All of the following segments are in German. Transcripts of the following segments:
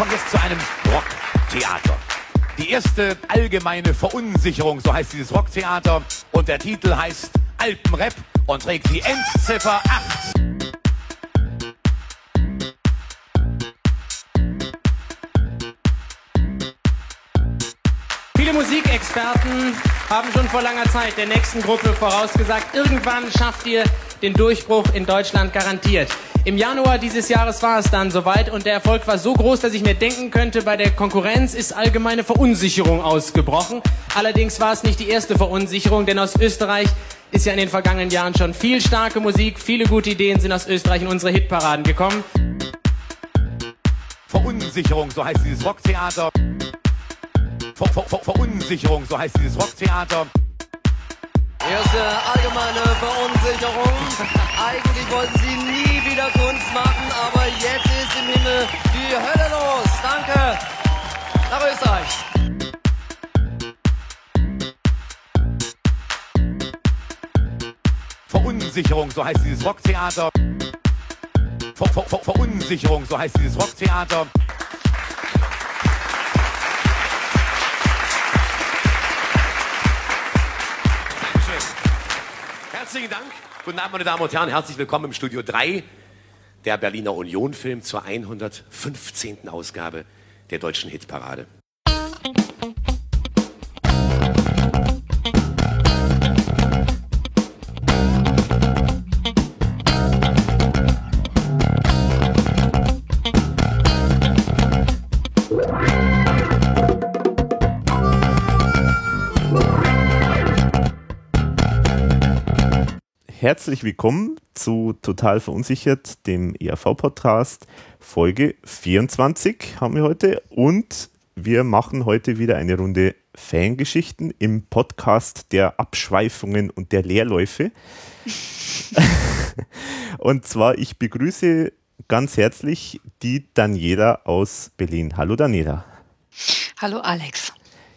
kommen jetzt zu einem Rocktheater. Die erste allgemeine Verunsicherung, so heißt dieses Rocktheater. Und der Titel heißt Alpenrap und trägt die Endziffer 8. Viele Musikexperten haben schon vor langer Zeit der nächsten Gruppe vorausgesagt, irgendwann schafft ihr den Durchbruch in Deutschland garantiert. Im Januar dieses Jahres war es dann soweit und der Erfolg war so groß, dass ich mir denken könnte, bei der Konkurrenz ist allgemeine Verunsicherung ausgebrochen. Allerdings war es nicht die erste Verunsicherung, denn aus Österreich ist ja in den vergangenen Jahren schon viel starke Musik, viele gute Ideen sind aus Österreich in unsere Hitparaden gekommen. Verunsicherung, so heißt dieses Rocktheater. Ver Ver Ver Verunsicherung, so heißt dieses Rocktheater. Erste allgemeine Verunsicherung. Eigentlich wollten sie nie wieder Kunst machen, aber jetzt ist im Himmel die Hölle los. Danke. Nach Österreich. Verunsicherung, so heißt dieses Rocktheater. Ver Ver Ver Verunsicherung, so heißt dieses Rocktheater. Herzlichen Dank. Guten Abend, meine Damen und Herren. Herzlich willkommen im Studio 3 der Berliner Union Film zur 115. Ausgabe der deutschen Hitparade. Herzlich willkommen zu Total Verunsichert, dem ERV-Podcast. Folge 24 haben wir heute und wir machen heute wieder eine Runde Fangeschichten im Podcast der Abschweifungen und der Leerläufe. und zwar, ich begrüße ganz herzlich die Daniela aus Berlin. Hallo Daniela. Hallo Alex.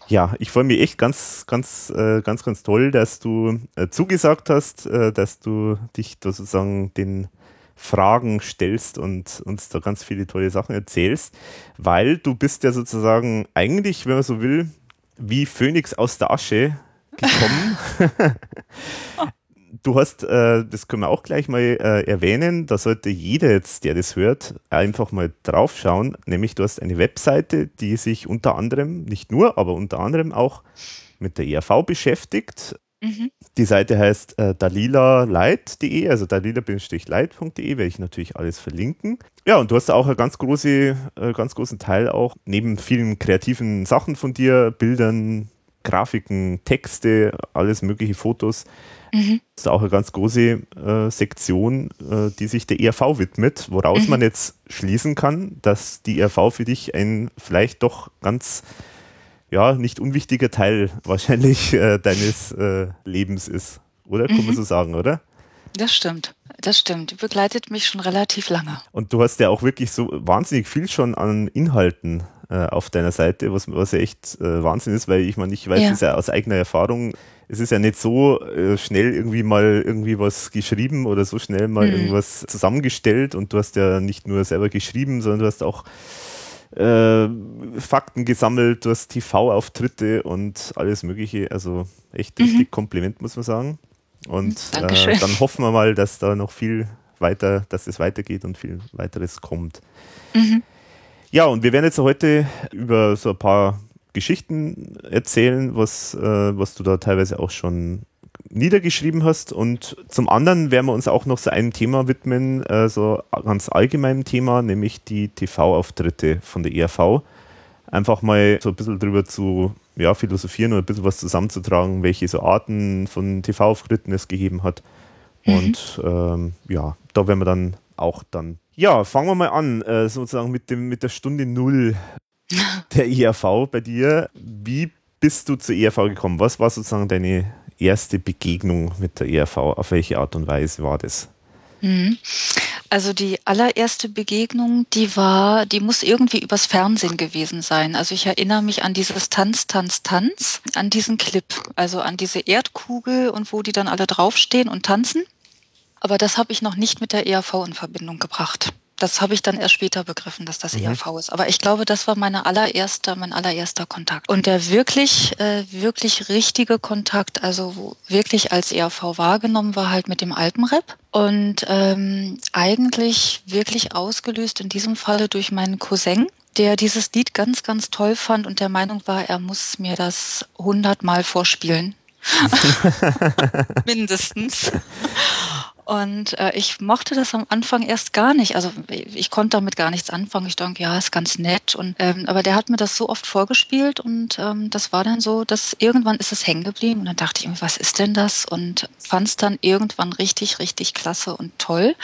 Ja, ich freue mich echt ganz, ganz, äh, ganz, ganz toll, dass du äh, zugesagt hast, äh, dass du dich da sozusagen den Fragen stellst und uns da ganz viele tolle Sachen erzählst, weil du bist ja sozusagen eigentlich, wenn man so will, wie Phönix aus der Asche gekommen. du hast, äh, das können wir auch gleich mal äh, erwähnen, da sollte jeder jetzt, der das hört, einfach mal draufschauen. Nämlich du hast eine Webseite, die sich unter anderem, nicht nur, aber unter anderem auch mit der ERV beschäftigt. Mhm. Die Seite heißt äh, dalilalight.de, also dalila-light.de, werde ich natürlich alles verlinken. Ja, und du hast auch einen ganz, große, äh, ganz großen Teil auch, neben vielen kreativen Sachen von dir, Bildern, Grafiken, Texte, alles mögliche Fotos, Mhm. Das ist auch eine ganz große äh, Sektion, äh, die sich der ERV widmet, woraus mhm. man jetzt schließen kann, dass die ERV für dich ein vielleicht doch ganz ja, nicht unwichtiger Teil wahrscheinlich äh, deines äh, Lebens ist. Oder? Kann mhm. man so sagen, oder? Das stimmt. Das stimmt. Die begleitet mich schon relativ lange. Und du hast ja auch wirklich so wahnsinnig viel schon an Inhalten äh, auf deiner Seite, was, was ja echt äh, Wahnsinn ist, weil ich meine, ich weiß ja. das ja aus eigener Erfahrung, es ist ja nicht so äh, schnell irgendwie mal irgendwie was geschrieben oder so schnell mal mhm. irgendwas zusammengestellt und du hast ja nicht nur selber geschrieben, sondern du hast auch äh, Fakten gesammelt, du hast TV-Auftritte und alles Mögliche. Also echt mhm. richtig Kompliment, muss man sagen. Und äh, dann hoffen wir mal, dass da noch viel weiter, dass es weitergeht und viel weiteres kommt. Mhm. Ja, und wir werden jetzt heute über so ein paar Geschichten erzählen, was, äh, was du da teilweise auch schon niedergeschrieben hast. Und zum anderen werden wir uns auch noch so einem Thema widmen, äh, so ganz allgemeinem Thema, nämlich die TV-Auftritte von der ERV. Einfach mal so ein bisschen drüber zu ja, philosophieren und ein bisschen was zusammenzutragen, welche so Arten von TV-Auftritten es gegeben hat. Mhm. Und ähm, ja, da werden wir dann auch dann. Ja, fangen wir mal an, äh, sozusagen mit, dem, mit der Stunde Null der ERV bei dir. Wie bist du zur ERV gekommen? Was war sozusagen deine erste Begegnung mit der ERV? Auf welche Art und Weise war das? Mhm. Also die allererste Begegnung, die war, die muss irgendwie übers Fernsehen gewesen sein. Also ich erinnere mich an dieses Tanz, Tanz, Tanz, an diesen Clip, also an diese Erdkugel und wo die dann alle draufstehen und tanzen. Aber das habe ich noch nicht mit der ERV in Verbindung gebracht Das habe ich dann erst später begriffen, dass das mhm. ERV ist. Aber ich glaube, das war meine allererste, mein allererster Kontakt. Und der wirklich, äh, wirklich richtige Kontakt, also wirklich als ERV wahrgenommen war, halt mit dem Alpenrap. Und ähm, eigentlich wirklich ausgelöst in diesem Falle durch meinen Cousin, der dieses Lied ganz, ganz toll fand und der Meinung war, er muss mir das hundertmal vorspielen. Mindestens. Und äh, ich mochte das am Anfang erst gar nicht. Also ich konnte damit gar nichts anfangen. Ich dachte, ja, ist ganz nett. Und ähm, aber der hat mir das so oft vorgespielt und ähm, das war dann so, dass irgendwann ist es hängen geblieben. Und dann dachte ich, was ist denn das? Und fand es dann irgendwann richtig, richtig klasse und toll.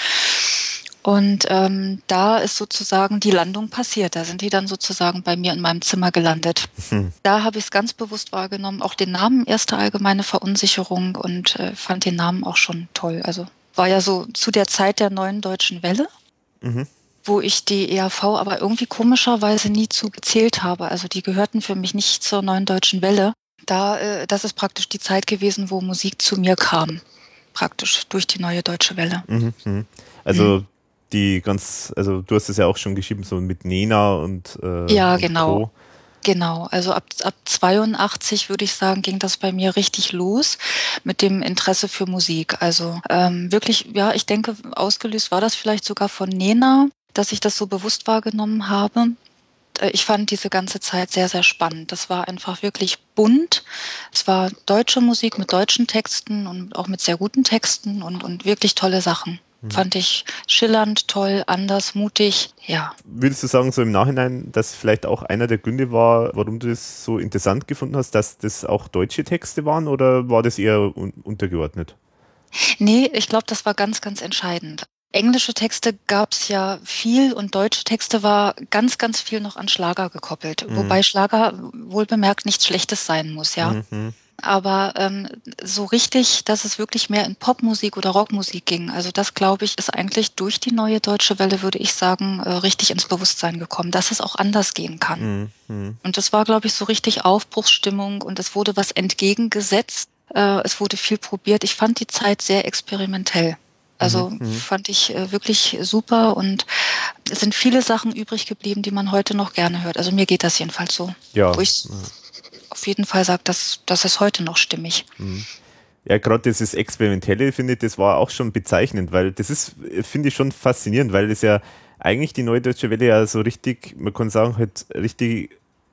Und ähm, da ist sozusagen die Landung passiert. Da sind die dann sozusagen bei mir in meinem Zimmer gelandet. Hm. Da habe ich es ganz bewusst wahrgenommen. Auch den Namen Erste Allgemeine Verunsicherung und äh, fand den Namen auch schon toll. Also war ja so zu der Zeit der neuen deutschen Welle. Mhm wo ich die ERV aber irgendwie komischerweise nie zu gezählt habe. Also die gehörten für mich nicht zur neuen deutschen Welle. Da, äh, das ist praktisch die Zeit gewesen, wo Musik zu mir kam. Praktisch durch die neue deutsche Welle. Mhm, mh. Also mhm die ganz, also du hast es ja auch schon geschrieben, so mit Nena und äh, Ja, und genau. Co. Genau, also ab, ab 82 würde ich sagen, ging das bei mir richtig los mit dem Interesse für Musik. Also ähm, wirklich, ja, ich denke, ausgelöst war das vielleicht sogar von Nena, dass ich das so bewusst wahrgenommen habe. Äh, ich fand diese ganze Zeit sehr, sehr spannend. Das war einfach wirklich bunt. Es war deutsche Musik mit deutschen Texten und auch mit sehr guten Texten und, und wirklich tolle Sachen. Mhm. Fand ich schillernd, toll, anders, mutig, ja. Würdest du sagen, so im Nachhinein, dass vielleicht auch einer der Gründe war, warum du das so interessant gefunden hast, dass das auch deutsche Texte waren oder war das eher un untergeordnet? Nee, ich glaube, das war ganz, ganz entscheidend. Englische Texte gab es ja viel und deutsche Texte war ganz, ganz viel noch an Schlager gekoppelt. Mhm. Wobei Schlager wohlbemerkt nichts Schlechtes sein muss, ja. Mhm aber ähm, so richtig, dass es wirklich mehr in Popmusik oder Rockmusik ging. Also das, glaube ich, ist eigentlich durch die neue deutsche Welle, würde ich sagen, äh, richtig ins Bewusstsein gekommen, dass es auch anders gehen kann. Mhm. Und das war, glaube ich, so richtig Aufbruchsstimmung und es wurde was entgegengesetzt. Äh, es wurde viel probiert. Ich fand die Zeit sehr experimentell. Also mhm. mhm. fand ich äh, wirklich super und es sind viele Sachen übrig geblieben, die man heute noch gerne hört. Also mir geht das jedenfalls so. Ja. Wo ich, auf jeden Fall sagt, dass das ist heute noch stimmig. Mhm. Ja, gerade dieses Experimentelle, finde ich, das war auch schon bezeichnend, weil das ist, finde ich, schon faszinierend, weil das ja eigentlich die Neue Deutsche Welle ja so richtig, man kann sagen, halt richtig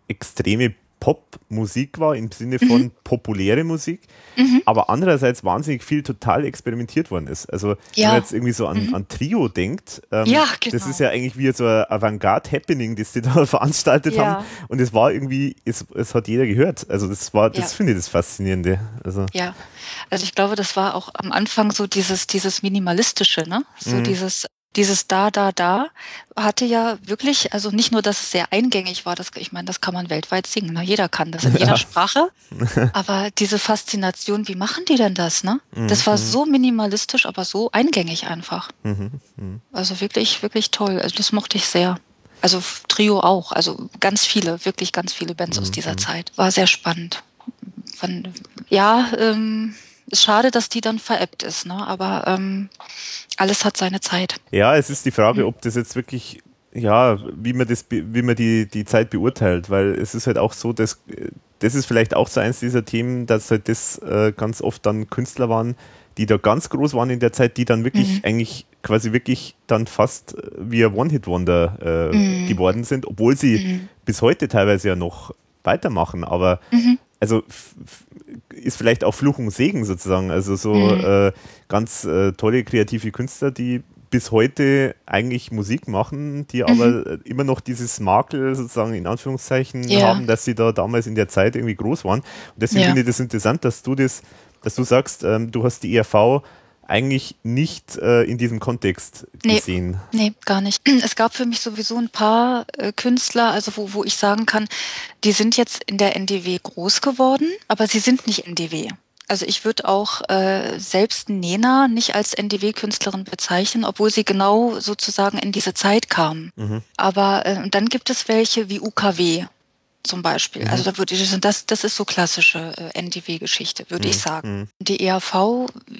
extreme Popmusik war, im Sinne von mhm. populäre Musik, mhm. aber andererseits wahnsinnig viel total experimentiert worden ist. Also ja. wenn man jetzt irgendwie so an, mhm. an Trio denkt, ähm, ja, genau. das ist ja eigentlich wie so ein Avantgarde-Happening, das die da veranstaltet ja. haben und es war irgendwie, es, es hat jeder gehört. Also das war, das finde ich das Faszinierende. Also. Ja, also ich glaube, das war auch am Anfang so dieses, dieses Minimalistische, ne? So mhm. dieses dieses da, da, da hatte ja wirklich, also nicht nur, dass es sehr eingängig war, das, ich meine, das kann man weltweit singen, ne? jeder kann das in jeder ja. Sprache, aber diese Faszination, wie machen die denn das, ne? Das war mhm. so minimalistisch, aber so eingängig einfach. Mhm. Mhm. Also wirklich, wirklich toll, also das mochte ich sehr. Also Trio auch, also ganz viele, wirklich ganz viele Bands aus dieser Zeit. War sehr spannend. Von, ja, ähm, ist schade, dass die dann veräppt ist, ne? aber ähm, alles hat seine Zeit. Ja, es ist die Frage, mhm. ob das jetzt wirklich, ja, wie man das, wie man die, die Zeit beurteilt, weil es ist halt auch so, dass das ist vielleicht auch so eins dieser Themen, dass halt das äh, ganz oft dann Künstler waren, die da ganz groß waren in der Zeit, die dann wirklich mhm. eigentlich quasi wirklich dann fast wie ein One-Hit-Wonder äh, mhm. geworden sind, obwohl sie mhm. bis heute teilweise ja noch weitermachen. Aber mhm. also ist vielleicht auch Fluch und Segen sozusagen. Also so mhm. äh, ganz äh, tolle kreative Künstler, die bis heute eigentlich Musik machen, die mhm. aber immer noch dieses Makel sozusagen in Anführungszeichen ja. haben, dass sie da damals in der Zeit irgendwie groß waren. Und deswegen ja. finde ich das interessant, dass du das, dass du sagst, ähm, du hast die ERV eigentlich nicht äh, in diesem Kontext gesehen. Nee, nee, gar nicht. Es gab für mich sowieso ein paar äh, Künstler, also wo, wo ich sagen kann, die sind jetzt in der NDW groß geworden, aber sie sind nicht NDW. Also ich würde auch äh, selbst Nena nicht als NDW-Künstlerin bezeichnen, obwohl sie genau sozusagen in diese Zeit kam. Mhm. Aber äh, dann gibt es welche wie UKW. Zum Beispiel. Mhm. Also da würde ich, das, das ist so klassische äh, NDW-Geschichte, würde mhm. ich sagen. Mhm. Die ERV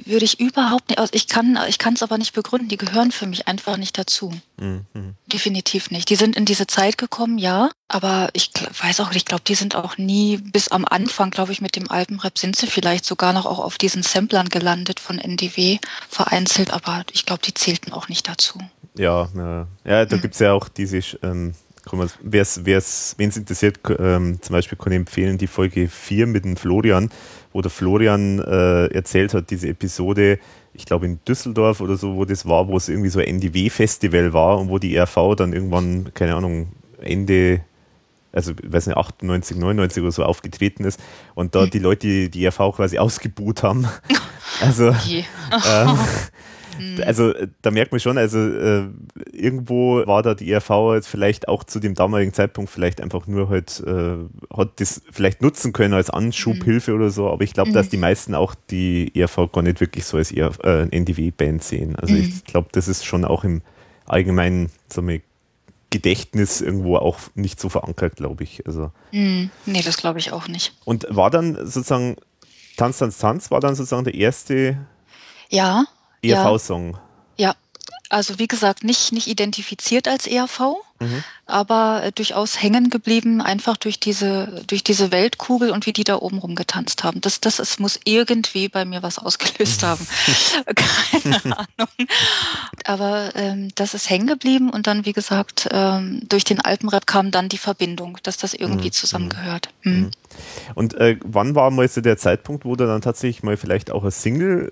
würde ich überhaupt nicht, also ich kann, ich kann es aber nicht begründen. Die gehören für mich einfach nicht dazu. Mhm. Definitiv nicht. Die sind in diese Zeit gekommen, ja, aber ich weiß auch, ich glaube, die sind auch nie bis am Anfang, glaube ich, mit dem Alpenrap sind sie vielleicht sogar noch auch auf diesen Samplern gelandet von NDW vereinzelt, aber ich glaube, die zählten auch nicht dazu. Ja, ja, ja da mhm. gibt es ja auch diese ähm, wen es interessiert, ähm, zum Beispiel kann ich empfehlen die Folge 4 mit dem Florian, wo der Florian äh, erzählt hat, diese Episode, ich glaube in Düsseldorf oder so, wo das war, wo es irgendwie so ein NDW-Festival war und wo die RV dann irgendwann, keine Ahnung, Ende, also weiß nicht, 98, 99 oder so aufgetreten ist und da hm. die Leute die, die RV quasi ausgebuht haben. Also okay. ähm, Mhm. Also äh, da merkt man schon, also äh, irgendwo war da die ERV jetzt vielleicht auch zu dem damaligen Zeitpunkt vielleicht einfach nur halt, äh, hat das vielleicht nutzen können als Anschubhilfe mhm. oder so, aber ich glaube, mhm. dass die meisten auch die ERV gar nicht wirklich so als äh, NDW-Band sehen. Also ich mhm. glaube, das ist schon auch im allgemeinen so eine Gedächtnis irgendwo auch nicht so verankert, glaube ich. Also. Mm, nee, das glaube ich auch nicht. Und war dann sozusagen Tanz, Tanz, Tanz, war dann sozusagen der erste ja, ERV-Song. Ja. ja, also wie gesagt, nicht, nicht identifiziert als ERV, mhm. aber äh, durchaus hängen geblieben, einfach durch diese, durch diese Weltkugel und wie die da oben rumgetanzt haben. Das, das ist, muss irgendwie bei mir was ausgelöst haben. Keine Ahnung. Aber ähm, das ist hängen geblieben und dann, wie gesagt, ähm, durch den Alpenrap kam dann die Verbindung, dass das irgendwie mhm. zusammengehört. Mhm. mhm. Und äh, wann war mal so der Zeitpunkt, wo du dann tatsächlich mal vielleicht auch als Single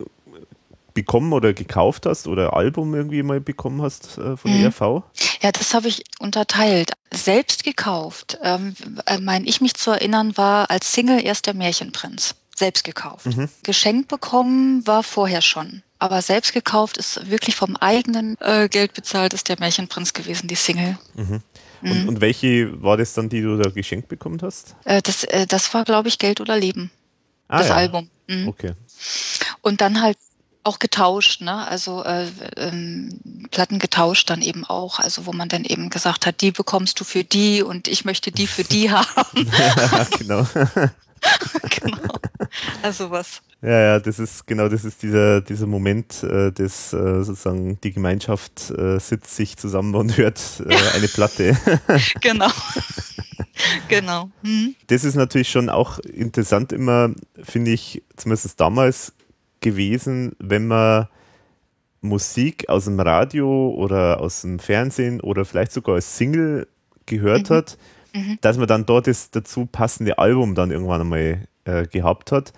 bekommen oder gekauft hast oder Album irgendwie mal bekommen hast äh, von mhm. ERV? Ja, das habe ich unterteilt. Selbst gekauft, ähm, äh, meine ich mich zu erinnern, war als Single erst der Märchenprinz. Selbst gekauft. Mhm. Geschenkt bekommen war vorher schon. Aber selbst gekauft ist wirklich vom eigenen äh, Geld bezahlt, ist der Märchenprinz gewesen, die Single. Mhm. Und, mhm. und, welche war das dann, die du da geschenkt bekommen hast? Äh, das, äh, das war, glaube ich, Geld oder Leben. Ah, das ja. Album. Mhm. Okay. Und dann halt auch getauscht, ne? Also äh, ähm, Platten getauscht dann eben auch, also wo man dann eben gesagt hat, die bekommst du für die und ich möchte die für die haben. ja, genau. genau. Also was. Ja, ja, das ist genau, das ist dieser, dieser Moment, äh, des äh, sozusagen die Gemeinschaft äh, sitzt sich zusammen und hört äh, eine Platte. genau. genau. Mhm. Das ist natürlich schon auch interessant immer, finde ich, zumindest damals gewesen, wenn man Musik aus dem Radio oder aus dem Fernsehen oder vielleicht sogar als Single gehört mhm. hat, mhm. dass man dann dort das dazu passende Album dann irgendwann einmal äh, gehabt hat.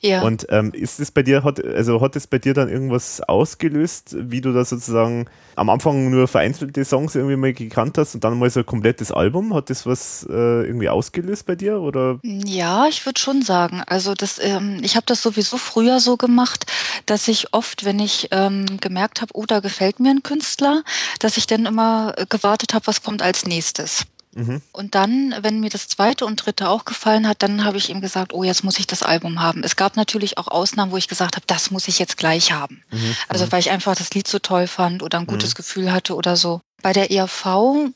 Ja. Und ähm, ist es bei dir, hat, also hat es bei dir dann irgendwas ausgelöst, wie du da sozusagen am Anfang nur vereinzelte Songs irgendwie mal gekannt hast und dann mal so ein komplettes Album? Hat das was äh, irgendwie ausgelöst bei dir? Oder? Ja, ich würde schon sagen. Also das, ähm, ich habe das sowieso früher so gemacht, dass ich oft, wenn ich ähm, gemerkt habe, oh, da gefällt mir ein Künstler, dass ich dann immer gewartet habe, was kommt als nächstes. Mhm. Und dann, wenn mir das zweite und dritte auch gefallen hat, dann habe ich ihm gesagt, oh, jetzt muss ich das Album haben. Es gab natürlich auch Ausnahmen, wo ich gesagt habe, das muss ich jetzt gleich haben. Mhm. Also mhm. weil ich einfach das Lied so toll fand oder ein gutes mhm. Gefühl hatte oder so. Bei der ERV,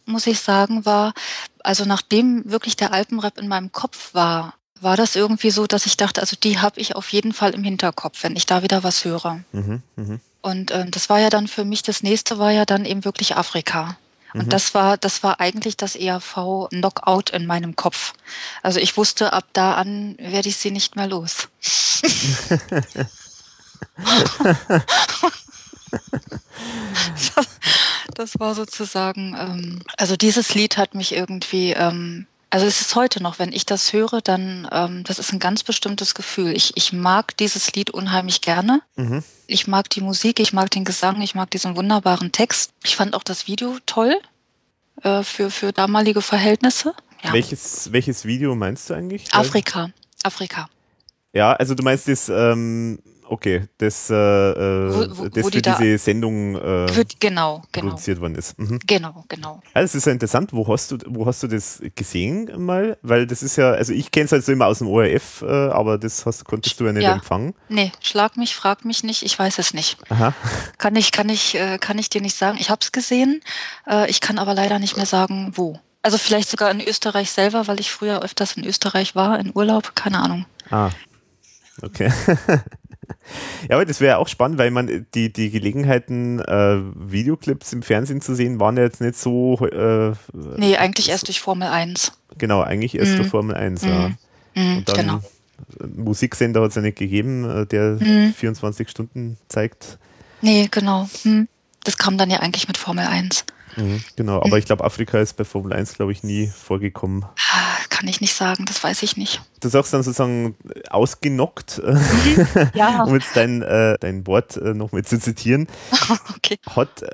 muss ich sagen, war, also nachdem wirklich der Alpenrap in meinem Kopf war, war das irgendwie so, dass ich dachte, also die habe ich auf jeden Fall im Hinterkopf, wenn ich da wieder was höre. Mhm, mh. Und äh, das war ja dann für mich, das nächste war ja dann eben wirklich Afrika. Und mhm. das war, das war eigentlich das ERV Knockout in meinem Kopf. Also ich wusste, ab da an werde ich sie nicht mehr los. das war sozusagen, ähm, also dieses Lied hat mich irgendwie, ähm, also es ist heute noch, wenn ich das höre, dann, ähm, das ist ein ganz bestimmtes Gefühl. Ich, ich mag dieses Lied unheimlich gerne. Mhm. Ich mag die Musik, ich mag den Gesang, ich mag diesen wunderbaren Text. Ich fand auch das Video toll äh, für, für damalige Verhältnisse. Ja. Welches, welches Video meinst du eigentlich? Afrika. Afrika. Ja, also du meinst das, ähm, okay, das, äh, äh wo, wo, das wo für die diese Sendung äh, für, genau, genau. produziert worden ist. Mhm. Genau, genau. Also es ist ja interessant, wo hast du, wo hast du das gesehen mal? Weil das ist ja, also ich kenne es halt so immer aus dem ORF, äh, aber das hast, konntest du ja nicht ja. empfangen. Nee, schlag mich, frag mich nicht, ich weiß es nicht. Aha. Kann ich, kann ich, äh, kann ich dir nicht sagen. Ich habe es gesehen, äh, ich kann aber leider nicht mehr sagen, wo. Also vielleicht sogar in Österreich selber, weil ich früher öfters in Österreich war, in Urlaub, keine Ahnung. Ah, okay. Ja, aber das wäre auch spannend, weil man die, die Gelegenheiten, äh, Videoclips im Fernsehen zu sehen, waren ja jetzt nicht so. Äh, nee, eigentlich erst durch Formel 1. Genau, eigentlich erst mhm. durch Formel 1, mhm. ja. Mhm, Und dann genau. Musiksender hat es ja nicht gegeben, äh, der 24 mhm. Stunden zeigt. Nee, genau. Mhm. Das kam dann ja eigentlich mit Formel 1. Mhm, genau, aber mhm. ich glaube, Afrika ist bei Formel 1, glaube ich, nie vorgekommen. Ah, kann ich nicht sagen, das weiß ich nicht. Du sagst dann sozusagen ausgenockt, mhm, ja. um jetzt dein, äh, dein Wort äh, nochmal zu zitieren. okay. Hat, äh,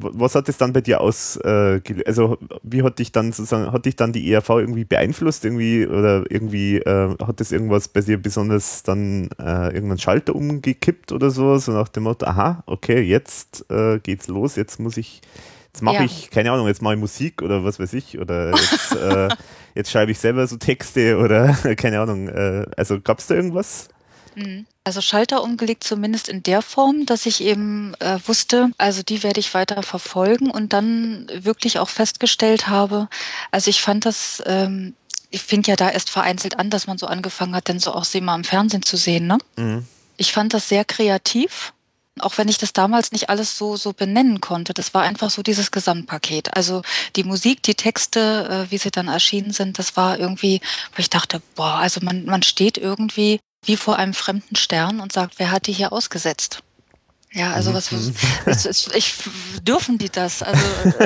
was hat es dann bei dir aus, äh, also wie hat dich dann sozusagen, hat dich dann die ERV irgendwie beeinflusst irgendwie oder irgendwie äh, hat das irgendwas bei dir besonders dann äh, irgendeinen Schalter umgekippt oder so, so nach dem Motto, aha, okay, jetzt äh, geht's los, jetzt muss ich Jetzt mache ja. ich, keine Ahnung, jetzt mache ich Musik oder was weiß ich, oder jetzt, äh, jetzt schreibe ich selber so Texte oder keine Ahnung. Äh, also gab es da irgendwas? Mhm. Also Schalter umgelegt zumindest in der Form, dass ich eben äh, wusste, also die werde ich weiter verfolgen und dann wirklich auch festgestellt habe, also ich fand das, ähm, ich fing ja da erst vereinzelt an, dass man so angefangen hat, denn so auch sie mal im Fernsehen zu sehen. Ne? Mhm. Ich fand das sehr kreativ auch wenn ich das damals nicht alles so, so benennen konnte. Das war einfach so dieses Gesamtpaket. Also die Musik, die Texte, äh, wie sie dann erschienen sind, das war irgendwie, wo ich dachte, boah, also man, man steht irgendwie wie vor einem fremden Stern und sagt, wer hat die hier ausgesetzt? Ja, also was, was, was ich, dürfen die das? Also,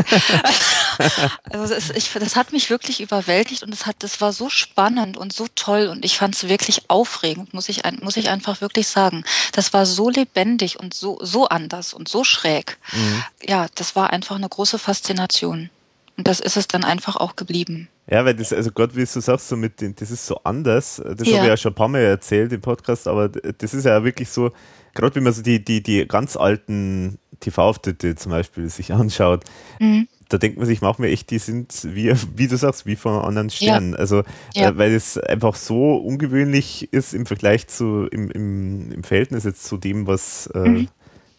also es, ich, das hat mich wirklich überwältigt und es hat, das war so spannend und so toll und ich fand es wirklich aufregend, muss ich, muss ich einfach wirklich sagen. Das war so lebendig und so, so anders und so schräg. Mhm. Ja, das war einfach eine große Faszination. Und das ist es dann einfach auch geblieben. Ja, weil das, also Gott, wie du sagst, so mit den, das ist so anders. Das ja. habe ich ja schon ein paar Mal erzählt im Podcast, aber das ist ja wirklich so, gerade wenn man so die, die, die ganz alten TV-Auftritte zum Beispiel sich anschaut, mhm. da denkt man sich manchmal echt, die sind wie, wie du sagst, wie von anderen Sternen. Ja. Also, ja. Äh, weil es einfach so ungewöhnlich ist im Vergleich zu, im, im, im Verhältnis jetzt zu dem, was, äh, mhm.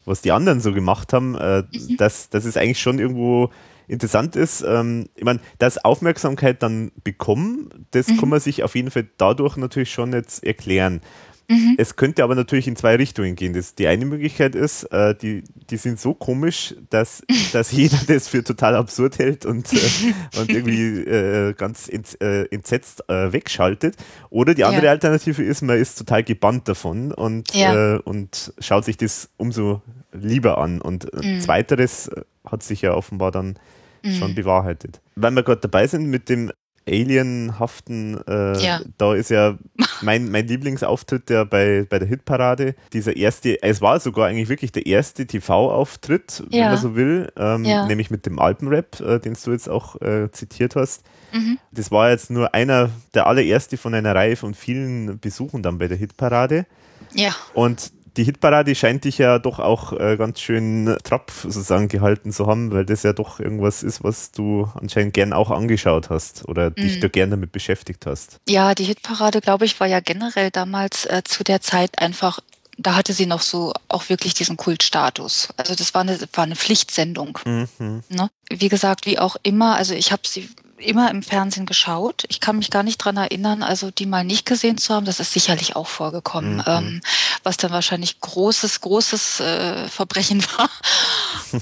was die anderen so gemacht haben, äh, mhm. dass, dass es eigentlich schon irgendwo interessant ist, ähm, ich meine, dass Aufmerksamkeit dann bekommen, das mhm. kann man sich auf jeden Fall dadurch natürlich schon jetzt erklären. Mhm. Es könnte aber natürlich in zwei Richtungen gehen. Das, die eine Möglichkeit ist, äh, die, die sind so komisch, dass, dass jeder das für total absurd hält und, äh, und irgendwie äh, ganz ent, äh, entsetzt äh, wegschaltet. Oder die andere ja. Alternative ist, man ist total gebannt davon und, ja. Äh, und schaut sich das umso lieber an. Und mhm. zweiteres hat sich ja offenbar dann mhm. schon bewahrheitet. Weil wir gerade dabei sind mit dem alienhaften, äh, ja. da ist ja mein, mein Lieblingsauftritt der bei, bei der Hitparade. Dieser erste, es war sogar eigentlich wirklich der erste TV-Auftritt, ja. wenn man so will, ähm, ja. nämlich mit dem Alpenrap, äh, den du jetzt auch äh, zitiert hast. Mhm. Das war jetzt nur einer, der allererste von einer Reihe von vielen Besuchen dann bei der Hitparade. Ja. Und die Hitparade scheint dich ja doch auch äh, ganz schön trapp sozusagen gehalten zu haben, weil das ja doch irgendwas ist, was du anscheinend gern auch angeschaut hast oder mhm. dich da gern damit beschäftigt hast. Ja, die Hitparade, glaube ich, war ja generell damals äh, zu der Zeit einfach da hatte sie noch so auch wirklich diesen Kultstatus. Also das war eine, war eine Pflichtsendung. Mhm. Ne? Wie gesagt, wie auch immer, also ich habe sie immer im Fernsehen geschaut. Ich kann mich gar nicht dran erinnern, also die mal nicht gesehen zu haben. Das ist sicherlich auch vorgekommen, mhm. ähm, was dann wahrscheinlich großes, großes äh, Verbrechen war.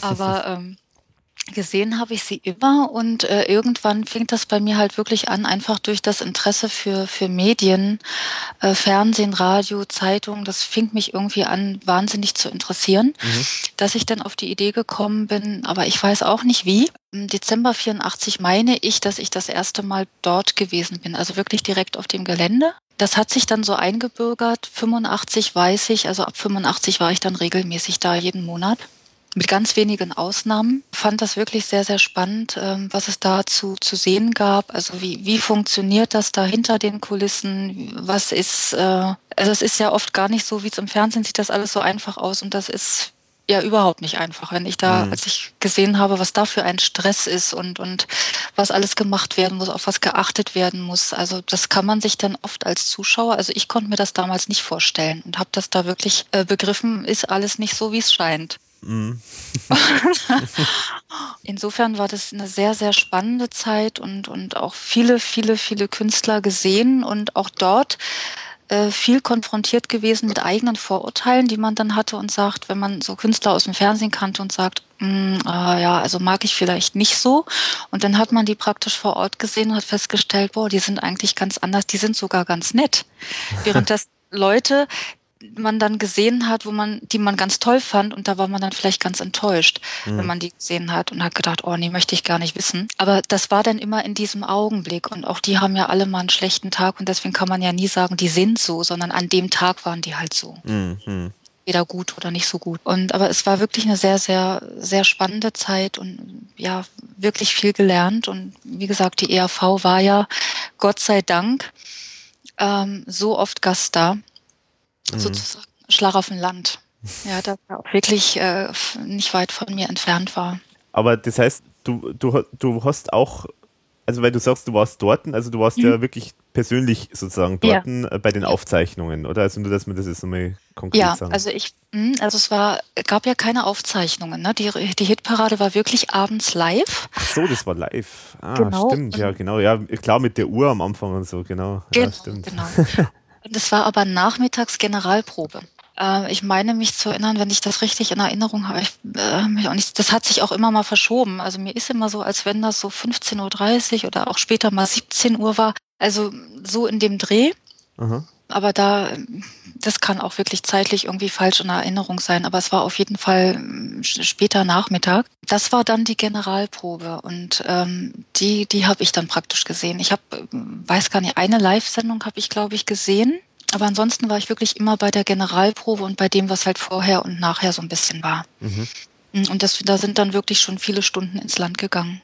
Aber ähm, gesehen habe ich sie immer und äh, irgendwann fing das bei mir halt wirklich an, einfach durch das Interesse für, für Medien, äh, Fernsehen, Radio, Zeitung, das fing mich irgendwie an, wahnsinnig zu interessieren, mhm. dass ich dann auf die Idee gekommen bin, aber ich weiß auch nicht wie. Im Dezember 84 meine ich, dass ich das erste Mal dort gewesen bin, also wirklich direkt auf dem Gelände. Das hat sich dann so eingebürgert. 85 weiß ich, also ab 85 war ich dann regelmäßig da jeden Monat mit ganz wenigen Ausnahmen. Fand das wirklich sehr, sehr spannend, ähm, was es dazu zu sehen gab. Also wie, wie funktioniert das da hinter den Kulissen? Was ist, äh, also es ist ja oft gar nicht so, wie es im Fernsehen sieht das alles so einfach aus und das ist ja überhaupt nicht einfach. Wenn ich da, mhm. als ich gesehen habe, was da für ein Stress ist und, und was alles gemacht werden muss, auf was geachtet werden muss. Also das kann man sich dann oft als Zuschauer, also ich konnte mir das damals nicht vorstellen und habe das da wirklich äh, begriffen, ist alles nicht so, wie es scheint. Mhm. Insofern war das eine sehr, sehr spannende Zeit und, und auch viele, viele, viele Künstler gesehen und auch dort äh, viel konfrontiert gewesen mit eigenen Vorurteilen, die man dann hatte und sagt, wenn man so Künstler aus dem Fernsehen kannte und sagt, ah, ja, also mag ich vielleicht nicht so. Und dann hat man die praktisch vor Ort gesehen und hat festgestellt, boah, die sind eigentlich ganz anders, die sind sogar ganz nett. Während das Leute, man dann gesehen hat, wo man, die man ganz toll fand und da war man dann vielleicht ganz enttäuscht, mhm. wenn man die gesehen hat und hat gedacht, oh nee, möchte ich gar nicht wissen. Aber das war dann immer in diesem Augenblick und auch die haben ja alle mal einen schlechten Tag und deswegen kann man ja nie sagen, die sind so, sondern an dem Tag waren die halt so. Mhm. Weder gut oder nicht so gut. Und aber es war wirklich eine sehr, sehr, sehr spannende Zeit und ja, wirklich viel gelernt. Und wie gesagt, die ERV war ja Gott sei Dank ähm, so oft Gast da mhm. sozusagen Schlag auf dem Land. Ja, das auch wirklich äh, nicht weit von mir entfernt war. Aber das heißt, du, du, du hast auch, also weil du sagst, du warst dort, also du warst mhm. ja wirklich persönlich sozusagen dort ja. Äh, bei den Aufzeichnungen, oder? Also nur, dass man das jetzt nochmal konkret ja, sagen. Ja, also ich, hm, also es war, gab ja keine Aufzeichnungen, ne? Die, die Hitparade war wirklich abends live. Ach so, das war live. Ah, genau. stimmt, ja, genau. Ja, klar, mit der Uhr am Anfang und so, genau. Genau, ja, stimmt. genau. Das war aber nachmittags Generalprobe. Äh, ich meine mich zu erinnern, wenn ich das richtig in Erinnerung habe. Ich, äh, das hat sich auch immer mal verschoben. Also mir ist immer so, als wenn das so 15.30 Uhr oder auch später mal 17 Uhr war. Also so in dem Dreh. Aha. Aber da, das kann auch wirklich zeitlich irgendwie falsch in Erinnerung sein. Aber es war auf jeden Fall ähm, später Nachmittag. Das war dann die Generalprobe und ähm, die, die habe ich dann praktisch gesehen. Ich habe, weiß gar nicht, eine Live-Sendung habe ich, glaube ich, gesehen. Aber ansonsten war ich wirklich immer bei der Generalprobe und bei dem, was halt vorher und nachher so ein bisschen war. Mhm. Und das, da sind dann wirklich schon viele Stunden ins Land gegangen.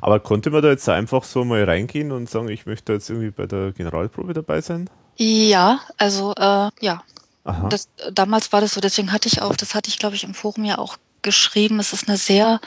Aber konnte man da jetzt einfach so mal reingehen und sagen, ich möchte jetzt irgendwie bei der Generalprobe dabei sein? Ja, also äh, ja. Das, damals war das so, deswegen hatte ich auch, das hatte ich glaube ich im Forum ja auch geschrieben, es ist eine sehr,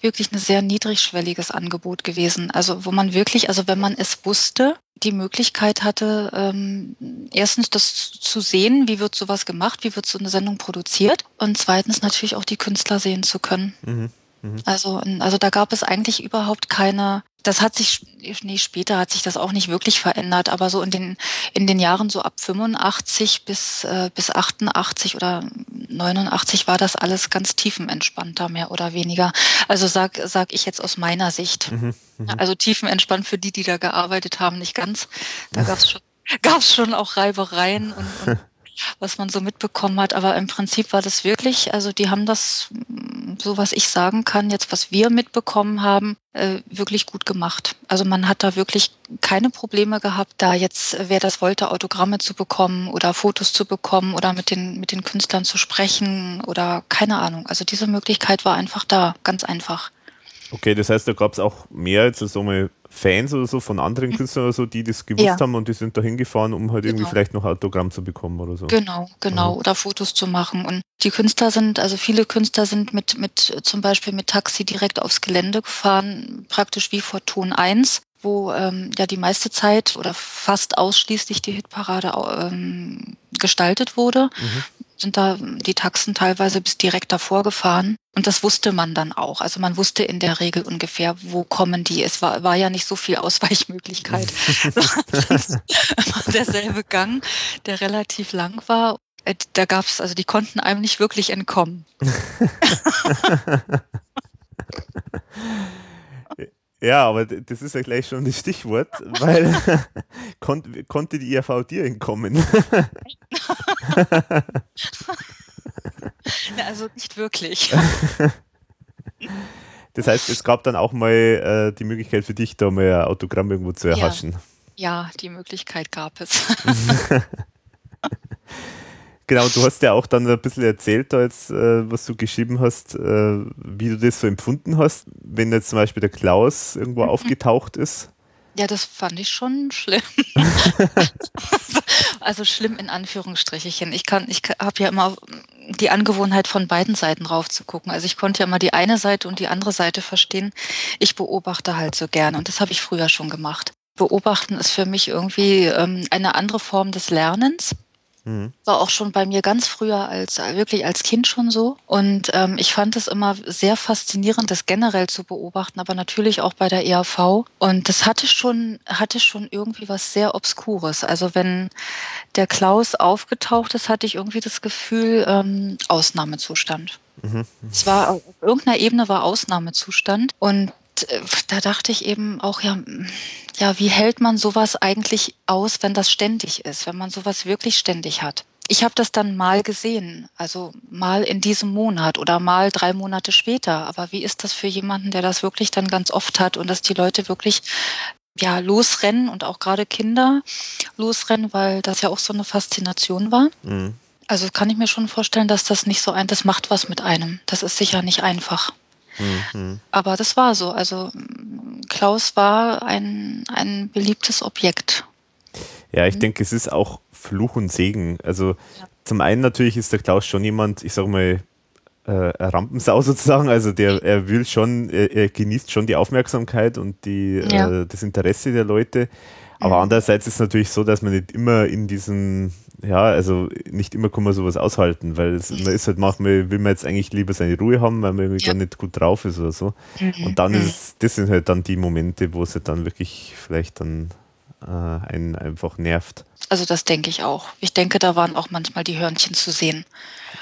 wirklich ein sehr niedrigschwelliges Angebot gewesen. Also wo man wirklich, also wenn man es wusste, die Möglichkeit hatte, ähm, erstens das zu sehen, wie wird sowas gemacht, wie wird so eine Sendung produziert und zweitens natürlich auch die Künstler sehen zu können. Mhm. Mhm. Also, also da gab es eigentlich überhaupt keine, das hat sich, nee, später hat sich das auch nicht wirklich verändert, aber so in den, in den Jahren so ab 85 bis, äh, bis 88 oder 89 war das alles ganz tiefenentspannter, mehr oder weniger. Also sag, sag ich jetzt aus meiner Sicht. Mhm, mh. Also tiefenentspannt für die, die da gearbeitet haben, nicht ganz. Da gab es schon, gab's schon auch Reibereien und, und was man so mitbekommen hat. Aber im Prinzip war das wirklich, also die haben das, so was ich sagen kann, jetzt was wir mitbekommen haben, äh, wirklich gut gemacht. Also man hat da wirklich keine Probleme gehabt, da jetzt, wer das wollte, Autogramme zu bekommen oder Fotos zu bekommen oder mit den, mit den Künstlern zu sprechen oder keine Ahnung. Also diese Möglichkeit war einfach da, ganz einfach. Okay, das heißt, da gab es auch mehr als so mal Fans oder so von anderen mhm. Künstlern oder so, die das gewusst ja. haben und die sind da hingefahren, um halt genau. irgendwie vielleicht noch Autogramm zu bekommen oder so. Genau, genau. Mhm. Oder Fotos zu machen. Und die Künstler sind, also viele Künstler sind mit, mit zum Beispiel mit Taxi direkt aufs Gelände gefahren, praktisch wie vor Ton 1 wo ähm, ja die meiste Zeit oder fast ausschließlich die Hitparade ähm, gestaltet wurde. Mhm sind da die Taxen teilweise bis direkt davor gefahren. Und das wusste man dann auch. Also man wusste in der Regel ungefähr, wo kommen die. Es war, war ja nicht so viel Ausweichmöglichkeit. derselbe Gang, der relativ lang war. Äh, da gab es, also die konnten einem nicht wirklich entkommen. Ja, aber das ist ja gleich schon das Stichwort, weil kon konnte die IRV dir entkommen? Ja, also nicht wirklich. Das heißt, es gab dann auch mal äh, die Möglichkeit für dich, da mal ein Autogramm irgendwo zu erhaschen. Ja, ja die Möglichkeit gab es. Genau, du hast ja auch dann ein bisschen erzählt, da jetzt, äh, was du geschrieben hast, äh, wie du das so empfunden hast, wenn jetzt zum Beispiel der Klaus irgendwo mhm. aufgetaucht ist. Ja, das fand ich schon schlimm. also schlimm in Anführungsstrichen. Ich kann, ich habe ja immer die Angewohnheit von beiden Seiten rauf zu gucken. Also ich konnte ja immer die eine Seite und die andere Seite verstehen. Ich beobachte halt so gern und das habe ich früher schon gemacht. Beobachten ist für mich irgendwie ähm, eine andere Form des Lernens Mhm. War auch schon bei mir ganz früher als wirklich als Kind schon so. Und ähm, ich fand es immer sehr faszinierend, das generell zu beobachten, aber natürlich auch bei der ERV. Und das hatte schon, hatte schon irgendwie was sehr Obskures. Also wenn der Klaus aufgetaucht ist, hatte ich irgendwie das Gefühl, ähm, Ausnahmezustand. Mhm. Es war auf irgendeiner Ebene war Ausnahmezustand. Und da dachte ich eben auch, ja, ja, wie hält man sowas eigentlich aus, wenn das ständig ist, wenn man sowas wirklich ständig hat? Ich habe das dann mal gesehen, also mal in diesem Monat oder mal drei Monate später. Aber wie ist das für jemanden, der das wirklich dann ganz oft hat und dass die Leute wirklich ja losrennen und auch gerade Kinder losrennen, weil das ja auch so eine Faszination war? Mhm. Also kann ich mir schon vorstellen, dass das nicht so ein, das macht was mit einem. Das ist sicher nicht einfach. Mhm. Aber das war so. Also Klaus war ein, ein beliebtes Objekt. Ja, ich mhm. denke, es ist auch Fluch und Segen. Also ja. zum einen natürlich ist der Klaus schon jemand, ich sag mal, äh, Rampensau sozusagen. Also der, er will schon, er, er genießt schon die Aufmerksamkeit und die, ja. äh, das Interesse der Leute. Aber andererseits ist es natürlich so, dass man nicht immer in diesen ja, also nicht immer kann man sowas aushalten, weil es, man ist halt manchmal, will man jetzt eigentlich lieber seine Ruhe haben, weil man irgendwie ja. gar nicht gut drauf ist oder so. Mhm. Und dann mhm. ist das sind halt dann die Momente, wo es halt dann wirklich vielleicht dann äh, einen einfach nervt. Also das denke ich auch. Ich denke, da waren auch manchmal die Hörnchen zu sehen.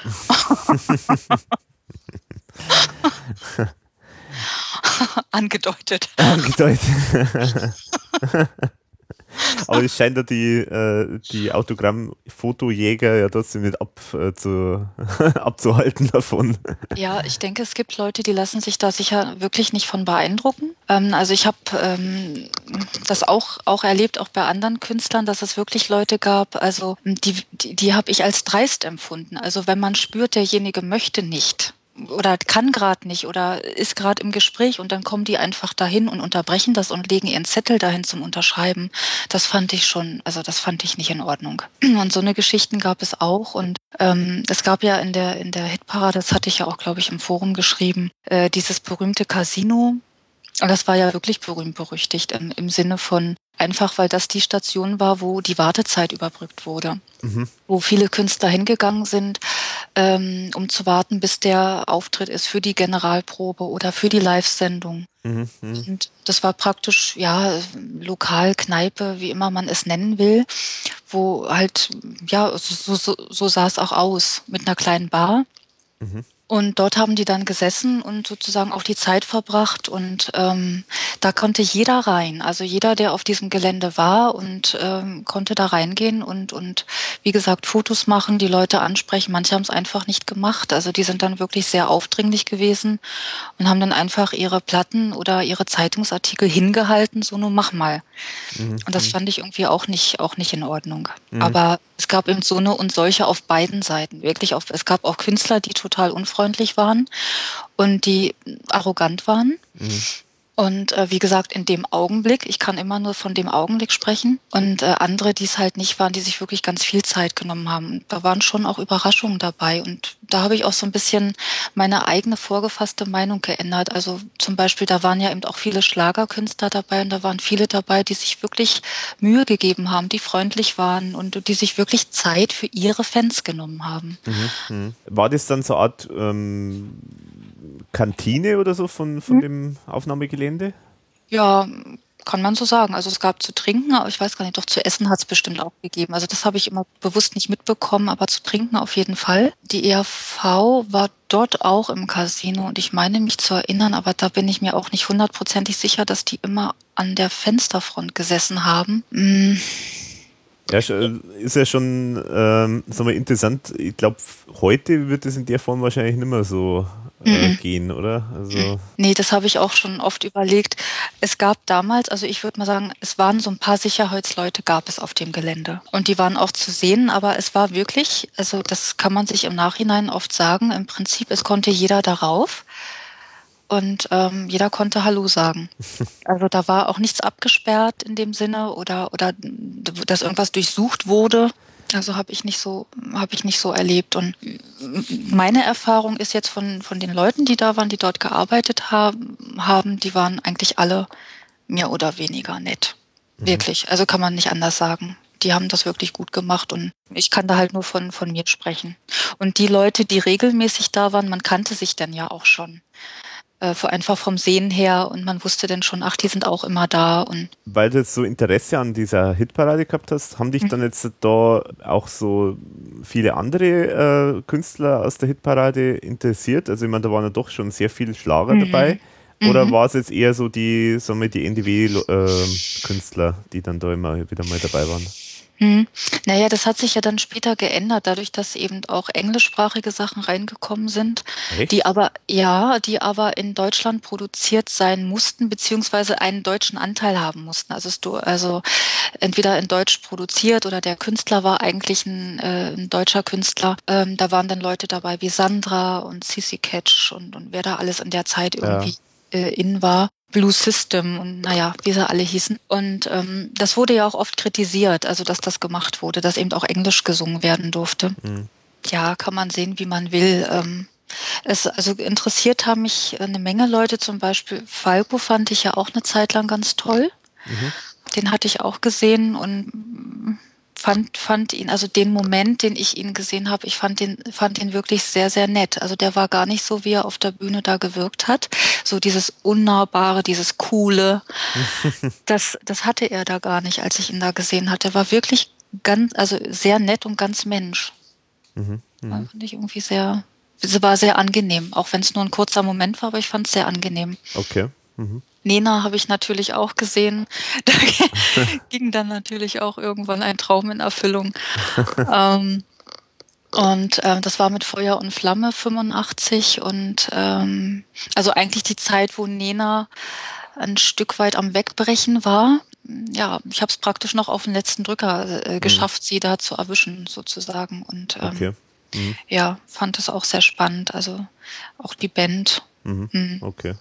Angedeutet. Angedeutet. Aber es scheint ja die, äh, die Autogramm-Fotojäger ja trotzdem nicht ab, äh, zu, abzuhalten davon. Ja, ich denke, es gibt Leute, die lassen sich da sicher wirklich nicht von beeindrucken. Ähm, also ich habe ähm, das auch, auch erlebt, auch bei anderen Künstlern, dass es wirklich Leute gab, also die, die, die habe ich als dreist empfunden. Also wenn man spürt, derjenige möchte nicht, oder kann gerade nicht oder ist gerade im Gespräch und dann kommen die einfach dahin und unterbrechen das und legen ihren Zettel dahin zum Unterschreiben. Das fand ich schon, also das fand ich nicht in Ordnung. Und so eine Geschichten gab es auch und ähm, es gab ja in der in der Hitparade, das hatte ich ja auch, glaube ich, im Forum geschrieben, äh, dieses berühmte Casino. Und das war ja wirklich berühmt berüchtigt im, im Sinne von einfach, weil das die Station war, wo die Wartezeit überbrückt wurde, mhm. wo viele Künstler hingegangen sind, ähm, um zu warten, bis der Auftritt ist für die Generalprobe oder für die Live-Sendung. Mhm. mhm. Und das war praktisch, ja, Lokal, Kneipe, wie immer man es nennen will, wo halt, ja, so, so, so sah es auch aus, mit einer kleinen Bar. Mhm. Und dort haben die dann gesessen und sozusagen auch die Zeit verbracht. Und ähm, da konnte jeder rein. Also jeder, der auf diesem Gelände war und ähm, konnte da reingehen und, und wie gesagt, Fotos machen, die Leute ansprechen. Manche haben es einfach nicht gemacht. Also die sind dann wirklich sehr aufdringlich gewesen und haben dann einfach ihre Platten oder ihre Zeitungsartikel hingehalten, so nur mach mal. Mhm. Und das fand ich irgendwie auch nicht, auch nicht in Ordnung. Mhm. Aber es gab eben so eine und solche auf beiden Seiten. Wirklich auf, es gab auch Künstler, die total unfreundlich unfreundlich waren und die arrogant waren. Mhm. Und äh, wie gesagt, in dem Augenblick, ich kann immer nur von dem Augenblick sprechen. Und äh, andere, die es halt nicht waren, die sich wirklich ganz viel Zeit genommen haben. Da waren schon auch Überraschungen dabei. Und da habe ich auch so ein bisschen meine eigene vorgefasste Meinung geändert. Also zum Beispiel, da waren ja eben auch viele Schlagerkünstler dabei und da waren viele dabei, die sich wirklich Mühe gegeben haben, die freundlich waren und die sich wirklich Zeit für ihre Fans genommen haben. Mhm, mh. War das dann so eine Art ähm Kantine oder so von, von hm. dem Aufnahmegelände? Ja, kann man so sagen. Also es gab zu trinken, aber ich weiß gar nicht, doch zu essen hat es bestimmt auch gegeben. Also das habe ich immer bewusst nicht mitbekommen, aber zu trinken auf jeden Fall. Die ERV war dort auch im Casino und ich meine mich zu erinnern, aber da bin ich mir auch nicht hundertprozentig sicher, dass die immer an der Fensterfront gesessen haben. Hm. Ja, ist ja schon ähm, sag mal, interessant. Ich glaube, heute wird es in der Form wahrscheinlich nicht mehr so äh, mhm. gehen, oder? Also nee, das habe ich auch schon oft überlegt. Es gab damals, also ich würde mal sagen, es waren so ein paar Sicherheitsleute gab es auf dem Gelände. Und die waren auch zu sehen, aber es war wirklich, also das kann man sich im Nachhinein oft sagen, im Prinzip, es konnte jeder darauf und ähm, jeder konnte Hallo sagen. Also da war auch nichts abgesperrt in dem Sinne oder oder dass irgendwas durchsucht wurde. Also habe ich nicht so habe ich nicht so erlebt und meine Erfahrung ist jetzt von von den Leuten, die da waren, die dort gearbeitet haben, haben, die waren eigentlich alle mehr oder weniger nett. Mhm. Wirklich, also kann man nicht anders sagen. die haben das wirklich gut gemacht und ich kann da halt nur von, von mir sprechen. Und die Leute, die regelmäßig da waren, man kannte sich dann ja auch schon äh, einfach vom Sehen her und man wusste dann schon, ach, die sind auch immer da. Und Weil du jetzt so Interesse an dieser Hitparade gehabt hast, haben dich mhm. dann jetzt da auch so viele andere äh, Künstler aus der Hitparade interessiert? Also ich meine, da waren ja doch schon sehr viele Schlager mhm. dabei. Oder mhm. war es jetzt eher so die, so mit die NDW-Künstler, äh, die dann da immer wieder mal dabei waren? Hm. Naja, das hat sich ja dann später geändert, dadurch, dass eben auch englischsprachige Sachen reingekommen sind, Echt? die aber, ja, die aber in Deutschland produziert sein mussten, beziehungsweise einen deutschen Anteil haben mussten. Also, es, also entweder in Deutsch produziert oder der Künstler war eigentlich ein, äh, ein deutscher Künstler. Ähm, da waren dann Leute dabei wie Sandra und Sissy Catch und, und wer da alles in der Zeit irgendwie ja. äh, in war. Blue System und naja, wie sie alle hießen. Und ähm, das wurde ja auch oft kritisiert, also dass das gemacht wurde, dass eben auch Englisch gesungen werden durfte. Mhm. Ja, kann man sehen, wie man will. Ähm, es, also interessiert haben mich eine Menge Leute, zum Beispiel Falco fand ich ja auch eine Zeit lang ganz toll. Mhm. Den hatte ich auch gesehen und fand, fand ihn, also den Moment, den ich ihn gesehen habe, ich fand ihn, fand ihn wirklich sehr, sehr nett. Also der war gar nicht so, wie er auf der Bühne da gewirkt hat. So dieses Unnahbare, dieses Coole. das, das hatte er da gar nicht, als ich ihn da gesehen hatte. Er war wirklich ganz, also sehr nett und ganz Mensch. Mhm, mh. Fand ich irgendwie sehr, es war sehr angenehm, auch wenn es nur ein kurzer Moment war, aber ich fand es sehr angenehm. Okay. Mhm. Nena habe ich natürlich auch gesehen. Da ging dann natürlich auch irgendwann ein Traum in Erfüllung. ähm, und ähm, das war mit Feuer und Flamme 85 und ähm, also eigentlich die Zeit, wo Nena ein Stück weit am Wegbrechen war. Ja, ich habe es praktisch noch auf den letzten Drücker äh, mhm. geschafft, mhm. sie da zu erwischen sozusagen. Und ähm, okay. mhm. ja, fand es auch sehr spannend. Also auch die Band. Mhm. mhm. Okay.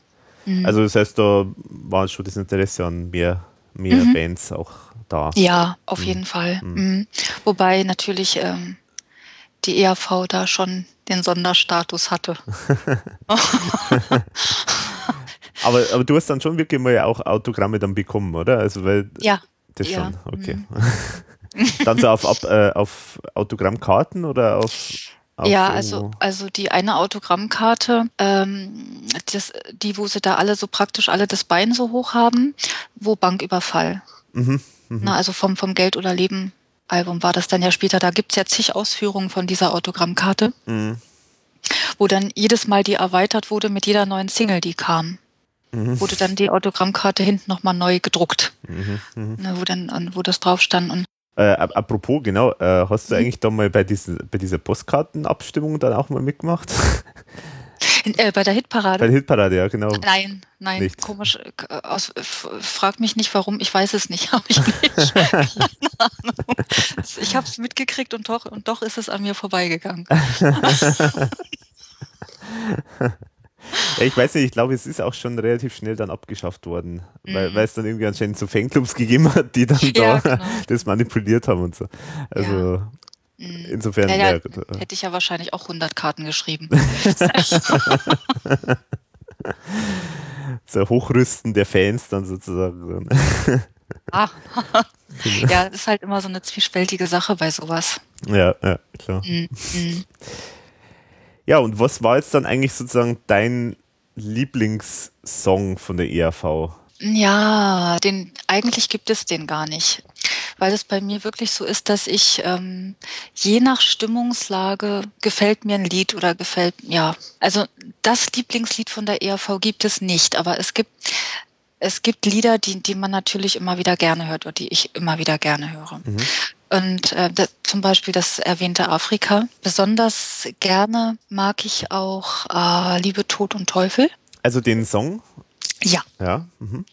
Mhm. Also das heißt, da war schon das Interesse an mehr, mehr mhm. Bands auch da. Ja, auf mhm. jeden Fall. Mhm. Mhm. Wobei natürlich ähm, die ERV da schon den Sonderstatus hatte. aber, aber du hast dann schon wirklich mal auch Autogramme dann bekommen, oder? Also weil ja. Das ja. schon, okay. dann so auf, auf, äh, auf Autogrammkarten oder auf ja, also, also die eine Autogrammkarte, ähm, das, die, wo sie da alle so praktisch alle das Bein so hoch haben, wo Banküberfall. Mhm, mh. Na, also vom, vom Geld oder Leben Album war das dann ja später. Da gibt's ja zig Ausführungen von dieser Autogrammkarte, mhm. wo dann jedes Mal die erweitert wurde mit jeder neuen Single, die kam. Mhm. Wurde dann die Autogrammkarte hinten nochmal neu gedruckt, mhm, mh. Ne, wo dann, wo das drauf stand. Und äh, apropos, genau, äh, hast du mhm. eigentlich da mal bei, diesen, bei dieser Postkartenabstimmung dann auch mal mitgemacht? In, äh, bei der Hitparade? Bei der Hitparade, ja, genau. Nein, nein, nicht. komisch. Aus, frag mich nicht, warum, ich weiß es nicht, habe ich nicht. Keine Ahnung. Ich habe es mitgekriegt und doch, und doch ist es an mir vorbeigegangen. Ja, ich weiß nicht, ich glaube, es ist auch schon relativ schnell dann abgeschafft worden, mhm. weil, weil es dann irgendwie anscheinend so Fanclubs gegeben hat, die dann ja, da genau. das manipuliert haben und so. Also ja. Mhm. insofern. Ja, hätte ich ja wahrscheinlich auch 100 Karten geschrieben. so Hochrüsten der Fans dann sozusagen. ah. ja, das ist halt immer so eine zwiespältige Sache bei sowas. Ja, ja, klar. Mhm. Ja, und was war jetzt dann eigentlich sozusagen dein Lieblingssong von der ERV? Ja, den eigentlich gibt es den gar nicht, weil es bei mir wirklich so ist, dass ich ähm, je nach Stimmungslage gefällt mir ein Lied oder gefällt ja, also das Lieblingslied von der ERV gibt es nicht, aber es gibt es gibt Lieder, die die man natürlich immer wieder gerne hört oder die ich immer wieder gerne höre. Mhm. Und äh, das, zum Beispiel das erwähnte Afrika. Besonders gerne mag ich auch äh, Liebe, Tod und Teufel. Also den Song? Ja. Ja. Mhm.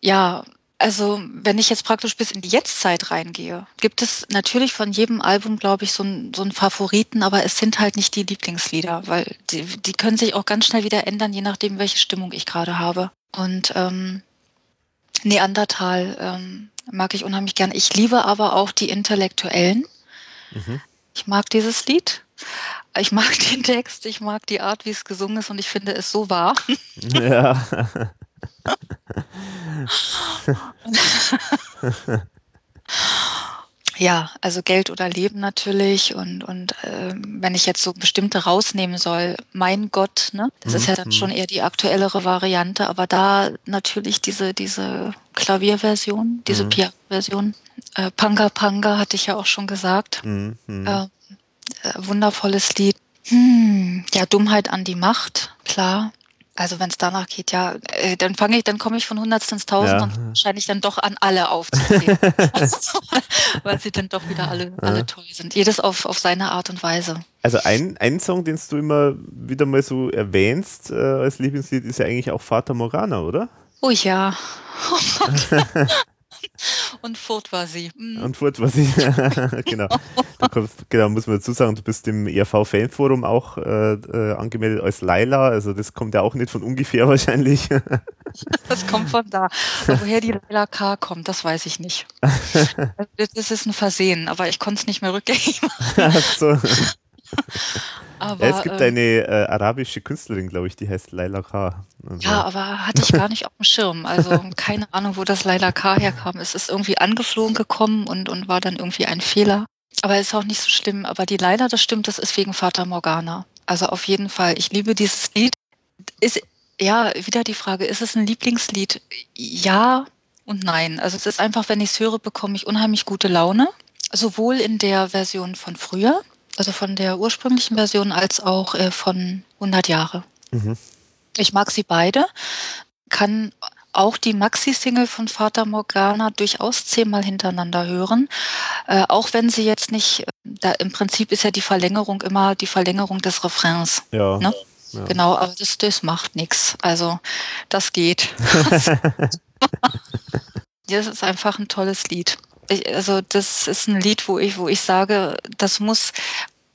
Ja, also wenn ich jetzt praktisch bis in die Jetztzeit reingehe, gibt es natürlich von jedem Album, glaube ich, so einen so einen Favoriten, aber es sind halt nicht die Lieblingslieder, weil die, die können sich auch ganz schnell wieder ändern, je nachdem, welche Stimmung ich gerade habe. Und ähm, Neandertal ähm, mag ich unheimlich gern. Ich liebe aber auch die Intellektuellen. Mhm. Ich mag dieses Lied. Ich mag den Text, ich mag die Art, wie es gesungen ist und ich finde es so wahr. Ja. Ja, also Geld oder Leben natürlich und und äh, wenn ich jetzt so bestimmte rausnehmen soll, mein Gott, ne? Das mhm. ist ja dann schon eher die aktuellere Variante, aber da natürlich diese diese Klavierversion, diese mhm. Piano-Version, äh, Panga Panga hatte ich ja auch schon gesagt, mhm. äh, äh, wundervolles Lied. Hm, ja, Dummheit an die Macht, klar. Also wenn es danach geht, ja, äh, dann fange ich, dann komme ich von Hundertsten ins Tausend ja. und wahrscheinlich dann doch an alle aufzuzählen. Weil sie dann doch wieder alle, ja. alle toll sind. Jedes auf, auf seine Art und Weise. Also ein, ein Song, den du immer wieder mal so erwähnst äh, als Lieblingslied, ist ja eigentlich auch Vater Morgana, oder? Oh ja. Oh Und fort war sie. Mhm. Und fort war sie. genau. Da kommt, genau, muss man dazu sagen, du bist im ERV-Fanforum auch äh, äh, angemeldet als Laila. Also das kommt ja auch nicht von ungefähr wahrscheinlich. das kommt von da. Aber woher die Laila K kommt, das weiß ich nicht. Das ist ein Versehen, aber ich konnte es nicht mehr rückgängig machen. Ach so. Aber, ja, es gibt ähm, eine äh, arabische Künstlerin, glaube ich, die heißt Laila K. Also. Ja, aber hatte ich gar nicht auf dem Schirm. Also keine Ahnung, wo das Laila K herkam. Es ist irgendwie angeflogen gekommen und, und war dann irgendwie ein Fehler. Aber ist auch nicht so schlimm. Aber die Laila, das stimmt, das ist wegen Vater Morgana. Also auf jeden Fall. Ich liebe dieses Lied. Ist, ja, wieder die Frage, ist es ein Lieblingslied? Ja und nein. Also es ist einfach, wenn ich es höre, bekomme ich unheimlich gute Laune. Sowohl in der Version von früher, also von der ursprünglichen Version als auch äh, von 100 Jahre. Mhm. Ich mag sie beide, kann auch die Maxi-Single von Vater Morgana durchaus zehnmal hintereinander hören, äh, auch wenn sie jetzt nicht, da im Prinzip ist ja die Verlängerung immer die Verlängerung des Refrains. Ja. Ne? ja. Genau, aber das, das macht nichts. Also das geht. das ist einfach ein tolles Lied ich, also das ist ein Lied, wo ich, wo ich sage, das muss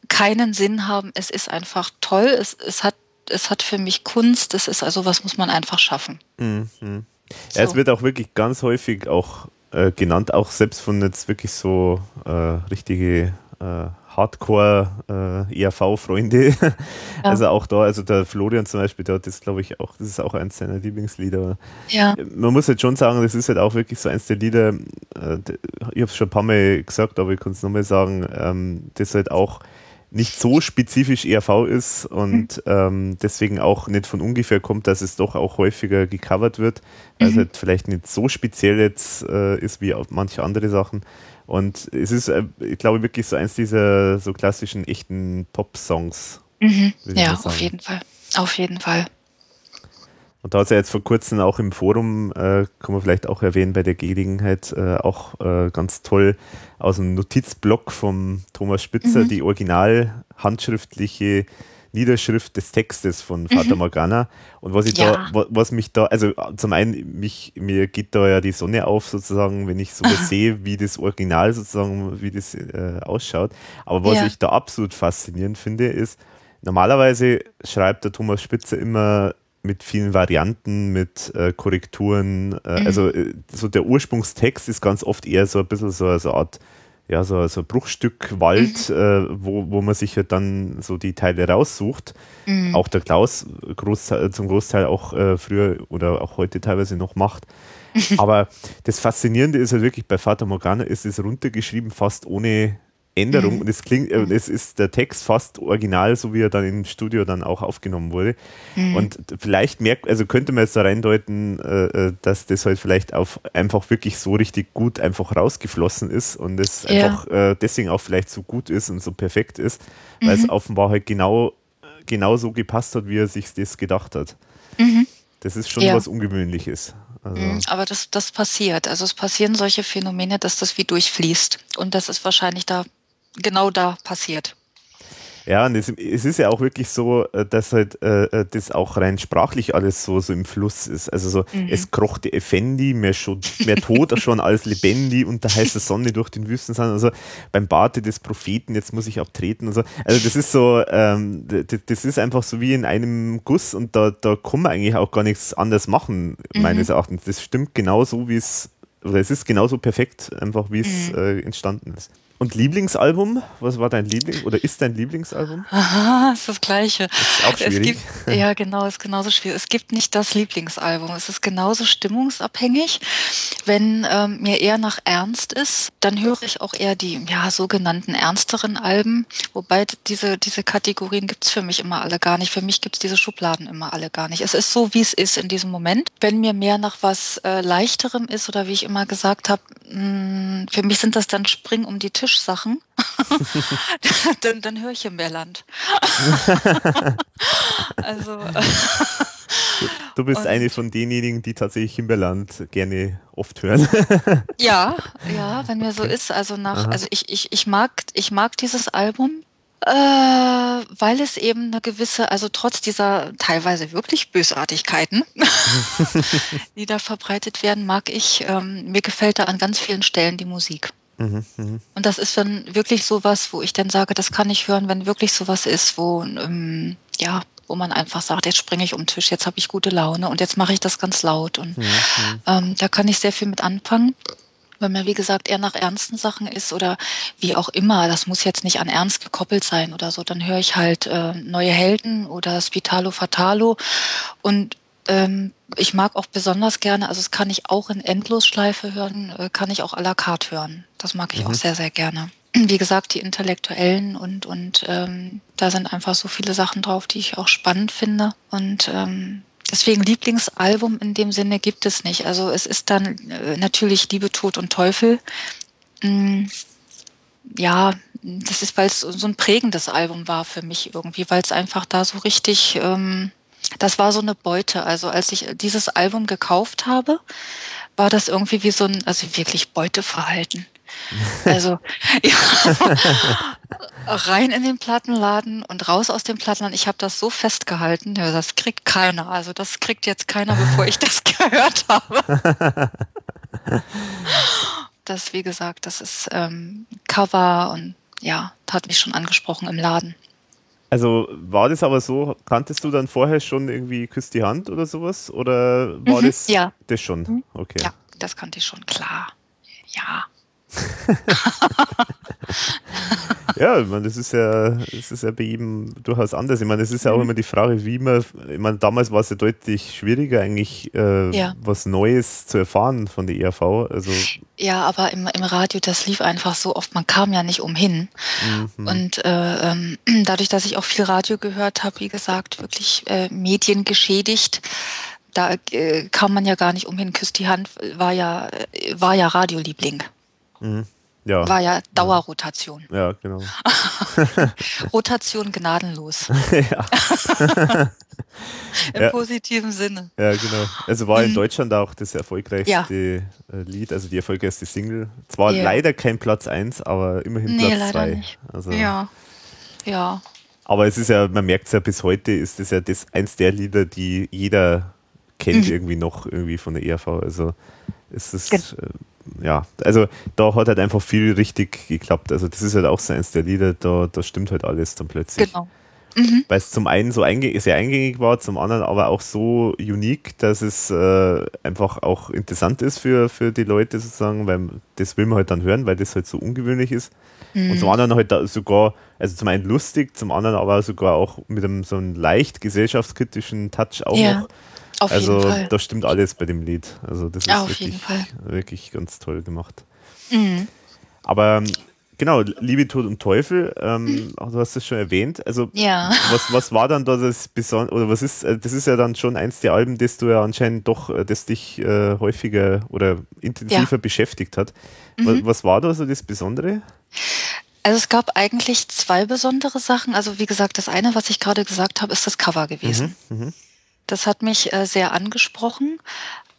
keinen Sinn haben. Es ist einfach toll. Es, es hat, es hat für mich Kunst. Es ist also was muss man einfach schaffen. Mhm. Ja, so. es wird auch wirklich ganz häufig auch äh, genannt, auch selbst von jetzt wirklich so äh, richtige äh, Hardcore äh, ERV-Freunde. Ja. Also auch da, also der Florian zum Beispiel, der hat das, glaube ich, auch, das ist auch eins seiner Lieblingslieder. Ja. Man muss halt schon sagen, das ist halt auch wirklich so eins der Lieder, äh, ich habe es schon ein paar Mal gesagt, aber ich kann es nochmal sagen, ähm, das halt auch nicht so spezifisch ERV ist und mhm. ähm, deswegen auch nicht von ungefähr kommt, dass es doch auch häufiger gecovert wird, weil mhm. es halt vielleicht nicht so speziell jetzt äh, ist wie manche andere Sachen. Und es ist, äh, ich glaube, wirklich so eins dieser so klassischen, echten Pop-Songs. Mhm. Ja, auf jeden Fall. Auf jeden Fall. Und da hat es ja jetzt vor kurzem auch im Forum, äh, kann man vielleicht auch erwähnen, bei der Gelegenheit äh, auch äh, ganz toll aus dem Notizblock vom Thomas Spitzer mhm. die original handschriftliche Niederschrift des Textes von mhm. Fata Morgana. Und was ich ja. da, was mich da, also zum einen, mich, mir geht da ja die Sonne auf, sozusagen, wenn ich so sehe, wie das Original sozusagen, wie das äh, ausschaut. Aber was ja. ich da absolut faszinierend finde, ist, normalerweise schreibt der Thomas Spitzer immer mit vielen Varianten, mit äh, Korrekturen. Äh, mhm. Also äh, so der Ursprungstext ist ganz oft eher so ein bisschen so, eine Art ja, so, so Bruchstück Wald, mhm. äh, wo, wo man sich halt dann so die Teile raussucht. Mhm. Auch der Klaus Großteil, zum Großteil auch äh, früher oder auch heute teilweise noch macht. Aber das Faszinierende ist halt wirklich bei Fata Morgana ist es runtergeschrieben, fast ohne Änderung. Mhm. Und es klingt, äh, es ist der Text fast original, so wie er dann im Studio dann auch aufgenommen wurde. Mhm. Und vielleicht merkt, also könnte man jetzt da reindeuten, äh, äh, dass das halt vielleicht auf einfach wirklich so richtig gut einfach rausgeflossen ist und es ja. einfach deswegen auch vielleicht so gut ist und so perfekt ist, weil mhm. es offenbar halt genau, genau so gepasst hat, wie er sich das gedacht hat. Mhm. Das ist schon ja. was Ungewöhnliches. Also. Mhm, aber das, das passiert. Also es passieren solche Phänomene, dass das wie durchfließt. Und das ist wahrscheinlich da genau da passiert. Ja, und es, es, ist ja auch wirklich so, äh, dass halt äh, äh, das auch rein sprachlich alles so, so im Fluss ist. Also so, mhm. es krochte Effendi, mehr, schon, mehr tot schon als lebendig und da heißt es Sonne durch den Wüstensand. Also beim Barte des Propheten, jetzt muss ich abtreten und so. Also das ist so, ähm, das, das, ist einfach so wie in einem Guss und da, da kann man eigentlich auch gar nichts anders machen, mhm. meines Erachtens. Das stimmt genau so, wie es, oder es ist genauso perfekt, einfach wie es mhm. äh, entstanden ist. Und Lieblingsalbum? Was war dein Liebling oder ist dein Lieblingsalbum? Aha, ist das Gleiche. Ist auch schwierig. Es gibt, ja, genau, ist genauso schwierig. Es gibt nicht das Lieblingsalbum. Es ist genauso stimmungsabhängig. Wenn ähm, mir eher nach Ernst ist, dann höre ich auch eher die ja, sogenannten ernsteren Alben. Wobei diese, diese Kategorien gibt's für mich immer alle gar nicht. Für mich gibt's diese Schubladen immer alle gar nicht. Es ist so, wie es ist in diesem Moment. Wenn mir mehr nach was äh, Leichterem ist oder wie ich immer gesagt habe, mm, für mich sind das dann Spring um die Tisch Sachen, dann, dann höre ich im Meerland. also. Du bist und, eine von denjenigen, die tatsächlich Himbeerland gerne oft hören. ja, ja, wenn mir so ist. Also nach, Aha. also ich, ich, ich mag, ich mag dieses Album. Äh, weil es eben eine gewisse, also trotz dieser teilweise wirklich Bösartigkeiten, die da verbreitet werden, mag ich, ähm, mir gefällt da an ganz vielen Stellen die Musik. Mhm, mh. Und das ist dann wirklich sowas, wo ich dann sage, das kann ich hören, wenn wirklich sowas ist, wo ähm, ja, wo man einfach sagt, jetzt springe ich um den Tisch, jetzt habe ich gute Laune und jetzt mache ich das ganz laut. Und mhm. ähm, da kann ich sehr viel mit anfangen. Wenn man, wie gesagt, eher nach ernsten Sachen ist oder wie auch immer, das muss jetzt nicht an Ernst gekoppelt sein oder so, dann höre ich halt äh, Neue Helden oder Spitalo Fatalo und ähm, ich mag auch besonders gerne, also es kann ich auch in Endlosschleife hören, äh, kann ich auch à la carte hören. Das mag ich mhm. auch sehr, sehr gerne. Wie gesagt, die Intellektuellen und, und ähm, da sind einfach so viele Sachen drauf, die ich auch spannend finde. Und ähm, deswegen Lieblingsalbum in dem Sinne gibt es nicht. Also es ist dann äh, natürlich Liebe, Tod und Teufel. Mm, ja, das ist, weil es so ein prägendes Album war für mich irgendwie, weil es einfach da so richtig ähm, das war so eine Beute. Also als ich dieses Album gekauft habe, war das irgendwie wie so ein, also wirklich Beuteverhalten. Also ja, rein in den Plattenladen und raus aus dem Plattenladen. Ich habe das so festgehalten, ja, das kriegt keiner. Also das kriegt jetzt keiner, bevor ich das gehört habe. Das, wie gesagt, das ist ähm, Cover und ja, hat mich schon angesprochen im Laden. Also war das aber so, kanntest du dann vorher schon irgendwie Küss die Hand oder sowas? Oder war mhm, das, ja. das schon? Mhm. Okay. Ja, das kannte ich schon, klar. Ja. ja, ich meine, das ist ja, das ist ja bei jedem durchaus anders. Ich meine, es ist ja auch mhm. immer die Frage, wie man, ich meine, damals war es ja deutlich schwieriger, eigentlich äh, ja. was Neues zu erfahren von der ERV. Also ja, aber im, im Radio, das lief einfach so oft, man kam ja nicht umhin. Mhm. Und äh, ähm, dadurch, dass ich auch viel Radio gehört habe, wie gesagt, wirklich äh, mediengeschädigt, da äh, kam man ja gar nicht umhin. Küss die Hand war ja, war ja Radioliebling. Mhm. Ja. War ja Dauerrotation. Ja, genau. Rotation gnadenlos. ja. Im ja. positiven Sinne. Ja, genau. Also war in mhm. Deutschland auch das erfolgreichste ja. Lied, also die erfolgreichste Single. Zwar ja. leider kein Platz 1, aber immerhin nee, Platz 2. Also, ja. Ja. Aber es ist ja, man merkt es ja bis heute, ist das ja das eins der Lieder, die jeder kennt mhm. irgendwie noch irgendwie von der ERV. Also es ist. Genau ja, also da hat halt einfach viel richtig geklappt. Also das ist halt auch so eins der Lieder, da, da stimmt halt alles dann plötzlich. Genau. Mhm. Weil es zum einen so einge sehr eingängig war, zum anderen aber auch so unique, dass es äh, einfach auch interessant ist für, für die Leute sozusagen, weil das will man halt dann hören, weil das halt so ungewöhnlich ist. Mhm. Und zum anderen halt sogar, also zum einen lustig, zum anderen aber sogar auch mit einem so einem leicht gesellschaftskritischen Touch auch ja. noch. Auf also jeden Fall. da stimmt alles bei dem Lied. Also das ist ja, wirklich, wirklich ganz toll gemacht. Mhm. Aber ähm, genau, Liebe, Tod und Teufel, ähm, mhm. du hast es schon erwähnt. Also ja. was, was war dann da das Besondere, oder was ist, äh, das ist ja dann schon eins der Alben, das du ja anscheinend doch, äh, das dich äh, häufiger oder intensiver ja. beschäftigt hat. Mhm. Was, was war da so das Besondere? Also es gab eigentlich zwei besondere Sachen. Also wie gesagt, das eine, was ich gerade gesagt habe, ist das Cover gewesen. Mhm, mh. Das hat mich äh, sehr angesprochen.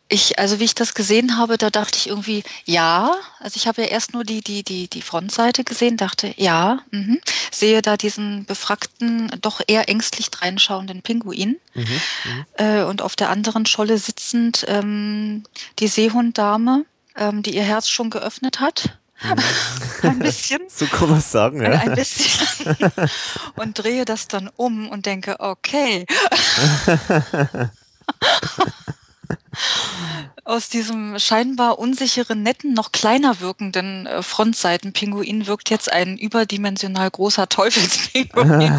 Ich, also wie ich das gesehen habe, da dachte ich irgendwie, ja, also ich habe ja erst nur die, die, die, die Frontseite gesehen, dachte, ja, mh. sehe da diesen befragten, doch eher ängstlich reinschauenden Pinguin. Mhm, mhm, äh, und auf der anderen Scholle sitzend ähm, die Seehunddame, ähm, die ihr Herz schon geöffnet hat. ein bisschen. So kann man es sagen, ja. Ein bisschen. und drehe das dann um und denke, okay. aus diesem scheinbar unsicheren, netten, noch kleiner wirkenden äh, Frontseitenpinguin wirkt jetzt ein überdimensional großer Teufelspinguin,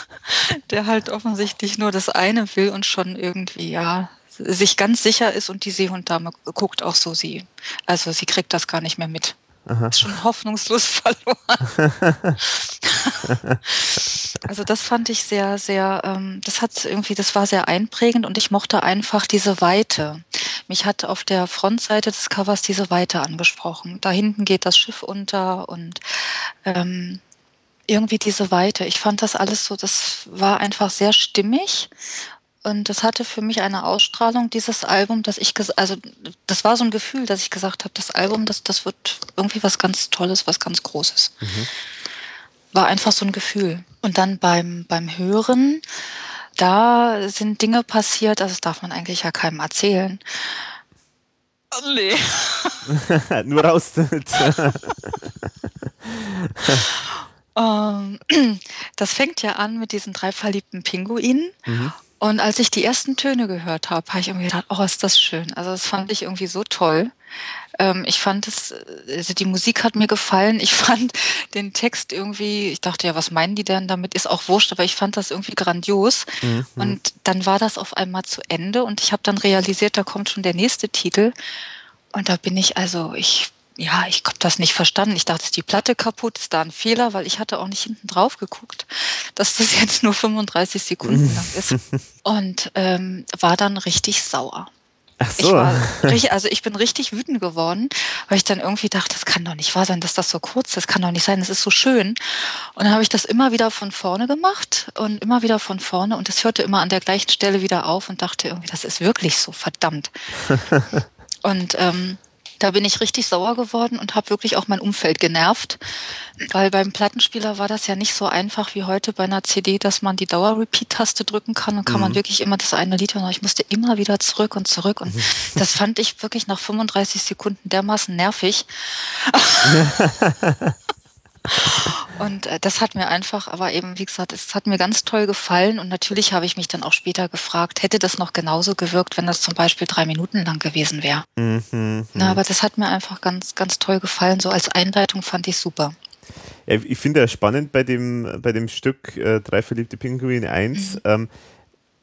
der halt offensichtlich nur das eine will und schon irgendwie, ja, sich ganz sicher ist und die Seehunddame guckt auch so sie. Also sie kriegt das gar nicht mehr mit. Aha. Schon hoffnungslos verloren. also das fand ich sehr, sehr, ähm, das hat irgendwie, das war sehr einprägend und ich mochte einfach diese Weite. Mich hat auf der Frontseite des Covers diese Weite angesprochen. Da hinten geht das Schiff unter und ähm, irgendwie diese Weite. Ich fand das alles so, das war einfach sehr stimmig und das hatte für mich eine Ausstrahlung, dieses Album, dass ich, also das war so ein Gefühl, dass ich gesagt habe, das Album, das, das wird irgendwie was ganz Tolles, was ganz Großes. Mhm. War einfach so ein Gefühl. Und dann beim, beim Hören, da sind Dinge passiert, also das darf man eigentlich ja keinem erzählen. Oh, nee. Nur raus ähm, das fängt ja an mit diesen drei verliebten Pinguinen. Mhm. Und als ich die ersten Töne gehört habe, habe ich irgendwie gedacht, oh, ist das schön. Also das fand ich irgendwie so toll. Ähm, ich fand es, also die Musik hat mir gefallen. Ich fand den Text irgendwie, ich dachte ja, was meinen die denn damit? Ist auch wurscht, aber ich fand das irgendwie grandios. Mhm. Und dann war das auf einmal zu Ende und ich habe dann realisiert, da kommt schon der nächste Titel. Und da bin ich also, ich ja, ich habe das nicht verstanden. Ich dachte, ist die Platte kaputt, ist da ein Fehler, weil ich hatte auch nicht hinten drauf geguckt, dass das jetzt nur 35 Sekunden lang ist. Und ähm, war dann richtig sauer. Ach so. Ich war, also ich bin richtig wütend geworden, weil ich dann irgendwie dachte, das kann doch nicht wahr sein, dass das so kurz ist, das kann doch nicht sein, das ist so schön. Und dann habe ich das immer wieder von vorne gemacht und immer wieder von vorne und es hörte immer an der gleichen Stelle wieder auf und dachte irgendwie, das ist wirklich so verdammt. und ähm, da bin ich richtig sauer geworden und habe wirklich auch mein Umfeld genervt, weil beim Plattenspieler war das ja nicht so einfach wie heute bei einer CD, dass man die Dauer-Repeat-Taste drücken kann und kann mhm. man wirklich immer das eine Lied hören. Ich musste immer wieder zurück und zurück und das fand ich wirklich nach 35 Sekunden dermaßen nervig. Und äh, das hat mir einfach, aber eben, wie gesagt, es hat mir ganz toll gefallen. Und natürlich habe ich mich dann auch später gefragt, hätte das noch genauso gewirkt, wenn das zum Beispiel drei Minuten lang gewesen wäre. Mhm, mhm. Na, aber das hat mir einfach ganz, ganz toll gefallen. So als Einleitung fand ich super. Ja, ich finde ja spannend bei dem, bei dem Stück äh, Drei verliebte Pinguine 1. Mhm. Ähm,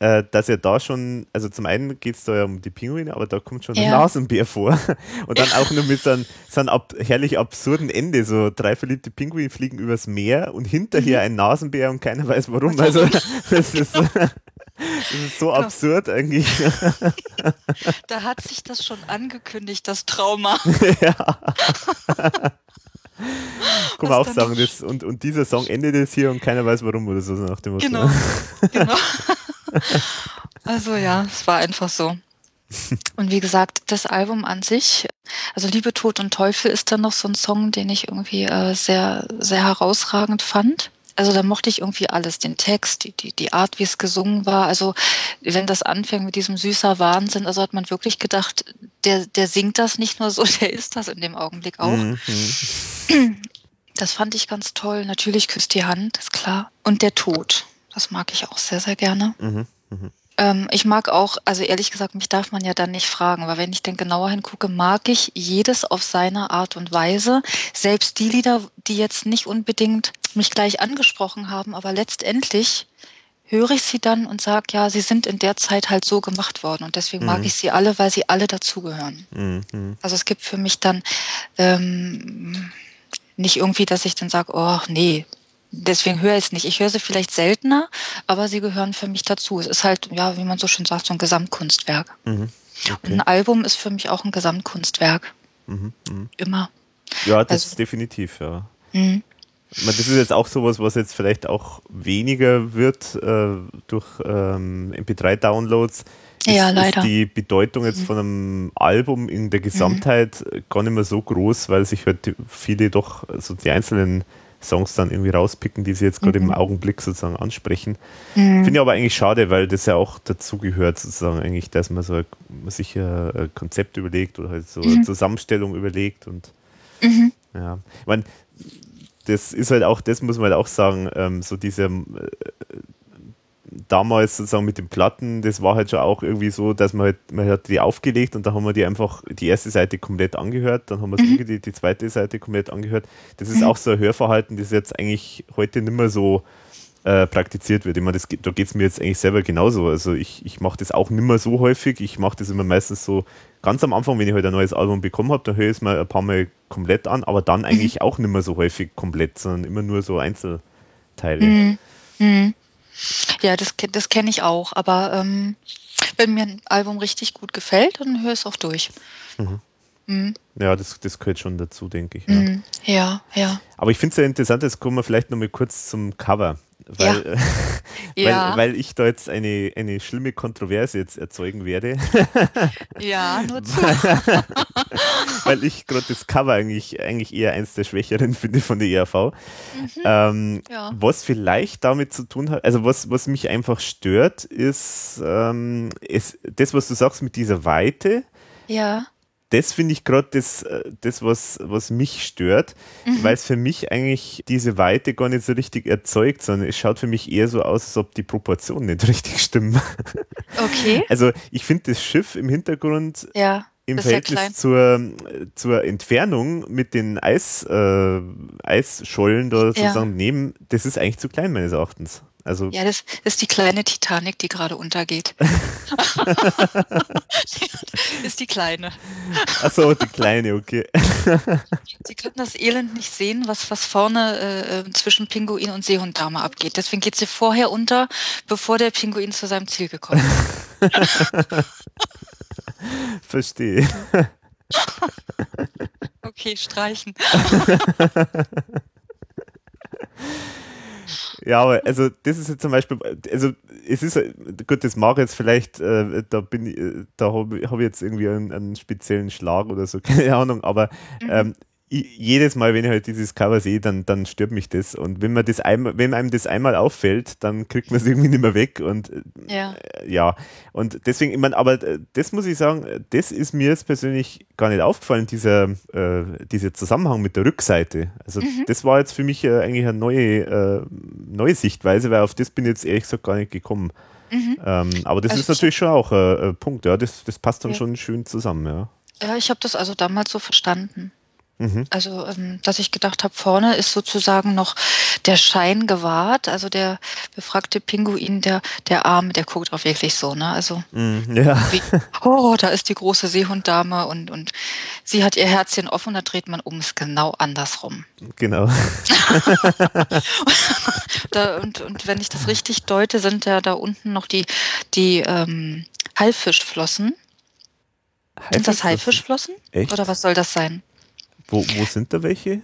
äh, dass er da schon, also zum einen geht es da ja um die Pinguine, aber da kommt schon ja. ein Nasenbär vor. Und dann auch nur mit so einem, so einem ab, herrlich absurden Ende. So drei verliebte Pinguine fliegen übers Meer und hinterher mhm. ein Nasenbär und keiner weiß warum. Also das ist, das ist so absurd eigentlich. Da hat sich das schon angekündigt, das Trauma. ja. Kann man auch sagen, das, und, und dieser Song endet jetzt hier und keiner weiß warum oder so nach dem Motto. Genau, genau. also ja, es war einfach so. Und wie gesagt, das Album an sich, also Liebe, Tod und Teufel ist dann noch so ein Song, den ich irgendwie äh, sehr, sehr herausragend fand. Also da mochte ich irgendwie alles, den Text, die, die, die Art, wie es gesungen war. Also wenn das anfängt mit diesem süßer Wahnsinn, also hat man wirklich gedacht, der, der singt das nicht nur so, der ist das in dem Augenblick auch. Mhm. Das fand ich ganz toll. Natürlich küsst die Hand, ist klar. Und der Tod. Das mag ich auch sehr, sehr gerne. Mhm, mh. ähm, ich mag auch, also ehrlich gesagt, mich darf man ja dann nicht fragen, aber wenn ich dann genauer hingucke, mag ich jedes auf seine Art und Weise. Selbst die Lieder, die jetzt nicht unbedingt mich gleich angesprochen haben, aber letztendlich höre ich sie dann und sage, ja, sie sind in der Zeit halt so gemacht worden und deswegen mhm. mag ich sie alle, weil sie alle dazugehören. Mhm. Also es gibt für mich dann ähm, nicht irgendwie, dass ich dann sage, oh nee, deswegen höre ich es nicht. Ich höre sie vielleicht seltener, aber sie gehören für mich dazu. Es ist halt, ja, wie man so schön sagt, so ein Gesamtkunstwerk. Mhm. Okay. Und ein Album ist für mich auch ein Gesamtkunstwerk. Mhm. Mhm. Immer. Ja, das also, ist definitiv, ja. Mhm. Das ist jetzt auch sowas, was jetzt vielleicht auch weniger wird äh, durch ähm, MP3-Downloads. Ja, leider. Ist die Bedeutung jetzt mhm. von einem Album in der Gesamtheit mhm. gar nicht mehr so groß, weil sich halt viele doch so die einzelnen Songs dann irgendwie rauspicken, die sie jetzt gerade mhm. im Augenblick sozusagen ansprechen. Mhm. Finde ich aber eigentlich schade, weil das ja auch dazu gehört, sozusagen eigentlich, dass man so ein, sich ein Konzept überlegt oder halt so eine mhm. Zusammenstellung überlegt und mhm. ja. Ich meine, das ist halt auch, das muss man halt auch sagen, ähm, so diese äh, damals sozusagen mit den Platten, das war halt schon auch irgendwie so, dass man halt, man hat die aufgelegt und da haben wir die einfach die erste Seite komplett angehört, dann haben wir mhm. die, die zweite Seite komplett angehört. Das ist mhm. auch so ein Hörverhalten, das jetzt eigentlich heute nicht mehr so äh, praktiziert wird. Ich meine, das, da geht es mir jetzt eigentlich selber genauso. Also ich, ich mache das auch nicht mehr so häufig. Ich mache das immer meistens so ganz am Anfang, wenn ich halt ein neues Album bekommen habe, dann höre ich es mal ein paar Mal komplett an, aber dann eigentlich mhm. auch nicht mehr so häufig komplett, sondern immer nur so Einzelteile. Mhm. Ja, das, das kenne ich auch. Aber ähm, wenn mir ein Album richtig gut gefällt, dann höre ich es auch durch. Mhm. Mhm. Ja, das, das gehört schon dazu, denke ich. Ja, mhm. ja. ja. Aber ich finde es sehr interessant, jetzt kommen wir vielleicht noch mal kurz zum Cover weil, ja. weil, weil ich da jetzt eine, eine schlimme Kontroverse jetzt erzeugen werde. ja, nur zu. weil ich gerade das Cover eigentlich, eigentlich eher eins der Schwächeren finde von der ERV. Mhm. Ähm, ja. Was vielleicht damit zu tun hat, also was, was mich einfach stört, ist ähm, es, das, was du sagst mit dieser Weite. Ja das finde ich gerade das, äh, das was, was mich stört, mhm. weil es für mich eigentlich diese Weite gar nicht so richtig erzeugt, sondern es schaut für mich eher so aus, als ob die Proportionen nicht richtig stimmen. Okay. Also ich finde das Schiff im Hintergrund ja, im Verhältnis zur, zur Entfernung mit den Eis, äh, Eisschollen da sozusagen ja. neben, das ist eigentlich zu klein meines Erachtens. Also ja, das ist die kleine Titanic, die gerade untergeht. ist die kleine. Achso, die kleine, okay. Sie können das Elend nicht sehen, was, was vorne äh, äh, zwischen Pinguin und Seehunddame abgeht. Deswegen geht sie vorher unter, bevor der Pinguin zu seinem Ziel gekommen ist. Verstehe. Okay, streichen. Ja, aber also das ist jetzt zum Beispiel, also es ist, gut, das mag jetzt vielleicht, äh, da bin ich, äh, da habe hab ich jetzt irgendwie einen, einen, speziellen Schlag oder so, keine Ahnung, aber mhm. ähm, jedes Mal, wenn ich halt dieses Cover sehe, dann, dann stört mich das. Und wenn man das einmal, wenn einem das einmal auffällt, dann kriegt man es irgendwie nicht mehr weg. Und ja, äh, ja. und deswegen, ich meine, aber äh, das muss ich sagen, das ist mir jetzt persönlich gar nicht aufgefallen, dieser, äh, dieser Zusammenhang mit der Rückseite. Also mhm. das war jetzt für mich äh, eigentlich eine neue, äh, neue Sichtweise, weil auf das bin ich jetzt ehrlich gesagt gar nicht gekommen. Mhm. Ähm, aber das also ist natürlich schon auch ein, ein Punkt, ja. Das, das passt dann ja. schon schön zusammen, ja. Ja, ich habe das also damals so verstanden. Mhm. Also, ähm, dass ich gedacht habe, vorne ist sozusagen noch der Schein gewahrt. Also der befragte Pinguin, der, der Arm, der guckt auch wirklich so, ne? Also, mhm, ja. Wie, oh, da ist die große Seehunddame und, und sie hat ihr Herzchen offen, da dreht man um, ist genau andersrum. Genau. da, und, und wenn ich das richtig deute, sind ja da unten noch die, die ähm, Haifischflossen. Sind das Haifischflossen? Echt? Oder was soll das sein? Wo, wo sind da welche?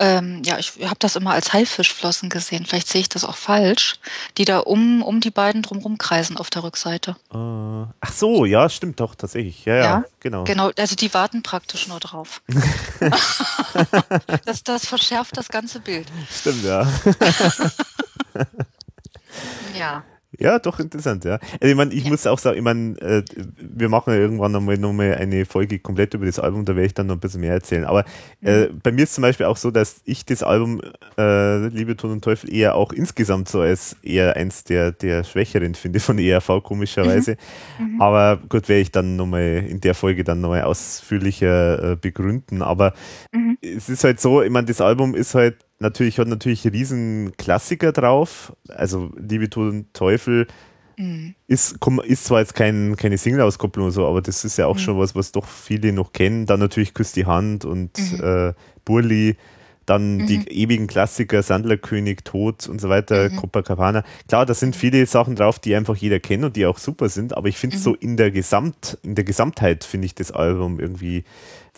Ähm, ja, ich habe das immer als Haifischflossen gesehen. Vielleicht sehe ich das auch falsch. Die da um, um die beiden drumherum kreisen auf der Rückseite. Uh, ach so, ja, stimmt doch, tatsächlich. Ja, ja, ja, genau. Genau, also die warten praktisch nur drauf. das, das verschärft das ganze Bild. Stimmt, ja. ja. Ja, doch interessant, ja. Also ich meine, ich ja. muss auch sagen, ich meine, äh, wir machen ja irgendwann nochmal noch mal eine Folge komplett über das Album, da werde ich dann noch ein bisschen mehr erzählen. Aber äh, mhm. bei mir ist zum Beispiel auch so, dass ich das Album äh, Liebe, Ton und Teufel eher auch insgesamt so als eher eins der, der Schwächeren finde von ERV, komischerweise. Mhm. Mhm. Aber gut, werde ich dann nochmal in der Folge dann nochmal ausführlicher äh, begründen. Aber mhm. es ist halt so, ich meine, das Album ist halt natürlich, hat natürlich riesen Klassiker drauf. Also Liebe, Tod und Teufel mhm. ist, ist zwar jetzt kein, keine Single-Auskopplung oder so, aber das ist ja auch mhm. schon was, was doch viele noch kennen. Dann natürlich Küss die Hand und mhm. äh, Burli. Dann mhm. die ewigen Klassiker, Sandlerkönig, Tod und so weiter, mhm. Copacabana. Klar, da sind viele Sachen drauf, die einfach jeder kennt und die auch super sind, aber ich finde es mhm. so in der Gesamt, in der Gesamtheit finde ich das Album irgendwie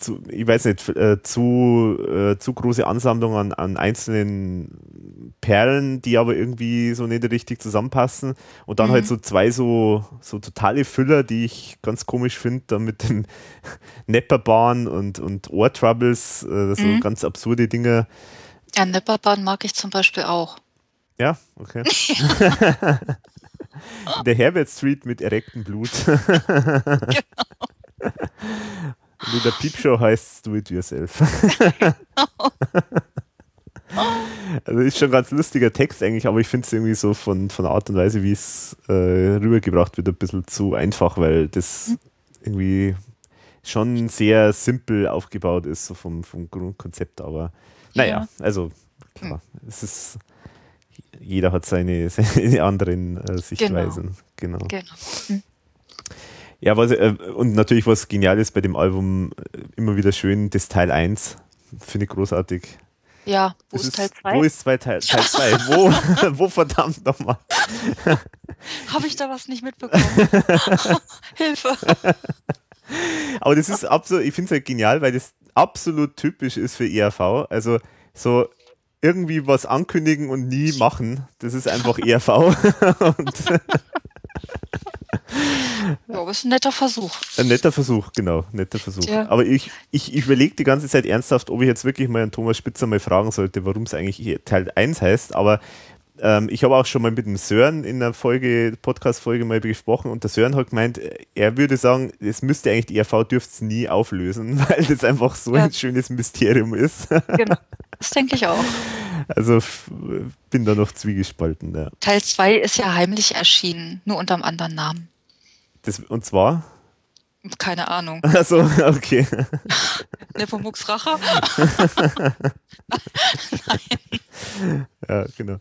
zu, ich weiß nicht, äh, zu, äh, zu große Ansammlung an, an einzelnen Perlen, die aber irgendwie so nicht richtig zusammenpassen. Und dann halt mhm. halt so zwei so, so totale Füller, die ich ganz komisch finde, dann mit den Nepperbahn und, und Ohrtroubles, äh, so mhm. ganz absurde Dinge. Ja, Nepperbahn mag ich zum Beispiel auch. Ja, okay. Der Herbert Street mit erregtem Blut. genau. Und in der Piepshow heißt es Do It Yourself. Also ist schon ein ganz lustiger Text eigentlich, aber ich finde es irgendwie so von, von der Art und Weise, wie es äh, rübergebracht wird, ein bisschen zu einfach, weil das irgendwie schon sehr simpel aufgebaut ist, so vom, vom Grundkonzept, aber naja, ja. also klar, mhm. es ist jeder hat seine, seine anderen äh, Sichtweisen. Genau. genau. genau. Mhm. Ja, was, äh, und natürlich was genial ist bei dem Album, äh, immer wieder schön, das Teil 1, finde ich großartig. Ja, wo das ist Teil 2? Wo ist zwei Teil 2? wo, wo verdammt nochmal? Habe ich da was nicht mitbekommen? Hilfe! Aber das ist absolut, ich finde es halt genial, weil das absolut typisch ist für ERV. Also so irgendwie was ankündigen und nie machen, das ist einfach ERV. Ja, aber ist ein netter Versuch. Ein netter Versuch, genau, netter Versuch. Ja. Aber ich, ich, ich überlege die ganze Zeit ernsthaft, ob ich jetzt wirklich mal einen Thomas Spitzer mal fragen sollte, warum es eigentlich Teil 1 heißt, aber ähm, ich habe auch schon mal mit dem Sören in einer Folge, Podcast-Folge mal gesprochen und der Sören hat gemeint, er würde sagen, es müsste eigentlich die ERV dürfte es nie auflösen, weil das einfach so ja. ein schönes Mysterium ist. Genau, das denke ich auch. Also bin da noch zwiegespalten. Ja. Teil 2 ist ja heimlich erschienen, nur unter einem anderen Namen. Das, und zwar? Keine Ahnung. Achso, okay. Nepomuks Rache? Nein. Ja, genau.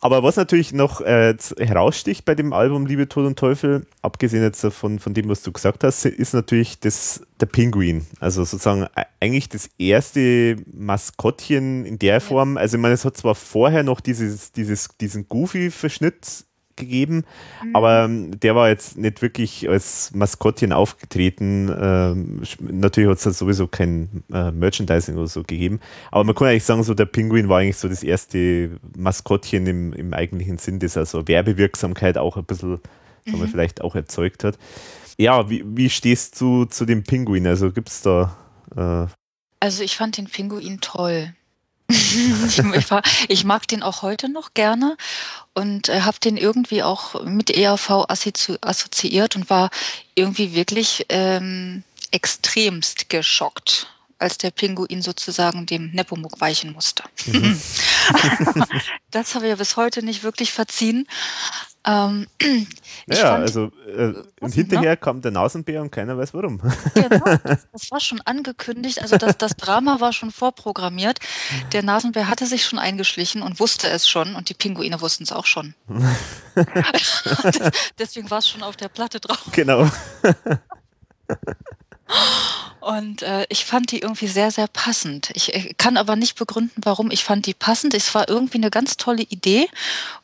Aber was natürlich noch äh, heraussticht bei dem Album Liebe, Tod und Teufel, abgesehen jetzt von, von dem, was du gesagt hast, ist natürlich das, der Pinguin. Also sozusagen äh, eigentlich das erste Maskottchen in der Form. Also ich meine, es hat zwar vorher noch dieses, dieses, diesen Goofy-Verschnitt gegeben, mhm. aber ähm, der war jetzt nicht wirklich als Maskottchen aufgetreten. Ähm, natürlich hat es sowieso kein äh, Merchandising oder so gegeben, aber man kann eigentlich sagen, so der Pinguin war eigentlich so das erste Maskottchen im, im eigentlichen Sinn, das also Werbewirksamkeit auch ein bisschen, mhm. man vielleicht auch erzeugt hat. Ja, wie, wie stehst du zu dem Pinguin? Also gibt es da. Äh also ich fand den Pinguin toll. ich, mag den auch heute noch gerne und äh, habe den irgendwie auch mit ERV assoziiert und war irgendwie wirklich ähm, extremst geschockt, als der Pinguin sozusagen dem Nepomuk weichen musste. Mhm. das habe ich ja bis heute nicht wirklich verziehen. Ähm, naja, fand, also äh, und hinterher ne? kam der Nasenbär und keiner weiß warum. Genau, das, das, war schon angekündigt, also das, das Drama war schon vorprogrammiert. Der Nasenbär hatte sich schon eingeschlichen und wusste es schon und die Pinguine wussten es auch schon. Deswegen war es schon auf der Platte drauf. Genau. Und äh, ich fand die irgendwie sehr, sehr passend. Ich, ich kann aber nicht begründen, warum. Ich fand die passend. Es war irgendwie eine ganz tolle Idee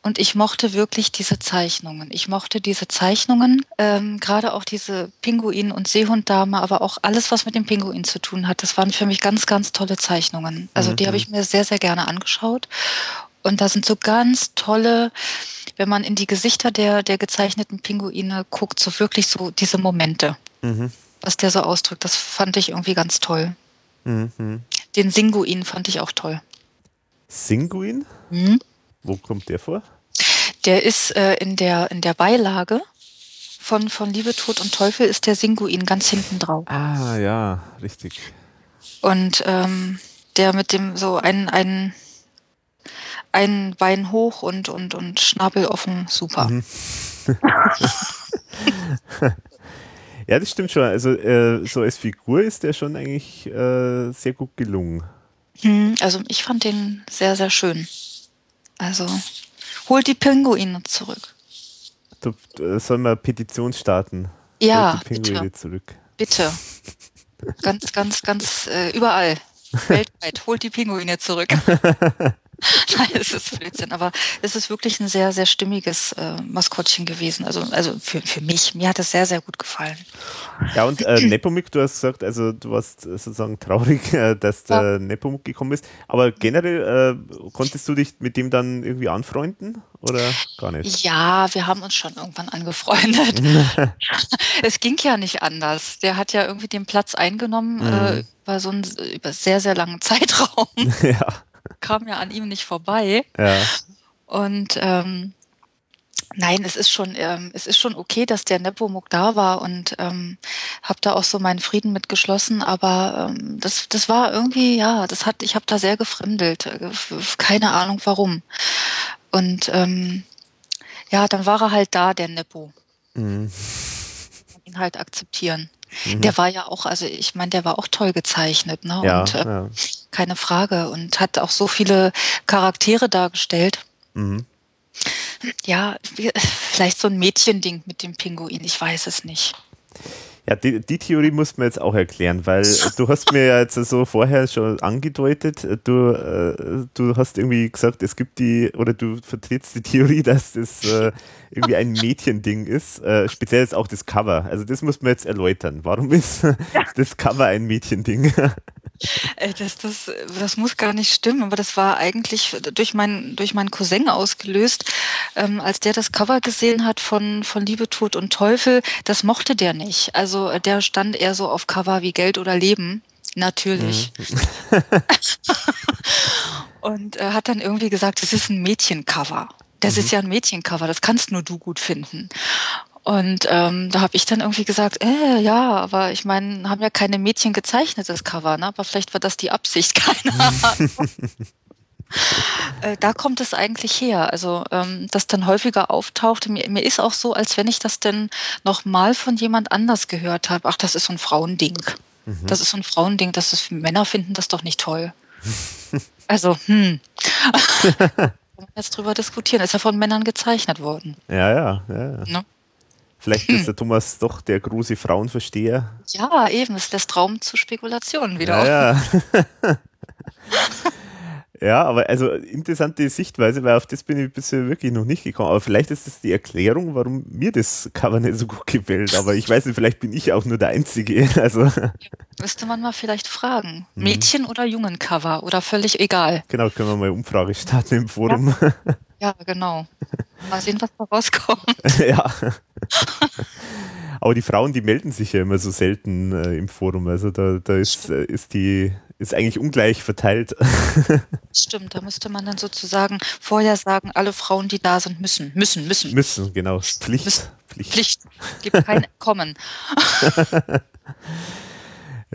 und ich mochte wirklich diese Zeichnungen. Ich mochte diese Zeichnungen, ähm, gerade auch diese Pinguin- und Seehunddame, aber auch alles, was mit dem Pinguin zu tun hat. Das waren für mich ganz, ganz tolle Zeichnungen. Also mhm. die habe ich mir sehr, sehr gerne angeschaut. Und da sind so ganz tolle, wenn man in die Gesichter der, der gezeichneten Pinguine guckt, so wirklich so diese Momente. Mhm was der so ausdrückt. Das fand ich irgendwie ganz toll. Mhm. Den Singuin fand ich auch toll. Singuin? Mhm. Wo kommt der vor? Der ist äh, in, der, in der Beilage von, von Liebe, Tod und Teufel ist der Singuin ganz hinten drauf. Ah, ja, richtig. Und ähm, der mit dem so ein, ein, ein Bein hoch und, und, und Schnabel offen, super. Mhm. Ja, das stimmt schon. Also äh, so als Figur ist der schon eigentlich äh, sehr gut gelungen. Hm, also ich fand den sehr, sehr schön. Also holt die Pinguine zurück. Du, äh, sollen wir Petition starten? Ja, holt die Pinguine bitte. zurück. Bitte. Ganz, ganz, ganz äh, überall. Weltweit. Holt die Pinguine zurück. Nein, es ist Blödsinn, aber es ist wirklich ein sehr, sehr stimmiges äh, Maskottchen gewesen. Also, also für, für mich, mir hat es sehr, sehr gut gefallen. Ja, und äh, Nepomuk, du hast gesagt, also du warst sozusagen traurig, äh, dass der ja. Nepomuk gekommen ist. Aber generell äh, konntest du dich mit dem dann irgendwie anfreunden oder gar nicht? Ja, wir haben uns schon irgendwann angefreundet. es ging ja nicht anders. Der hat ja irgendwie den Platz eingenommen mhm. äh, über so einen über sehr, sehr langen Zeitraum. ja kam ja an ihm nicht vorbei. Ja. Und ähm, nein, es ist schon, ähm, es ist schon okay, dass der Nepomuk da war und ähm, habe da auch so meinen Frieden mit geschlossen, aber ähm, das, das war irgendwie, ja, das hat, ich habe da sehr gefremdelt, äh, keine Ahnung warum. Und ähm, ja, dann war er halt da, der Nepo. Mhm. Ihn halt akzeptieren. Mhm. Der war ja auch, also ich meine, der war auch toll gezeichnet, ne? Ja, und äh, ja. Keine Frage. Und hat auch so viele Charaktere dargestellt. Mhm. Ja, vielleicht so ein Mädchending mit dem Pinguin, ich weiß es nicht. Ja, die, die Theorie muss man jetzt auch erklären, weil du hast mir ja jetzt so vorher schon angedeutet, du, äh, du hast irgendwie gesagt, es gibt die, oder du vertrittst die Theorie, dass das äh, irgendwie ein Mädchending ist, äh, speziell jetzt auch das Cover. Also das muss man jetzt erläutern. Warum ist das Cover ein Mädchending? Äh, das, das, das muss gar nicht stimmen, aber das war eigentlich durch, mein, durch meinen Cousin ausgelöst. Ähm, als der das Cover gesehen hat von, von Liebe, Tod und Teufel, das mochte der nicht. Also äh, der stand eher so auf Cover wie Geld oder Leben. Natürlich. Mhm. und er hat dann irgendwie gesagt, das ist ein Mädchencover. Das mhm. ist ja ein Mädchencover, das kannst nur du gut finden. Und ähm, da habe ich dann irgendwie gesagt, äh, ja, aber ich meine, haben ja keine Mädchen gezeichnet, das Cover, ne? aber vielleicht war das die Absicht, keine Ahnung. Äh, da kommt es eigentlich her. Also, ähm, das dann häufiger auftauchte. Mir, mir ist auch so, als wenn ich das denn nochmal von jemand anders gehört habe. Ach, das ist so ein Frauending. Mhm. Das ist so ein Frauending, das ist, Männer finden das doch nicht toll. also, hm. jetzt drüber diskutieren. Ist ja von Männern gezeichnet worden. Ja, ja, ja. ja. Ne? Vielleicht ist der Thomas doch der große Frauenversteher. Ja, eben. Es lässt Raum zu Spekulationen wieder. Ja, ja. Ja, aber also interessante Sichtweise, weil auf das bin ich bisher wirklich noch nicht gekommen. Aber vielleicht ist das die Erklärung, warum mir das Cover nicht so gut gefällt. Aber ich weiß nicht, vielleicht bin ich auch nur der Einzige. Also. Müsste man mal vielleicht fragen. Mhm. Mädchen- oder Jungen-Cover oder völlig egal. Genau, können wir mal Umfrage starten im Forum. Ja, ja genau. Mal sehen, was da rauskommt. ja. Aber die Frauen, die melden sich ja immer so selten äh, im Forum. Also da, da ist, äh, ist die ist eigentlich ungleich verteilt. Stimmt, da müsste man dann sozusagen vorher sagen, alle Frauen, die da sind, müssen, müssen, müssen. Müssen, genau. Pflicht. Müssen. Pflicht. Pflicht. Gibt kein Kommen.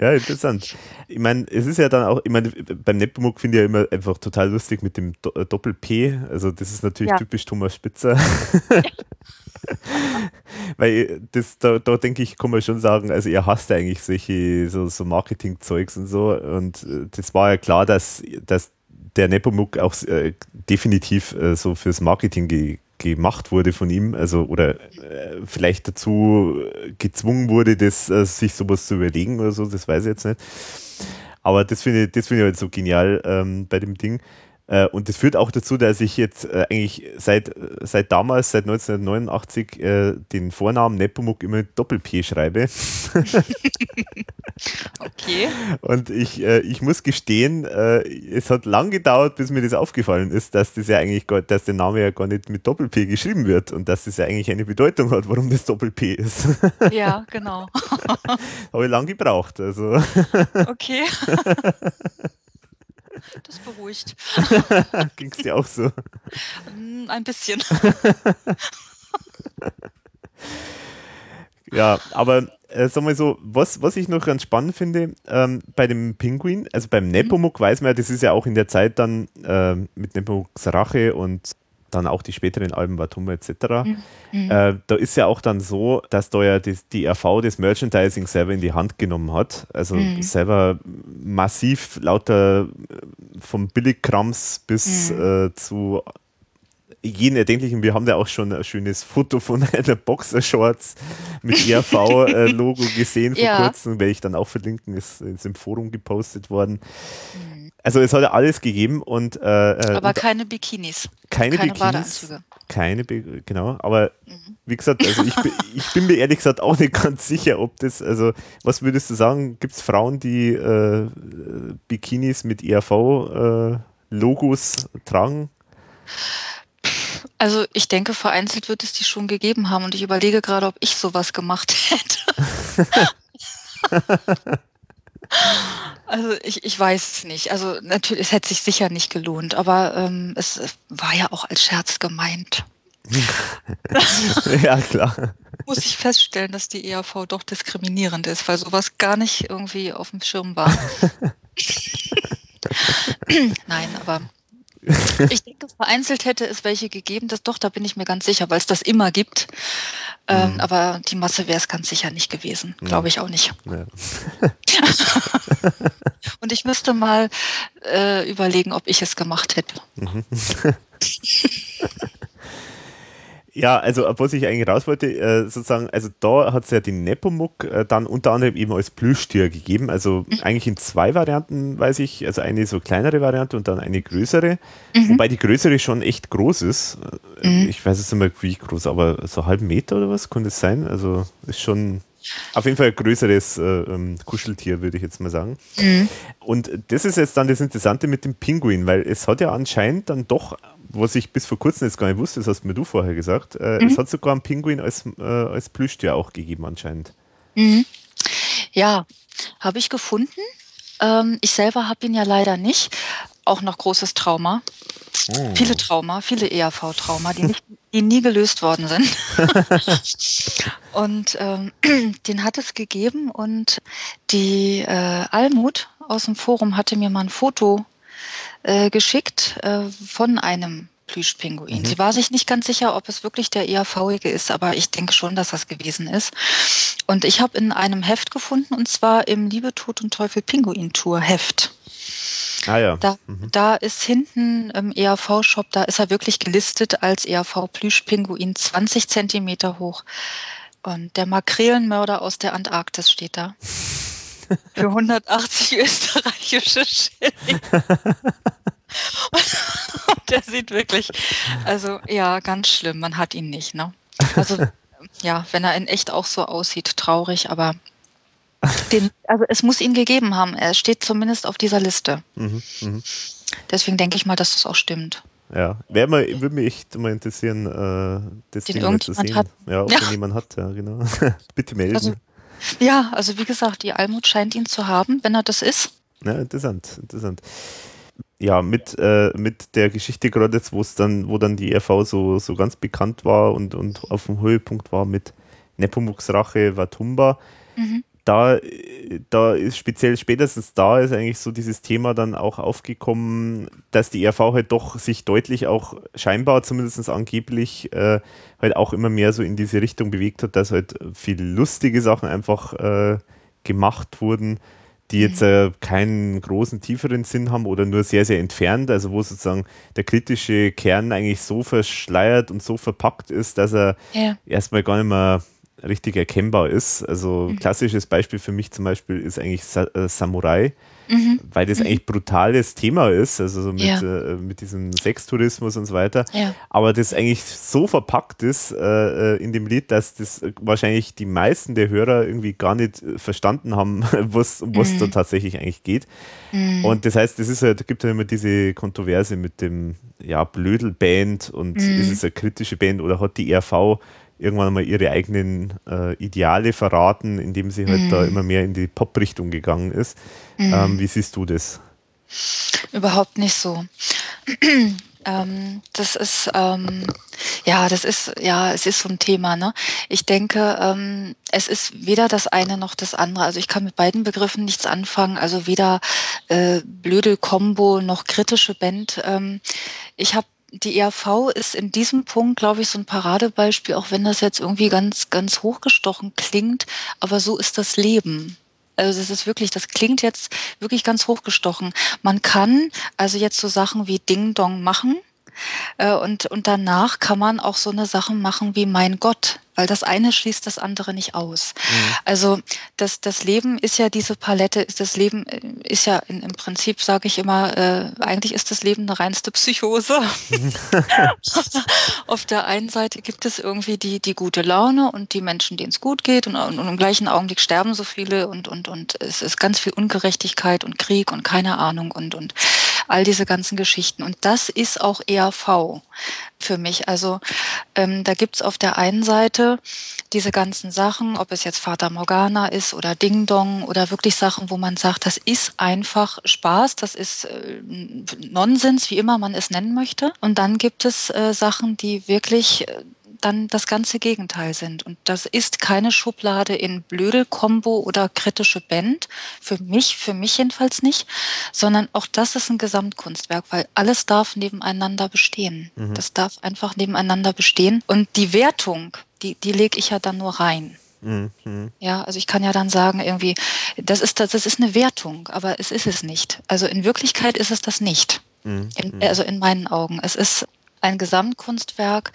Ja, interessant. Ich meine, es ist ja dann auch, ich meine, beim Nepomuk finde ich ja immer einfach total lustig mit dem äh, Doppel-P. Also, das ist natürlich ja. typisch Thomas Spitzer. Ja. Weil das, da, da denke ich, kann man schon sagen, also er hasst eigentlich solche so, so Marketing-Zeugs und so. Und äh, das war ja klar, dass, dass der Nepomuk auch äh, definitiv äh, so fürs Marketing ge gemacht wurde von ihm, also oder äh, vielleicht dazu gezwungen wurde, das, äh, sich sowas zu überlegen oder so, das weiß ich jetzt nicht. Aber das finde ich, das ich halt so genial ähm, bei dem Ding. Äh, und das führt auch dazu, dass ich jetzt äh, eigentlich seit, seit damals, seit 1989, äh, den Vornamen Nepomuk immer Doppel-P schreibe. okay. Und ich, ich muss gestehen, es hat lang gedauert, bis mir das aufgefallen ist, dass das ja eigentlich dass der Name ja gar nicht mit Doppel-P geschrieben wird und dass das ja eigentlich eine Bedeutung hat, warum das Doppel-P ist. Ja, genau. Habe ich lang gebraucht. Also. Okay. Das beruhigt. Ging es dir auch so? Mm, ein bisschen. ja, aber äh, sag mal so, was, was ich noch ganz spannend finde, ähm, bei dem Pinguin, also beim Nepomuk mhm. weiß man ja, das ist ja auch in der Zeit dann äh, mit Nepomuks Rache und dann auch die späteren Alben Watuma etc. Mhm. Äh, da ist ja auch dann so, dass da ja die, die RV das Merchandising selber in die Hand genommen hat. Also mhm. selber massiv lauter äh, vom Billigkrams bis mhm. äh, zu jeden erdenklichen. Wir haben da auch schon ein schönes Foto von einer Boxershorts mit ERV-Logo gesehen vor ja. kurzem, werde ich dann auch verlinken, ist, ist im Forum gepostet worden. Mhm also es hat ja alles gegeben und äh, äh aber keine Bikinis. Keine, keine Bikinis. Badeanzüge. Keine, Be genau. Aber mhm. wie gesagt, also ich, ich bin mir ehrlich gesagt auch nicht ganz sicher, ob das, also was würdest du sagen, gibt es Frauen, die äh, Bikinis mit ERV-Logos äh, tragen? Also ich denke, vereinzelt wird es die schon gegeben haben und ich überlege gerade, ob ich sowas gemacht hätte. Also ich, ich weiß es nicht. Also natürlich, es hätte sich sicher nicht gelohnt, aber ähm, es war ja auch als Scherz gemeint. ja, klar. Muss ich feststellen, dass die ERV doch diskriminierend ist, weil sowas gar nicht irgendwie auf dem Schirm war. Nein, aber ich denke, vereinzelt hätte es welche gegeben, das doch, da bin ich mir ganz sicher, weil es das immer gibt. Ähm, mhm. Aber die Masse wäre es ganz sicher nicht gewesen. Glaube ich auch nicht. Ja. Und ich müsste mal äh, überlegen, ob ich es gemacht hätte. Mhm. Ja, also was ich eigentlich raus wollte, äh, sozusagen, also da hat es ja den Nepomuk äh, dann unter anderem eben als Plüschtier gegeben, also mhm. eigentlich in zwei Varianten, weiß ich, also eine so kleinere Variante und dann eine größere, mhm. wobei die größere schon echt groß ist. Äh, mhm. Ich weiß jetzt nicht mehr, wie groß, aber so einen halben Meter oder was könnte es sein? Also ist schon auf jeden Fall ein größeres äh, ähm, Kuscheltier, würde ich jetzt mal sagen. Mhm. Und das ist jetzt dann das Interessante mit dem Pinguin, weil es hat ja anscheinend dann doch was ich bis vor kurzem jetzt gar nicht wusste, das hast mir du vorher gesagt, äh, mhm. es hat sogar einen Pinguin als, äh, als Plüschtier auch gegeben anscheinend. Mhm. Ja, habe ich gefunden. Ähm, ich selber habe ihn ja leider nicht. Auch noch großes Trauma. Oh. Viele Trauma, viele ERV-Trauma, die, die nie gelöst worden sind. und ähm, den hat es gegeben und die äh, Almut aus dem Forum hatte mir mal ein Foto äh, geschickt äh, von einem Plüschpinguin. Mhm. Sie war sich nicht ganz sicher, ob es wirklich der ERV-ige ist, aber ich denke schon, dass das gewesen ist. Und ich habe in einem Heft gefunden, und zwar im Liebe, Tod und Teufel Pinguin-Tour Heft. Ah ja. Da, mhm. da ist hinten im ERV-Shop, da ist er wirklich gelistet als ERV-Plüschpinguin 20 Zentimeter hoch. Und der Makrelenmörder aus der Antarktis steht da. Für 180 österreichische Schilling. der sieht wirklich, also ja, ganz schlimm. Man hat ihn nicht, ne? Also ja, wenn er in echt auch so aussieht, traurig, aber den, also es muss ihn gegeben haben. Er steht zumindest auf dieser Liste. Mhm, mh. Deswegen denke ich mal, dass das auch stimmt. Ja, wäre mal, würde mich echt mal interessieren, äh, das Den Ding zu sehen. Hat. Ja, ob ja. den jemand hat, ja, genau. Bitte melden. Also, ja, also wie gesagt, die Almut scheint ihn zu haben, wenn er das ist. Ja, interessant, interessant. Ja, mit, äh, mit der Geschichte gerade jetzt, wo es dann, wo dann die RV so, so ganz bekannt war und, und auf dem Höhepunkt war mit Nepomuks Rache Watumba, mhm da, da ist speziell spätestens da ist eigentlich so dieses Thema dann auch aufgekommen, dass die RV halt doch sich deutlich auch scheinbar, zumindest angeblich, äh, halt auch immer mehr so in diese Richtung bewegt hat, dass halt viele lustige Sachen einfach äh, gemacht wurden, die jetzt mhm. äh, keinen großen, tieferen Sinn haben oder nur sehr, sehr entfernt, also wo sozusagen der kritische Kern eigentlich so verschleiert und so verpackt ist, dass er ja. erstmal gar nicht mehr richtig erkennbar ist. Also mhm. klassisches Beispiel für mich zum Beispiel ist eigentlich Sa äh, Samurai, mhm. weil das mhm. eigentlich brutales Thema ist, also so mit, ja. äh, mit diesem Sextourismus und so weiter. Ja. Aber das eigentlich so verpackt ist äh, äh in dem Lied, dass das wahrscheinlich die meisten der Hörer irgendwie gar nicht äh, verstanden haben, was, um was da mhm. tatsächlich eigentlich geht. Mhm. Und das heißt, es ist halt, gibt halt immer diese Kontroverse mit dem ja, Blödel-Band und mhm. ist es eine kritische Band oder hat die RV irgendwann mal ihre eigenen äh, Ideale verraten, indem sie halt mm. da mhm. immer mehr in die Pop-Richtung gegangen ist. Mm. Ähm, wie siehst du das? Überhaupt nicht so. ähm, das ist ähm, ja, das ist ja, es ist so ein Thema. Ne? Ich denke, ähm, es ist weder das eine noch das andere. Also ich kann mit beiden Begriffen nichts anfangen. Also weder äh, blöde Combo noch kritische Band. Ähm, ich habe die ERV ist in diesem Punkt, glaube ich, so ein Paradebeispiel, auch wenn das jetzt irgendwie ganz, ganz hochgestochen klingt, aber so ist das Leben. Also das ist wirklich, das klingt jetzt wirklich ganz hochgestochen. Man kann also jetzt so Sachen wie Ding Dong machen, äh, und, und danach kann man auch so eine Sachen machen wie mein Gott, weil das eine schließt das andere nicht aus. Mhm. Also das, das Leben ist ja diese Palette, ist das Leben äh, ist ja in, im Prinzip, sage ich immer, äh, eigentlich ist das Leben eine reinste Psychose. Auf der einen Seite gibt es irgendwie die, die gute Laune und die Menschen, denen es gut geht und, und, und im gleichen Augenblick sterben so viele und, und, und es ist ganz viel Ungerechtigkeit und Krieg und keine Ahnung und, und all diese ganzen Geschichten. Und das ist auch ERV für mich. Also ähm, da gibt's auf der einen Seite diese ganzen Sachen, ob es jetzt Fata Morgana ist oder Ding Dong oder wirklich Sachen, wo man sagt, das ist einfach Spaß, das ist äh, Nonsens, wie immer man es nennen möchte. Und dann gibt es äh, Sachen, die wirklich äh, dann das ganze Gegenteil sind. Und das ist keine Schublade in Blödel-Kombo oder kritische Band. Für mich, für mich jedenfalls nicht, sondern auch das ist ein Gesamtkunstwerk, weil alles darf nebeneinander bestehen. Mhm. Das darf einfach nebeneinander bestehen. Und die Wertung, die, die lege ich ja dann nur rein. Mhm. Ja, also ich kann ja dann sagen, irgendwie, das ist, das, das ist eine Wertung, aber es ist es nicht. Also in Wirklichkeit ist es das nicht. Mhm. In, also in meinen Augen. Es ist ein Gesamtkunstwerk,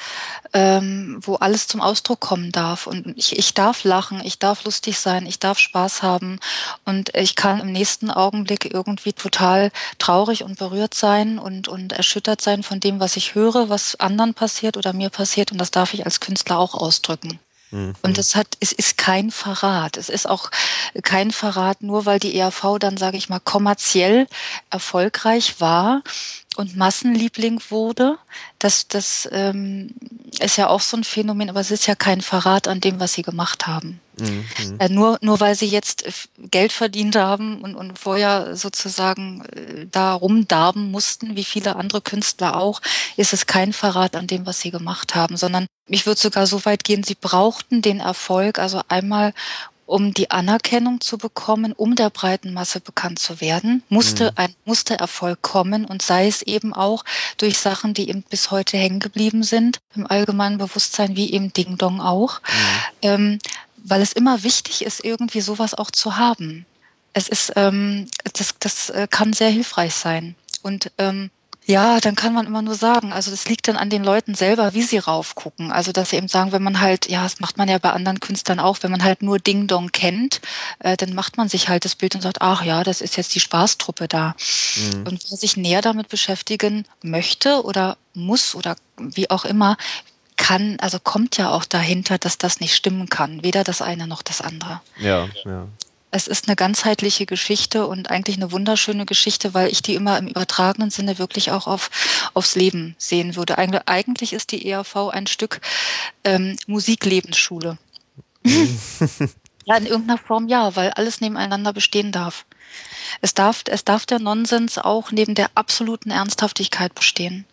ähm, wo alles zum Ausdruck kommen darf. Und ich, ich darf lachen, ich darf lustig sein, ich darf Spaß haben und ich kann im nächsten Augenblick irgendwie total traurig und berührt sein und, und erschüttert sein von dem, was ich höre, was anderen passiert oder mir passiert. Und das darf ich als Künstler auch ausdrücken. Mhm. Und es hat, es ist kein Verrat. Es ist auch kein Verrat, nur weil die ERV dann, sage ich mal, kommerziell erfolgreich war und Massenliebling wurde. Das, das ähm, ist ja auch so ein Phänomen, aber es ist ja kein Verrat an dem, was sie gemacht haben. Mhm. Äh, nur, nur weil sie jetzt Geld verdient haben und, und vorher sozusagen äh, da rumdarben mussten, wie viele andere Künstler auch, ist es kein Verrat an dem, was sie gemacht haben, sondern ich würde sogar so weit gehen, sie brauchten den Erfolg, also einmal um die Anerkennung zu bekommen, um der breiten Masse bekannt zu werden, musste mhm. ein Mustererfolg kommen und sei es eben auch durch Sachen, die eben bis heute hängen geblieben sind, im allgemeinen Bewusstsein, wie eben Ding Dong auch, mhm. ähm, weil es immer wichtig ist, irgendwie sowas auch zu haben. Es ist, ähm, das, das äh, kann sehr hilfreich sein. Und ähm, ja, dann kann man immer nur sagen, also das liegt dann an den Leuten selber, wie sie raufgucken. Also dass sie eben sagen, wenn man halt, ja, das macht man ja bei anderen Künstlern auch, wenn man halt nur Ding Dong kennt, äh, dann macht man sich halt das Bild und sagt, ach ja, das ist jetzt die Spaßtruppe da. Mhm. Und wer sich näher damit beschäftigen möchte oder muss oder wie auch immer, kann, also kommt ja auch dahinter, dass das nicht stimmen kann. Weder das eine noch das andere. Ja, ja es ist eine ganzheitliche Geschichte und eigentlich eine wunderschöne Geschichte, weil ich die immer im übertragenen Sinne wirklich auch auf, aufs Leben sehen würde. Eigentlich ist die ERV ein Stück ähm, Musiklebensschule. ja, in irgendeiner Form ja, weil alles nebeneinander bestehen darf. Es darf, es darf der Nonsens auch neben der absoluten Ernsthaftigkeit bestehen.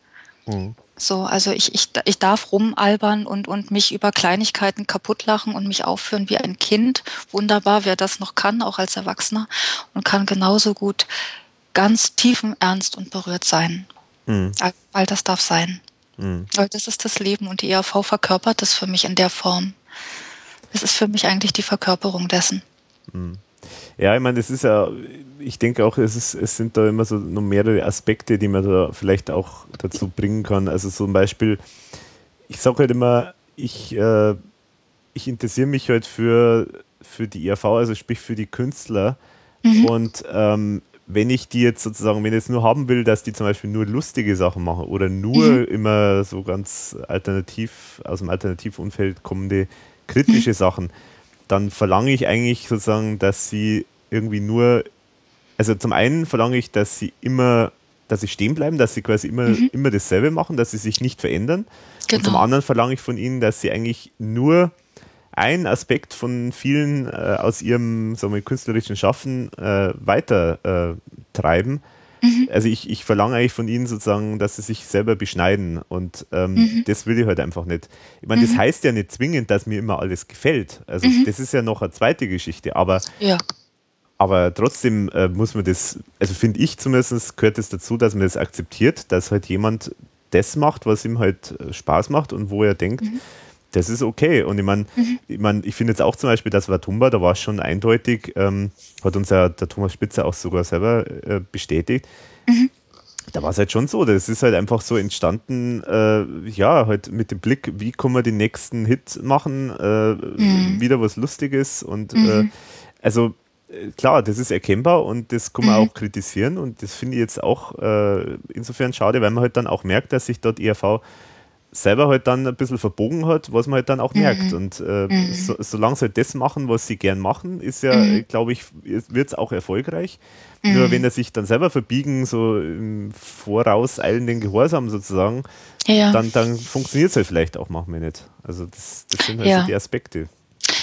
Mhm. So, also ich, ich, ich darf rumalbern und, und mich über Kleinigkeiten kaputtlachen und mich aufführen wie ein Kind. Wunderbar, wer das noch kann, auch als Erwachsener, und kann genauso gut ganz tiefen Ernst und berührt sein. Mhm. All das darf sein. Mhm. Weil das ist das Leben und die ERV verkörpert das für mich in der Form. Es ist für mich eigentlich die Verkörperung dessen. Mhm. Ja, ich meine, das ist ja, ich denke auch, es, ist, es sind da immer so noch mehrere Aspekte, die man da vielleicht auch dazu bringen kann. Also zum Beispiel, ich sage halt immer, ich, äh, ich interessiere mich halt für, für die IAV, also sprich für die Künstler. Mhm. Und ähm, wenn ich die jetzt sozusagen, wenn ich jetzt nur haben will, dass die zum Beispiel nur lustige Sachen machen oder nur mhm. immer so ganz alternativ, aus dem Alternativumfeld kommende kritische mhm. Sachen, dann verlange ich eigentlich sozusagen, dass sie irgendwie nur, also zum einen verlange ich, dass sie immer, dass sie stehen bleiben, dass sie quasi immer, mhm. immer dasselbe machen, dass sie sich nicht verändern. Genau. Und zum genau. anderen verlange ich von ihnen, dass sie eigentlich nur einen Aspekt von vielen äh, aus ihrem sagen wir, künstlerischen Schaffen äh, weiter äh, treiben Mhm. Also ich, ich verlange eigentlich von ihnen sozusagen, dass sie sich selber beschneiden und ähm, mhm. das will ich halt einfach nicht. Ich meine, das mhm. heißt ja nicht zwingend, dass mir immer alles gefällt. Also mhm. das ist ja noch eine zweite Geschichte, aber ja. Aber trotzdem äh, muss man das, also finde ich zumindest, gehört es das dazu, dass man das akzeptiert, dass halt jemand das macht, was ihm halt äh, Spaß macht und wo er denkt, mhm das ist okay. Und ich meine, mhm. ich, mein, ich finde jetzt auch zum Beispiel, das war Tumba, da war es schon eindeutig, ähm, hat uns ja der Thomas Spitzer auch sogar selber äh, bestätigt. Mhm. Da war es halt schon so, das ist halt einfach so entstanden, äh, ja, halt mit dem Blick, wie kann man den nächsten Hit machen, äh, mhm. wieder was Lustiges und äh, mhm. also äh, klar, das ist erkennbar und das kann man mhm. auch kritisieren und das finde ich jetzt auch äh, insofern schade, weil man halt dann auch merkt, dass sich dort ERV selber halt dann ein bisschen verbogen hat, was man halt dann auch merkt. Mhm. Und äh, mhm. so, solange sie halt das machen, was sie gern machen, ist ja, mhm. glaube ich, wird es auch erfolgreich. Nur mhm. wenn er sich dann selber verbiegen, so im Voraus eilenden Gehorsam sozusagen, ja. dann, dann funktioniert es halt vielleicht auch manchmal nicht. Also das, das sind halt ja. so die Aspekte.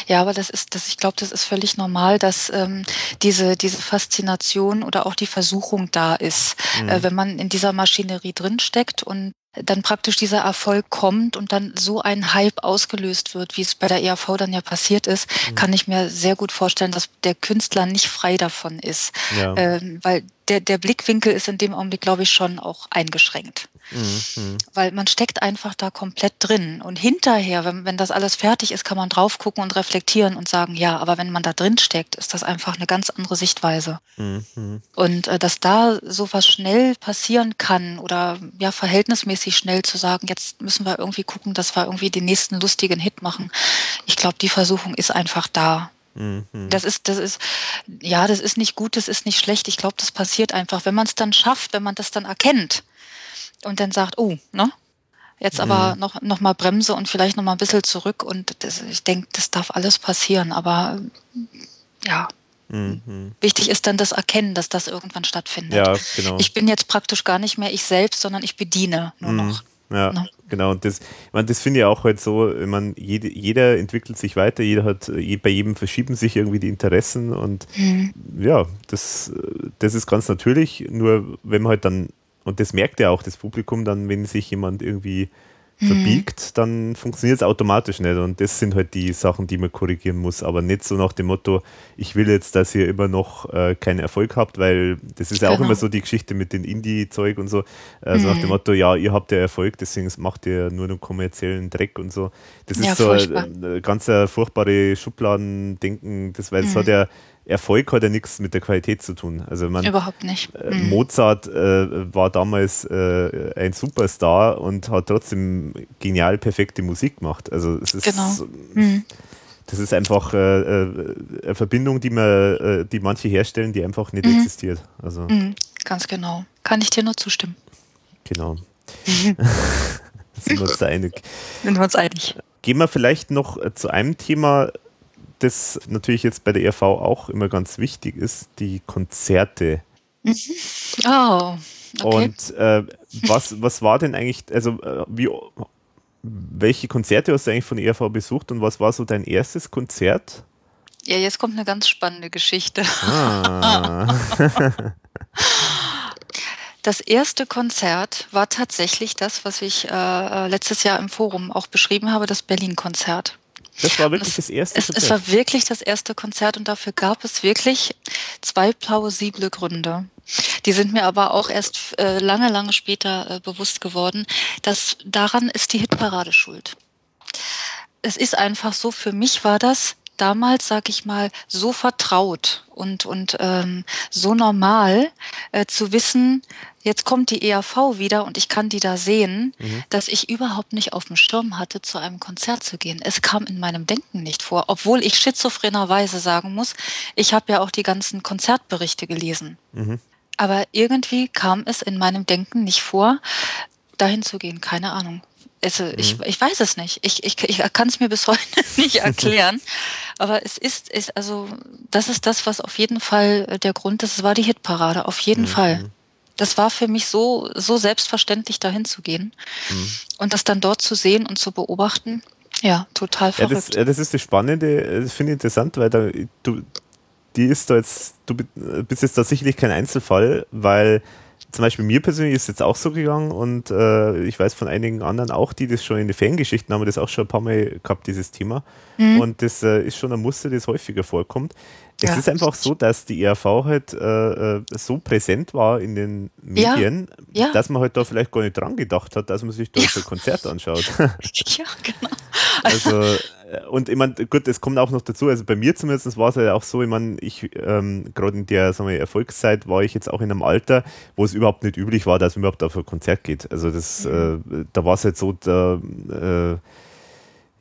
Ja, aber das ist, das, ich glaube, das ist völlig normal, dass ähm, diese, diese Faszination oder auch die Versuchung da ist, mhm. äh, wenn man in dieser Maschinerie drinsteckt und dann praktisch dieser Erfolg kommt und dann so ein Hype ausgelöst wird, wie es bei der ERV dann ja passiert ist, mhm. kann ich mir sehr gut vorstellen, dass der Künstler nicht frei davon ist. Ja. Ähm, weil der, der Blickwinkel ist in dem Augenblick, glaube ich, schon auch eingeschränkt. Mhm. Weil man steckt einfach da komplett drin. Und hinterher, wenn, wenn das alles fertig ist, kann man drauf gucken und reflektieren und sagen, ja, aber wenn man da drin steckt, ist das einfach eine ganz andere Sichtweise. Mhm. Und äh, dass da sowas schnell passieren kann oder ja, verhältnismäßig schnell zu sagen, jetzt müssen wir irgendwie gucken, dass wir irgendwie den nächsten lustigen Hit machen. Ich glaube, die Versuchung ist einfach da. Mhm. Das ist, das ist, ja, das ist nicht gut, das ist nicht schlecht. Ich glaube, das passiert einfach, wenn man es dann schafft, wenn man das dann erkennt und dann sagt, oh, ne? Jetzt aber mhm. noch, noch mal Bremse und vielleicht noch mal ein bisschen zurück und das, ich denke, das darf alles passieren, aber ja. Mhm. Wichtig ist dann das Erkennen, dass das irgendwann stattfindet. Ja, genau. Ich bin jetzt praktisch gar nicht mehr ich selbst, sondern ich bediene nur mhm. noch. Ja, no. Genau. Und das, ich meine, das finde ich auch halt so, ich meine, jede, jeder entwickelt sich weiter, jeder hat, bei jedem verschieben sich irgendwie die Interessen und mhm. ja, das, das ist ganz natürlich. Nur wenn man halt dann und das merkt ja auch das Publikum dann, wenn sich jemand irgendwie. Verbiegt, dann funktioniert es automatisch nicht. Und das sind halt die Sachen, die man korrigieren muss. Aber nicht so nach dem Motto, ich will jetzt, dass ihr immer noch äh, keinen Erfolg habt, weil das ist ja genau. auch immer so die Geschichte mit den Indie-Zeug und so. Also mhm. nach dem mhm. Motto, ja, ihr habt ja Erfolg, deswegen macht ihr nur noch kommerziellen Dreck und so. Das ist ja, so ein, ein ganz furchtbare Schubladendenken, das, weil es mhm. hat ja Erfolg hat ja nichts mit der Qualität zu tun. Also man, Überhaupt nicht. Äh, mhm. Mozart äh, war damals äh, ein Superstar und hat trotzdem genial perfekte Musik gemacht. Also es ist, genau. Mhm. das ist einfach äh, äh, eine Sind die man, die manche herstellen, die einfach nicht mhm. existiert. Also mhm. ganz genau. Kann ich dir nur zustimmen. Genau. Sind wir uns da einig? Sind wir uns einig. Gehen wir vielleicht noch zu einem Thema, das natürlich jetzt bei der ERV auch immer ganz wichtig ist, die Konzerte. Mhm. Oh. Okay. Und äh, was, was war denn eigentlich, also äh, wie, welche Konzerte hast du eigentlich von der ERV besucht und was war so dein erstes Konzert? Ja, jetzt kommt eine ganz spannende Geschichte. Ah. Das erste Konzert war tatsächlich das, was ich äh, letztes Jahr im Forum auch beschrieben habe, das Berlin-Konzert. Das war wirklich es, das erste es, Konzert. Es war wirklich das erste Konzert und dafür gab es wirklich zwei plausible Gründe. Die sind mir aber auch erst äh, lange, lange später äh, bewusst geworden, dass daran ist die Hitparade schuld. Es ist einfach so, für mich war das damals, sag ich mal, so vertraut und, und ähm, so normal äh, zu wissen, jetzt kommt die ERV wieder und ich kann die da sehen, mhm. dass ich überhaupt nicht auf dem Schirm hatte, zu einem Konzert zu gehen. Es kam in meinem Denken nicht vor, obwohl ich schizophrenerweise sagen muss, ich habe ja auch die ganzen Konzertberichte gelesen. Mhm. Aber irgendwie kam es in meinem Denken nicht vor, dahin zu gehen, keine Ahnung. Also mhm. ich, ich weiß es nicht. Ich, ich, ich kann es mir bis heute nicht erklären. Aber es ist, ist, also, das ist das, was auf jeden Fall äh, der Grund ist. Es war die Hitparade, auf jeden mhm. Fall. Das war für mich so, so selbstverständlich, dahin zu gehen. Mhm. Und das dann dort zu sehen und zu beobachten. Ja, total verrückt. Ja, das, das ist das Spannende, das finde ich interessant, weil da, du, die ist da jetzt, du bist jetzt tatsächlich kein Einzelfall, weil zum Beispiel mir persönlich ist es jetzt auch so gegangen und äh, ich weiß von einigen anderen auch, die das schon in den Fangeschichten haben, das auch schon ein paar Mal gehabt, dieses Thema. Mhm. Und das äh, ist schon ein Muster, das häufiger vorkommt. Es ja. ist einfach so, dass die ERV halt äh, äh, so präsent war in den Medien, ja. Ja. dass man halt da vielleicht gar nicht dran gedacht hat, dass man sich da so ein Konzert anschaut. ja, genau. Also, äh, und ich meine, gut, es kommt auch noch dazu, also bei mir zumindest war es halt auch so, ich meine, ich, ähm, gerade in der sagen wir, Erfolgszeit war ich jetzt auch in einem Alter, wo es überhaupt nicht üblich war, dass man überhaupt auf ein Konzert geht. Also das, mhm. äh, da war es halt so, da, äh,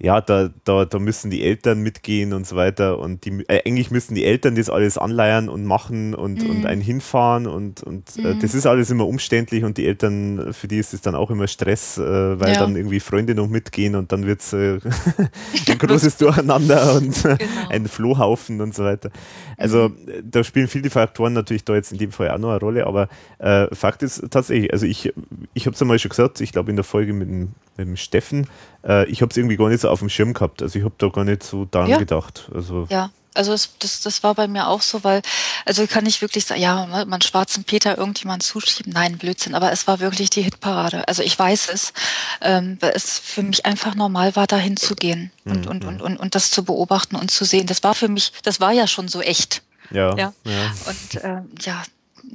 ja, da, da, da müssen die Eltern mitgehen und so weiter. Und die, äh, eigentlich müssen die Eltern das alles anleiern und machen und, mhm. und einen hinfahren und, und äh, mhm. äh, das ist alles immer umständlich und die Eltern, für die ist es dann auch immer Stress, äh, weil ja. dann irgendwie Freunde noch mitgehen und dann wird es äh, ein großes Durcheinander und genau. ein Flohhaufen und so weiter. Also mhm. da spielen viele Faktoren natürlich da jetzt in dem Fall auch noch eine Rolle, aber äh, Fakt ist tatsächlich, also ich, ich habe es einmal schon gesagt, ich glaube in der Folge mit dem, mit dem Steffen, äh, ich habe es irgendwie gar nicht so auf dem Schirm gehabt. Also ich habe da gar nicht so daran ja. gedacht. Also ja, also das, das, das war bei mir auch so, weil, also kann ich wirklich sagen, ja, man schwarzen Peter irgendjemand zuschieben, nein, Blödsinn, aber es war wirklich die Hitparade. Also ich weiß es, ähm, weil es für mich einfach normal war, dahin zu gehen und, mhm. und, und, und, und das zu beobachten und zu sehen. Das war für mich, das war ja schon so echt. Ja. ja. ja. Und äh, ja,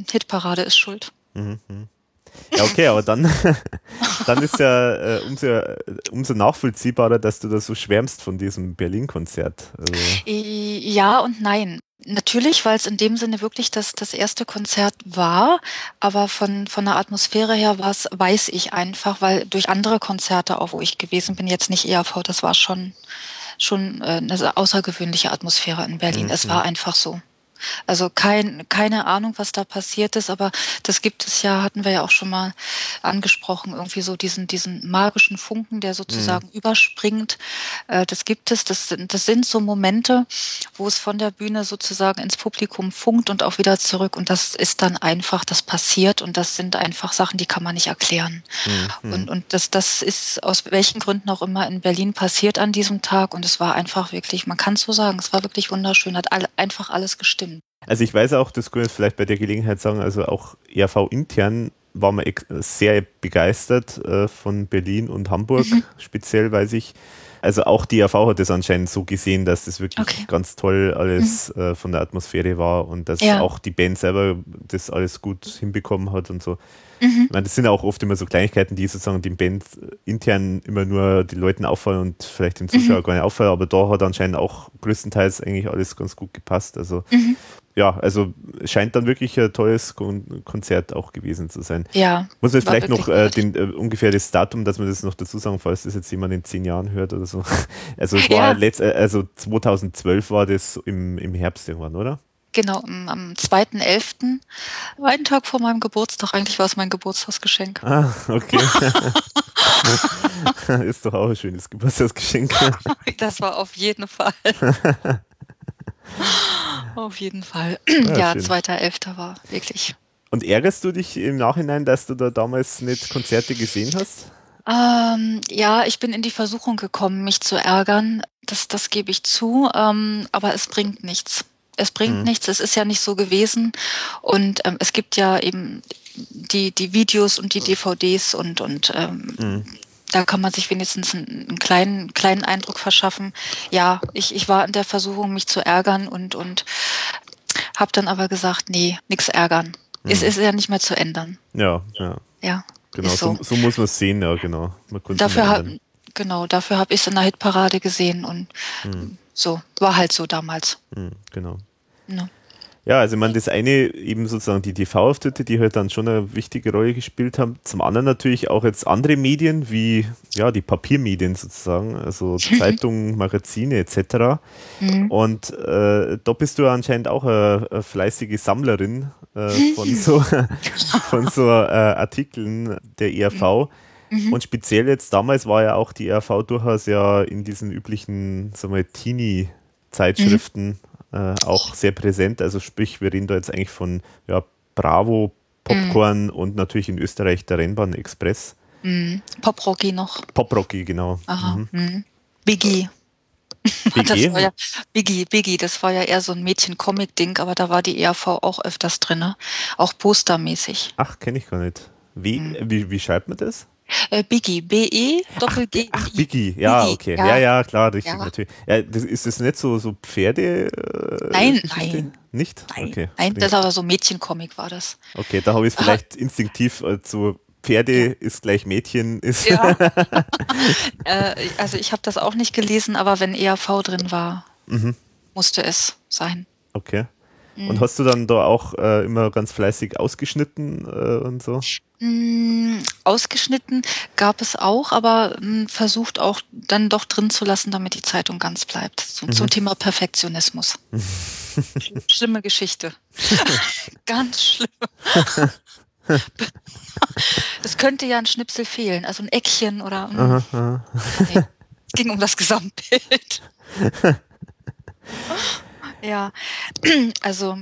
Hitparade ist schuld. Mhm. Ja, okay, aber dann, dann ist ja äh, umso, umso nachvollziehbarer, dass du da so schwärmst von diesem Berlin-Konzert. Also. Ja und nein. Natürlich, weil es in dem Sinne wirklich das, das erste Konzert war, aber von, von der Atmosphäre her was weiß ich einfach, weil durch andere Konzerte, auch wo ich gewesen bin, jetzt nicht ERV, das war schon, schon äh, eine außergewöhnliche Atmosphäre in Berlin. Mhm. Es war einfach so. Also kein, keine Ahnung, was da passiert ist, aber das gibt es ja, hatten wir ja auch schon mal angesprochen, irgendwie so diesen, diesen magischen Funken, der sozusagen mhm. überspringt. Äh, das gibt es. Das sind, das sind so Momente, wo es von der Bühne sozusagen ins Publikum funkt und auch wieder zurück. Und das ist dann einfach, das passiert und das sind einfach Sachen, die kann man nicht erklären. Mhm. Und, und das, das ist aus welchen Gründen auch immer in Berlin passiert an diesem Tag. Und es war einfach wirklich, man kann es so sagen, es war wirklich wunderschön, hat all, einfach alles gestimmt. Also ich weiß auch, das kann ich vielleicht bei der Gelegenheit sagen, also auch ERV intern war man sehr begeistert äh, von Berlin und Hamburg, mhm. speziell weiß ich. Also auch die ERV hat es anscheinend so gesehen, dass das wirklich okay. ganz toll alles mhm. äh, von der Atmosphäre war und dass ja. auch die Band selber das alles gut hinbekommen hat und so. Mhm. Ich meine, das sind auch oft immer so Kleinigkeiten, die sozusagen dem Band intern immer nur die Leuten auffallen und vielleicht dem Zuschauer mhm. gar nicht auffallen, aber da hat anscheinend auch größtenteils eigentlich alles ganz gut gepasst. Also mhm. Ja, also scheint dann wirklich ein tolles Kon Konzert auch gewesen zu sein. Ja. Muss man vielleicht noch äh, den, äh, ungefähr das Datum, dass man das noch dazu sagen, falls das jetzt jemand in zehn Jahren hört oder so. Also es war ja. letzt, äh, also 2012 war das im, im Herbst irgendwann, oder? Genau, am 2.11., einen Tag vor meinem Geburtstag. Eigentlich war es mein Geburtstagsgeschenk. Ah, okay. Ist doch auch ein schönes Geburtstagsgeschenk. das war auf jeden Fall. Auf jeden Fall. Ja, ja 2.11. war wirklich. Und ärgerst du dich im Nachhinein, dass du da damals nicht Konzerte gesehen hast? Ähm, ja, ich bin in die Versuchung gekommen, mich zu ärgern. Das, das gebe ich zu, ähm, aber es bringt nichts es bringt mhm. nichts, es ist ja nicht so gewesen. Und ähm, es gibt ja eben die, die Videos und die DVDs und, und ähm, mhm. Da kann man sich wenigstens einen, einen, kleinen, kleinen Eindruck verschaffen. Ja, ich, ich war in der Versuchung, mich zu ärgern und, und habe dann aber gesagt, nee, nichts ärgern. Mhm. Es ist ja nicht mehr zu ändern. Ja, ja. Ja. Genau, so. so. so. muss man es sehen, ja, genau. dafür hab, genau, dafür habe ich es in der Hitparade gesehen und mhm. So, war halt so damals. Mhm, genau. No. Ja, also ich meine, das eine eben sozusagen die TV-Auftritte, die halt dann schon eine wichtige Rolle gespielt haben. Zum anderen natürlich auch jetzt andere Medien wie ja die Papiermedien sozusagen, also Zeitungen, Magazine etc. Mhm. Und äh, da bist du anscheinend auch eine, eine fleißige Sammlerin äh, von so von so äh, Artikeln der ERV. Mhm. Und speziell jetzt damals war ja auch die ERV durchaus ja in diesen üblichen, sagen wir, Teenie-Zeitschriften mhm äh, auch sehr präsent. Also sprich, wir reden da jetzt eigentlich von ja, Bravo, Popcorn mhm. und natürlich in Österreich der Rennbahn Express. Mhm. Poprocky noch. Poprocky, genau. Aha. Mhm. mhm. Biggie. Biggie? Das war ja, Biggie, Biggie, das war ja eher so ein Mädchen-Comic-Ding, aber da war die ERV auch öfters drin, auch postermäßig. Ach, kenne ich gar nicht. Wie, mhm. wie, wie schreibt man das? Äh, Biggie, B-E, Doppel-G. Ach, Biggie, ja, Biggie. okay. Ja. ja, ja, klar, richtig, ja. natürlich. Ja, das, ist das nicht so, so Pferde? Äh, nein, nein. Nicht? Nein, okay. nein das aber so Mädchencomic war das. Okay, da habe ich es vielleicht instinktiv äh, so Pferde ist gleich Mädchen ist. Ja. äh, also ich habe das auch nicht gelesen, aber wenn ERV drin war, mhm. musste es sein. Okay. Mhm. Und hast du dann da auch äh, immer ganz fleißig ausgeschnitten äh, und so? Mm, ausgeschnitten gab es auch, aber mm, versucht auch dann doch drin zu lassen, damit die Zeitung ganz bleibt. Zum, mhm. zum Thema Perfektionismus. Schlimme Geschichte. ganz schlimm. Es könnte ja ein Schnipsel fehlen, also ein Eckchen oder. Mm. Aha, aha. Nee, es ging um das Gesamtbild. ja, also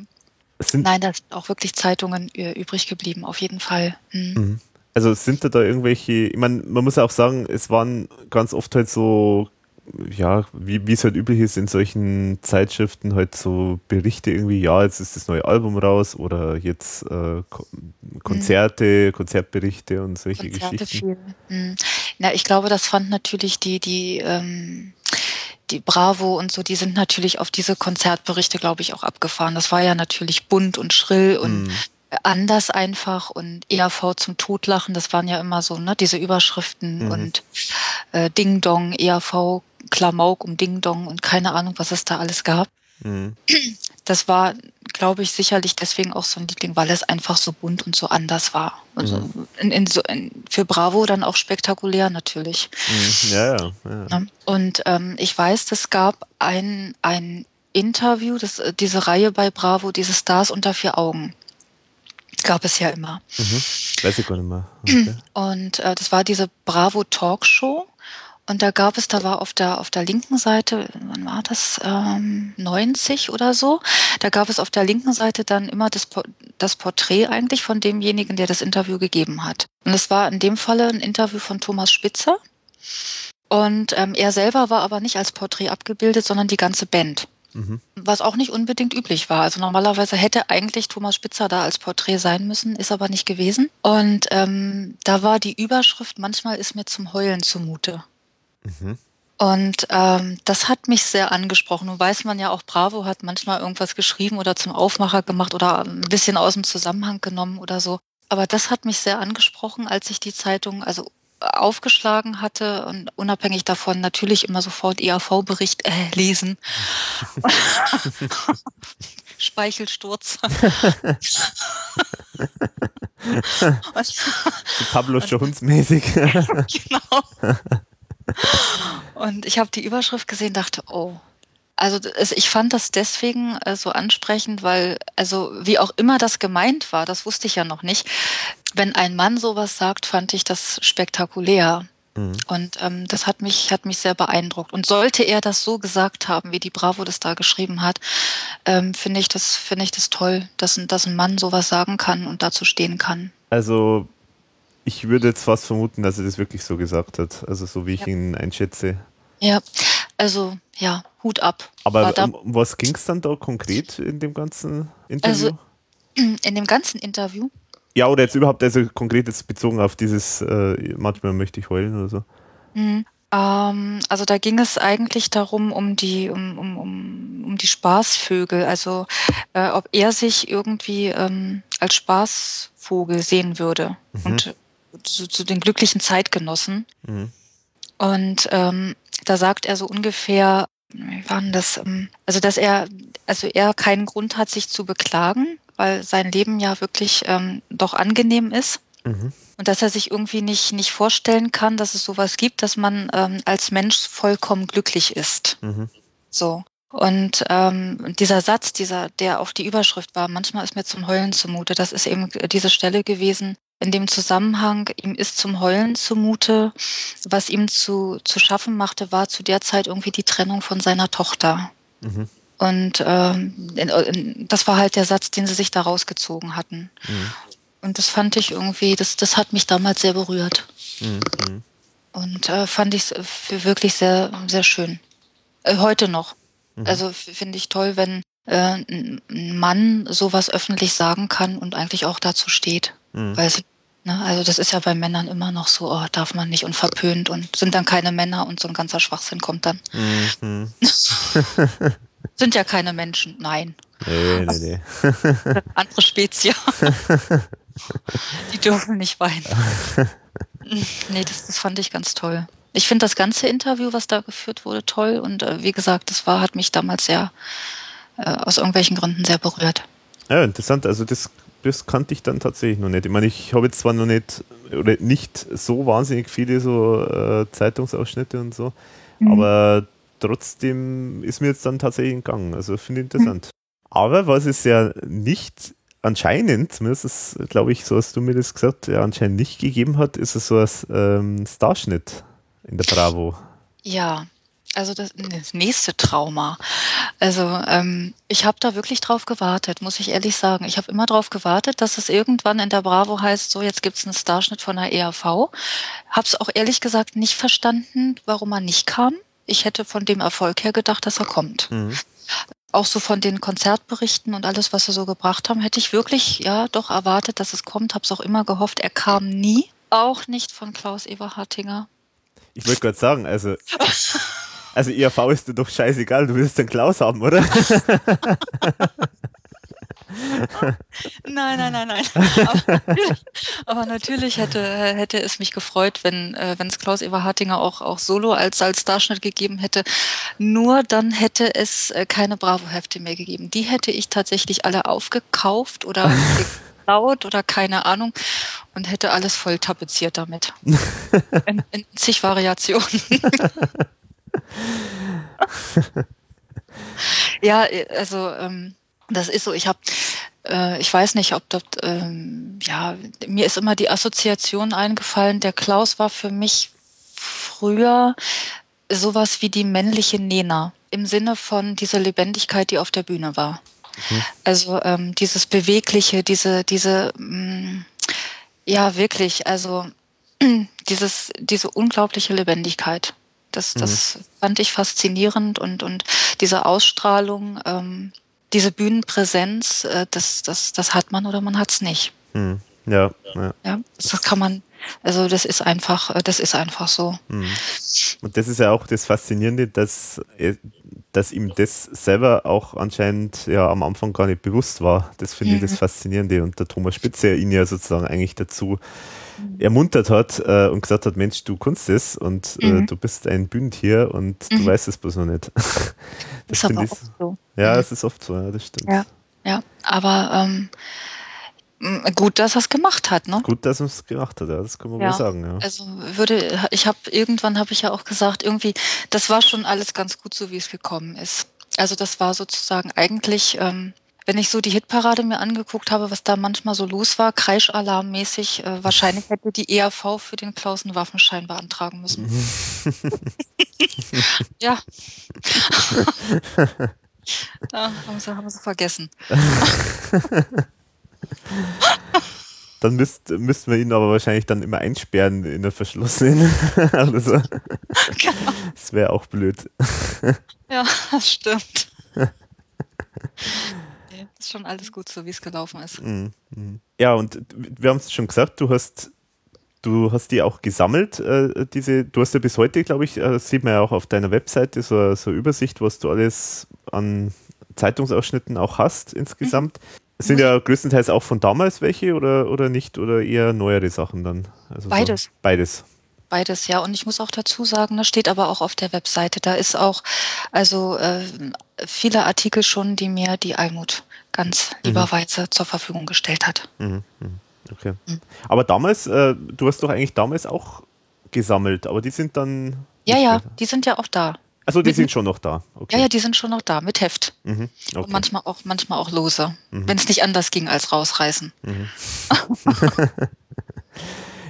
Nein, da sind auch wirklich Zeitungen äh, übrig geblieben, auf jeden Fall. Mhm. mhm. Also sind da da irgendwelche, ich meine, man muss auch sagen, es waren ganz oft halt so, ja, wie, wie es halt üblich ist in solchen Zeitschriften, halt so Berichte irgendwie, ja, jetzt ist das neue Album raus oder jetzt äh, Konzerte, mhm. Konzertberichte und solche Konzerte Geschichten. Viel. Mhm. Na, ich glaube, das fand natürlich die, die ähm, die Bravo und so, die sind natürlich auf diese Konzertberichte, glaube ich, auch abgefahren. Das war ja natürlich bunt und schrill und mm. anders einfach und ERV zum Totlachen, das waren ja immer so, ne, diese Überschriften mm. und äh, Ding Dong, ERV, Klamauk um Ding Dong und keine Ahnung, was es da alles gab. Mm. Das war glaube ich, sicherlich deswegen auch so ein Liebling, weil es einfach so bunt und so anders war. Also mhm. in, in so, in, für Bravo dann auch spektakulär natürlich. Mhm. Ja, ja, ja. Und ähm, ich weiß, es gab ein, ein Interview, das, äh, diese Reihe bei Bravo, diese Stars unter vier Augen. Gab es ja immer. Mhm. Weiß ich gar nicht mehr. Okay. Und äh, das war diese Bravo Talkshow. Und da gab es, da war auf der, auf der linken Seite, wann war das, ähm, 90 oder so, da gab es auf der linken Seite dann immer das, das Porträt eigentlich von demjenigen, der das Interview gegeben hat. Und es war in dem Falle ein Interview von Thomas Spitzer. Und ähm, er selber war aber nicht als Porträt abgebildet, sondern die ganze Band. Mhm. Was auch nicht unbedingt üblich war. Also normalerweise hätte eigentlich Thomas Spitzer da als Porträt sein müssen, ist aber nicht gewesen. Und ähm, da war die Überschrift, manchmal ist mir zum Heulen zumute. Mhm. Und ähm, das hat mich sehr angesprochen. Nun weiß man ja auch, Bravo hat manchmal irgendwas geschrieben oder zum Aufmacher gemacht oder ein bisschen aus dem Zusammenhang genommen oder so. Aber das hat mich sehr angesprochen, als ich die Zeitung also aufgeschlagen hatte und unabhängig davon natürlich immer sofort EAV-Bericht äh, lesen. Speichelsturz. Pablo Schunz mäßig. genau. Und ich habe die Überschrift gesehen, dachte, oh. Also ich fand das deswegen äh, so ansprechend, weil, also wie auch immer das gemeint war, das wusste ich ja noch nicht. Wenn ein Mann sowas sagt, fand ich das spektakulär. Mhm. Und ähm, das hat mich, hat mich sehr beeindruckt. Und sollte er das so gesagt haben, wie die Bravo das da geschrieben hat, ähm, finde ich das, finde ich das toll, dass, dass ein Mann sowas sagen kann und dazu stehen kann. Also ich würde jetzt fast vermuten, dass er das wirklich so gesagt hat. Also so wie ich ja. ihn einschätze. Ja, also ja, Hut ab. Aber um, um was ging es dann da konkret in dem ganzen Interview? Also in dem ganzen Interview? Ja, oder jetzt überhaupt, also konkret jetzt bezogen auf dieses, äh, manchmal möchte ich heulen oder so. Mhm. Ähm, also da ging es eigentlich darum, um die, um, um, um, um die Spaßvögel, also äh, ob er sich irgendwie ähm, als Spaßvogel sehen würde. Mhm. Und zu, zu den glücklichen Zeitgenossen. Mhm. Und ähm, da sagt er so ungefähr, wie waren das? Ähm, also dass er, also er keinen Grund hat, sich zu beklagen, weil sein Leben ja wirklich ähm, doch angenehm ist. Mhm. Und dass er sich irgendwie nicht, nicht vorstellen kann, dass es sowas gibt, dass man ähm, als Mensch vollkommen glücklich ist. Mhm. So. Und ähm, dieser Satz, dieser, der auf die Überschrift war, manchmal ist mir zum Heulen zumute, das ist eben diese Stelle gewesen, in dem Zusammenhang, ihm ist zum Heulen zumute. Was ihm zu, zu schaffen machte, war zu der Zeit irgendwie die Trennung von seiner Tochter. Mhm. Und ähm, das war halt der Satz, den sie sich da rausgezogen hatten. Mhm. Und das fand ich irgendwie, das, das hat mich damals sehr berührt. Mhm. Und äh, fand ich für wirklich sehr, sehr schön. Äh, heute noch. Mhm. Also finde ich toll, wenn äh, ein Mann sowas öffentlich sagen kann und eigentlich auch dazu steht. Mhm. Weil es Ne, also das ist ja bei Männern immer noch so, oh, darf man nicht und verpönt und sind dann keine Männer und so ein ganzer Schwachsinn kommt dann. Mhm. sind ja keine Menschen, nein. Nee, nee, nee. Andere Spezies. Die dürfen nicht weinen. nee, das, das fand ich ganz toll. Ich finde das ganze Interview, was da geführt wurde, toll und äh, wie gesagt, das war, hat mich damals sehr, äh, aus irgendwelchen Gründen sehr berührt. Ja, interessant. Also das das kannte ich dann tatsächlich noch nicht. Ich meine, ich habe jetzt zwar noch nicht oder nicht so wahnsinnig viele so äh, Zeitungsausschnitte und so, mhm. aber trotzdem ist mir jetzt dann tatsächlich entgangen. Also finde ich interessant. Mhm. Aber was es ja nicht anscheinend, zumindest glaube ich, so hast du mir das gesagt, ja, anscheinend nicht gegeben hat, ist es so ein ähm, Starschnitt in der Bravo. Ja, also das, das nächste Trauma. Also ähm, ich habe da wirklich drauf gewartet, muss ich ehrlich sagen. Ich habe immer drauf gewartet, dass es irgendwann in der Bravo heißt, so jetzt gibt's einen Starschnitt von der ERV. Habe es auch ehrlich gesagt nicht verstanden, warum er nicht kam. Ich hätte von dem Erfolg her gedacht, dass er kommt. Mhm. Auch so von den Konzertberichten und alles, was sie so gebracht haben, hätte ich wirklich ja doch erwartet, dass es kommt. Habe es auch immer gehofft. Er kam nie. Auch nicht von Klaus Eberhartinger. Ich wollte gerade sagen, also Also IAV ist dir doch scheißegal, du willst den Klaus haben, oder? nein, nein, nein, nein. Aber natürlich, aber natürlich, hätte, hätte es mich gefreut, wenn äh, wenn es Klaus Eberhartinger auch, auch solo als, als Starschnitt gegeben hätte. Nur dann hätte es äh, keine Bravo-Hefte mehr gegeben. Die hätte ich tatsächlich alle aufgekauft oder geklaut oder keine Ahnung und hätte alles voll tapeziert damit. In, in zig Variationen. ja, also ähm, das ist so. Ich habe, äh, ich weiß nicht, ob dort, ähm, ja, mir ist immer die Assoziation eingefallen. Der Klaus war für mich früher sowas wie die männliche Nena im Sinne von dieser Lebendigkeit, die auf der Bühne war. Mhm. Also ähm, dieses Bewegliche, diese, diese, mh, mm, ja wirklich, also dieses, diese unglaubliche Lebendigkeit. Das, mhm. das fand ich faszinierend und, und diese Ausstrahlung, ähm, diese Bühnenpräsenz, äh, das, das, das hat man oder man hat es nicht. Mhm. Ja, ja. ja. Das kann man, also das ist einfach, äh, das ist einfach so. Mhm. Und das ist ja auch das Faszinierende, dass, äh, dass ihm das selber auch anscheinend ja am Anfang gar nicht bewusst war. Das finde ich das mhm. Faszinierende. Und der Thomas Spitze ihn ja sozusagen eigentlich dazu ermuntert hat äh, und gesagt hat, Mensch, du kannst es und äh, mhm. du bist ein Bündentier und mhm. du weißt es bloß noch nicht. das ist aber oft so. Ja, es ist oft so, ja, das stimmt. Ja, ja. aber ähm, gut, dass er es gemacht hat, ne? Gut, dass er es gemacht hat, ja, das kann man ja. wohl sagen, ja. Also würde, ich habe irgendwann habe ich ja auch gesagt, irgendwie, das war schon alles ganz gut so, wie es gekommen ist. Also das war sozusagen eigentlich ähm, wenn ich so die Hitparade mir angeguckt habe, was da manchmal so los war, Kreischalarmmäßig, äh, wahrscheinlich hätte die ERV für den Klaus einen Waffenschein beantragen müssen. ja. ja haben, sie, haben sie vergessen. Dann müsst, müssten wir ihn aber wahrscheinlich dann immer einsperren in der verschlossenen. also, genau. Das wäre auch blöd. ja, das stimmt ist schon alles gut so, wie es gelaufen ist. Mhm, mhm. Ja, und wir haben es schon gesagt, du hast Du hast die auch gesammelt, äh, diese, du hast ja bis heute, glaube ich, äh, sieht man ja auch auf deiner Webseite so, so eine Übersicht, was du alles an Zeitungsausschnitten auch hast insgesamt. Mhm. Sind ja größtenteils auch von damals welche oder, oder nicht oder eher neuere Sachen dann? Also beides. So, beides. Beides, ja. Und ich muss auch dazu sagen, das steht aber auch auf der Webseite. Da ist auch also äh, viele Artikel schon, die mir die Almut ganz mhm. lieberweise zur Verfügung gestellt hat. Mhm. mhm. Okay. Mhm. Aber damals, äh, du hast doch eigentlich damals auch gesammelt, aber die sind dann. Ja, ja, mehr. die sind ja auch da. Also die mit, sind schon noch da. Okay. Ja, ja, die sind schon noch da mit Heft. Mhm, okay. Und manchmal auch, manchmal auch lose, mhm. wenn es nicht anders ging als rausreißen. Mhm.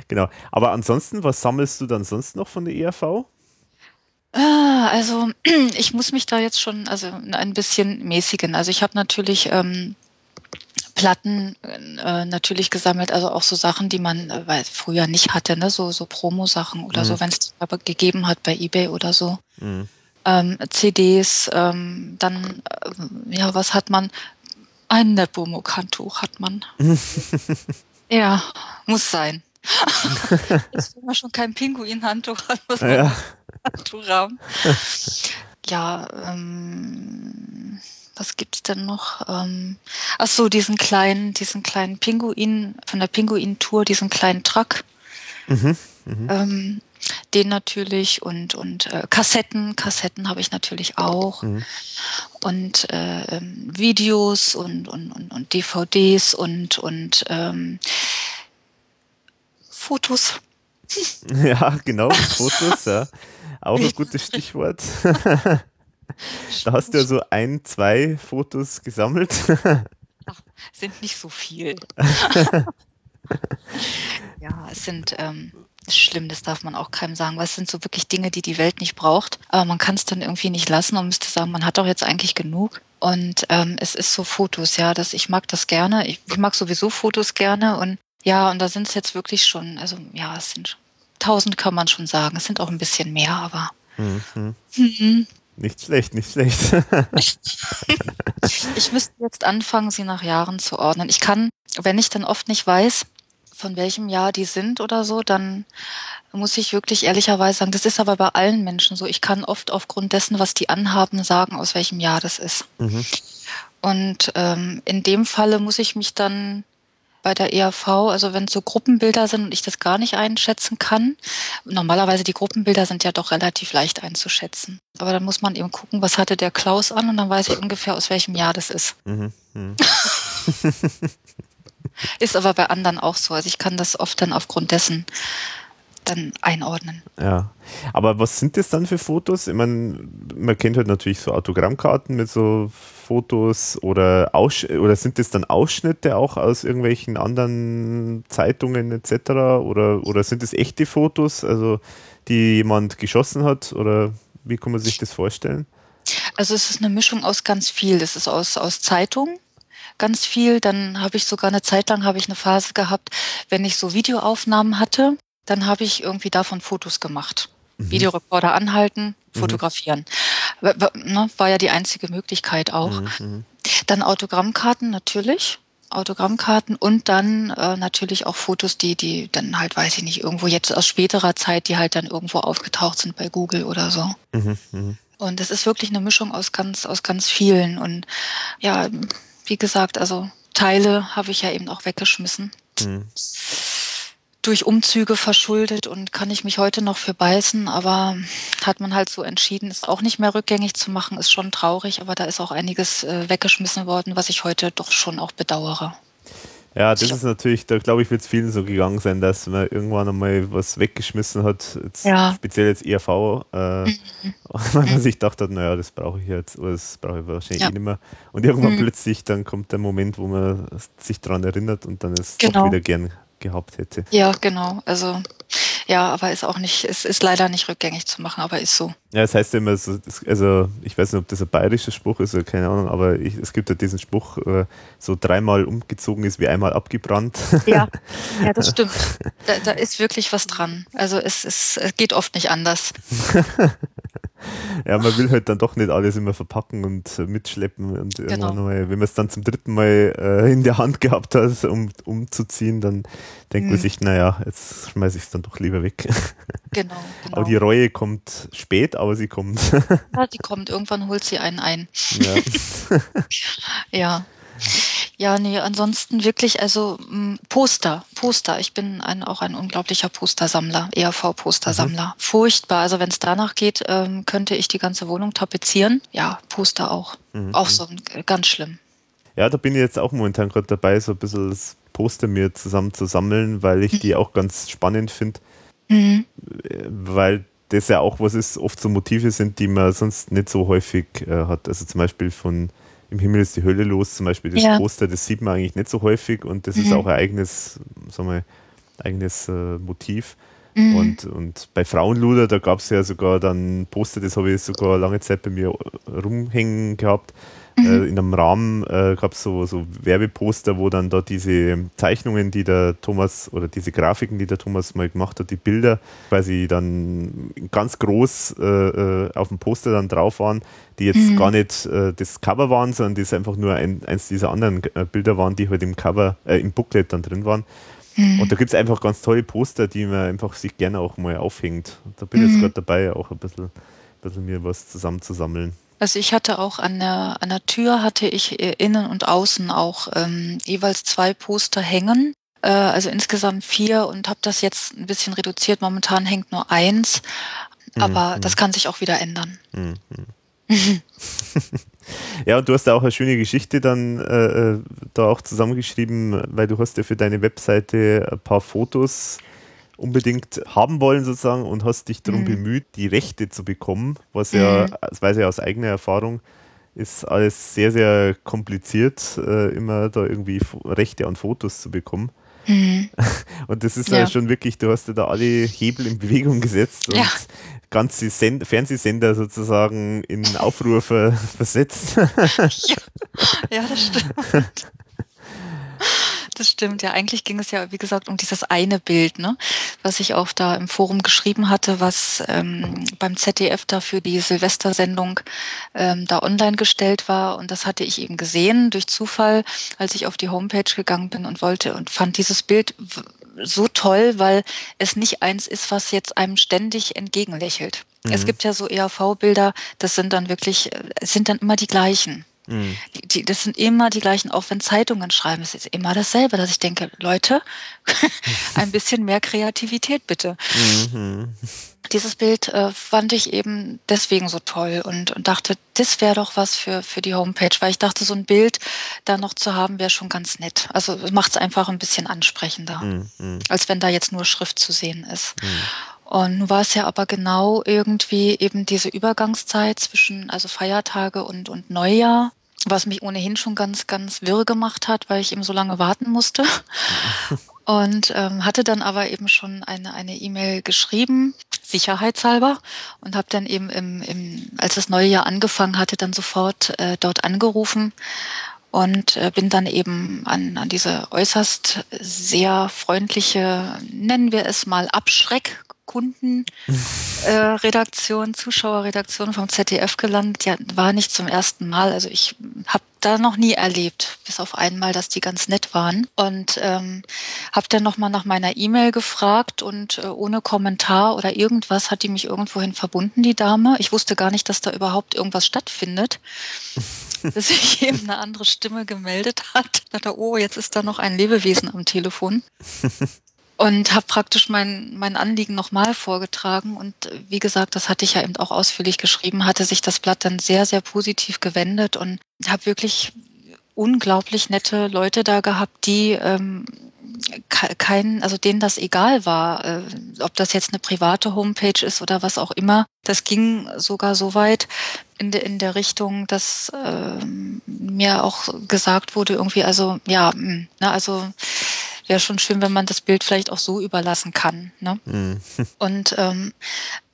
genau. Aber ansonsten, was sammelst du dann sonst noch von der ERV? Ah, also ich muss mich da jetzt schon also ein bisschen mäßigen. Also ich habe natürlich ähm, Platten äh, natürlich gesammelt, also auch so Sachen, die man äh, früher nicht hatte, ne? so so Promo-Sachen oder mhm. so, wenn es aber gegeben hat bei eBay oder so. Mhm. Ähm, CDs, ähm, dann äh, ja, was hat man? Ein Nepomucant-Tuch hat man. ja, muss sein. Jetzt, wenn man schon kein Pinguin-Handtuch hat, muss man ja. Handtuchrahmen. ja, ähm, was gibt's denn noch? Ähm, ach so, diesen kleinen, diesen kleinen Pinguin von der Pinguin-Tour, diesen kleinen Truck. Mhm, mh. ähm, den natürlich und und äh, Kassetten, Kassetten habe ich natürlich auch. Mhm. und äh, ähm, Videos und, und, und, und DVDs und, und ähm, Fotos. Ja, genau, Fotos, ja. Auch ein gutes Stichwort. da hast du ja so ein, zwei Fotos gesammelt. Ach, sind nicht so viel. ja, es sind ähm, schlimm, das darf man auch keinem sagen, weil es sind so wirklich Dinge, die die Welt nicht braucht. Aber man kann es dann irgendwie nicht lassen und müsste sagen, man hat doch jetzt eigentlich genug. Und ähm, es ist so Fotos, ja, dass ich mag das gerne. Ich, ich mag sowieso Fotos gerne und ja, und da sind es jetzt wirklich schon, also ja, es sind tausend kann man schon sagen. Es sind auch ein bisschen mehr, aber. Mhm. Mhm. Nicht schlecht, nicht schlecht. ich müsste jetzt anfangen, sie nach Jahren zu ordnen. Ich kann, wenn ich dann oft nicht weiß, von welchem Jahr die sind oder so, dann muss ich wirklich ehrlicherweise sagen, das ist aber bei allen Menschen so. Ich kann oft aufgrund dessen, was die anhaben, sagen, aus welchem Jahr das ist. Mhm. Und ähm, in dem Falle muss ich mich dann bei der ERV, also wenn es so Gruppenbilder sind und ich das gar nicht einschätzen kann. Normalerweise die Gruppenbilder sind ja doch relativ leicht einzuschätzen. Aber dann muss man eben gucken, was hatte der Klaus an und dann weiß ich ungefähr, aus welchem Jahr das ist. Mhm. Mhm. Ist aber bei anderen auch so. Also ich kann das oft dann aufgrund dessen dann einordnen. Ja, aber was sind das dann für Fotos? Ich meine, man kennt halt natürlich so Autogrammkarten mit so Fotos oder, Aussch oder sind das dann Ausschnitte auch aus irgendwelchen anderen Zeitungen etc. Oder, oder sind das echte Fotos, also die jemand geschossen hat oder wie kann man sich das vorstellen? Also es ist eine Mischung aus ganz viel. Das ist aus, aus Zeitungen ganz viel. Dann habe ich sogar eine Zeit lang habe ich eine Phase gehabt, wenn ich so Videoaufnahmen hatte, dann habe ich irgendwie davon Fotos gemacht. Mhm. Videorekorder anhalten, mhm. fotografieren. Mhm. War ja die einzige Möglichkeit auch. Mhm, mhm. Dann Autogrammkarten natürlich. Autogrammkarten und dann äh, natürlich auch Fotos, die, die dann halt, weiß ich nicht, irgendwo jetzt aus späterer Zeit, die halt dann irgendwo aufgetaucht sind bei Google oder so. Mhm, und es ist wirklich eine Mischung aus ganz, aus ganz vielen. Und ja, wie gesagt, also Teile habe ich ja eben auch weggeschmissen. Mhm. Durch Umzüge verschuldet und kann ich mich heute noch für beißen, aber hat man halt so entschieden, es auch nicht mehr rückgängig zu machen, ist schon traurig, aber da ist auch einiges äh, weggeschmissen worden, was ich heute doch schon auch bedauere. Ja, das ist natürlich, da glaube ich, wird es vielen so gegangen sein, dass man irgendwann einmal was weggeschmissen hat, jetzt, ja. speziell jetzt ERV, äh, mhm. weil man sich gedacht hat, naja, das brauche ich jetzt, oder das brauche ich wahrscheinlich ja. eh nicht mehr. Und irgendwann mhm. plötzlich, dann kommt der Moment, wo man sich daran erinnert und dann es genau. doch wieder gern gehabt hätte. Ja, genau. Also ja, aber ist auch nicht, es ist leider nicht rückgängig zu machen, aber ist so. Ja, das heißt immer so, also ich weiß nicht, ob das ein bayerischer Spruch ist oder keine Ahnung, aber ich, es gibt ja diesen Spruch, äh, so dreimal umgezogen ist wie einmal abgebrannt. Ja, ja das stimmt. Da, da ist wirklich was dran. Also es, es, es geht oft nicht anders. ja, man will halt dann doch nicht alles immer verpacken und mitschleppen. Und genau. irgendwann mal, wenn man es dann zum dritten Mal äh, in der Hand gehabt hat, um umzuziehen, dann denkt mhm. man sich, naja, jetzt schmeiße ich es dann doch lieber weg. Genau, genau. Aber die Reue kommt spät, aber sie kommt. ja, sie kommt. Irgendwann holt sie einen ein. Ja. ja. Ja, nee, ansonsten wirklich, also m, hm, Poster, Poster. Ich bin ein, auch ein unglaublicher Postersammler, ERV-Postersammler. Mhm. Furchtbar. Also wenn es danach geht, ähm, könnte ich die ganze Wohnung tapezieren. Ja, Poster auch. Mhm. Auch so ganz schlimm. Ja, da bin ich jetzt auch momentan gerade dabei, so ein bisschen das Poster mir zusammen zu sammeln, weil ich mhm. die auch ganz spannend finde. Mhm. Weil das ja auch was ist, oft so Motive sind, die man sonst nicht so häufig äh, hat. Also zum Beispiel von im Himmel ist die Hölle los, zum Beispiel das ja. Poster, das sieht man eigentlich nicht so häufig und das mhm. ist auch ein eigenes, sagen wir, eigenes äh, Motiv. Mhm. Und, und bei Frauenluder, da gab es ja sogar dann Poster, das habe ich sogar lange Zeit bei mir rumhängen gehabt. Mhm. Äh, in einem Rahmen äh, gab es so, so Werbeposter, wo dann da diese Zeichnungen, die der Thomas oder diese Grafiken, die der Thomas mal gemacht hat, die Bilder quasi dann ganz groß äh, äh auf dem Poster dann drauf waren, die jetzt mhm. gar nicht äh, das Cover waren, sondern das einfach nur ein, eins dieser anderen äh, Bilder waren, die halt im Cover, im Booklet dann drin waren. Mhm. Und da gibt es einfach ganz tolle Poster, die man einfach sich gerne auch mal aufhängt. Da bin ich mhm. jetzt gerade dabei, auch ein bisschen, ein bisschen mir was zusammenzusammeln. Also ich hatte auch an der, an der Tür hatte ich äh, innen und außen auch ähm, jeweils zwei Poster hängen. Äh, also insgesamt vier und habe das jetzt ein bisschen reduziert. Momentan hängt nur eins, aber mhm. das kann sich auch wieder ändern. Mhm. Ja, und du hast da auch eine schöne Geschichte dann äh, äh, da auch zusammengeschrieben, weil du hast ja für deine Webseite ein paar Fotos unbedingt haben wollen sozusagen und hast dich darum mhm. bemüht, die Rechte zu bekommen, was ja, mhm. das weiß ich aus eigener Erfahrung, ist alles sehr, sehr kompliziert, äh, immer da irgendwie Rechte an Fotos zu bekommen. Mhm. Und das ist ja. schon wirklich, du hast ja da alle Hebel in Bewegung gesetzt und ja. ganze Send Fernsehsender sozusagen in Aufrufe versetzt. ja. ja, das stimmt das stimmt. Ja, eigentlich ging es ja, wie gesagt, um dieses eine Bild, ne, was ich auch da im Forum geschrieben hatte, was ähm, beim ZDF da für die Silvestersendung ähm, da online gestellt war. Und das hatte ich eben gesehen durch Zufall, als ich auf die Homepage gegangen bin und wollte und fand dieses Bild so toll, weil es nicht eins ist, was jetzt einem ständig entgegenlächelt. Mhm. Es gibt ja so ERV-Bilder, das sind dann wirklich, äh, sind dann immer die gleichen. Mhm. Die, die, das sind immer die gleichen, auch wenn Zeitungen schreiben, es ist immer dasselbe, dass ich denke, Leute, ein bisschen mehr Kreativität bitte. Mhm. Dieses Bild äh, fand ich eben deswegen so toll und, und dachte, das wäre doch was für, für die Homepage, weil ich dachte, so ein Bild da noch zu haben, wäre schon ganz nett. Also macht es einfach ein bisschen ansprechender, mhm. als wenn da jetzt nur Schrift zu sehen ist. Mhm. Und nun war es ja aber genau irgendwie eben diese Übergangszeit zwischen also Feiertage und, und Neujahr, was mich ohnehin schon ganz, ganz wirr gemacht hat, weil ich eben so lange warten musste. Und ähm, hatte dann aber eben schon eine eine E-Mail geschrieben, sicherheitshalber, und habe dann eben im, im, als das neue Jahr angefangen hatte, dann sofort äh, dort angerufen und äh, bin dann eben an, an diese äußerst sehr freundliche, nennen wir es mal, Abschreck Kundenredaktion, äh, Zuschauerredaktion vom ZDF gelandet. Ja, war nicht zum ersten Mal. Also ich habe da noch nie erlebt, bis auf einmal, dass die ganz nett waren. Und ähm, habe dann nochmal nach meiner E-Mail gefragt und äh, ohne Kommentar oder irgendwas hat die mich irgendwohin verbunden, die Dame. Ich wusste gar nicht, dass da überhaupt irgendwas stattfindet. bis sich eben eine andere Stimme gemeldet hat. Dachte, oh, jetzt ist da noch ein Lebewesen am Telefon und habe praktisch mein, mein Anliegen nochmal vorgetragen. Und wie gesagt, das hatte ich ja eben auch ausführlich geschrieben, hatte sich das Blatt dann sehr, sehr positiv gewendet und habe wirklich unglaublich nette Leute da gehabt, die ähm, kein, also denen das egal war, äh, ob das jetzt eine private Homepage ist oder was auch immer. Das ging sogar so weit in, de, in der Richtung, dass äh, mir auch gesagt wurde, irgendwie, also ja, hm, ne, also wäre schon schön, wenn man das Bild vielleicht auch so überlassen kann. Ne? Mhm. Und ähm,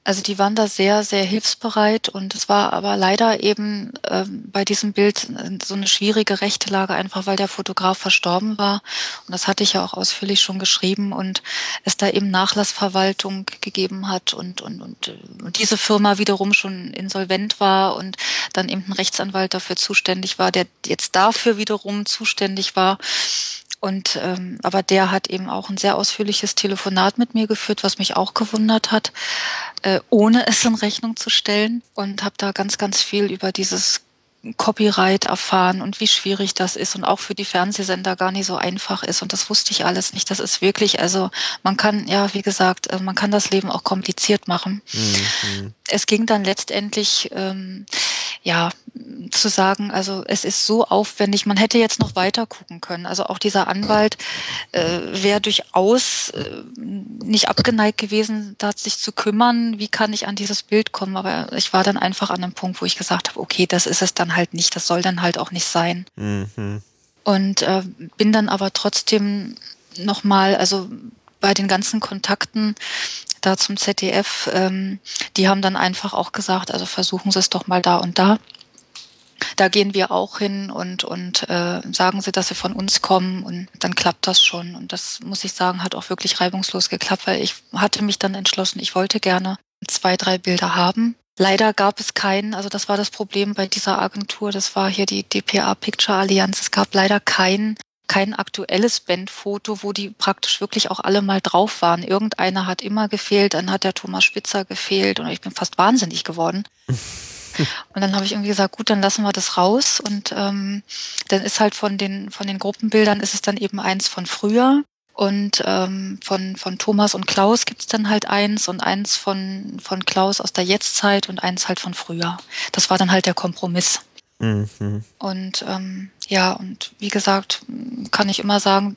also die waren da sehr, sehr hilfsbereit und es war aber leider eben ähm, bei diesem Bild so eine schwierige rechte Lage, einfach weil der Fotograf verstorben war. Und das hatte ich ja auch ausführlich schon geschrieben und es da eben Nachlassverwaltung gegeben hat und, und, und, und diese Firma wiederum schon insolvent war und dann eben ein Rechtsanwalt dafür zuständig war, der jetzt dafür wiederum zuständig war. Und ähm, aber der hat eben auch ein sehr ausführliches Telefonat mit mir geführt, was mich auch gewundert hat, äh, ohne es in Rechnung zu stellen. Und habe da ganz, ganz viel über dieses Copyright erfahren und wie schwierig das ist und auch für die Fernsehsender gar nicht so einfach ist. Und das wusste ich alles nicht. Das ist wirklich, also man kann, ja, wie gesagt, äh, man kann das Leben auch kompliziert machen. Mhm. Es ging dann letztendlich, ähm, ja, zu sagen, also es ist so aufwendig, man hätte jetzt noch weiter gucken können. Also auch dieser Anwalt äh, wäre durchaus äh, nicht abgeneigt gewesen, da sich zu kümmern, wie kann ich an dieses Bild kommen. Aber ich war dann einfach an einem Punkt, wo ich gesagt habe, okay, das ist es dann halt nicht, das soll dann halt auch nicht sein. Mhm. Und äh, bin dann aber trotzdem nochmal, also bei den ganzen Kontakten da zum ZDF, ähm, die haben dann einfach auch gesagt, also versuchen Sie es doch mal da und da. Da gehen wir auch hin und, und äh, sagen sie, dass sie von uns kommen und dann klappt das schon. Und das muss ich sagen, hat auch wirklich reibungslos geklappt, weil ich hatte mich dann entschlossen, ich wollte gerne zwei, drei Bilder haben. Leider gab es keinen, also das war das Problem bei dieser Agentur, das war hier die DPA Picture Allianz. Es gab leider kein, kein aktuelles Bandfoto, wo die praktisch wirklich auch alle mal drauf waren. Irgendeiner hat immer gefehlt, dann hat der Thomas Spitzer gefehlt und ich bin fast wahnsinnig geworden. Und dann habe ich irgendwie gesagt, gut, dann lassen wir das raus. Und ähm, dann ist halt von den, von den Gruppenbildern ist es dann eben eins von früher. Und ähm, von, von Thomas und Klaus gibt's dann halt eins und eins von, von Klaus aus der Jetztzeit und eins halt von früher. Das war dann halt der Kompromiss. Mhm. Und ähm, ja, und wie gesagt, kann ich immer sagen,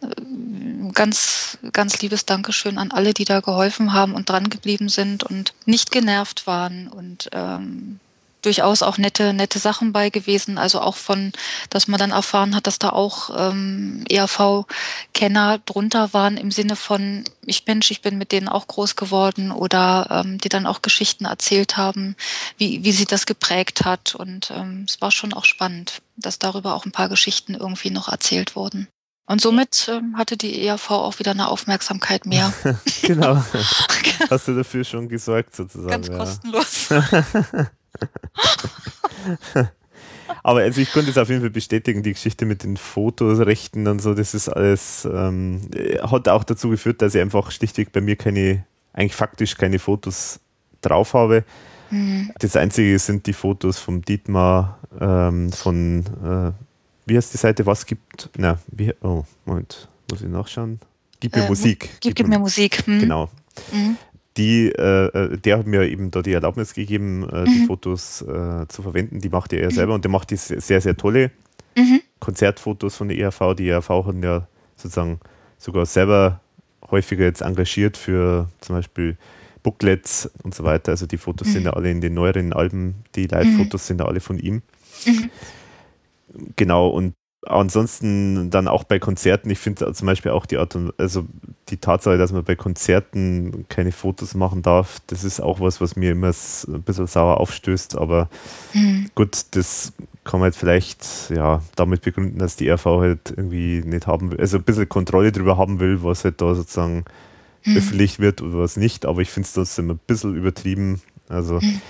ganz, ganz liebes Dankeschön an alle, die da geholfen haben und dran geblieben sind und nicht genervt waren und ähm, durchaus auch nette, nette Sachen bei gewesen. Also auch von, dass man dann erfahren hat, dass da auch ähm, ERV-Kenner drunter waren im Sinne von, ich Mensch, ich bin mit denen auch groß geworden oder ähm, die dann auch Geschichten erzählt haben, wie, wie sie das geprägt hat. Und ähm, es war schon auch spannend, dass darüber auch ein paar Geschichten irgendwie noch erzählt wurden. Und somit ähm, hatte die ERV auch wieder eine Aufmerksamkeit mehr. genau. Hast du dafür schon gesorgt sozusagen. Ganz ja. kostenlos. Aber also ich konnte es auf jeden Fall bestätigen, die Geschichte mit den Fotorechten und so, das ist alles, ähm, hat auch dazu geführt, dass ich einfach schlichtweg bei mir keine, eigentlich faktisch keine Fotos drauf habe. Mhm. Das einzige sind die Fotos vom Dietmar, ähm, von, äh, wie heißt die Seite, was gibt, na, wie, oh, Moment, muss ich nachschauen. Gib mir äh, Musik. Gib, gib, mir Musik. Hm. Genau. Mhm die, äh, äh, der hat mir eben da die Erlaubnis gegeben, äh, mhm. die Fotos äh, zu verwenden. Die macht er selber und der macht die sehr, sehr tolle mhm. Konzertfotos von der ERV. Die ERV hat ja sozusagen sogar selber häufiger jetzt engagiert für zum Beispiel Booklets und so weiter. Also die Fotos mhm. sind ja alle in den neueren Alben, die Live-Fotos mhm. sind ja alle von ihm. Mhm. Genau, und ansonsten dann auch bei Konzerten, ich finde zum Beispiel auch die Art und, also die Tatsache, dass man bei Konzerten keine Fotos machen darf, das ist auch was, was mir immer ein bisschen sauer aufstößt, aber mhm. gut, das kann man jetzt vielleicht ja damit begründen, dass die RV halt irgendwie nicht haben will, also ein bisschen Kontrolle darüber haben will, was halt da sozusagen mhm. öffentlich wird oder was nicht, aber ich finde es trotzdem ein bisschen übertrieben, also mhm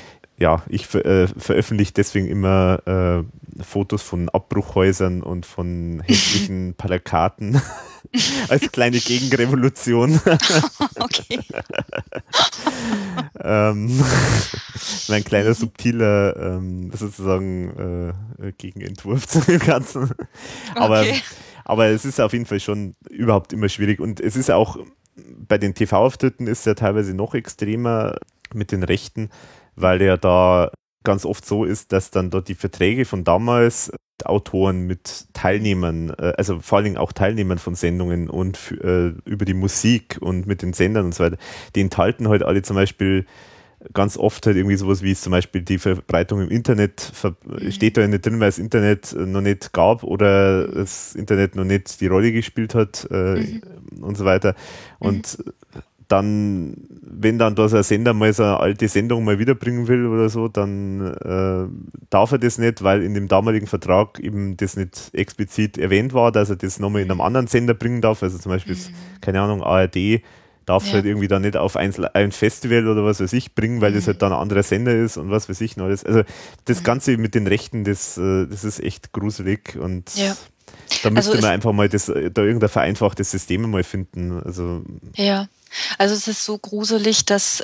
ja, ich äh, veröffentliche deswegen immer äh, Fotos von Abbruchhäusern und von hässlichen Plakaten als kleine Gegenrevolution. okay. ähm, mein kleiner subtiler ähm, sozusagen äh, Gegenentwurf zu dem Ganzen. Aber, okay. aber es ist auf jeden Fall schon überhaupt immer schwierig und es ist auch bei den TV-Auftritten ist es ja teilweise noch extremer mit den Rechten weil ja da ganz oft so ist, dass dann dort die Verträge von damals Autoren mit Teilnehmern, äh, also vor allen Dingen auch Teilnehmern von Sendungen und äh, über die Musik und mit den Sendern und so weiter, die enthalten halt alle zum Beispiel ganz oft halt irgendwie sowas wie zum Beispiel die Verbreitung im Internet mhm. steht da nicht drin, weil das Internet noch nicht gab oder das Internet noch nicht die Rolle gespielt hat äh, mhm. und so weiter. Und mhm dann, wenn dann da so ein Sender mal so eine alte Sendung mal wiederbringen will oder so, dann äh, darf er das nicht, weil in dem damaligen Vertrag eben das nicht explizit erwähnt war, dass er das nochmal in einem anderen Sender bringen darf. Also zum Beispiel, mhm. keine Ahnung, ARD darf ja. halt irgendwie dann nicht auf ein, ein, Festival oder was weiß ich bringen, weil mhm. das halt dann ein anderer Sender ist und was weiß ich noch alles. Also das mhm. Ganze mit den Rechten, das, äh, das ist echt gruselig und ja. da müsste also man einfach mal das, da irgendein vereinfachtes System mal finden. Also ja. Also es ist so gruselig, dass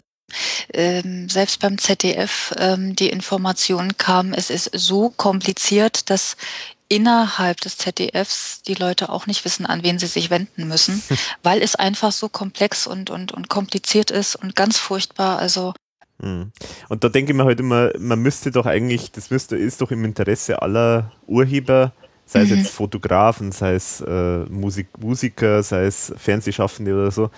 ähm, selbst beim ZDF ähm, die Information kam, es ist so kompliziert, dass innerhalb des ZDFs die Leute auch nicht wissen, an wen sie sich wenden müssen, weil es einfach so komplex und, und, und kompliziert ist und ganz furchtbar. Also hm. und da denke ich mir halt immer, man müsste doch eigentlich, das müsste, ist doch im Interesse aller Urheber, sei es mhm. jetzt Fotografen, sei es äh, Musik, Musiker, sei es Fernsehschaffende oder so,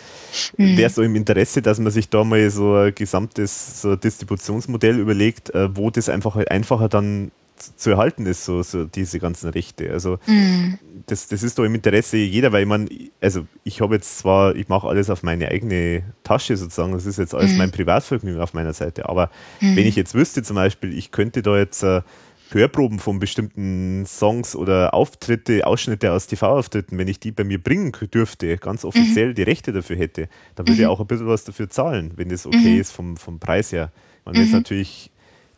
mhm. wäre es so im Interesse, dass man sich da mal so ein gesamtes so ein Distributionsmodell überlegt, äh, wo das einfach einfacher dann zu erhalten ist, so, so diese ganzen Rechte. Also mhm. das, das ist doch im Interesse jeder, weil ich meine, also ich habe jetzt zwar, ich mache alles auf meine eigene Tasche sozusagen, das ist jetzt alles mhm. mein Privatvergnügen auf meiner Seite, aber mhm. wenn ich jetzt wüsste zum Beispiel, ich könnte da jetzt äh, Hörproben von bestimmten Songs oder Auftritte, Ausschnitte aus TV-Auftritten, wenn ich die bei mir bringen dürfte, ganz offiziell mhm. die Rechte dafür hätte, dann würde mhm. ich auch ein bisschen was dafür zahlen, wenn das okay mhm. ist vom, vom Preis her. Und wenn es mhm. natürlich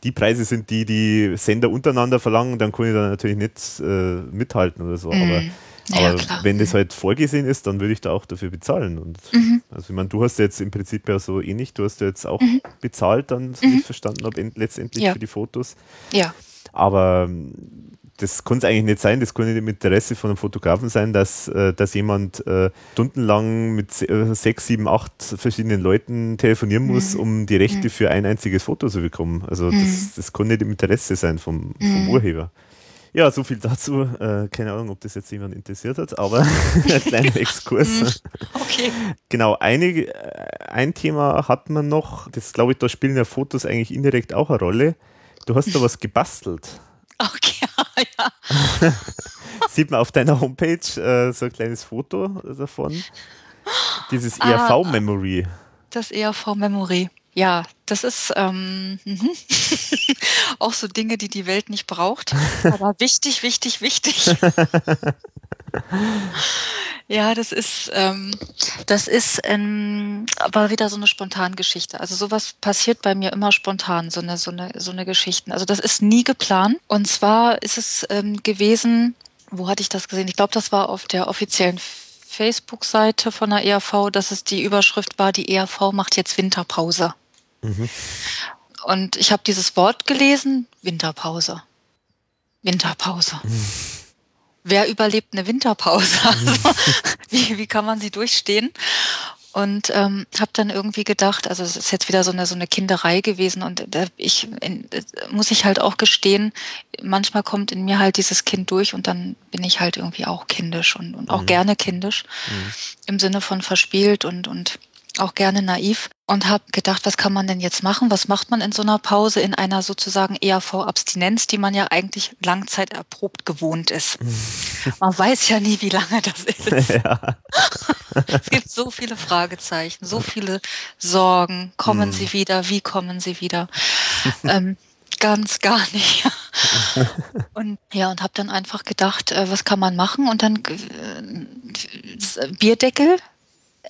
die Preise sind, die die Sender untereinander verlangen, dann kann ich da natürlich nicht äh, mithalten oder so. Aber, mhm. ja, aber wenn das halt vorgesehen ist, dann würde ich da auch dafür bezahlen. Und mhm. also ich meine, du hast jetzt im Prinzip ja so ähnlich, du hast ja jetzt auch bezahlt, dann, so wie ich verstanden habe, letztendlich ja. für die Fotos. Ja. Aber ähm, das kann es eigentlich nicht sein, das kann nicht im Interesse von einem Fotografen sein, dass, äh, dass jemand äh, stundenlang mit äh, sechs, sieben, acht verschiedenen Leuten telefonieren muss, mhm. um die Rechte mhm. für ein einziges Foto zu bekommen. Also mhm. das, das kann nicht im Interesse sein vom, vom mhm. Urheber. Ja, so viel dazu. Äh, keine Ahnung, ob das jetzt jemand interessiert hat, aber ein kleiner Exkurs. Mhm. okay. Genau, einige, äh, ein Thema hat man noch, das glaube ich, da spielen ja Fotos eigentlich indirekt auch eine Rolle. Du hast da was gebastelt. Okay, ja. Sieht man auf deiner Homepage äh, so ein kleines Foto davon. Dieses ERV-Memory. Ah, das ERV-Memory. Ja, das ist ähm, mhm. auch so Dinge, die die Welt nicht braucht. Aber wichtig, wichtig, wichtig. Ja, das ist, ähm, das ist ähm, aber wieder so eine Spontangeschichte. Also sowas passiert bei mir immer spontan, so eine, so eine, so eine Geschichten. Also das ist nie geplant. Und zwar ist es ähm, gewesen, wo hatte ich das gesehen? Ich glaube, das war auf der offiziellen Facebook-Seite von der ERV, dass es die Überschrift war, die ERV macht jetzt Winterpause. Mhm. Und ich habe dieses Wort gelesen, Winterpause. Winterpause. Mhm. Wer überlebt eine Winterpause? Also, wie, wie kann man sie durchstehen? Und ähm, habe dann irgendwie gedacht, also es ist jetzt wieder so eine so eine Kinderei gewesen und da ich in, muss ich halt auch gestehen, manchmal kommt in mir halt dieses Kind durch und dann bin ich halt irgendwie auch kindisch und, und auch mhm. gerne kindisch mhm. im Sinne von verspielt und und auch gerne naiv und habe gedacht, was kann man denn jetzt machen? Was macht man in so einer Pause in einer sozusagen ERV-Abstinenz, die man ja eigentlich langzeit erprobt gewohnt ist? man weiß ja nie, wie lange das ist. Ja. es gibt so viele Fragezeichen, so viele Sorgen. Kommen hm. sie wieder? Wie kommen sie wieder? ähm, ganz gar nicht. und ja, und habe dann einfach gedacht, äh, was kann man machen? Und dann äh, Bierdeckel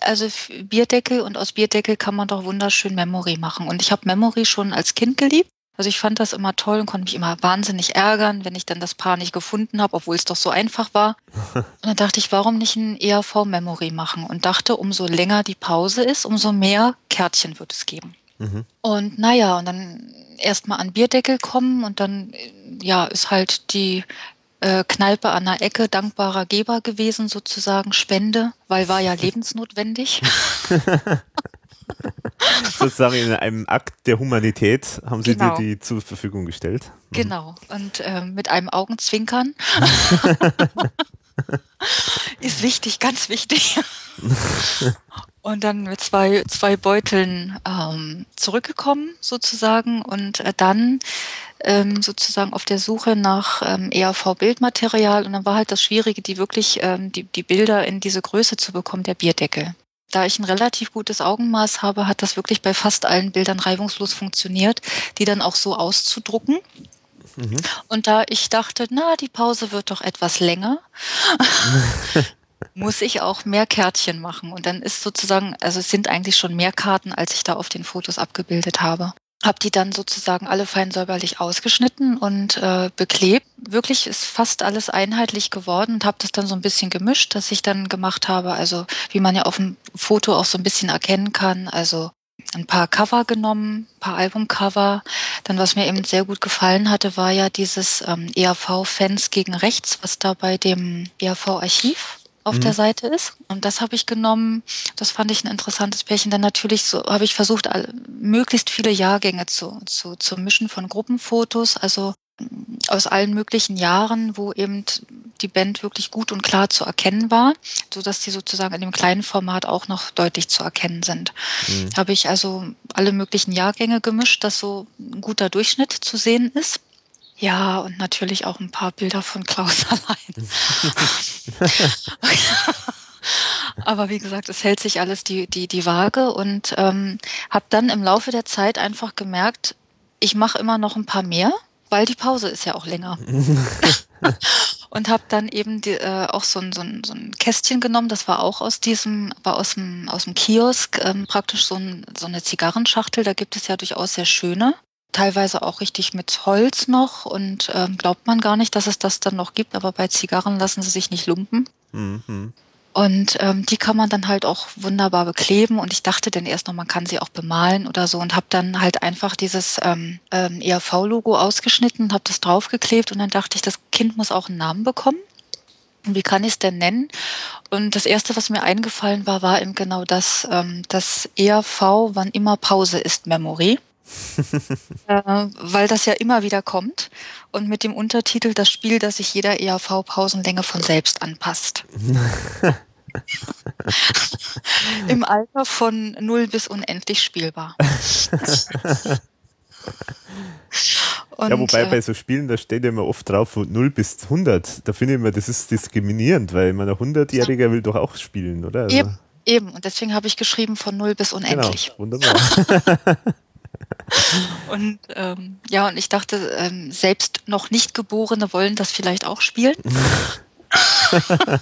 also Bierdeckel und aus Bierdeckel kann man doch wunderschön Memory machen. Und ich habe Memory schon als Kind geliebt. Also ich fand das immer toll und konnte mich immer wahnsinnig ärgern, wenn ich dann das Paar nicht gefunden habe, obwohl es doch so einfach war. Und dann dachte ich, warum nicht ein ERV-Memory machen? Und dachte, umso länger die Pause ist, umso mehr Kärtchen wird es geben. Mhm. Und naja, und dann erstmal an Bierdeckel kommen und dann, ja, ist halt die äh, Kneipe an der Ecke dankbarer Geber gewesen, sozusagen Spende, weil war ja lebensnotwendig. sozusagen in einem Akt der Humanität haben sie genau. dir die zur Verfügung gestellt. Mhm. Genau, und äh, mit einem Augenzwinkern. Ist wichtig, ganz wichtig. und dann mit zwei, zwei Beuteln ähm, zurückgekommen sozusagen und äh, dann ähm, sozusagen auf der Suche nach ähm, ERV-Bildmaterial und dann war halt das Schwierige, die wirklich ähm, die, die Bilder in diese Größe zu bekommen, der Bierdeckel. Da ich ein relativ gutes Augenmaß habe, hat das wirklich bei fast allen Bildern reibungslos funktioniert, die dann auch so auszudrucken. Mhm. Und da ich dachte, na, die Pause wird doch etwas länger, muss ich auch mehr Kärtchen machen. Und dann ist sozusagen, also es sind eigentlich schon mehr Karten, als ich da auf den Fotos abgebildet habe habe die dann sozusagen alle fein säuberlich ausgeschnitten und äh, beklebt. Wirklich ist fast alles einheitlich geworden und habe das dann so ein bisschen gemischt, dass ich dann gemacht habe, also wie man ja auf dem Foto auch so ein bisschen erkennen kann, also ein paar Cover genommen, ein paar Albumcover. Dann, was mir eben sehr gut gefallen hatte, war ja dieses ähm, ERV-Fans gegen Rechts, was da bei dem ERV-Archiv auf mhm. der Seite ist. Und das habe ich genommen. Das fand ich ein interessantes Pärchen. Dann natürlich so habe ich versucht, all, möglichst viele Jahrgänge zu, zu, zu mischen von Gruppenfotos. Also mm, aus allen möglichen Jahren, wo eben die Band wirklich gut und klar zu erkennen war, so dass die sozusagen in dem kleinen Format auch noch deutlich zu erkennen sind. Mhm. Habe ich also alle möglichen Jahrgänge gemischt, dass so ein guter Durchschnitt zu sehen ist. Ja, und natürlich auch ein paar Bilder von Klaus allein. Aber wie gesagt, es hält sich alles die, die, die Waage und ähm, habe dann im Laufe der Zeit einfach gemerkt, ich mache immer noch ein paar mehr, weil die Pause ist ja auch länger. und habe dann eben die, äh, auch so ein, so, ein, so ein Kästchen genommen, das war auch aus diesem, war aus dem, aus dem Kiosk, ähm, praktisch so, ein, so eine Zigarrenschachtel, da gibt es ja durchaus sehr schöne teilweise auch richtig mit Holz noch und ähm, glaubt man gar nicht, dass es das dann noch gibt, aber bei Zigarren lassen sie sich nicht lumpen. Mhm. Und ähm, die kann man dann halt auch wunderbar bekleben und ich dachte dann erst noch, man kann sie auch bemalen oder so und habe dann halt einfach dieses ähm, ähm, ERV-Logo ausgeschnitten und habe das draufgeklebt und dann dachte ich, das Kind muss auch einen Namen bekommen. Und wie kann ich es denn nennen? Und das Erste, was mir eingefallen war, war eben genau das, ähm, das ERV, wann immer Pause ist, Memory. Äh, weil das ja immer wieder kommt und mit dem Untertitel das Spiel, das sich jeder ERV-Pausenlänge von selbst anpasst. Im Alter von 0 bis unendlich spielbar. Und, ja, wobei äh, bei so Spielen, da steht ja immer oft drauf von 0 bis 100. Da finde ich immer, das ist diskriminierend, weil man ein 100-Jähriger will doch auch spielen, oder? Also, eben, eben. Und deswegen habe ich geschrieben von 0 bis unendlich. Genau, wunderbar. und ähm, ja, und ich dachte, ähm, selbst noch nicht Geborene wollen das vielleicht auch spielen.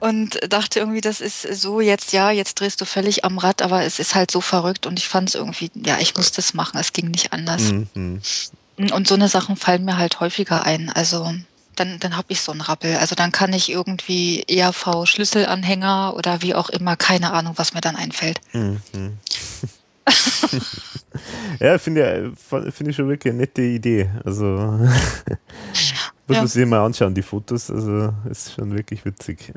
und dachte irgendwie, das ist so jetzt, ja, jetzt drehst du völlig am Rad, aber es ist halt so verrückt und ich fand es irgendwie, ja, ich musste es machen, es ging nicht anders. Mhm. Und so eine Sachen fallen mir halt häufiger ein. Also dann, dann habe ich so einen Rappel. Also dann kann ich irgendwie ERV-Schlüsselanhänger oder wie auch immer, keine Ahnung, was mir dann einfällt. Mhm. ja, finde find ich schon wirklich eine nette Idee. Also muss ja. man sich mal anschauen, die Fotos. Also ist schon wirklich witzig.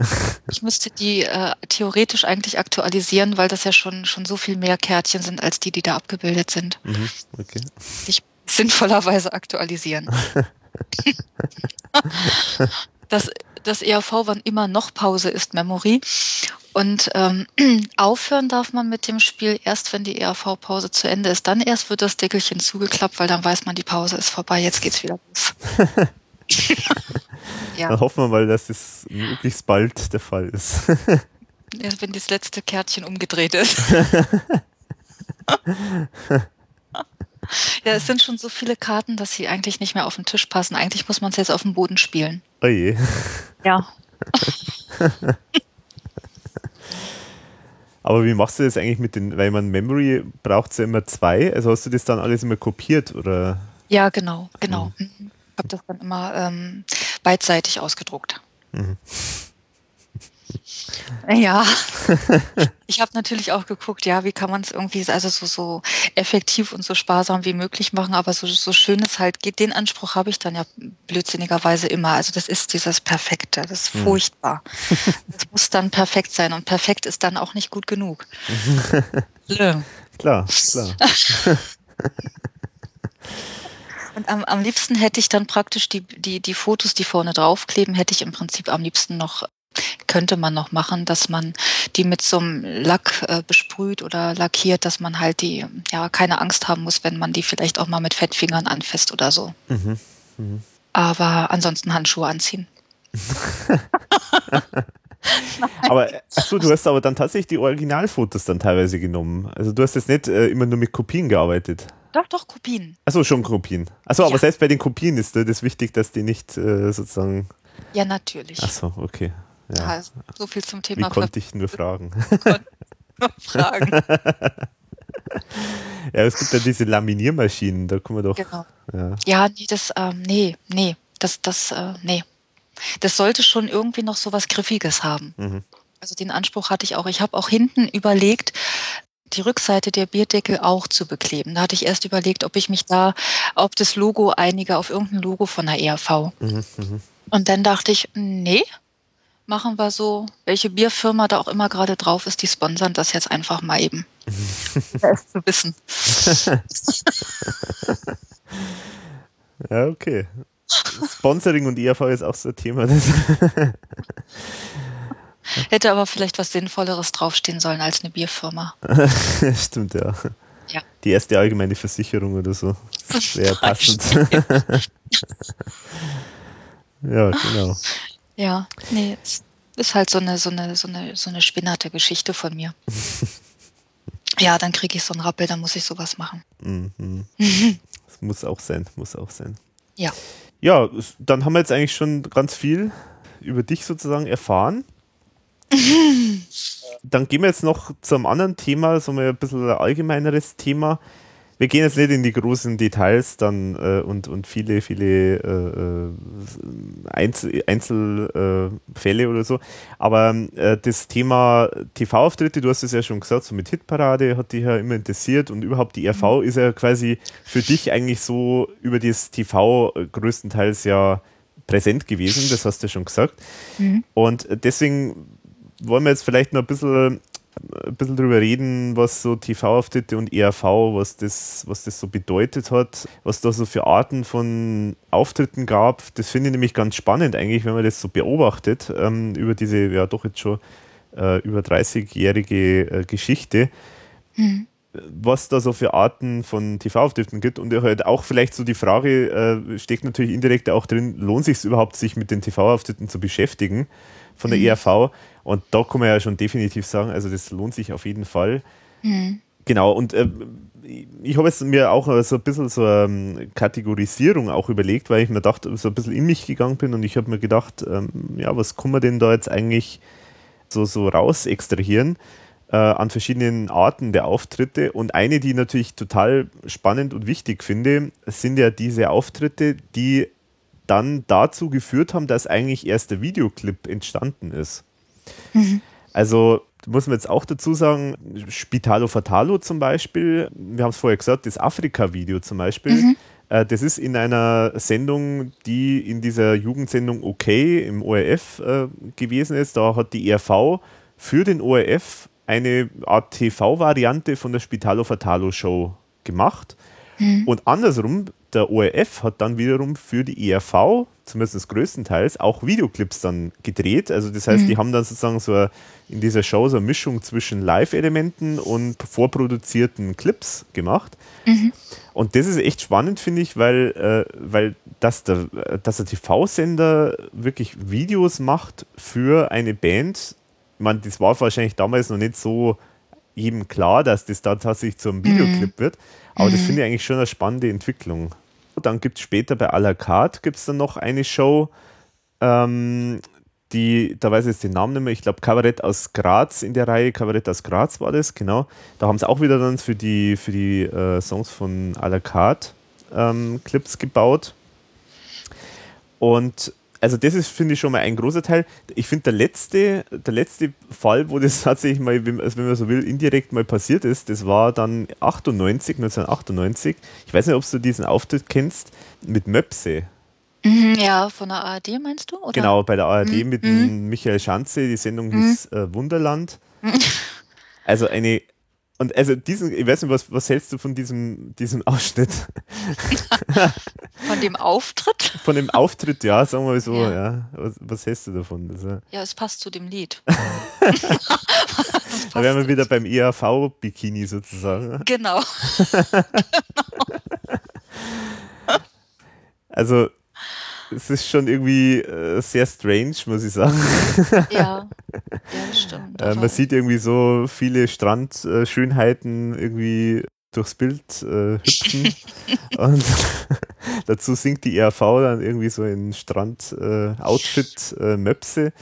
Ich müsste die äh, theoretisch eigentlich aktualisieren, weil das ja schon, schon so viel mehr Kärtchen sind als die, die da abgebildet sind. Mhm, okay. Ich sinnvollerweise aktualisieren. das, das ERV, wann immer noch Pause ist, Memory. Und ähm, aufhören darf man mit dem Spiel erst, wenn die ERV-Pause zu Ende ist. Dann erst wird das Deckelchen zugeklappt, weil dann weiß man, die Pause ist vorbei, jetzt geht's wieder los. ja. Dann hoffen wir mal, dass es möglichst bald der Fall ist. Erst wenn das letzte Kärtchen umgedreht ist. ja, es sind schon so viele Karten, dass sie eigentlich nicht mehr auf den Tisch passen. Eigentlich muss man es jetzt auf dem Boden spielen. Oh je. Ja. Aber wie machst du das eigentlich mit den, weil man Memory braucht ja immer zwei, also hast du das dann alles immer kopiert oder? Ja, genau, genau. Mhm. mhm. Habe das dann immer ähm, beidseitig ausgedruckt. Mhm. Ja, ich habe natürlich auch geguckt, ja, wie kann man es irgendwie also so, so effektiv und so sparsam wie möglich machen, aber so, so schön es halt geht, den Anspruch habe ich dann ja blödsinniger immer. Also das ist dieses Perfekte, das ist hm. furchtbar. Das muss dann perfekt sein und perfekt ist dann auch nicht gut genug. klar, klar. Und am, am liebsten hätte ich dann praktisch die, die, die Fotos, die vorne draufkleben, hätte ich im Prinzip am liebsten noch könnte man noch machen, dass man die mit so einem Lack äh, besprüht oder lackiert, dass man halt die, ja, keine Angst haben muss, wenn man die vielleicht auch mal mit Fettfingern anfasst oder so. Mhm. Mhm. Aber ansonsten Handschuhe anziehen. aber achso, du hast aber dann tatsächlich die Originalfotos dann teilweise genommen. Also du hast jetzt nicht äh, immer nur mit Kopien gearbeitet. Doch, doch, Kopien. Achso, schon Kopien. Achso, ja. aber selbst bei den Kopien ist äh, das wichtig, dass die nicht äh, sozusagen. Ja, natürlich. Achso, okay. Ja. ja. so viel zum Thema. Wie konnte ich nur fragen? nur fragen. ja, es gibt ja diese Laminiermaschinen, da kann man doch. Genau. Ja, ja nee, das, ähm, nee, nee, das, das, äh, nee. Das sollte schon irgendwie noch so was Griffiges haben. Mhm. Also den Anspruch hatte ich auch. Ich habe auch hinten überlegt, die Rückseite der Bierdeckel auch zu bekleben. Da hatte ich erst überlegt, ob ich mich da auf das Logo einige, auf irgendein Logo von der ERV. Mhm, mh. Und dann dachte ich, nee, machen wir so, welche Bierfirma da auch immer gerade drauf ist, die sponsern das jetzt einfach mal eben. es zu wissen. ja, okay. Sponsoring und IAV ist auch so ein Thema. Hätte aber vielleicht was Sinnvolleres draufstehen sollen als eine Bierfirma. Stimmt, ja. ja. Die erste allgemeine Versicherung oder so. Wäre passend. ja, genau. Ja, nee, es ist halt so eine, so eine, so eine, so eine spinnerte Geschichte von mir. ja, dann kriege ich so einen Rappel, dann muss ich sowas machen. Mhm. das muss auch sein, muss auch sein. Ja. Ja, dann haben wir jetzt eigentlich schon ganz viel über dich sozusagen erfahren. dann gehen wir jetzt noch zu einem anderen Thema, so ein bisschen ein allgemeineres Thema wir gehen jetzt nicht in die großen Details dann äh, und, und viele, viele äh, äh Einzel, Einzelfälle oder so. Aber äh, das Thema TV-Auftritte, du hast es ja schon gesagt, so mit Hitparade hat dich ja immer interessiert und überhaupt die RV mhm. ist ja quasi für dich eigentlich so über das TV größtenteils ja präsent gewesen, das hast du schon gesagt. Mhm. Und deswegen wollen wir jetzt vielleicht noch ein bisschen ein bisschen drüber reden, was so TV-Auftritte und ERV, was das, was das so bedeutet hat, was da so für Arten von Auftritten gab. Das finde ich nämlich ganz spannend eigentlich, wenn man das so beobachtet, ähm, über diese ja doch jetzt schon äh, über 30-jährige äh, Geschichte. Mhm was da so für Arten von TV-Auftritten gibt und halt auch vielleicht so die Frage äh, steckt natürlich indirekt auch drin, lohnt sich überhaupt, sich mit den TV-Auftritten zu beschäftigen von der mhm. ERV? Und da kann man ja schon definitiv sagen, also das lohnt sich auf jeden Fall. Mhm. Genau, und äh, ich habe jetzt mir auch so ein bisschen so eine ähm, Kategorisierung auch überlegt, weil ich mir dachte, so ein bisschen in mich gegangen bin und ich habe mir gedacht, ähm, ja, was kann man denn da jetzt eigentlich so, so raus extrahieren? äh, an verschiedenen Arten der Auftritte. Und eine, die ich natürlich total spannend und wichtig finde, sind ja diese Auftritte, die dann dazu geführt haben, dass eigentlich erst der Videoclip entstanden ist. Mhm. Also muss man jetzt auch dazu sagen, Spitalo Fatalo zum Beispiel, wir haben es vorher gesagt, das Afrika-Video zum Beispiel, mhm. äh, das ist in einer Sendung, die in dieser Jugendsendung OK im ORF äh, gewesen ist. Da hat die ERV für den ORF eine Art TV-Variante von der Spitalo Fatalo Show gemacht. Mhm. Und andersrum, der ORF hat dann wiederum für die ERV, zumindest größtenteils, auch Videoclips dann gedreht. Also das heißt, mhm. die haben dann sozusagen so in dieser Show so eine Mischung zwischen Live-Elementen und vorproduzierten Clips gemacht. Mhm. Und das ist echt spannend, finde ich, weil, äh, weil dass der, dass der TV-Sender wirklich Videos macht für eine Band, meine, das war wahrscheinlich damals noch nicht so jedem klar, dass das da tatsächlich zum Videoclip mhm. wird. Aber mhm. das finde ich eigentlich schon eine spannende Entwicklung. Dann gibt es später bei à la carte gibt's dann noch eine Show, ähm, die, da weiß ich jetzt den Namen nicht mehr, ich glaube Kabarett aus Graz in der Reihe, Kabarett aus Graz war das, genau. Da haben sie auch wieder dann für die, für die äh, Songs von à la carte ähm, Clips gebaut. Und also das ist, finde ich, schon mal ein großer Teil. Ich finde, der letzte, der letzte Fall, wo das tatsächlich mal, wenn, also wenn man so will, indirekt mal passiert ist, das war dann 98, 1998. Ich weiß nicht, ob du diesen Auftritt kennst, mit Möpse. Mhm, ja, von der ARD meinst du? Oder? Genau, bei der ARD mhm. mit mhm. Michael Schanze, die Sendung mhm. hieß äh, Wunderland. Also eine und also diesen, ich weiß nicht, was, was hältst du von diesem, diesem Ausschnitt? Von dem Auftritt? Von dem Auftritt, ja, sagen wir mal so, ja. ja. Was, was hältst du davon? Also, ja, es passt zu dem Lied. da wären wir wieder beim ERV-Bikini sozusagen. Genau. also es ist schon irgendwie äh, sehr strange, muss ich sagen. Ja, ja stimmt. Äh, man sieht irgendwie so viele Strandschönheiten irgendwie durchs Bild äh, hüpfen und dazu singt die ERV dann irgendwie so in Strand-Outfit äh, äh, Möpse.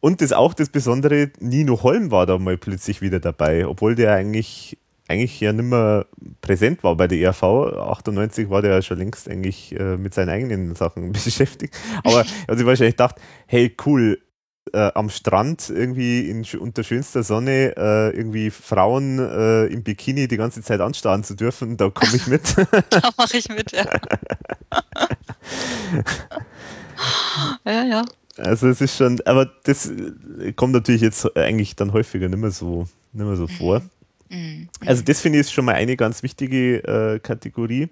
Und das auch das Besondere, Nino Holm war da mal plötzlich wieder dabei, obwohl der eigentlich eigentlich ja nicht mehr präsent war bei der ERV. 98 war der ja schon längst eigentlich äh, mit seinen eigenen Sachen beschäftigt. Aber er hat sich wahrscheinlich gedacht, hey cool, äh, am Strand irgendwie in, unter schönster Sonne äh, irgendwie Frauen äh, im Bikini die ganze Zeit anstarren zu dürfen, da komme ich mit. da mache ich mit, ja. ja, ja. Also es ist schon, aber das kommt natürlich jetzt eigentlich dann häufiger nicht mehr so, nicht mehr so vor. Mhm. Also das finde ich ist schon mal eine ganz wichtige äh, Kategorie.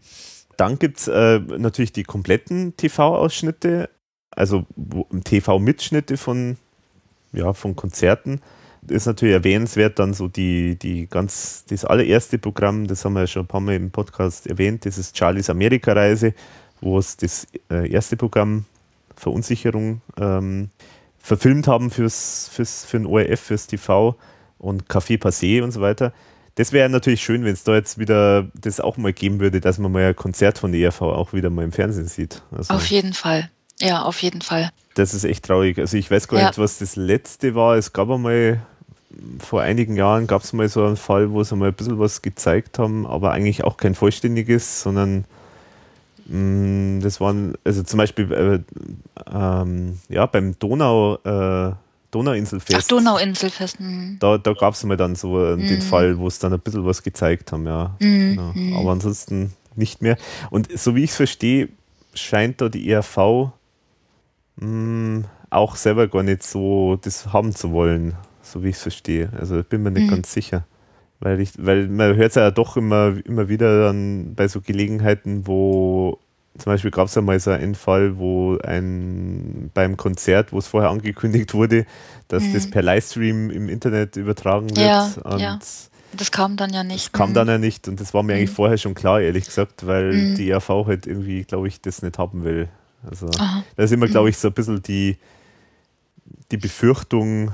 Dann gibt es äh, natürlich die kompletten TV-Ausschnitte, also TV-Mitschnitte von, ja, von Konzerten. Das ist natürlich erwähnenswert, dann so die, die ganz, das allererste Programm, das haben wir ja schon ein paar Mal im Podcast erwähnt, das ist Charlies Amerika-Reise, wo es das äh, erste Programm Verunsicherung ähm, verfilmt haben fürs, fürs, für den ORF, fürs TV und Café Passé und so weiter. Das wäre natürlich schön, wenn es da jetzt wieder das auch mal geben würde, dass man mal ein Konzert von der ERV auch wieder mal im Fernsehen sieht. Also auf jeden Fall. Ja, auf jeden Fall. Das ist echt traurig. Also ich weiß gar ja. nicht, was das letzte war. Es gab einmal, vor einigen Jahren gab es mal so einen Fall, wo sie mal ein bisschen was gezeigt haben, aber eigentlich auch kein vollständiges, sondern mh, mm, das waren, also zum Beispiel äh, ähm, ja, beim Donau äh, Donauinselfest. Ach, Donauinselfest. Mhm. Da, da gab es mal dann so mhm. den Fall, wo es dann ein bisschen was gezeigt haben, ja. Mhm. ja. Mhm. Aber ansonsten nicht mehr. Und so wie ich es verstehe, scheint da die ERV mh, hm, auch selber gar nicht so das haben zu wollen. so wie ich es verstehe. Also ich bin mir nicht ganz sicher. Weil ich, weil man hört es ja doch immer, immer wieder dann bei so Gelegenheiten, wo zum Beispiel gab es ja mal so einen Fall, wo ein beim Konzert, wo es vorher angekündigt wurde, dass mhm. das per Livestream im Internet übertragen wird. Ja, und ja. Das kam dann ja nicht. Das kam dann ja nicht und das war mir mhm. eigentlich vorher schon klar, ehrlich gesagt, weil mhm. die ERV halt irgendwie, glaube ich, das nicht haben will. Also Aha. da ist immer, glaube mhm. ich, so ein bisschen die, die Befürchtung,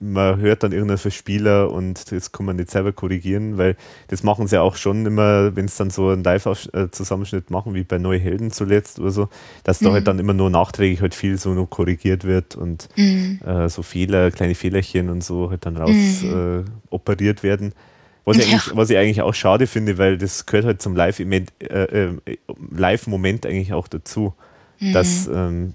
man hört dann irgendeinen Verspieler und das kann man nicht selber korrigieren, weil das machen sie auch schon immer, wenn es dann so einen Live-Zusammenschnitt machen, wie bei Neue Helden zuletzt oder so, dass mhm. da halt dann immer nur nachträglich halt viel so noch korrigiert wird und mhm. äh, so Fehler, kleine Fehlerchen und so halt dann raus mhm. äh, operiert werden. Was ich, ja. was ich, eigentlich auch schade finde, weil das gehört halt zum Live-Moment äh, äh, Live eigentlich auch dazu, dass mhm. ähm,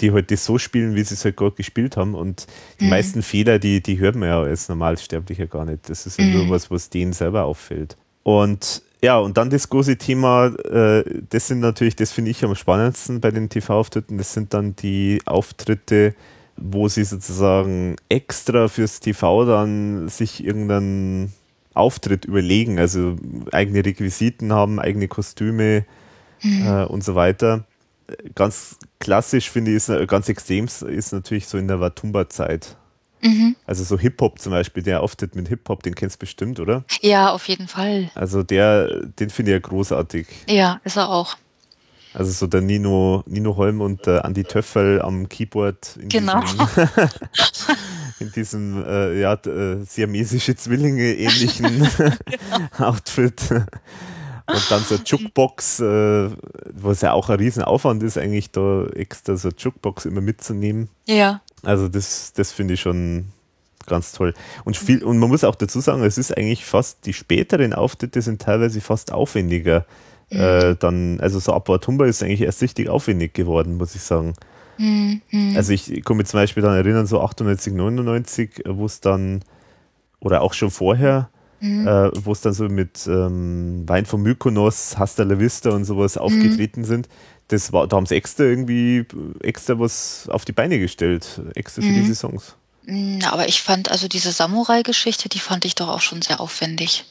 die halt das so spielen, wie sie es halt gerade gespielt haben. Und die mhm. meisten Fehler, die, die hört man ja als Normalsterblicher gar nicht. Das ist ja mhm. nur was, was denen selber auffällt. Und ja, und dann das große Thema, äh, das sind natürlich, das finde ich am spannendsten bei den TV-Auftritten, das sind dann die Auftritte, wo sie sozusagen extra fürs TV dann sich irgendeinen Auftritt überlegen, also eigene Requisiten haben, eigene Kostüme mhm. äh, und so weiter ganz klassisch finde ich, ist, äh, ganz extrem ist natürlich so in der Watumba-Zeit. Mhm. Also so Hip-Hop zum Beispiel, der Auftritt mit Hip-Hop, den kennst du bestimmt, oder? Ja, auf jeden Fall. Also der, den finde ich ja großartig. Ja, ist er auch. Also so der Nino, Nino Holm und der Andi Töffel am Keyboard. In genau. Diesem, in diesem äh, ja, äh, siamesische Zwillinge ähnlichen genau. Outfit. Und dann so Jukebox, äh, was ja auch ein Riesenaufwand ist, eigentlich da extra so eine Jukebox immer mitzunehmen. Ja. Also das, das finde ich schon ganz toll. Und, viel, und man muss auch dazu sagen, es ist eigentlich fast, die späteren Auftritte sind teilweise fast aufwendiger. Mhm. Äh, dann, also so ab Watumba ist eigentlich erst richtig aufwendig geworden, muss ich sagen. Mhm. Also ich mich zum Beispiel dann erinnern, so 98, 99, wo es dann, oder auch schon vorher, Mhm. Äh, wo es dann so mit ähm, Wein von Mykonos, Hasta la Vista und sowas mhm. aufgetreten sind. Das war, da haben sie extra irgendwie extra was auf die Beine gestellt, extra für mhm. diese Songs. Mhm, aber ich fand also diese Samurai-Geschichte, die fand ich doch auch schon sehr aufwendig.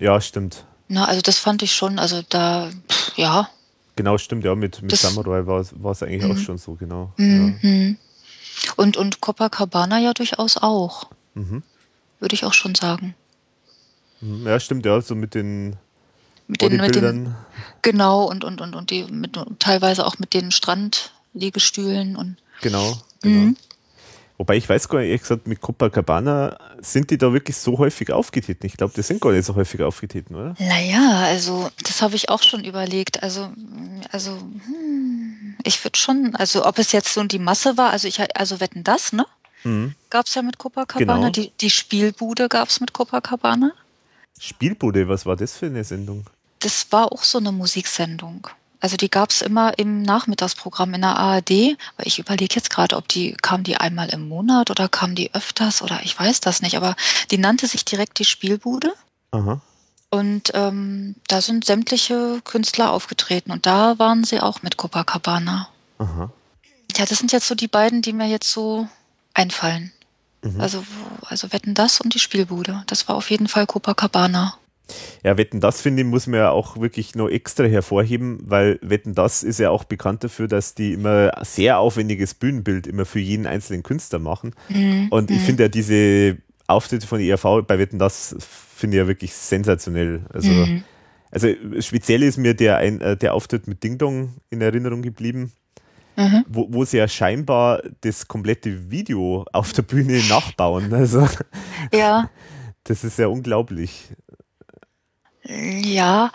Ja, stimmt. Na, also das fand ich schon, also da, pff, ja. Genau, stimmt, ja, mit, mit Samurai war es eigentlich auch schon so, genau. Ja. Und, und Copacabana ja durchaus auch. Würde ich auch schon sagen. Mhm. Ja, stimmt, ja, so mit den mit den, mit den genau und und und und die mit teilweise auch mit den Strandliegestühlen und genau, genau. Mhm. Wobei ich weiß gar nicht, ehrlich gesagt, mit Copacabana sind die da wirklich so häufig aufgetreten? Ich glaube, die sind gar nicht so häufig aufgetreten, oder? Naja, also das habe ich auch schon überlegt. Also, also hm, ich würde schon, also ob es jetzt so die Masse war, also ich also wetten das, ne? Mhm. Gab es ja mit Copacabana. Genau. Die, die Spielbude gab es mit Copacabana. Spielbude, was war das für eine Sendung? Das war auch so eine Musiksendung. Also die gab es immer im Nachmittagsprogramm in der ARD. Aber ich überlege jetzt gerade, ob die, kam die einmal im Monat oder kam die öfters oder ich weiß das nicht. Aber die nannte sich direkt die Spielbude. Aha. Und ähm, da sind sämtliche Künstler aufgetreten und da waren sie auch mit Copacabana. Aha. Ja, das sind jetzt so die beiden, die mir jetzt so einfallen. Mhm. Also, also Wetten das und die Spielbude. Das war auf jeden Fall Copacabana. Ja, Wetten das finde ich, muss man ja auch wirklich noch extra hervorheben, weil Wetten das ist ja auch bekannt dafür, dass die immer sehr aufwendiges Bühnenbild immer für jeden einzelnen Künstler machen. Mhm. Und ich mhm. finde ja diese Auftritte von ERV bei Wetten das finde ich ja wirklich sensationell. Also, mhm. also speziell ist mir der, ein, äh, der Auftritt mit Ding Dong in Erinnerung geblieben mhm. wo, wo sie ja scheinbar das komplette Video auf der Bühne nachbauen. Also, ja. Das ist ja unglaublich. Ja,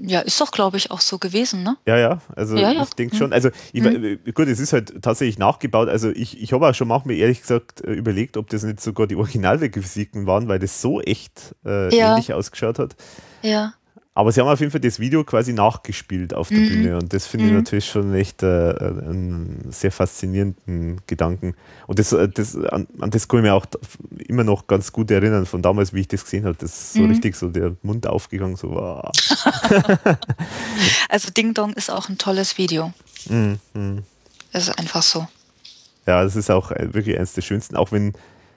ja, ist doch, glaube ich, auch so gewesen, ne? Ja, ja, also ja, ja. ich denke schon. Also ich, mhm. gut, es ist halt tatsächlich nachgebaut. Also ich, ich habe auch schon manchmal ehrlich gesagt äh, überlegt, ob das nicht sogar die Originalrequisiten waren, weil das so echt äh, ja. ähnlich ausgeschaut hat. Ja. Aber sie haben auf jeden Fall das Video quasi nachgespielt auf der mhm. Bühne und das finde mhm. ich natürlich schon echt äh, einen sehr faszinierenden Gedanken. Und das, äh, das, an, an, das kann ich mir auch immer noch ganz gut erinnern von damals, wie ich das gesehen habe. Das ist so mhm. richtig so der Mund aufgegangen, so wow. also Ding Dong ist auch ein tolles Video. Mhm. mhm. Es ist einfach so. Ja, das ist auch äh, wirklich eines der schönsten, auch wenn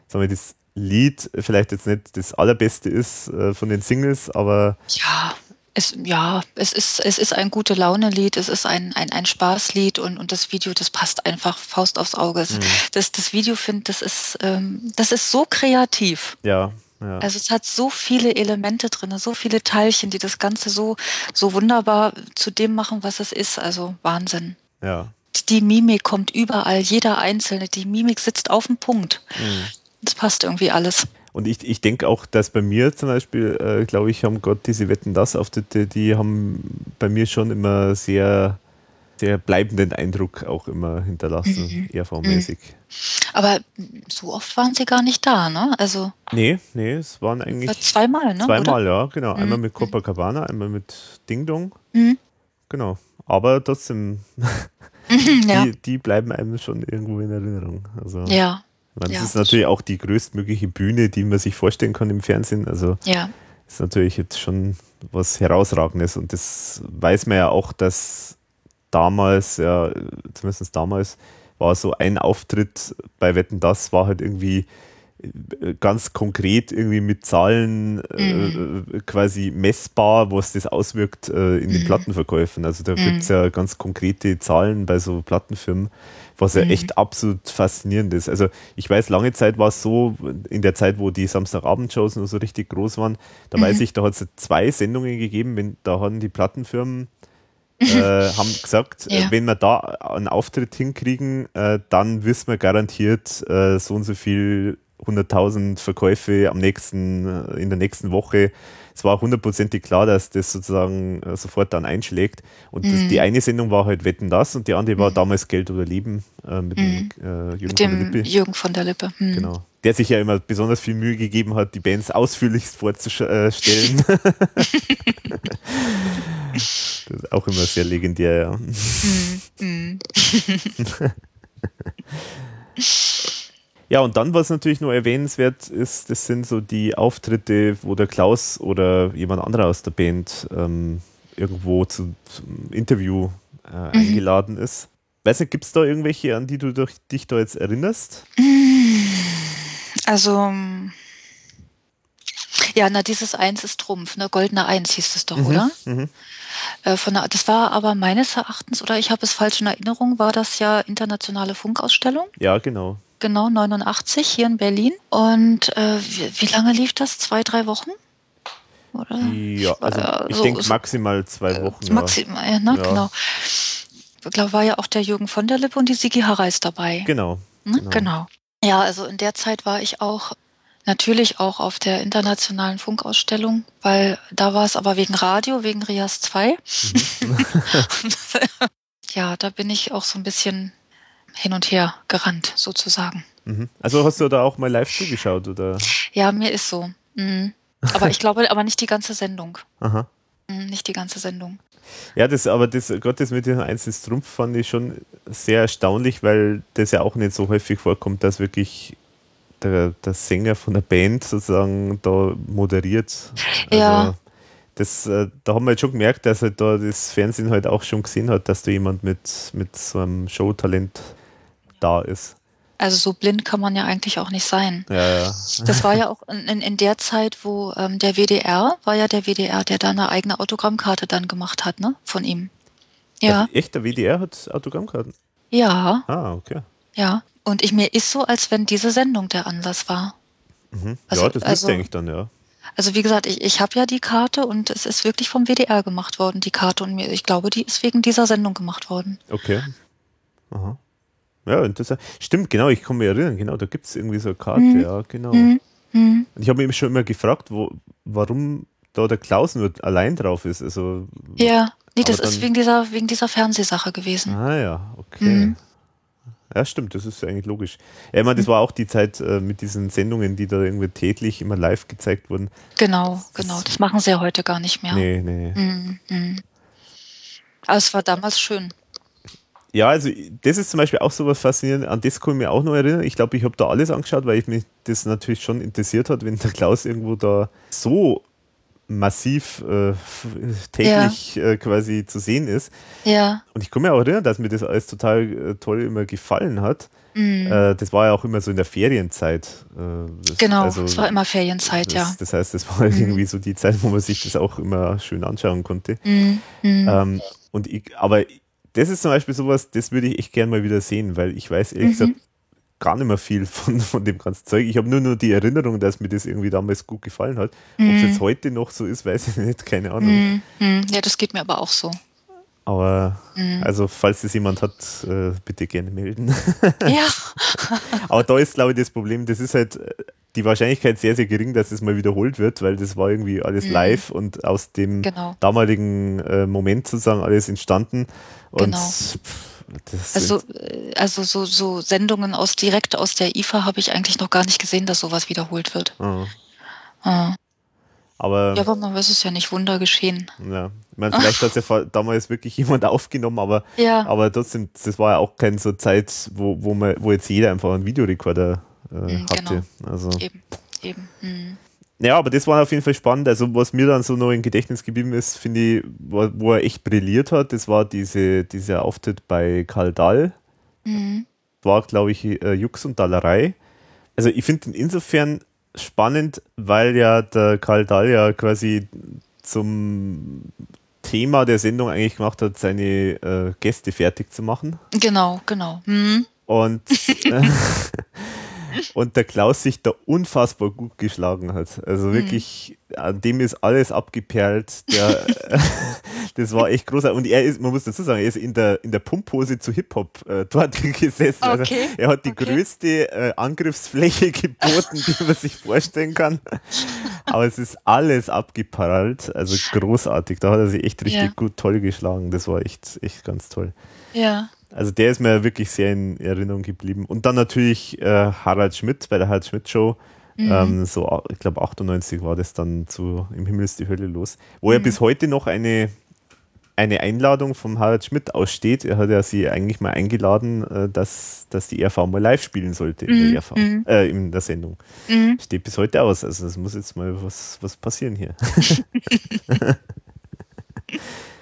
sagen wir, das Lied vielleicht jetzt nicht das allerbeste ist äh, von den Singles, aber. Ja. Es, ja, es ist, es ist ein gute Laune-Lied, es ist ein, ein, ein Spaßlied und, und das Video, das passt einfach Faust aufs Auge. Mhm. Das, das Video finde das ist, ähm, das ist so kreativ. Ja, ja. Also es hat so viele Elemente drin, so viele Teilchen, die das Ganze so, so wunderbar zu dem machen, was es ist. Also Wahnsinn. Ja. Die Mimik kommt überall, jeder einzelne. Die Mimik sitzt auf dem Punkt. Mhm. Das passt irgendwie alles. Und ich, ich denke auch, dass bei mir zum Beispiel, äh, glaube ich, haben Gott diese Wetten das Auftritte, die haben bei mir schon immer sehr, sehr bleibenden Eindruck auch immer hinterlassen, mhm. ERV-mäßig. Mhm. Aber so oft waren sie gar nicht da, ne? Also. Nee, nee, es waren eigentlich. Zweimal, ne? Zweimal, oder? ja, genau. Mhm. Einmal mit Copacabana, einmal mit Ding Dong. Mhm. Genau. Aber trotzdem, ja. die, die bleiben einem schon irgendwo in Erinnerung. Also. Ja, das ja. ist natürlich auch die größtmögliche Bühne, die man sich vorstellen kann im Fernsehen. Also ja. ist natürlich jetzt schon was Herausragendes und das weiß man ja auch, dass damals, ja, zumindest damals, war so ein Auftritt bei Wetten, das war halt irgendwie ganz konkret irgendwie mit Zahlen äh, mhm. äh, quasi messbar, was das auswirkt äh, in den mhm. Plattenverkäufen. Also da mhm. gibt es ja ganz konkrete Zahlen bei so Plattenfirmen, was ja mhm. echt absolut faszinierend ist. Also ich weiß, lange Zeit war es so, in der Zeit, wo die Samstagabendshows noch so richtig groß waren, da mhm. weiß ich, da hat es zwei Sendungen gegeben, wenn, da haben die Plattenfirmen äh, haben gesagt, ja. wenn wir da einen Auftritt hinkriegen, äh, dann wissen wir garantiert äh, so und so viel 100.000 Verkäufe am nächsten, äh, in der nächsten Woche. Es war hundertprozentig klar, dass das sozusagen äh, sofort dann einschlägt. Und das, die mhm. eine Sendung war halt Wetten das und die andere war mhm. damals Geld oder Leben äh, mit, mhm. dem, äh, Jürgen, mit dem von der Lippe. Jürgen von der Lippe. Mhm. Genau. Der sich ja immer besonders viel Mühe gegeben hat, die Bands ausführlichst vorzustellen. das ist auch immer sehr legendär, ja. Ja, und dann, was natürlich nur erwähnenswert ist, das sind so die Auftritte, wo der Klaus oder jemand anderer aus der Band ähm, irgendwo zu, zum Interview äh, mhm. eingeladen ist. Weißt du, gibt es da irgendwelche, an die du dich da jetzt erinnerst? Also, ja, na, dieses Eins ist Trumpf, ne? Goldene Eins hieß es doch, mhm, oder? Mhm. Äh, von der, das war aber meines Erachtens, oder ich habe es falsch in Erinnerung, war das ja internationale Funkausstellung? Ja, genau genau 89 hier in Berlin. Und äh, wie, wie, lange lief das? Zwei, drei Wochen? Oder? Ja, also äh, ich so, denke maximal zwei äh, Wochen. Maximal, ja, ne? ja. genau. Ich glaube, war ja auch der Jürgen von der Lippe und die Sigi Harreis dabei. Genau, ne? genau. Genau. Ja, also in der Zeit war ich auch natürlich auch auf der internationalen Funkausstellung, weil da war es aber wegen Radio, wegen Rias 2. Mhm. ja, da bin ich auch so ein bisschen hin und her gerannt, sozusagen. Mhm. Also hast du da auch mal live zugeschaut, oder? Ja, mir ist so. Mhm. Aber ich glaube, aber nicht die ganze Sendung. Aha. Mhm, nicht die ganze Sendung. Ja, das, aber das, Gott, das mit dem Einzelnen Trumpf fand ich schon sehr erstaunlich, weil das ja auch nicht so häufig vorkommt, dass wirklich der, der Sänger von der Band sozusagen da moderiert. Also, ja das, äh, da haben wir jetzt schon gemerkt, dass halt da das Fernsehen halt auch schon gesehen hat, dass da jemand mit, mit so einem Showtalent da ist. Also so blind kann man ja eigentlich auch nicht sein. Ja, ja. Das war ja auch in, in der Zeit, wo ähm, der WDR, war ja der WDR, der da eine eigene Autogrammkarte dann gemacht hat, ne? Von ihm. Ja. Der, echt, der WDR hat Autogrammkarten? Ja. Ah, okay. Ja. Und ich mir ist so, als wenn diese Sendung der Anlass war. Mhm. Also, ja, das also, müsste eigentlich dann, ja. Also wie gesagt, ich, ich habe ja die Karte und es ist wirklich vom WDR gemacht worden, die Karte. Und mir, ich glaube, die ist wegen dieser Sendung gemacht worden. Okay. Aha. Ja, interessant. Stimmt, genau, ich kann mich erinnern, genau, da gibt es irgendwie so eine Karte, mhm. ja, genau. Mhm. Mhm. Und ich habe mich schon immer gefragt, wo, warum da der Klaus nur allein drauf ist. Also, ja, nee, das ist wegen dieser, wegen dieser Fernsehsache gewesen. Ah ja, okay. Mhm. Ja, stimmt, das ist eigentlich logisch. Ja, ich meine, das war auch die Zeit äh, mit diesen Sendungen, die da irgendwie täglich immer live gezeigt wurden. Genau, genau. Das machen sie ja heute gar nicht mehr. Nee, nee. Mhm, mh. Aber es war damals schön. Ja, also das ist zum Beispiel auch so was Faszinierendes. An das kann ich mich auch noch erinnern. Ich glaube, ich habe da alles angeschaut, weil ich mich das natürlich schon interessiert hat, wenn der Klaus irgendwo da so massiv äh, täglich ja. äh, quasi zu sehen ist. Ja. Und ich komme mir auch erinnern, dass mir das alles total äh, toll immer gefallen hat. Mhm. Äh, das war ja auch immer so in der Ferienzeit. Äh, das, genau, also, es war immer Ferienzeit, das, ja. Das heißt, das war mhm. irgendwie so die Zeit, wo man sich das auch immer schön anschauen konnte. Mhm. mhm. Ähm, und ich, aber das ist zum Beispiel sowas, das würde ich echt gerne mal wieder sehen, weil ich weiß ehrlich mhm. gesagt gar nicht mehr viel von, von dem ganzen Zeug. Ich habe nur nur die Erinnerung, dass mir das irgendwie damals gut gefallen hat. Mhm. Ob es jetzt heute noch so ist, weiß ich nicht, keine Ahnung. Mhm. mhm. Ja, das geht mir aber auch so. Aber mhm. also, falls das jemand hat, äh, bitte gerne melden. Ja. aber da ist, glaube ich, das Problem, das ist halt die Wahrscheinlichkeit sehr, sehr gering, dass es mal wiederholt wird, weil das war irgendwie alles mhm. live und aus dem genau. damaligen äh, Moment sozusagen alles entstanden. Und genau. pff, also, äh, also so, so Sendungen aus direkt aus der IFA habe ich eigentlich noch gar nicht gesehen, dass sowas wiederholt wird. Ah. Ah. Aber, ja, aber man weiß es ja nicht, Wunder geschehen. Ja, ich meine, vielleicht hat es ja damals wirklich jemand aufgenommen, aber, ja. aber trotzdem, das war ja auch keine so Zeit, wo, wo, man, wo jetzt jeder einfach einen Videorekorder äh, mhm, hatte. Genau. Also. Eben, eben. Mhm. Ja, aber das war auf jeden Fall spannend. Also, was mir dann so noch im Gedächtnis geblieben ist, finde ich, wo, wo, er echt brilliert hat, das war diese, dieser Auftritt bei Karl Dahl. Mhm. War, glaube ich, äh, Jux und Dallerei. Also, ich finde ihn insofern spannend, weil ja der Karl Dahl ja quasi zum Thema der Sendung eigentlich gemacht hat, seine äh, Gäste fertig zu machen. Genau, genau. Mhm. Und äh, und der Klaus sich da unfassbar gut geschlagen hat. Also mhm. wirklich, an dem ist alles abgeperlt. Der, das war echt großartig. Und er ist, man muss dazu sagen, er ist in der, in der Pumppose zu Hip-Hop äh, dort gesessen. Also okay. Also er hat die okay. größte äh, Angriffsfläche geboten, die man sich vorstellen kann. Aber es ist alles abgeprallt. Also großartig. Da hat er sich echt richtig ja. gut toll geschlagen. Das war echt, echt ganz toll. Ja. Also der ist mir wirklich sehr in Erinnerung geblieben. Und dann natürlich äh, Harald Schmidt bei der Harald Schmidt Show. Mhm. Ähm, so, ich glaube 98 war das dann zu Im Himmel ist die Hölle los. Wo mhm. ja bis heute noch eine, eine Einladung vom Harald Schmidt aussteht. Er hat ja sie eigentlich mal eingeladen, äh, dass, dass die RV mal live spielen sollte in, mhm. der, RV, mhm. äh, in der Sendung. Mhm. Steht bis heute aus. Also es muss jetzt mal was, was passieren hier.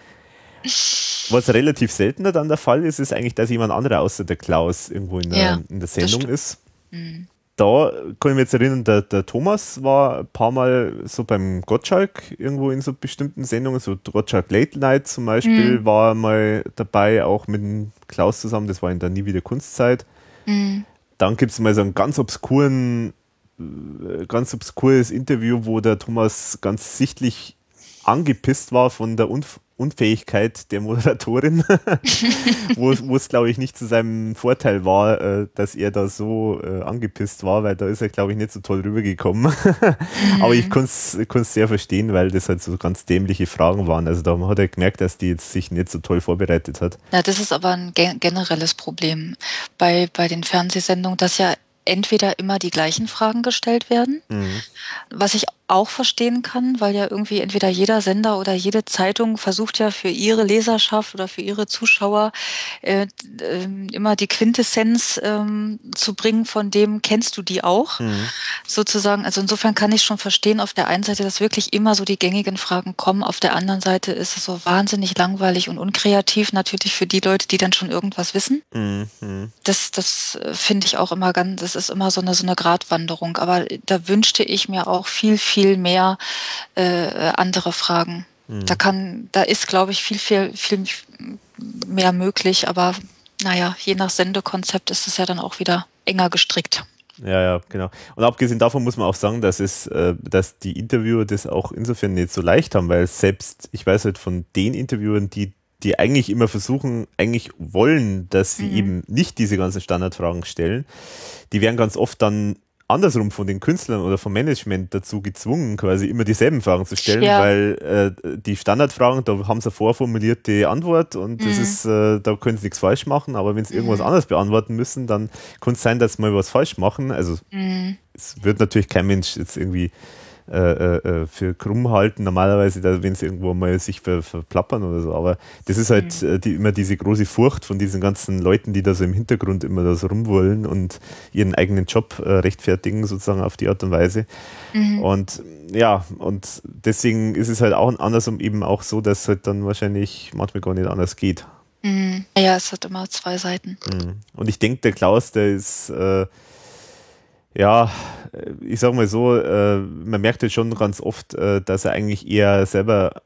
Was relativ seltener dann der Fall ist, ist eigentlich, dass jemand anderer außer der Klaus irgendwo in der, ja, in der Sendung ist. Mhm. Da kann ich mich jetzt erinnern, der, der, Thomas war ein paar Mal so beim Gottschalk irgendwo in so bestimmten Sendungen, so Gottschalk Late Night zum Beispiel, mhm. war mal dabei, auch mit dem Klaus zusammen, das war in der Nie wieder Kunstzeit. Mhm. Dann gibt es mal so einen ganz obskuren, äh, ganz obskures Interview, wo der Thomas ganz sichtlich angepisst war von der Unf Unfähigkeit der Moderatorin, wo, wo es, glaube ich, nicht zu seinem Vorteil war, äh, dass er da so äh, angepisst war, weil da ist er, glaube ich, nicht so toll rübergekommen. mhm. Aber ich konnte es sehr verstehen, weil das halt so ganz dämliche Fragen waren. Also da hat er gemerkt, dass die jetzt sich nicht so toll vorbereitet hat. Ja, das ist aber ein generelles Problem bei, bei den Fernsehsendungen, dass ja entweder immer die gleichen Fragen gestellt werden, mhm. was ich auch verstehen kann, weil ja irgendwie entweder jeder Sender oder jede Zeitung versucht ja für ihre Leserschaft oder für ihre Zuschauer äh, äh, immer die Quintessenz ähm, zu bringen, von dem kennst du die auch, mhm. sozusagen. Also insofern kann ich schon verstehen, auf der einen Seite, dass wirklich immer so die gängigen Fragen kommen, auf der anderen Seite ist es so wahnsinnig langweilig und unkreativ natürlich für die Leute, die dann schon irgendwas wissen. Mhm. Das, das äh, finde ich auch immer ganz, das ist immer so eine, so eine Gratwanderung. Aber da wünschte ich mir auch viel, viel viel mehr äh, andere Fragen. Mhm. Da kann, da ist, glaube ich, viel, viel, viel mehr möglich, aber naja, je nach Sendekonzept ist es ja dann auch wieder enger gestrickt. Ja, ja, genau. Und abgesehen davon muss man auch sagen, dass es, äh, dass die Interviewer das auch insofern nicht so leicht haben, weil selbst, ich weiß halt von den Interviewern, die, die eigentlich immer versuchen, eigentlich wollen, dass sie mhm. eben nicht diese ganzen Standardfragen stellen, die werden ganz oft dann andersrum von den Künstlern oder vom Management dazu gezwungen, quasi immer dieselben Fragen zu stellen, ja. weil äh, die Standardfragen, da haben sie eine vorformulierte Antwort und mhm. das ist, äh, da können sie nichts falsch machen, aber wenn sie mhm. irgendwas anderes beantworten müssen, dann kann es sein, dass sie mal was falsch machen. Also mhm. es wird natürlich kein Mensch jetzt irgendwie äh, äh, für krumm halten, normalerweise, wenn sie irgendwo mal sich ver, verplappern oder so. Aber das ist halt mhm. die, immer diese große Furcht von diesen ganzen Leuten, die da so im Hintergrund immer da so rumwollen und ihren eigenen Job äh, rechtfertigen, sozusagen auf die Art und Weise. Mhm. Und ja, und deswegen ist es halt auch andersrum eben auch so, dass es halt dann wahrscheinlich manchmal gar nicht anders geht. Mhm. Ja, es hat immer zwei Seiten. Mhm. Und ich denke, der Klaus, der ist äh, ja, äh, ich sag mal so, äh, man merkt jetzt schon ganz oft, äh, dass er eigentlich eher selber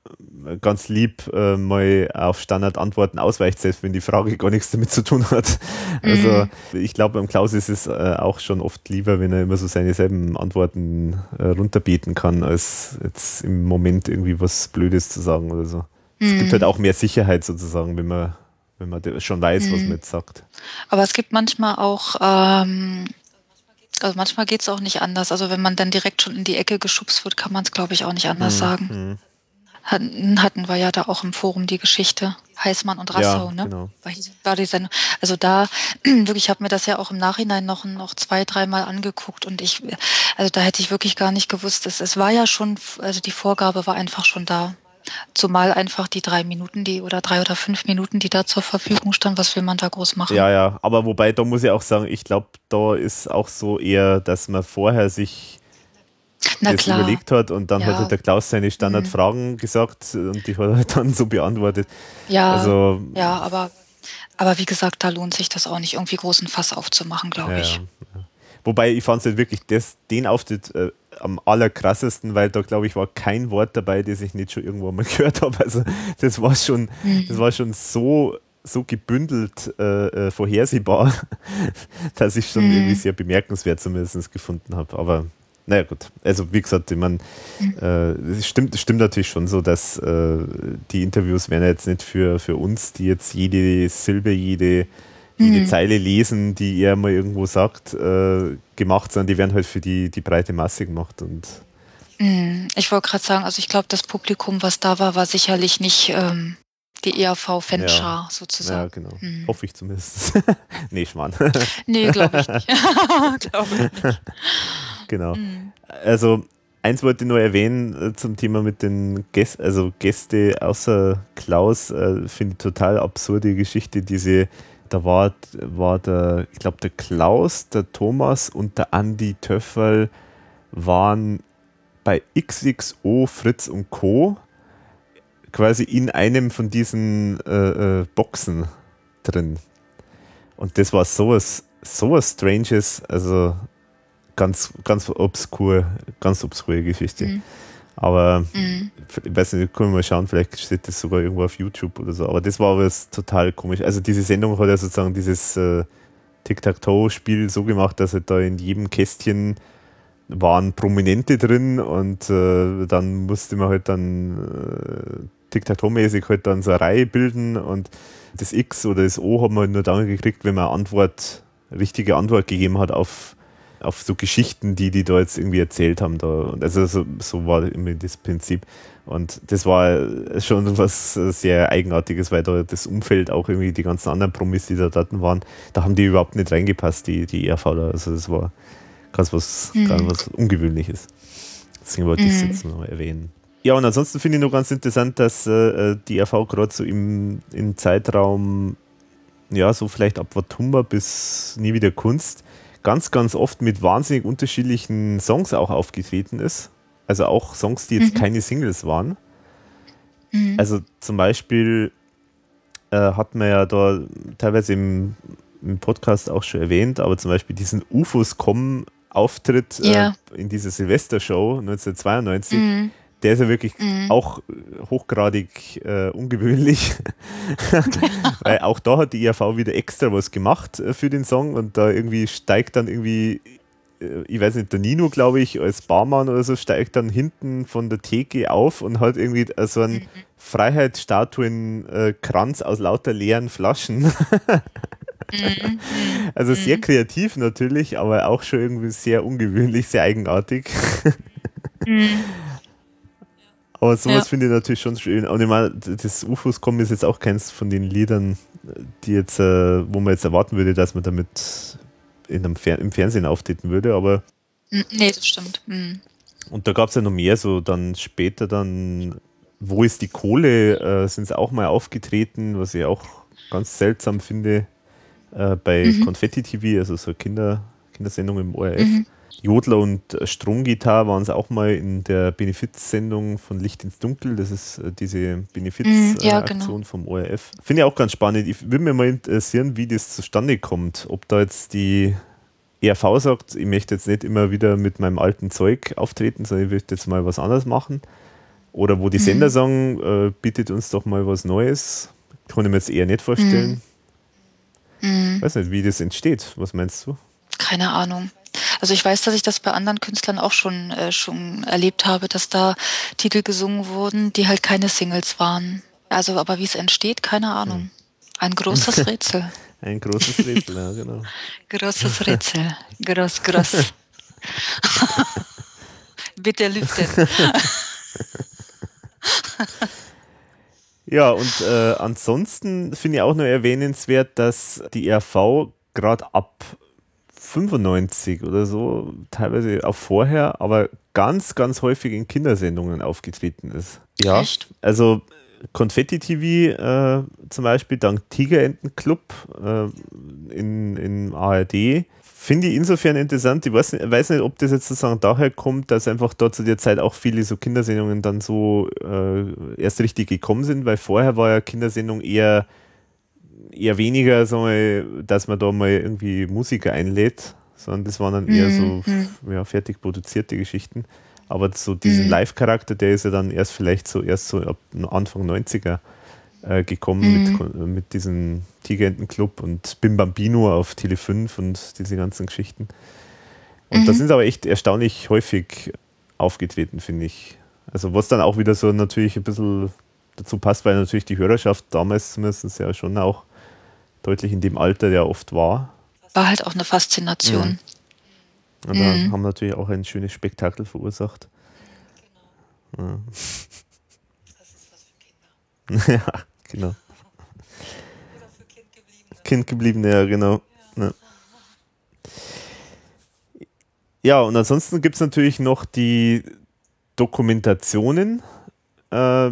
ganz lieb äh, mal auf Standardantworten ausweicht, selbst wenn die Frage gar nichts damit zu tun hat. Also mhm. ich glaube, beim Klaus ist es äh, auch schon oft lieber, wenn er immer so seine selben Antworten äh, runterbeten kann, als jetzt im Moment irgendwie was Blödes zu sagen oder so. Mhm. Es gibt mhm. halt auch mehr Sicherheit sozusagen, wenn man, wenn man schon weiß, mhm. was man jetzt sagt. Aber es gibt manchmal auch ähm also manchmal geht es auch nicht anders. Also wenn man dann direkt schon in die Ecke geschubst wird, kann man es, glaube ich, auch nicht anders mhm. sagen. Mhm. Hatten, hatten wir ja da auch im Forum die Geschichte Heißmann und Rassau, ja, ne? Genau. War die Sendung. Also da, wirklich, ich habe mir das ja auch im Nachhinein noch, noch zwei, dreimal angeguckt und ich, also da hätte ich wirklich gar nicht gewusst, es, es war ja schon, also die Vorgabe war einfach schon da. Zumal einfach die drei Minuten, die oder drei oder fünf Minuten, die da zur Verfügung standen, was will man da groß machen? Ja, ja, aber wobei, da muss ich auch sagen, ich glaube, da ist auch so eher, dass man vorher sich Na das klar. überlegt hat und dann ja. hat halt der Klaus seine Standardfragen mhm. gesagt und die hat er dann so beantwortet. Ja, also, ja, aber, aber wie gesagt, da lohnt sich das auch nicht, irgendwie großen Fass aufzumachen, glaube ja, ich. Ja. Wobei ich fand es halt wirklich das, den Auftritt äh, am allerkrassesten, weil da glaube ich war kein Wort dabei, das ich nicht schon irgendwo mal gehört habe. Also das war schon, mhm. das war schon so so gebündelt äh, äh, vorhersehbar, dass ich schon mhm. irgendwie sehr bemerkenswert zumindest gefunden habe. Aber naja gut, also wie gesagt, ich meine, mhm. äh, es stimmt, stimmt natürlich schon so, dass äh, die Interviews werden jetzt nicht für, für uns, die jetzt jede Silbe, jede jede mhm. Zeile lesen, die er mal irgendwo sagt, äh, gemacht, sondern die werden halt für die, die breite Masse gemacht. Und mhm. ich wollte gerade sagen, also ich glaube, das Publikum, was da war, war sicherlich nicht ähm, die ERV-Fanschar ja. sozusagen. Ja, genau. Mhm. Hoffe ich zumindest. nee, Schmarrn. nee, glaube ich nicht. glaube ich nicht. Genau. Mhm. Also, eins wollte ich nur erwähnen äh, zum Thema mit den Gästen, also Gäste außer Klaus, äh, finde ich total absurde Geschichte, diese da war, war der, ich glaube, der Klaus, der Thomas und der Andi Töffel waren bei XXO, Fritz und Co. quasi in einem von diesen äh, äh, Boxen drin. Und das war sowas, sowas Stranges, also ganz, ganz obskur, ganz obskure Geschichte. Mhm. Aber mhm. ich weiß nicht, können wir mal schauen, vielleicht steht das sogar irgendwo auf YouTube oder so. Aber das war aber total komisch. Also diese Sendung hat ja sozusagen dieses äh, Tic-Tac-Toe-Spiel so gemacht, dass halt da in jedem Kästchen waren Prominente drin und äh, dann musste man halt dann äh, Tic-Tac-Toe-mäßig halt dann so eine Reihe bilden und das X oder das O hat man halt nur dann gekriegt, wenn man Antwort, richtige Antwort gegeben hat auf auf so Geschichten, die die da jetzt irgendwie erzählt haben. Da. Also so, so war immer das Prinzip. Und das war schon was sehr Eigenartiges, weil da das Umfeld auch irgendwie die ganzen anderen Promis, die da dort waren, da haben die überhaupt nicht reingepasst, die, die ERVler. Also das war ganz was, mhm. ganz was Ungewöhnliches. Deswegen wollte ich es mhm. jetzt noch erwähnen. Ja, und ansonsten finde ich noch ganz interessant, dass äh, die ERV gerade so im, im Zeitraum, ja, so vielleicht ab Watumba bis nie wieder Kunst, ganz, ganz oft mit wahnsinnig unterschiedlichen Songs auch aufgetreten ist. Also auch Songs, die jetzt mhm. keine Singles waren. Mhm. Also zum Beispiel äh, hat man ja da teilweise im, im, Podcast auch schon erwähnt, aber zum Beispiel diesen UFOs kommen Auftritt ja. äh, in dieser Silvestershow 1992. Mhm der ist ja wirklich mhm. auch hochgradig äh, ungewöhnlich. Weil auch da hat die IAV wieder extra was gemacht äh, für den Song und da irgendwie steigt dann irgendwie, äh, ich weiß nicht, der Nino, glaube ich, als Barmann oder so, steigt dann hinten von der Theke auf und hat irgendwie äh, so einen mhm. Freiheitsstatuen-Kranz aus lauter leeren Flaschen. Mhm. Also sehr mhm. kreativ natürlich, aber auch schon irgendwie sehr ungewöhnlich, sehr eigenartig. Aber sowas ja. finde ich natürlich schon schön. Und ich meine, das UFOs kommen ist jetzt auch keins von den Liedern, die jetzt, äh, wo man jetzt erwarten würde, dass man damit in einem Fer im Fernsehen auftreten würde, aber. Nee, das stimmt. Mhm. Und da gab es ja noch mehr, so dann später dann, wo ist die Kohle, äh, sind sie auch mal aufgetreten, was ich auch ganz seltsam finde, äh, bei mhm. Confetti TV, also so Kinder, Kindersendung im ORF. Mhm. Jodler und Stromgitarre waren es auch mal in der Benefizsendung von Licht ins Dunkel. Das ist äh, diese Benefizaktion mm, ja, genau. vom ORF. Finde ich auch ganz spannend. Ich würde mir mal interessieren, wie das zustande kommt. Ob da jetzt die ERV sagt, ich möchte jetzt nicht immer wieder mit meinem alten Zeug auftreten, sondern ich möchte jetzt mal was anderes machen. Oder wo die mhm. Sender sagen, äh, bietet uns doch mal was Neues. Kann ich mir jetzt eher nicht vorstellen. Mhm. Mhm. Weiß nicht, wie das entsteht. Was meinst du? Keine Ahnung. Also ich weiß, dass ich das bei anderen Künstlern auch schon, äh, schon erlebt habe, dass da Titel gesungen wurden, die halt keine Singles waren. Also, aber wie es entsteht, keine Ahnung. Hm. Ein großes Rätsel. Ein großes Rätsel, ja, genau. großes Rätsel. Groß, groß. Bitte lüften. ja, und äh, ansonsten finde ich auch nur erwähnenswert, dass die RV gerade ab 95 oder so, teilweise auch vorher, aber ganz, ganz häufig in Kindersendungen aufgetreten ist. Ja. Echt? Also Konfetti TV äh, zum Beispiel, dank Tigerenten-Club äh, in, in ARD. Finde ich insofern interessant. Ich weiß nicht, weiß nicht, ob das jetzt sozusagen daher kommt, dass einfach dort zu der Zeit auch viele so Kindersendungen dann so äh, erst richtig gekommen sind, weil vorher war ja Kindersendung eher eher weniger, so mal, dass man da mal irgendwie Musiker einlädt, sondern das waren dann eher mhm. so ja, fertig produzierte Geschichten. Aber so diesen mhm. Live-Charakter, der ist ja dann erst vielleicht so erst so ab Anfang 90er äh, gekommen mhm. mit, mit diesem Tigerentenclub und Bim Bambino auf Tele 5 und diese ganzen Geschichten. Und da mhm. sind sie aber echt erstaunlich häufig aufgetreten, finde ich. Also was dann auch wieder so natürlich ein bisschen dazu passt, weil natürlich die Hörerschaft damals zumindest ja schon auch deutlich in dem Alter, der oft war. War halt auch eine Faszination. Ja. Und mhm. haben natürlich auch ein schönes Spektakel verursacht. Genau. Ja. Das ist was für Kinder. ja, genau. Oder für Kindgebliebene. Kindgebliebene, ja, genau. Ja. ja, und ansonsten gibt es natürlich noch die Dokumentationen. Äh,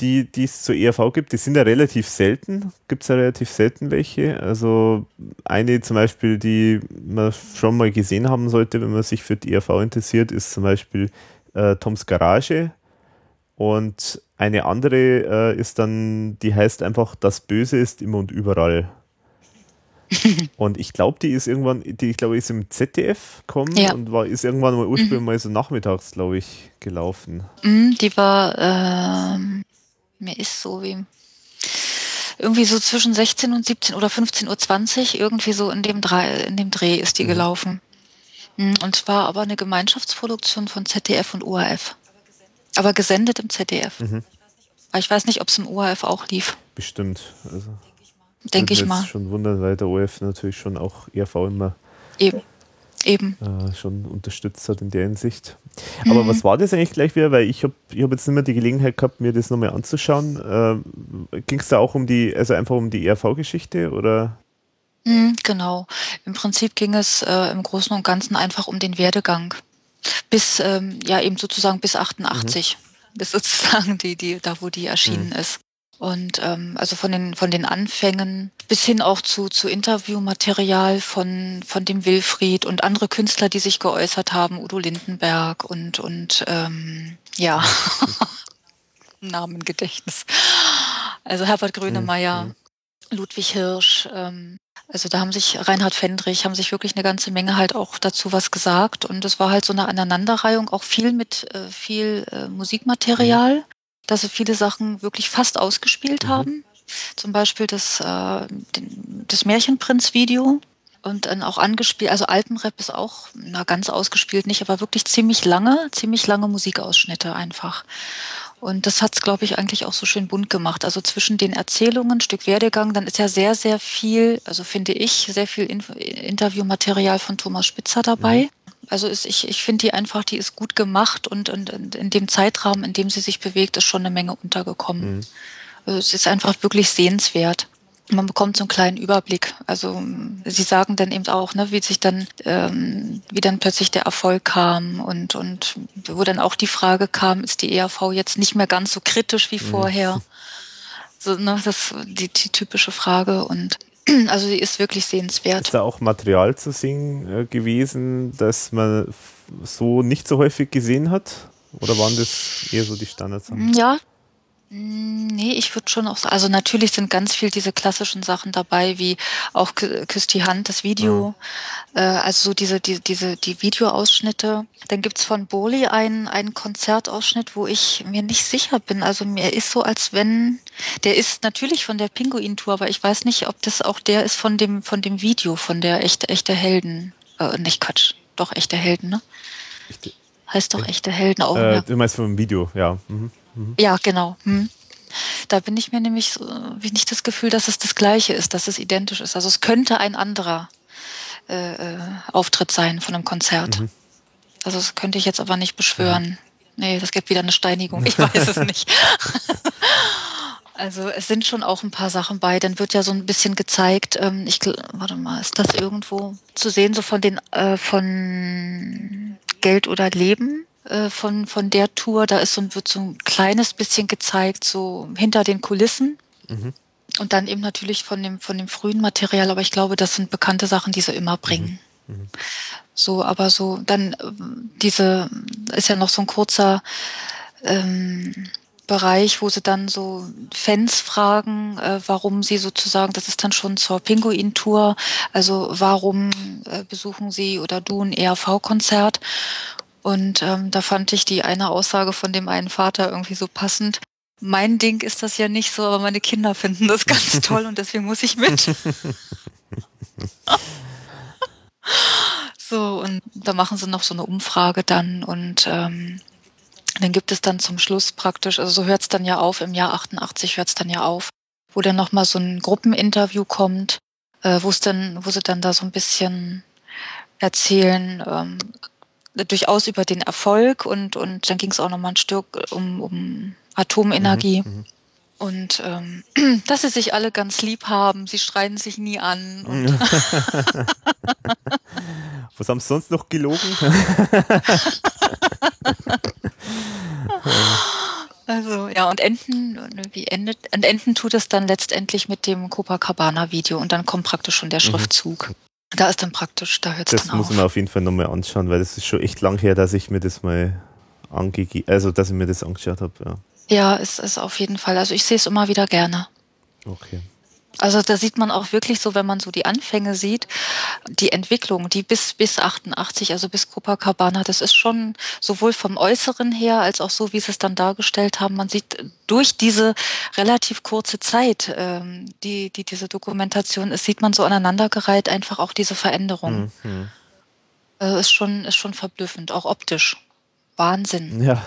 die, die es zur ERV gibt, die sind ja relativ selten. Gibt es ja relativ selten welche. Also eine zum Beispiel, die man schon mal gesehen haben sollte, wenn man sich für die ERV interessiert, ist zum Beispiel äh, Toms Garage. Und eine andere äh, ist dann, die heißt einfach, das Böse ist immer und überall. und ich glaube, die ist irgendwann, die ich glaube, ist im ZDF gekommen ja. und war, ist irgendwann mal ursprünglich mhm. mal so nachmittags, glaube ich, gelaufen. Mhm, die war, ähm, mir ist so wie irgendwie so zwischen 16 und 17 oder 15.20 Uhr, irgendwie so in dem, Dreh, in dem Dreh ist die mhm. gelaufen. Hm, und war aber eine Gemeinschaftsproduktion von ZDF und ORF. Aber gesendet im ZDF. Mhm. Aber ich weiß nicht, ob es im ORF auch lief. Bestimmt. Also, Denke ich mal. schon wundern, weil der ORF natürlich schon auch ERV immer Eben. Eben. Äh, schon unterstützt hat in der Hinsicht. Aber mhm. was war das eigentlich gleich wieder? Weil ich habe ich hab jetzt nicht mehr die Gelegenheit gehabt, mir das nochmal anzuschauen. Äh, Ging es da auch um die, also einfach um die ERV-Geschichte oder? Mhm, genau. Im Prinzip ging es äh, im Großen und Ganzen einfach um den Werdegang. Bis, ähm, ja, eben sozusagen bis 88. Mhm. Bis sozusagen die, die, da wo die erschienen mhm. ist. Und ähm, also von den von den Anfängen bis hin auch zu, zu Interviewmaterial von, von dem Wilfried und andere Künstler, die sich geäußert haben, Udo Lindenberg und, und ähm, ja, Namengedächtnis. Also Herbert Grönemeyer, mhm. Ludwig Hirsch, ähm, also da haben sich Reinhard Fendrich, haben sich wirklich eine ganze Menge halt auch dazu was gesagt. Und es war halt so eine Aneinanderreihung, auch viel mit äh, viel äh, Musikmaterial. Dass sie viele Sachen wirklich fast ausgespielt mhm. haben. Zum Beispiel das, äh, den, das Märchenprinz-Video und dann auch angespielt, also Alpenrap ist auch, na ganz ausgespielt nicht, aber wirklich ziemlich lange, ziemlich lange Musikausschnitte einfach. Und das hat's, glaube ich, eigentlich auch so schön bunt gemacht. Also zwischen den Erzählungen, Stück Werdegang, dann ist ja sehr, sehr viel, also finde ich, sehr viel Interviewmaterial von Thomas Spitzer dabei. Mhm. Also ist, ich, ich finde die einfach, die ist gut gemacht und, und, und, in dem Zeitrahmen, in dem sie sich bewegt, ist schon eine Menge untergekommen. Mhm. Also es ist einfach wirklich sehenswert. man bekommt so einen kleinen Überblick. Also sie sagen dann eben auch, ne, wie sich dann, ähm, wie dann plötzlich der Erfolg kam und und wo dann auch die Frage kam, ist die ERV jetzt nicht mehr ganz so kritisch wie mhm. vorher? So, ne, das die, die typische Frage und also sie ist wirklich sehenswert. Ist da auch Material zu sehen äh, gewesen, das man so nicht so häufig gesehen hat? Oder waren das eher so die Standards? Ja, nee, ich würde schon auch sagen, also natürlich sind ganz viel diese klassischen Sachen dabei, wie auch Küsst die Hand, das Video, ja. äh, also so diese, die, diese, die Videoausschnitte. Dann gibt's von Boli einen, einen Konzertausschnitt, wo ich mir nicht sicher bin. Also mir ist so, als wenn, der ist natürlich von der Pinguin-Tour, aber ich weiß nicht, ob das auch der ist von dem, von dem Video, von der echte, echte Helden, äh, nicht Quatsch, doch echte Helden, ne? Echte, heißt doch echte Helden auch. Äh, du meinst vom Video, ja. Mhm. Mhm. Ja, genau. Hm. Da bin ich mir nämlich so, wie nicht das Gefühl, dass es das Gleiche ist, dass es identisch ist. Also es könnte ein anderer äh, äh Auftritt sein von einem Konzert. Mhm. Also das könnte ich jetzt aber nicht beschwören. Mhm. Nee, das gibt wieder eine Steinigung. Ich weiß es nicht. Also es sind schon auch ein paar Sachen bei. Dann wird ja so ein bisschen gezeigt. Ähm, ich warte mal, ist das irgendwo zu sehen so von den äh, von Geld oder Leben? Äh, von, von der Tour. Da ist so, wird so ein kleines bisschen gezeigt, so hinter den Kulissen. Mhm. Und dann eben natürlich von dem, von dem frühen Material, aber ich glaube, das sind bekannte Sachen, die sie immer bringen. Mhm. Mhm. So, aber so, dann äh, diese, ist ja noch so ein kurzer ähm, Bereich, wo sie dann so Fans fragen, äh, warum sie sozusagen, das ist dann schon zur Pinguin-Tour, also warum äh, besuchen sie oder du ein ERV-Konzert? Und ähm, da fand ich die eine Aussage von dem einen Vater irgendwie so passend. Mein Ding ist das ja nicht so, aber meine Kinder finden das ganz toll und deswegen muss ich mit. so, und da machen sie noch so eine Umfrage dann und ähm, dann gibt es dann zum Schluss praktisch, also so hört es dann ja auf, im Jahr 88 hört es dann ja auf, wo dann nochmal so ein Gruppeninterview kommt, äh, wo es dann, wo sie dann da so ein bisschen erzählen, ähm, durchaus über den Erfolg und, und dann ging es auch nochmal ein Stück um, um Atomenergie. Mhm, mhm, und ähm, dass sie sich alle ganz lieb haben, sie schreien sich nie an. Was haben sie sonst noch gelogen? also ja, und enden, wie endet, und enden tut es dann letztendlich mit dem Copacabana-Video und dann kommt praktisch schon der mhm. Schriftzug. Da ist dann praktisch, da hört es dann auf. Das muss man auf jeden Fall nochmal anschauen, weil das ist schon echt lang her, dass ich mir das mal angegeben, also dass ich mir das angeschaut habe. Ja, ja es ist auf jeden Fall. Also ich sehe es immer wieder gerne. Okay. Also da sieht man auch wirklich so, wenn man so die Anfänge sieht, die Entwicklung, die bis bis 88, also bis Copacabana, das ist schon sowohl vom Äußeren her als auch so, wie sie es dann dargestellt haben. Man sieht durch diese relativ kurze Zeit, ähm, die die diese Dokumentation ist, sieht man so aneinandergereiht einfach auch diese Veränderung. Mhm. Also ist schon ist schon verblüffend, auch optisch. Wahnsinn. Ja.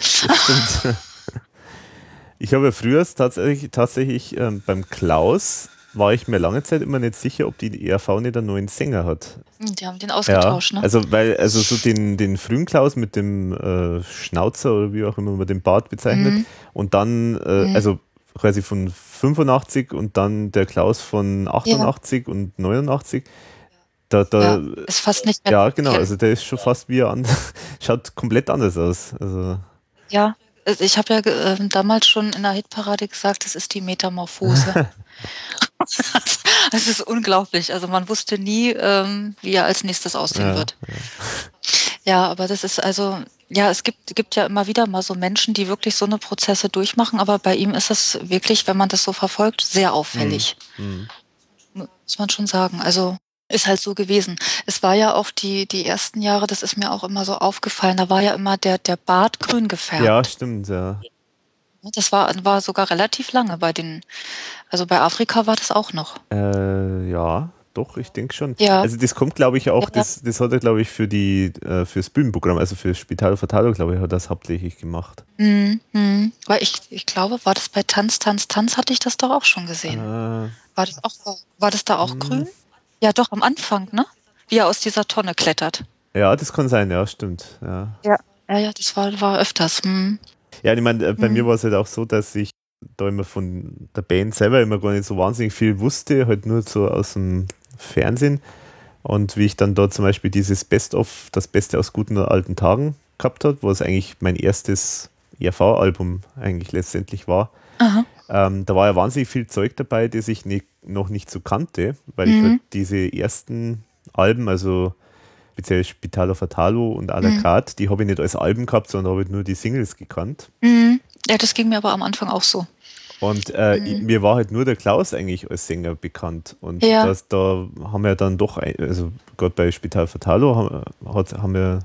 Stimmt. Ich habe früher tatsächlich, tatsächlich ähm, beim Klaus war ich mir lange Zeit immer nicht sicher, ob die ERV nicht einen neuen Sänger hat. Hm, die haben den ausgetauscht, ja, ne? Also, weil, also so den, den frühen Klaus mit dem äh, Schnauzer oder wie auch immer man den Bart bezeichnet mhm. und dann, äh, mhm. also quasi von 85 und dann der Klaus von 88 ja. und 89. Da, da, ja, ist fast nicht mehr. Ja, genau, also der ist schon fast wie er schaut komplett anders aus. Also. Ja, ich habe ja äh, damals schon in der Hitparade gesagt, das ist die Metamorphose. Es ist unglaublich. Also man wusste nie, ähm, wie er als nächstes aussehen ja, wird. Ja. ja. aber das ist also, ja, es gibt, gibt ja immer wieder mal so Menschen, die wirklich so eine Prozesse durchmachen, aber bei ihm ist es wirklich, wenn man das so verfolgt, sehr auffällig. Mhm. Muss man schon sagen. Also ist halt so gewesen. Es war ja auch die, die ersten Jahre, das ist mir auch immer so aufgefallen, da war ja immer der, der Bart grün gefärbt. Ja, stimmt, ja. Das war, war sogar relativ lange bei den, also bei Afrika war das auch noch. Äh, ja, doch, ich denke schon. Ja. Also das kommt, glaube ich, auch, ja. das, das hat er, glaube ich, für die, äh, fürs Bühnenprogramm, also für Spital Fatalo, glaube ich, hat er das hauptsächlich gemacht. Mhm. mhm. Weil ich, ich glaube, war das bei Tanz, Tanz, Tanz, hatte ich das doch auch schon gesehen. Äh, war das auch, war das da auch mh. grün? Ja, doch, am Anfang, ne? Wie er aus dieser Tonne klettert. Ja, das kann sein, ja, stimmt. Ja, ja, ja, ja das war, war öfters. Hm. Ja, ich meine, äh, bei hm. mir war es halt auch so, dass ich da immer von der Band selber immer gar nicht so wahnsinnig viel wusste, halt nur so aus dem Fernsehen. Und wie ich dann da zum Beispiel dieses Best-of, das Beste aus guten alten Tagen gehabt habe, was eigentlich mein erstes ERV-Album eigentlich letztendlich war. Ähm, da war ja wahnsinnig viel Zeug dabei, das ich nicht, noch nicht so kannte, weil mhm. ich halt diese ersten Alben, also speziell Spitalo Fatalo und la mhm. carte, die habe ich nicht als Alben gehabt, sondern habe nur die Singles gekannt. Mhm. Ja, das ging mir aber am Anfang auch so. Und äh, mhm. mir war halt nur der Klaus eigentlich als Sänger bekannt. Und ja. das, da haben wir dann doch, also gerade bei Spital Fatalo haben, haben wir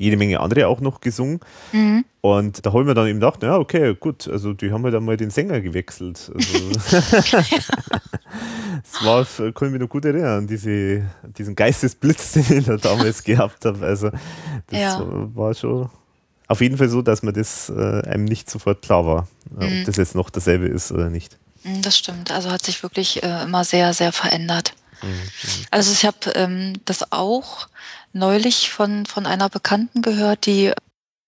jede Menge andere auch noch gesungen. Mhm. Und da haben wir dann eben gedacht, ja, okay, gut, also die haben halt einmal den Sänger gewechselt. Also, das war, kann ich mich noch gut erinnern, diese, diesen Geistesblitz, den ich da damals gehabt habe. Also das ja. war schon auf jeden Fall so, dass mir das äh, einem nicht sofort klar war, äh, mhm. ob das jetzt noch dasselbe ist oder nicht. Mhm, das stimmt. Also hat sich wirklich äh, immer sehr, sehr verändert. Mhm. Also ich habe ähm, das auch neulich von, von einer Bekannten gehört, die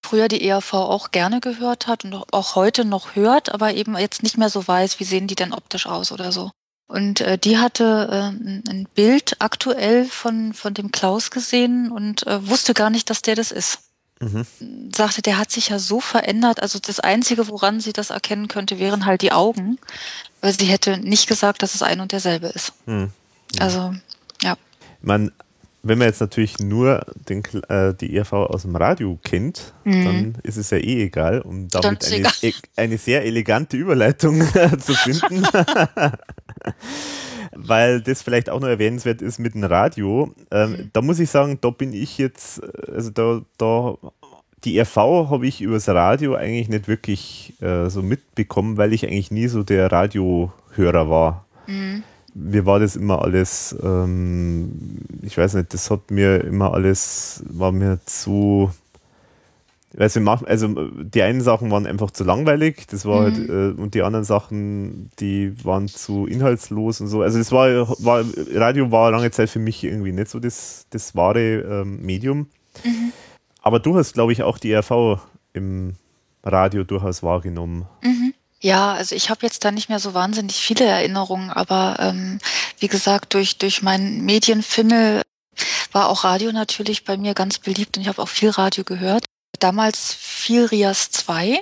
früher die ERV auch gerne gehört hat und auch heute noch hört, aber eben jetzt nicht mehr so weiß, wie sehen die denn optisch aus oder so. Und äh, die hatte äh, ein Bild aktuell von, von dem Klaus gesehen und äh, wusste gar nicht, dass der das ist. Mhm. Sagte, der hat sich ja so verändert. Also das Einzige, woran sie das erkennen könnte, wären halt die Augen. Weil sie hätte nicht gesagt, dass es ein und derselbe ist. Mhm. Also, ja. Man, wenn man jetzt natürlich nur den, äh, die ERV aus dem Radio kennt, mhm. dann ist es ja eh egal, um damit eine, e eine, sehr elegante Überleitung zu finden. Weil das vielleicht auch noch erwähnenswert ist mit dem Radio. Ähm, mhm. Da muss ich sagen, da bin ich jetzt, also da, da die RV habe ich übers Radio eigentlich nicht wirklich äh, so mitbekommen, weil ich eigentlich nie so der Radiohörer war. Mhm. Mir war das immer alles, ähm, ich weiß nicht, das hat mir immer alles, war mir zu, also, also die einen Sachen waren einfach zu langweilig, das war halt, mhm. halt, äh, und die anderen Sachen, die waren zu inhaltslos und so. Also das war, war Radio war lange Zeit für mich irgendwie nicht so das, das wahre ähm, Medium. Mhm. Aber du hast, glaube ich, auch die RV im Radio durchaus wahrgenommen. Mhm. Ja, also ich habe jetzt da nicht mehr so wahnsinnig viele Erinnerungen, aber ähm, wie gesagt, durch, durch meinen Medienfimmel war auch Radio natürlich bei mir ganz beliebt und ich habe auch viel Radio gehört damals viel Rias 2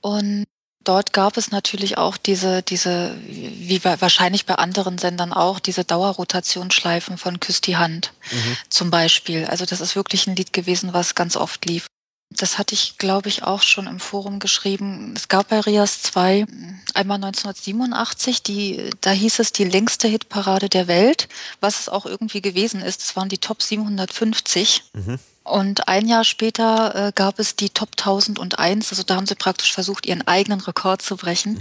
und dort gab es natürlich auch diese, diese, wie wahrscheinlich bei anderen Sendern auch, diese Dauerrotationsschleifen von Küss die Hand mhm. zum Beispiel. Also das ist wirklich ein Lied gewesen, was ganz oft lief. Das hatte ich, glaube ich, auch schon im Forum geschrieben. Es gab bei Rias 2 einmal 1987, die, da hieß es die längste Hitparade der Welt, was es auch irgendwie gewesen ist. Es waren die Top 750. Mhm. Und ein Jahr später äh, gab es die Top 1001, also da haben sie praktisch versucht, ihren eigenen Rekord zu brechen,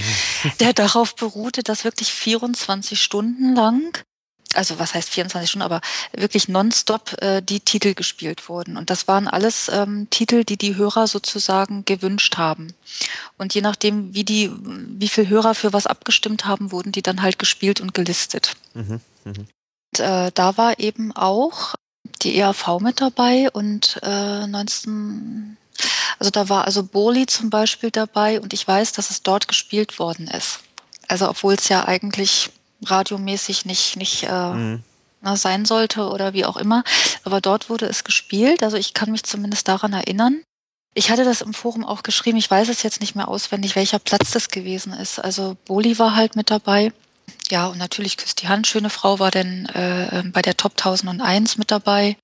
der darauf beruhte, dass wirklich 24 Stunden lang, also was heißt 24 Stunden, aber wirklich nonstop äh, die Titel gespielt wurden. Und das waren alles ähm, Titel, die die Hörer sozusagen gewünscht haben. Und je nachdem, wie die, wie viel Hörer für was abgestimmt haben, wurden die dann halt gespielt und gelistet. Mhm, mh. Und, äh, da war eben auch die ERV mit dabei und äh, 19, also da war also Boli zum Beispiel dabei und ich weiß, dass es dort gespielt worden ist. Also obwohl es ja eigentlich radiomäßig nicht, nicht äh, mhm. na, sein sollte oder wie auch immer. Aber dort wurde es gespielt. Also ich kann mich zumindest daran erinnern. Ich hatte das im Forum auch geschrieben. Ich weiß es jetzt nicht mehr auswendig, welcher Platz das gewesen ist. Also Boli war halt mit dabei. Ja, und natürlich küsst die Hand. Schöne Frau war denn äh, ähm, bei der Top 1001 mit dabei.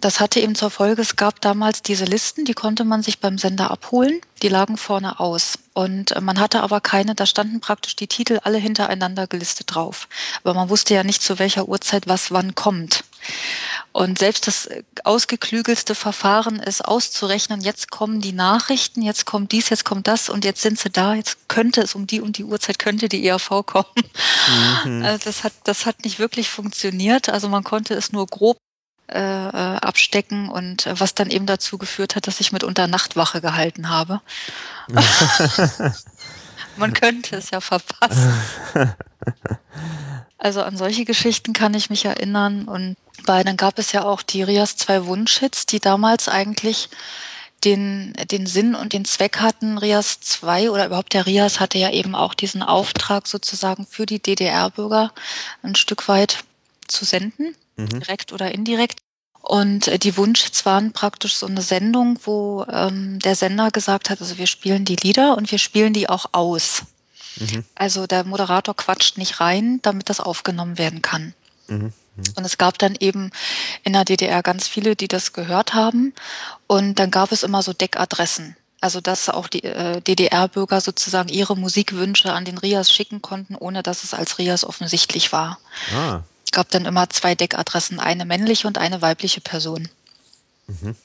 Das hatte eben zur Folge, es gab damals diese Listen, die konnte man sich beim Sender abholen. Die lagen vorne aus. Und äh, man hatte aber keine, da standen praktisch die Titel alle hintereinander gelistet drauf. Aber man wusste ja nicht, zu welcher Uhrzeit was wann kommt. Und selbst das äh, ausgeklügelste Verfahren ist auszurechnen, jetzt kommen die Nachrichten, jetzt kommt dies, jetzt kommt das und jetzt sind sie da, jetzt könnte es um die und die Uhrzeit könnte die ERV kommen. Mhm. Also das hat, das hat nicht wirklich funktioniert. Also man konnte es nur grob äh, äh, abstecken und äh, was dann eben dazu geführt hat, dass ich mitunter Nachtwache gehalten habe. Man könnte es ja verpassen. Also an solche Geschichten kann ich mich erinnern und bei dann gab es ja auch die Rias zwei Wunschhits, die damals eigentlich den, den Sinn und den Zweck hatten, Rias 2 oder überhaupt der Rias hatte ja eben auch diesen Auftrag sozusagen für die DDR-Bürger ein Stück weit zu senden, mhm. direkt oder indirekt. Und äh, die Wunschhits waren praktisch so eine Sendung, wo ähm, der Sender gesagt hat, also wir spielen die Lieder und wir spielen die auch aus. Mhm. Also der Moderator quatscht nicht rein, damit das aufgenommen werden kann. Mhm. Mhm. Und es gab dann eben in der DDR ganz viele, die das gehört haben. Und dann gab es immer so Deckadressen. Also dass auch die äh, DDR-Bürger sozusagen ihre Musikwünsche an den Rias schicken konnten, ohne dass es als Rias offensichtlich war. Ah. Es gab dann immer zwei Deckadressen, eine männliche und eine weibliche Person. Mhm.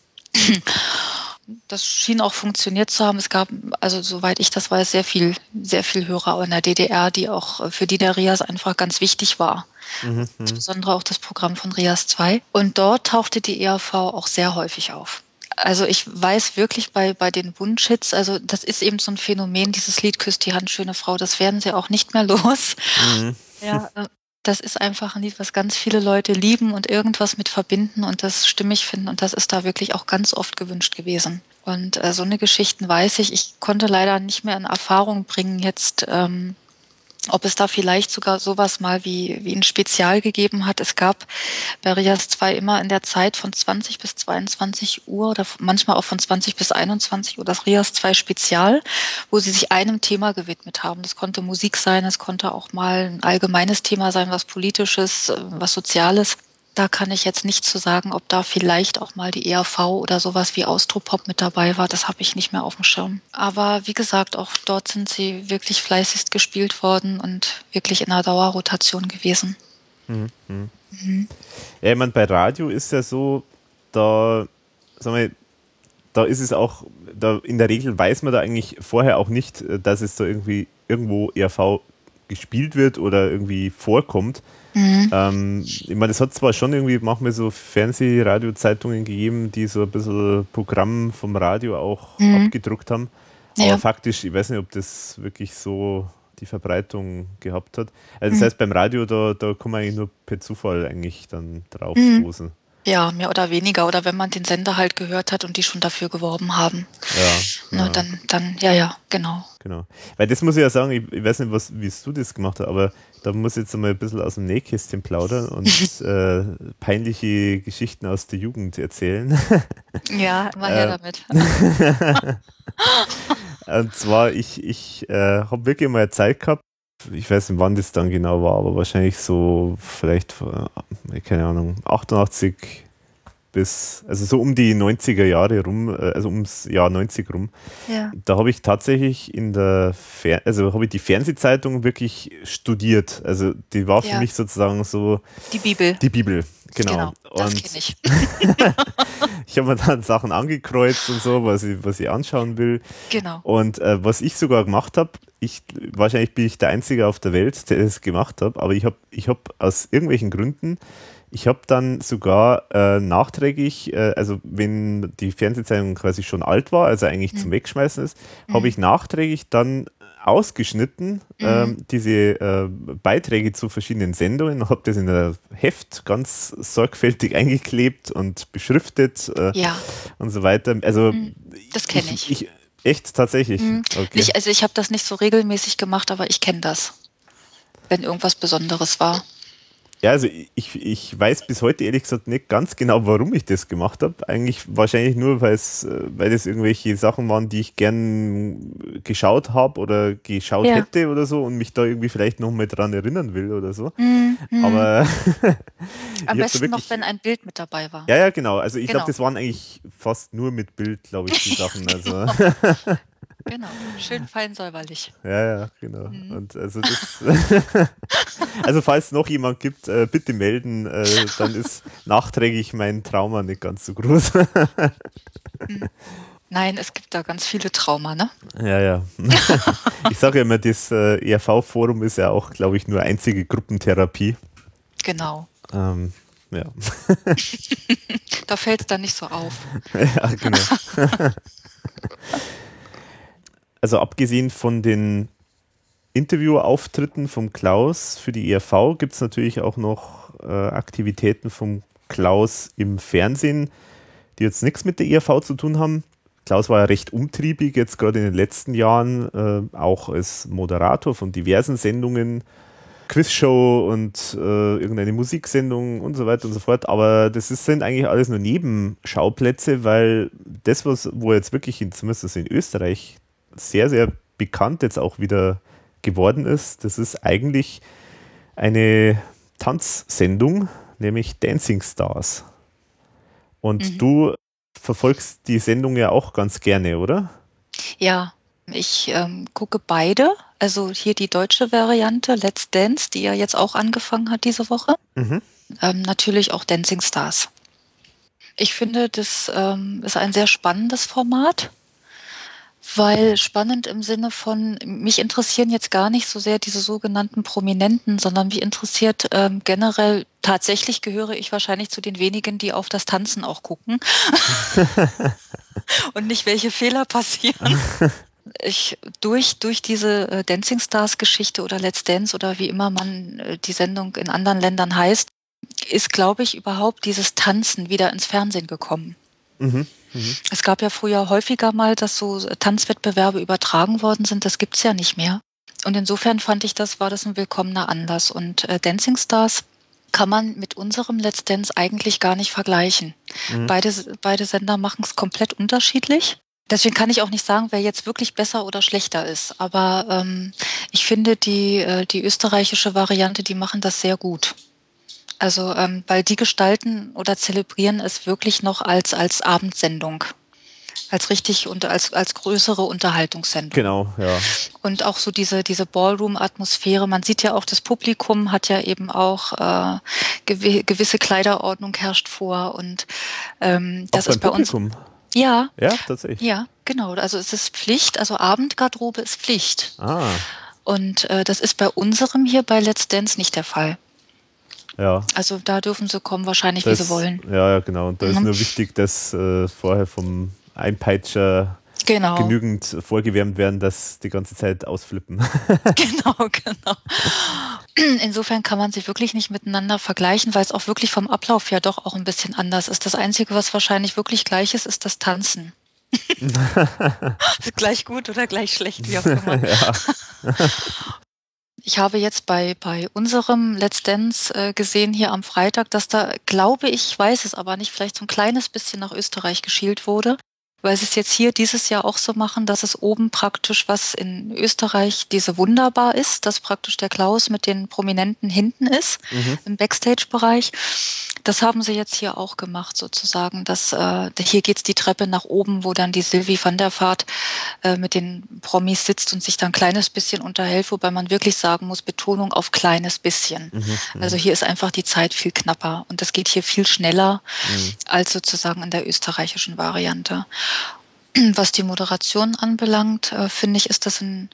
das schien auch funktioniert zu haben. Es gab, also soweit ich das weiß, sehr viel, sehr viel Hörer in der DDR, die auch, für die der Rias einfach ganz wichtig war. Mhm, Insbesondere auch das Programm von Rias 2. Und dort tauchte die ERV auch sehr häufig auf. Also ich weiß wirklich bei, bei den Wunschhits, also das ist eben so ein Phänomen, dieses Lied Küsst die Hand, schöne Frau, das werden sie auch nicht mehr los. Mhm. Ja, äh, das ist einfach ein Lied, was ganz viele Leute lieben und irgendwas mit verbinden und das stimmig finden. Und das ist da wirklich auch ganz oft gewünscht gewesen. Und äh, so eine Geschichten weiß ich. Ich konnte leider nicht mehr in Erfahrung bringen, jetzt ähm, ob es da vielleicht sogar sowas mal wie, wie ein Spezial gegeben hat. Es gab bei Rias 2 immer in der Zeit von 20 bis 22 Uhr oder manchmal auch von 20 bis 21 Uhr das Rias 2 Spezial, wo sie sich einem Thema gewidmet haben. Das konnte Musik sein, es konnte auch mal ein allgemeines Thema sein, was politisches, äh, was soziales. Da kann ich jetzt nicht zu sagen, ob da vielleicht auch mal die ERV oder sowas wie Austropop mit dabei war. Das habe ich nicht mehr auf dem Schirm. Aber wie gesagt, auch dort sind sie wirklich fleißigst gespielt worden und wirklich in einer Dauerrotation gewesen. Mhm. Mhm. Ja, ich meine, bei Radio ist ja so, da, sagen wir, da ist es auch, da in der Regel weiß man da eigentlich vorher auch nicht, dass es da irgendwie irgendwo ERV gespielt wird oder irgendwie vorkommt. Mhm. Ähm, ich meine, es hat zwar schon irgendwie manchmal so Fernseh-, Radio-Zeitungen gegeben, die so ein bisschen Programm vom Radio auch mhm. abgedruckt haben. Aber ja. faktisch, ich weiß nicht, ob das wirklich so die Verbreitung gehabt hat. Also das mhm. heißt, beim Radio, da, da kann man eigentlich nur per Zufall eigentlich dann drauf mhm. stoßen. Ja, mehr oder weniger. Oder wenn man den Sender halt gehört hat und die schon dafür geworben haben. Ja. Ne, dann, dann, ja, ja, genau. Genau. Weil das muss ich ja sagen, ich, ich weiß nicht, was, wie du das gemacht hast, aber da muss ich jetzt einmal ein bisschen aus dem Nähkästchen plaudern und äh, peinliche Geschichten aus der Jugend erzählen. Ja, mal her damit. und zwar, ich, ich äh, habe wirklich mal Zeit gehabt, ich weiß nicht, wann das dann genau war, aber wahrscheinlich so vielleicht, äh, keine Ahnung, 88 bis, also so um die 90er Jahre rum, äh, also ums Jahr 90 rum. Ja. Da habe ich tatsächlich in der, Fer also habe ich die Fernsehzeitung wirklich studiert. Also die war für ja. mich sozusagen so die Bibel. Die Bibel, genau. genau das und ich. ich habe mir dann Sachen angekreuzt und so, was ich, was ich anschauen will. Genau. Und äh, was ich sogar gemacht habe, ich wahrscheinlich bin ich der Einzige auf der Welt, der das gemacht hat, aber ich habe ich hab aus irgendwelchen Gründen ich habe dann sogar äh, nachträglich, äh, also wenn die Fernsehzeitung quasi schon alt war, also eigentlich mhm. zum Wegschmeißen ist, mhm. habe ich nachträglich dann ausgeschnitten mhm. ähm, diese äh, Beiträge zu verschiedenen Sendungen, habe das in der Heft ganz sorgfältig eingeklebt und beschriftet äh, ja. und so weiter. Also mhm. das kenne ich. ich. Echt, tatsächlich. Mhm. Okay. Nicht, also ich habe das nicht so regelmäßig gemacht, aber ich kenne das, wenn irgendwas Besonderes war. Ja, also ich, ich weiß bis heute ehrlich gesagt nicht ganz genau, warum ich das gemacht habe. Eigentlich wahrscheinlich nur, weil es, äh, weil das irgendwelche Sachen waren, die ich gern geschaut habe oder geschaut ja. hätte oder so und mich da irgendwie vielleicht nochmal dran erinnern will oder so. Mhm. Aber am besten wirklich, noch, wenn ein Bild mit dabei war. Ja, ja, genau. Also ich genau. glaube, das waren eigentlich fast nur mit Bild, glaube ich, die Sachen. Also. Genau, schön fein säuberlich. Ja, ja, genau. Mhm. Und also das, also falls es noch jemand gibt, äh, bitte melden, äh, dann ist nachträglich mein Trauma nicht ganz so groß. Mhm. Nein, es gibt da ganz viele Trauma, ne? Ja, ja. Ich sage ja immer, das äh, ERV-Forum ist ja auch, glaube ich, nur einzige Gruppentherapie. Genau. Ähm, ja. da fällt es dann nicht so auf. Ja, genau also abgesehen von den Interviewauftritten vom Klaus für die ERV gibt es natürlich auch noch äh, Aktivitäten vom Klaus im Fernsehen, die jetzt nichts mit der ERV zu tun haben. Klaus war ja recht umtriebig, jetzt gerade in den letzten Jahren, äh, auch als Moderator von diversen Sendungen, Quizshow und äh, irgendeine Musiksendung und so weiter und so fort. Aber das ist, sind eigentlich alles nur Nebenschauplätze, weil das, was, wo jetzt wirklich in, zumindest in Österreich sehr, sehr bekannt jetzt auch wieder geworden ist, das ist eigentlich eine Tanzsendung, nämlich Dancing Stars. Und mhm. du verfolgst die Sendung ja auch ganz gerne, oder? Ja, ich ähm, gucke beide. Also hier die deutsche Variante, Let's Dance, die ja jetzt auch angefangen hat diese Woche. Mhm. Ähm, natürlich auch Dancing Stars. Ich finde, das ähm, ist ein sehr spannendes Format weil spannend im Sinne von, mich interessieren jetzt gar nicht so sehr diese sogenannten Prominenten, sondern mich interessiert ähm, generell, tatsächlich gehöre ich wahrscheinlich zu den wenigen, die auf das Tanzen auch gucken und nicht welche Fehler passieren. Ich, durch, durch diese äh, Dancing Stars Geschichte oder Let's Dance oder wie immer man äh, die Sendung in anderen Ländern heißt, ist, glaube ich, überhaupt dieses Tanzen wieder ins Fernsehen gekommen. Mhm. Mhm. Es gab ja früher häufiger mal, dass so Tanzwettbewerbe übertragen worden sind. Das gibt's ja nicht mehr. Und insofern fand ich, das war das ein willkommener Anlass. Und äh, Dancing Stars kann man mit unserem Let's Dance eigentlich gar nicht vergleichen. Mhm. Beide, beide Sender machen es komplett unterschiedlich. Deswegen kann ich auch nicht sagen, wer jetzt wirklich besser oder schlechter ist. Aber ähm, ich finde die, äh, die österreichische Variante, die machen das sehr gut. Also, ähm, weil die gestalten oder zelebrieren es wirklich noch als, als Abendsendung. Als richtig und als, als größere Unterhaltungssendung. Genau, ja. Und auch so diese, diese Ballroom-Atmosphäre. Man sieht ja auch, das Publikum hat ja eben auch äh, gew gewisse Kleiderordnung herrscht vor. Und ähm, das ist bei Publikum. uns. Ja. Ja, tatsächlich. Ja, genau. Also es ist Pflicht, also Abendgarderobe ist Pflicht. Ah. Und äh, das ist bei unserem hier bei Let's Dance nicht der Fall. Ja. Also da dürfen sie kommen, wahrscheinlich, das, wie sie wollen. Ja, ja, genau. Und da mhm. ist nur wichtig, dass äh, vorher vom Einpeitscher genau. genügend vorgewärmt werden, dass die ganze Zeit ausflippen. genau, genau. Insofern kann man sich wirklich nicht miteinander vergleichen, weil es auch wirklich vom Ablauf ja doch auch ein bisschen anders ist. Das Einzige, was wahrscheinlich wirklich gleich ist, ist das Tanzen. gleich gut oder gleich schlecht, wie auch immer. Ja. Ich habe jetzt bei, bei unserem Let's Dance äh, gesehen hier am Freitag, dass da, glaube ich, weiß es aber nicht, vielleicht so ein kleines bisschen nach Österreich geschielt wurde weil sie es jetzt hier dieses Jahr auch so machen, dass es oben praktisch, was in Österreich diese wunderbar ist, dass praktisch der Klaus mit den Prominenten hinten ist mhm. im Backstage-Bereich. Das haben sie jetzt hier auch gemacht, sozusagen. Dass, äh, hier geht's die Treppe nach oben, wo dann die Sylvie van der Vaart äh, mit den Promis sitzt und sich dann ein kleines bisschen unterhält, wobei man wirklich sagen muss, Betonung auf kleines bisschen. Mhm, mhm. also hier ist einfach die Zeit viel knapper und das geht hier viel schneller mhm. als sozusagen in der österreichischen Variante. Was die Moderation anbelangt, äh, finde ich, ist das in,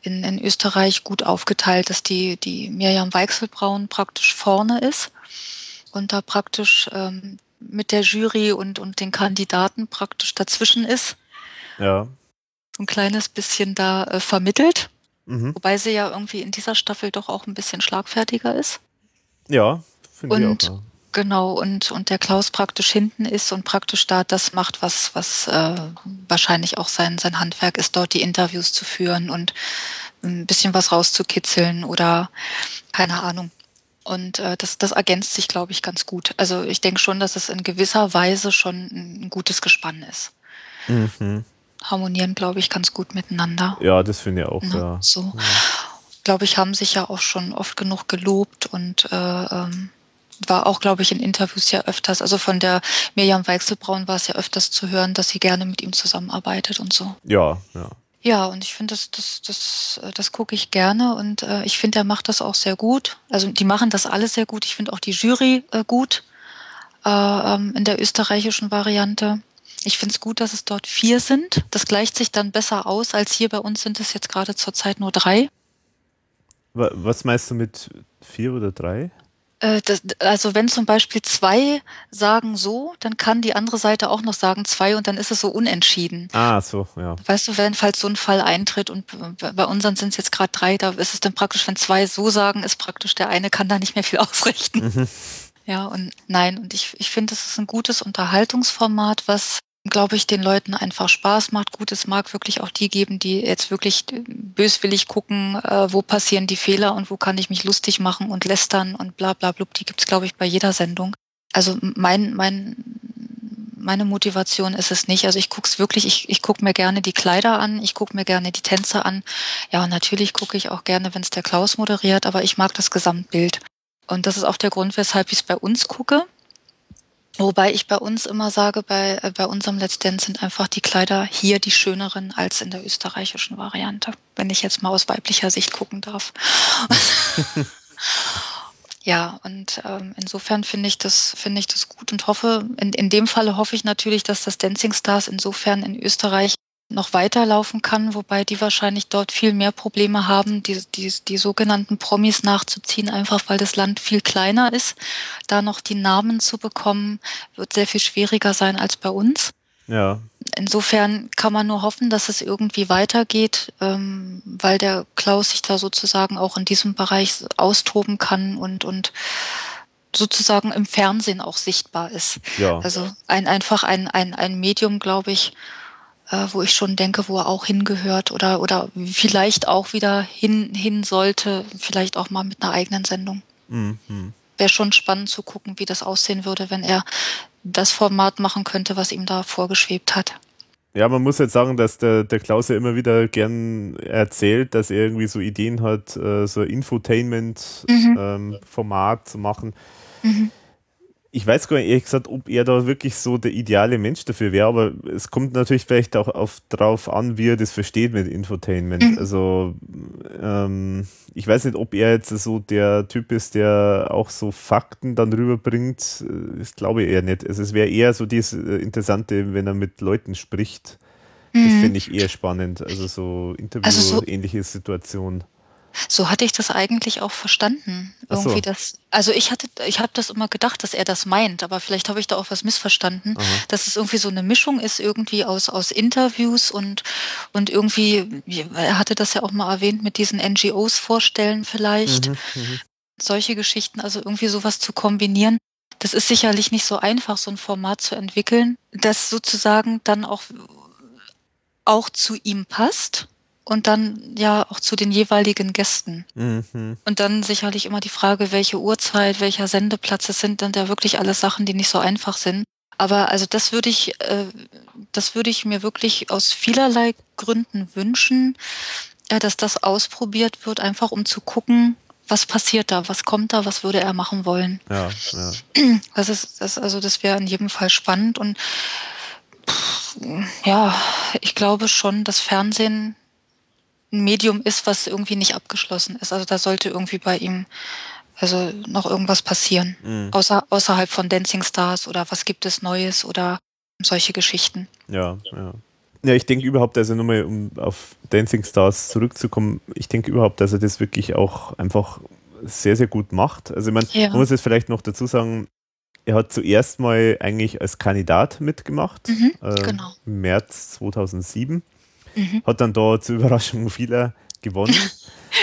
in, in Österreich gut aufgeteilt, dass die, die Mirjam Weichselbraun praktisch vorne ist und da praktisch ähm, mit der Jury und, und den Kandidaten praktisch dazwischen ist. Ja. So ein kleines bisschen da äh, vermittelt. Mhm. Wobei sie ja irgendwie in dieser Staffel doch auch ein bisschen schlagfertiger ist. Ja, finde ich auch. Ja. Genau, und, und der Klaus praktisch hinten ist und praktisch da das macht, was, was äh, wahrscheinlich auch sein, sein Handwerk ist, dort die Interviews zu führen und ein bisschen was rauszukitzeln oder keine Ahnung. Und äh, das, das ergänzt sich, glaube ich, ganz gut. Also ich denke schon, dass es in gewisser Weise schon ein gutes Gespann ist. Mhm. Harmonieren, glaube ich, ganz gut miteinander. Ja, das finde ich auch, ja. ja. So. Ja. Glaube ich, haben sich ja auch schon oft genug gelobt und äh, ähm, war auch, glaube ich, in Interviews ja öfters, also von der Mirjam Weichselbraun war es ja öfters zu hören, dass sie gerne mit ihm zusammenarbeitet und so. Ja, ja. Ja, und ich finde, das, das, das, das gucke ich gerne und äh, ich finde, er macht das auch sehr gut. Also die machen das alle sehr gut. Ich finde auch die Jury äh, gut äh, ähm, in der österreichischen Variante. Ich finde es gut, dass es dort vier sind. Das gleicht sich dann besser aus, als hier bei uns sind es jetzt gerade zurzeit nur drei. Was meinst du mit vier oder drei? Äh, das, also wenn zum Beispiel zwei sagen so, dann kann die andere Seite auch noch sagen zwei und dann ist es so unentschieden. Ah, so, ja. Weißt du, wenn falls so ein Fall eintritt und bei unseren sind es jetzt gerade drei, da ist es dann praktisch, wenn zwei so sagen, ist praktisch der eine kann da nicht mehr viel ausrichten. Mhm. Ja, und nein, und ich, ich finde, es ist ein gutes Unterhaltungsformat, was glaube ich, den Leuten einfach Spaß macht. Gut, es mag wirklich auch die geben, die jetzt wirklich böswillig gucken, äh, wo passieren die Fehler und wo kann ich mich lustig machen und lästern und bla bla blub. Die gibt's glaube ich, bei jeder Sendung. Also mein, mein, meine Motivation ist es nicht. Also ich gucke es wirklich, ich, ich gucke mir gerne die Kleider an, ich gucke mir gerne die Tänze an. Ja, natürlich gucke ich auch gerne, wenn es der Klaus moderiert, aber ich mag das Gesamtbild. Und das ist auch der Grund, weshalb ich es bei uns gucke. Wobei ich bei uns immer sage, bei, äh, bei unserem Let's Dance sind einfach die Kleider hier die schöneren als in der österreichischen Variante, wenn ich jetzt mal aus weiblicher Sicht gucken darf. ja, und ähm, insofern finde ich das finde ich das gut und hoffe, in, in dem Falle hoffe ich natürlich, dass das Dancing Stars insofern in Österreich noch weiterlaufen kann, wobei die wahrscheinlich dort viel mehr Probleme haben, die, die, die sogenannten Promis nachzuziehen, einfach weil das Land viel kleiner ist. Da noch die Namen zu bekommen, wird sehr viel schwieriger sein als bei uns. Ja. Insofern kann man nur hoffen, dass es irgendwie weitergeht, ähm, weil der Klaus sich da sozusagen auch in diesem Bereich austoben kann und, und sozusagen im Fernsehen auch sichtbar ist. Ja. Also ein, einfach ein, ein, ein Medium, glaube ich, äh, wo ich schon denke, wo er auch hingehört oder, oder vielleicht auch wieder hin, hin sollte, vielleicht auch mal mit einer eigenen Sendung. Mhm. Wäre schon spannend zu gucken, wie das aussehen würde, wenn er das Format machen könnte, was ihm da vorgeschwebt hat. Ja, man muss jetzt sagen, dass der, der Klaus ja immer wieder gern erzählt, dass er irgendwie so Ideen hat, äh, so Infotainment-Format mhm. ähm, zu machen. Mhm ich weiß gar nicht, ehrlich gesagt, ob er da wirklich so der ideale Mensch dafür wäre, aber es kommt natürlich vielleicht auch auf, drauf an, wie er das versteht mit Infotainment. Mhm. Also ähm, ich weiß nicht, ob er jetzt so der Typ ist, der auch so Fakten dann rüberbringt. Das glaube ich eher nicht. Also es wäre eher so das äh, Interessante, wenn er mit Leuten spricht. Das mhm. finde ich eher spannend. Also so Interview-ähnliche also so Situation. So hatte ich das eigentlich auch verstanden. Irgendwie so. das. Also ich hatte, ich habe das immer gedacht, dass er das meint, aber vielleicht habe ich da auch was missverstanden, Aha. dass es irgendwie so eine Mischung ist irgendwie aus aus Interviews und und irgendwie, er hatte das ja auch mal erwähnt mit diesen NGOs vorstellen vielleicht, mhm, mhm, solche Geschichten, also irgendwie sowas zu kombinieren. Das ist sicherlich nicht so einfach, so ein Format zu entwickeln, das sozusagen dann auch auch zu ihm passt und dann ja auch zu den jeweiligen Gästen. Mhm. Und dann sicherlich immer die Frage, welche Uhrzeit, welcher Sendeplatz, das sind dann ja wirklich alles Sachen, die nicht so einfach sind. Aber also das würde ich, äh, das würde ich mir wirklich aus vielerlei Gründen wünschen, äh, dass das ausprobiert wird, einfach um zu gucken, was passiert da, was kommt da, was würde er machen wollen. Ja, ja. Das ist, das, also das wäre in jedem Fall spannend und ja, ich glaube schon, dass Fernsehen ein Medium ist, was irgendwie nicht abgeschlossen ist. Also da sollte irgendwie bei ihm also noch irgendwas passieren. Mhm. Außer, außerhalb von Dancing Stars oder was gibt es Neues oder solche Geschichten. Ja, ja. Ja, ich denke überhaupt, also nochmal, um auf Dancing Stars zurückzukommen, ich denke überhaupt, dass er das wirklich auch einfach sehr, sehr gut macht. Also ich meine, ja. man muss jetzt vielleicht noch dazu sagen, er hat zuerst mal eigentlich als Kandidat mitgemacht, mhm, äh, genau. im März 2007. Mhm. Hat dann da zur Überraschung vieler gewonnen.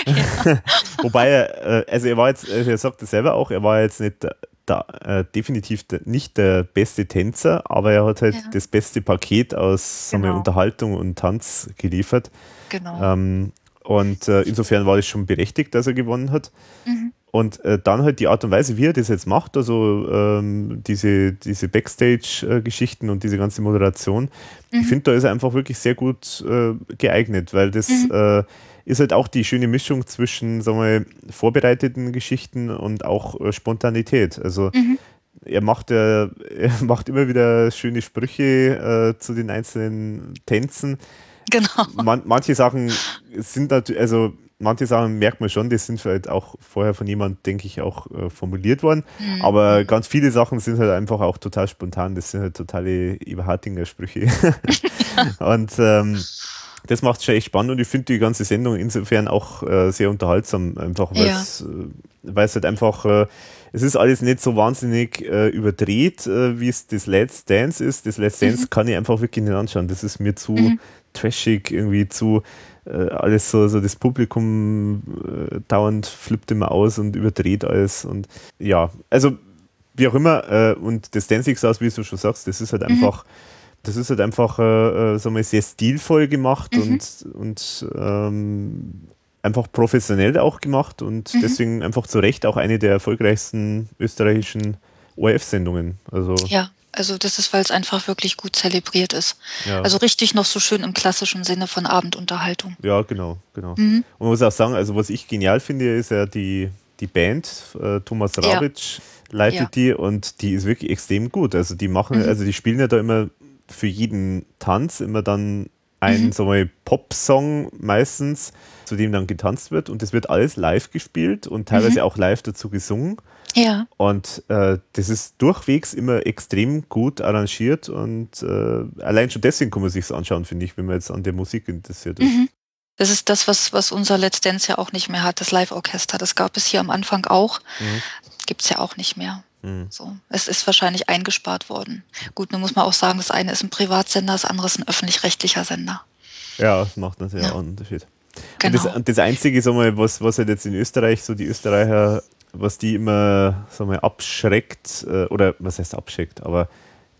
Wobei er, äh, also er war jetzt, also er sagt es selber auch, er war jetzt nicht da, äh, definitiv nicht der beste Tänzer, aber er hat halt ja. das beste Paket aus genau. wir, Unterhaltung und Tanz geliefert. Genau. Ähm, und äh, insofern war es schon berechtigt, dass er gewonnen hat. Mhm. Und äh, dann halt die Art und Weise, wie er das jetzt macht, also ähm, diese, diese Backstage-Geschichten und diese ganze Moderation, mhm. ich finde, da ist er einfach wirklich sehr gut äh, geeignet, weil das mhm. äh, ist halt auch die schöne Mischung zwischen, sagen wir, vorbereiteten Geschichten und auch äh, Spontanität. Also mhm. er macht ja, er macht immer wieder schöne Sprüche äh, zu den einzelnen Tänzen. Genau. Man, manche Sachen sind natürlich, also manche Sachen merkt man schon, die sind vielleicht auch vorher von jemand, denke ich, auch äh, formuliert worden. Mhm. Aber ganz viele Sachen sind halt einfach auch total spontan. Das sind halt totale Eberhardinger Sprüche. und ähm, das macht es schon echt spannend und ich finde die ganze Sendung insofern auch äh, sehr unterhaltsam, einfach weil es ja. äh, halt einfach, äh, es ist alles nicht so wahnsinnig äh, überdreht, äh, wie es das Let's Dance ist. Das Let's Dance mhm. kann ich einfach wirklich nicht anschauen. Das ist mir zu mhm. trashig, irgendwie zu alles so, so das Publikum äh, dauernd flippt immer aus und überdreht alles und ja, also wie auch immer, äh, und das Dancing Stars, wie du schon sagst, das ist halt mhm. einfach das ist halt einfach äh, äh, sagen wir, sehr stilvoll gemacht mhm. und, und ähm, einfach professionell auch gemacht und mhm. deswegen einfach zu Recht auch eine der erfolgreichsten österreichischen ORF-Sendungen. Also ja, also das ist, weil es einfach wirklich gut zelebriert ist. Ja. Also richtig noch so schön im klassischen Sinne von Abendunterhaltung. Ja, genau, genau. Mhm. Und man muss auch sagen, also was ich genial finde, ist ja die, die Band, äh, Thomas Rawitsch ja. leitet ja. die und die ist wirklich extrem gut. Also die machen, mhm. also die spielen ja da immer für jeden Tanz immer dann ein mhm. so Pop-Song meistens, zu dem dann getanzt wird und das wird alles live gespielt und teilweise mhm. auch live dazu gesungen. Ja. Und äh, das ist durchwegs immer extrem gut arrangiert und äh, allein schon deswegen kann man sich anschauen, finde ich, wenn man jetzt an der Musik interessiert ist. Mhm. Das ist das, was, was unser Let's Dance ja auch nicht mehr hat, das Live-Orchester. Das gab es hier am Anfang auch. Mhm. Gibt es ja auch nicht mehr. Mhm. So. Es ist wahrscheinlich eingespart worden. Gut, nun muss man auch sagen, das eine ist ein Privatsender, das andere ist ein öffentlich-rechtlicher Sender. Ja, das macht natürlich ja. auch einen Unterschied. Genau. Und, das, das Einzige, sag mal, was, was halt jetzt in Österreich so die Österreicher, was die immer sag mal, abschreckt, äh, oder was heißt abschreckt, aber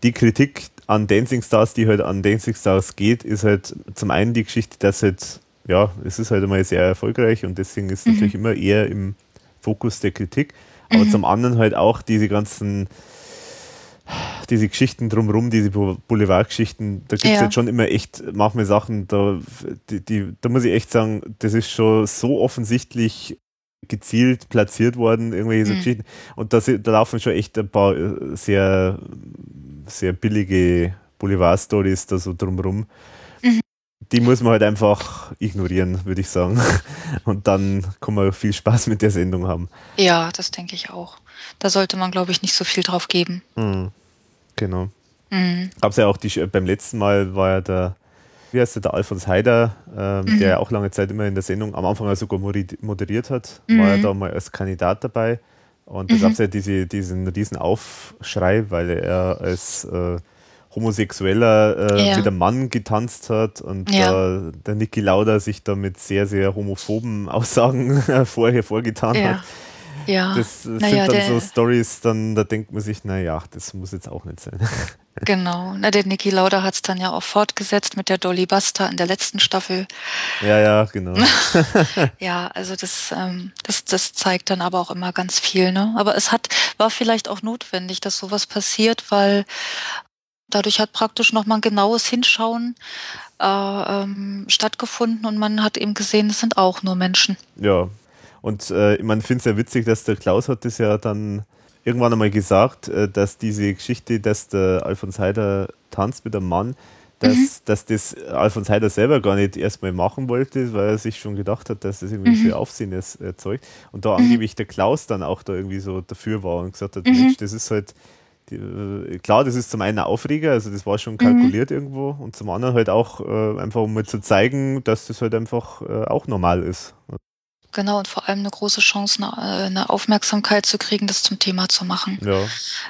die Kritik an Dancing Stars, die halt an Dancing Stars geht, ist halt zum einen die Geschichte, dass halt, ja, es ist halt einmal sehr erfolgreich und deswegen ist mhm. natürlich immer eher im Fokus der Kritik. Aber mhm. zum anderen halt auch diese ganzen, diese Geschichten drumherum, diese Boulevardgeschichten, da gibt es ja. jetzt schon immer echt manchmal Sachen, da, die, die, da muss ich echt sagen, das ist schon so offensichtlich gezielt platziert worden, irgendwelche so mhm. Geschichten. Und da, da laufen schon echt ein paar äh, sehr, sehr billige Boulevard-Stories da so drumherum. Mhm die muss man halt einfach ignorieren, würde ich sagen. Und dann kann man viel Spaß mit der Sendung haben. Ja, das denke ich auch. Da sollte man, glaube ich, nicht so viel drauf geben. Mhm. Genau. Mhm. Gab es ja auch die, beim letzten Mal war ja der, wie heißt der, der Alfons Heider, ähm, mhm. der ja auch lange Zeit immer in der Sendung am Anfang sogar moderiert hat, mhm. war ja da mal als Kandidat dabei. Und da mhm. gab es ja diese, diesen riesen Aufschrei, weil er als äh, Homosexueller äh, ja. mit einem Mann getanzt hat und ja. äh, der Niki Lauda sich da mit sehr, sehr homophoben Aussagen vorher vorgetan ja. hat. Ja. Das, das naja, sind dann so Stories, dann da denkt man sich, naja, das muss jetzt auch nicht sein. Genau. Na, der Niki Lauda hat es dann ja auch fortgesetzt mit der Dolly Buster in der letzten Staffel. Ja, ja, genau. ja, also das, ähm, das, das zeigt dann aber auch immer ganz viel. Ne? Aber es hat, war vielleicht auch notwendig, dass sowas passiert, weil Dadurch hat praktisch nochmal ein genaues Hinschauen äh, ähm, stattgefunden und man hat eben gesehen, es sind auch nur Menschen. Ja, und äh, man findet es ja witzig, dass der Klaus hat das ja dann irgendwann einmal gesagt, äh, dass diese Geschichte, dass der Alfons Heider tanzt mit einem Mann, dass, mhm. dass das Alfons Heider selber gar nicht erstmal machen wollte, weil er sich schon gedacht hat, dass das irgendwie mhm. viel Aufsehen erzeugt. Und da mhm. angeblich der Klaus dann auch da irgendwie so dafür war und gesagt hat, mhm. Mensch, das ist halt die, äh, klar, das ist zum einen ein Aufreger, also das war schon kalkuliert mhm. irgendwo und zum anderen halt auch äh, einfach, um mal zu zeigen, dass das halt einfach äh, auch normal ist. Genau, und vor allem eine große Chance, eine, eine, Aufmerksamkeit zu kriegen, das zum Thema zu machen. Ja.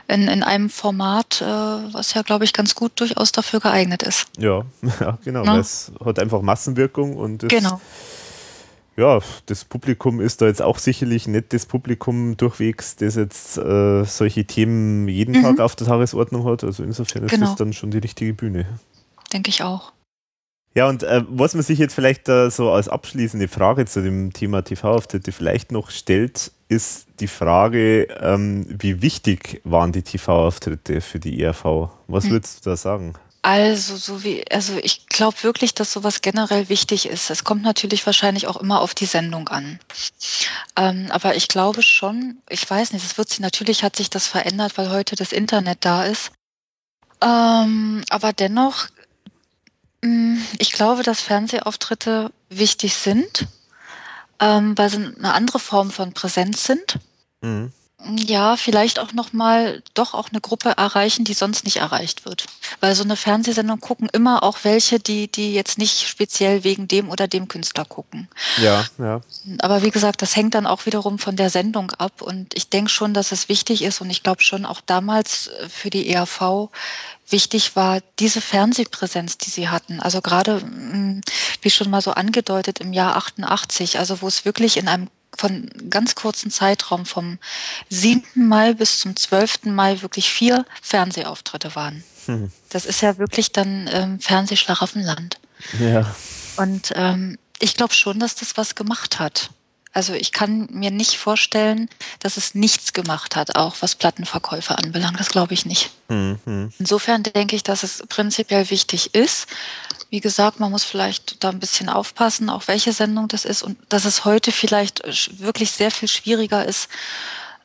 In, in einem Format, äh, was ja, glaube ich, ganz gut durchaus dafür geeignet ist. Ja, ja genau. Ne? Es hat einfach Massenwirkung und es genau ja, das Publikum ist da jetzt auch sicherlich nicht das Publikum durchwegs, das jetzt äh, solche Themen jeden mhm. Tag auf der Tagesordnung hat. Also insofern ist genau. das dann schon die richtige Bühne. Denke ich auch. Ja, und äh, was man sich jetzt vielleicht äh, so als abschließende Frage zu dem Thema TV-Auftritte vielleicht noch stellt, ist die Frage, ähm, wie wichtig waren die TV-Auftritte für die ERV? Was mhm. würdest du da sagen? Also, so wie, also ich glaube wirklich, dass sowas generell wichtig ist. Es kommt natürlich wahrscheinlich auch immer auf die Sendung an. Ähm, aber ich glaube schon, ich weiß nicht, es wird sich, natürlich hat sich das verändert, weil heute das Internet da ist. Ähm, aber dennoch, ich glaube, dass Fernsehauftritte wichtig sind, ähm, weil sie eine andere Form von Präsenz sind. Mhm. Ja, vielleicht auch noch mal doch auch eine Gruppe erreichen, die sonst nicht erreicht wird. Weil so eine Fernsehsendung gucken immer auch welche, die die jetzt nicht speziell wegen dem oder dem Künstler gucken. Ja, ja. Aber wie gesagt, das hängt dann auch wiederum von der Sendung ab und ich denke schon, dass es wichtig ist und ich glaube schon auch damals äh, für die ERV wichtig war diese Fernsehpräsenz, die sie hatten. Also gerade, mm, wie schon mal so angedeutet, im Jahr 88, also wo es wirklich in einem von ganz kurzen Zeitraum vom 7. Mai bis zum 12. Mai wirklich vier Fernsehauftritte waren. Hm. Das ist ja wirklich dann ähm, Fernsehschlaraffenland. Ja. Und ähm, ich glaube schon, dass das was gemacht hat. Also ich kann mir nicht vorstellen, dass es nichts gemacht hat, auch was Plattenverkäufe anbelangt. Das glaube ich nicht. Mhm. Insofern denke ich, dass es prinzipiell wichtig ist. Wie gesagt, man muss vielleicht da ein bisschen aufpassen, auch welche Sendung das ist und dass es heute vielleicht wirklich sehr viel schwieriger ist,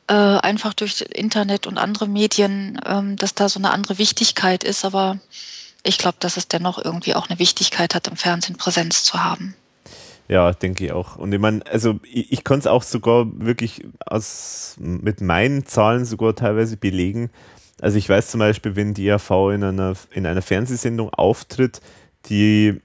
äh, einfach durch Internet und andere Medien, ähm, dass da so eine andere Wichtigkeit ist. Aber ich glaube, dass es dennoch irgendwie auch eine Wichtigkeit hat, im Fernsehen Präsenz zu haben. Ja, denke ich auch. Und ich meine, also ich, ich kann es auch sogar wirklich aus, mit meinen Zahlen sogar teilweise belegen. Also ich weiß zum Beispiel, wenn die AV in einer, in einer Fernsehsendung auftritt, die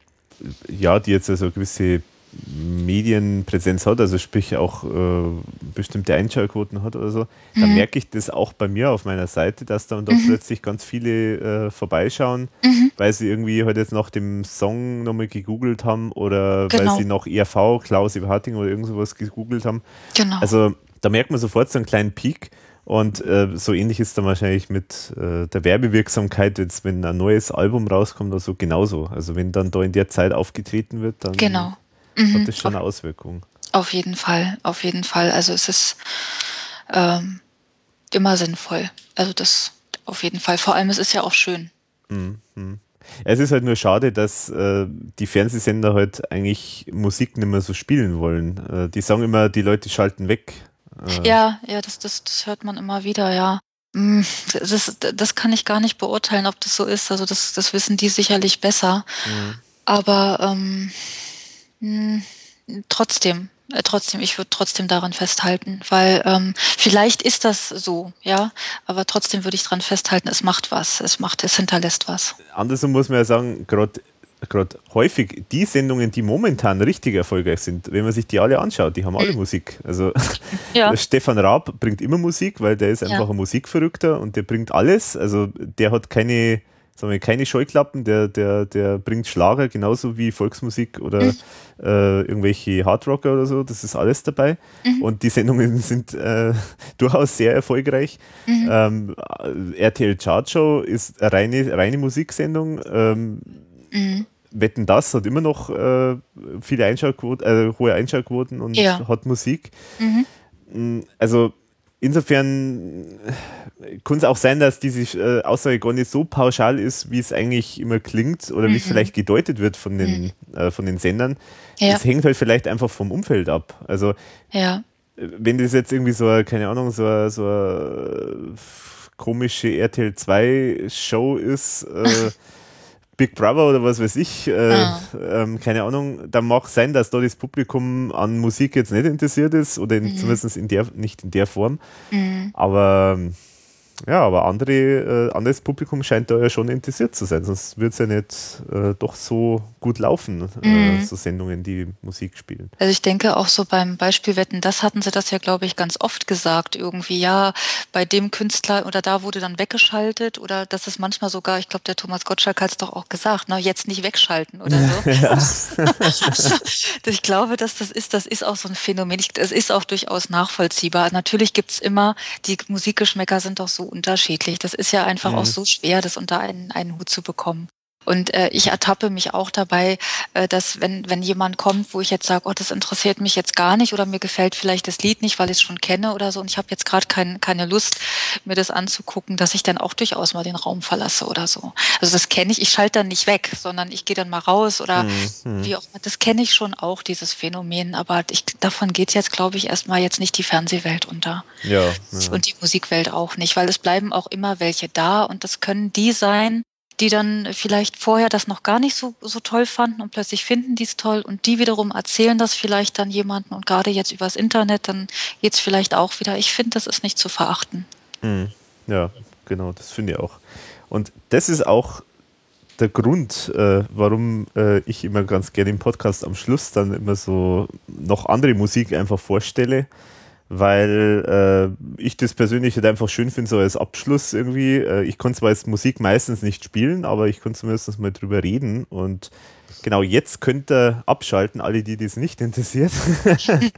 ja, die jetzt also gewisse Medienpräsenz hat, also sprich auch äh, bestimmte Einschaltquoten hat oder so, mhm. dann merke ich das auch bei mir auf meiner Seite, dass dann da mhm. plötzlich ganz viele äh, vorbeischauen, mhm. weil sie irgendwie halt jetzt nach dem Song nochmal gegoogelt haben oder genau. weil sie nach ERV, Klaus Harting oder irgend sowas gegoogelt haben. Genau. Also da merkt man sofort so einen kleinen Peak. Und äh, so ähnlich ist dann wahrscheinlich mit äh, der Werbewirksamkeit, jetzt wenn ein neues Album rauskommt oder so, genauso. Also wenn dann da in der Zeit aufgetreten wird, dann genau mhm. hat das schon eine Auswirkung. Auf jeden Fall, auf jeden Fall. Also es ist ähm, immer sinnvoll. Also das auf jeden Fall. Vor allem, es ist ja auch schön. Mhm. Es ist halt nur schade, dass äh, die Fernsehsender halt eigentlich Musik nicht mehr so spielen wollen. Äh, die sagen immer, die Leute schalten weg. Äh. Ja, ja, das, das, das hört man immer wieder, ja. Mm, das, das kann ich gar nicht beurteilen, ob das so ist. Also das, das wissen die sicherlich besser. Mhm. Aber ähm, hm, trotzdem, äh, trotzdem, ich würde trotzdem daran festhalten, weil ähm, vielleicht ist das so, ja, aber trotzdem würde ich daran festhalten, es macht was, es macht, es hinterlässt was. Andersrum muss man ja sagen, gerade gerade häufig die Sendungen, die momentan richtig erfolgreich sind, wenn man sich die alle anschaut, die haben alle mhm. Musik. Also ja. Stefan Raab bringt immer Musik, weil der ist einfach ja. ein Musikverrückter und der bringt alles. Also der hat keine sagen wir, keine Scheuklappen, der, der, der bringt Schlager genauso wie Volksmusik oder mhm. äh, irgendwelche Hardrocker oder so, das ist alles dabei. Mhm. Und die Sendungen sind äh, durchaus sehr erfolgreich. Mhm. Ähm, RTL Chart Show ist eine reine, reine Musiksendung. Ähm, mhm. Wetten das hat immer noch äh, viele Einschaltquoten, äh, hohe Einschaltquoten und ja. hat Musik. Mhm. Mm, also insofern kann es auch sein, dass diese äh, Aussage gar nicht so pauschal ist, wie es eigentlich immer klingt oder wie es mhm. vielleicht gedeutet wird von den, mhm. äh, von den Sendern. Ja. Das hängt halt vielleicht einfach vom Umfeld ab. Also ja. wenn das jetzt irgendwie so, keine Ahnung, so, so eine komische RTL 2 Show ist, äh, Big Brother oder was weiß ich, äh, ah. ähm, keine Ahnung, dann mag sein, dass da das Publikum an Musik jetzt nicht interessiert ist oder in, mhm. zumindest in der, nicht in der Form. Mhm. Aber ja, aber andere, äh, anderes Publikum scheint da ja schon interessiert zu sein, sonst würde es ja nicht äh, doch so gut laufen, äh, mhm. so Sendungen, die Musik spielen. Also ich denke auch so beim Beispiel Wetten, das hatten sie das ja, glaube ich, ganz oft gesagt. Irgendwie, ja, bei dem Künstler oder da wurde dann weggeschaltet oder das ist manchmal sogar, ich glaube, der Thomas Gottschalk hat es doch auch gesagt, na, jetzt nicht wegschalten oder so. Ja. ich glaube, dass das ist, das ist auch so ein Phänomen. Es ist auch durchaus nachvollziehbar. Natürlich gibt es immer, die Musikgeschmäcker sind doch so unterschiedlich. Das ist ja einfach mhm. auch so schwer, das unter einen, einen Hut zu bekommen. Und äh, ich ertappe mich auch dabei, äh, dass wenn, wenn jemand kommt, wo ich jetzt sage, oh, das interessiert mich jetzt gar nicht oder mir gefällt vielleicht das Lied nicht, weil ich es schon kenne oder so und ich habe jetzt gerade kein, keine Lust, mir das anzugucken, dass ich dann auch durchaus mal den Raum verlasse oder so. Also das kenne ich, ich schalte dann nicht weg, sondern ich gehe dann mal raus oder mhm. wie auch immer. Das kenne ich schon auch, dieses Phänomen, aber ich, davon geht jetzt, glaube ich, erstmal jetzt nicht die Fernsehwelt unter. Ja, ja. Und die Musikwelt auch nicht, weil es bleiben auch immer welche da und das können die sein, die dann vielleicht vorher das noch gar nicht so, so toll fanden und plötzlich finden die es toll und die wiederum erzählen das vielleicht dann jemanden und gerade jetzt übers Internet, dann geht es vielleicht auch wieder. Ich finde, das ist nicht zu verachten. Mhm. Ja, genau, das finde ich auch. Und das ist auch der Grund, äh, warum äh, ich immer ganz gerne im Podcast am Schluss dann immer so noch andere Musik einfach vorstelle weil äh, ich das persönlich halt einfach schön finde, so als Abschluss irgendwie. Äh, ich kann zwar jetzt Musik meistens nicht spielen, aber ich kann zumindest mal drüber reden und genau jetzt könnt ihr abschalten, alle, die das nicht interessiert.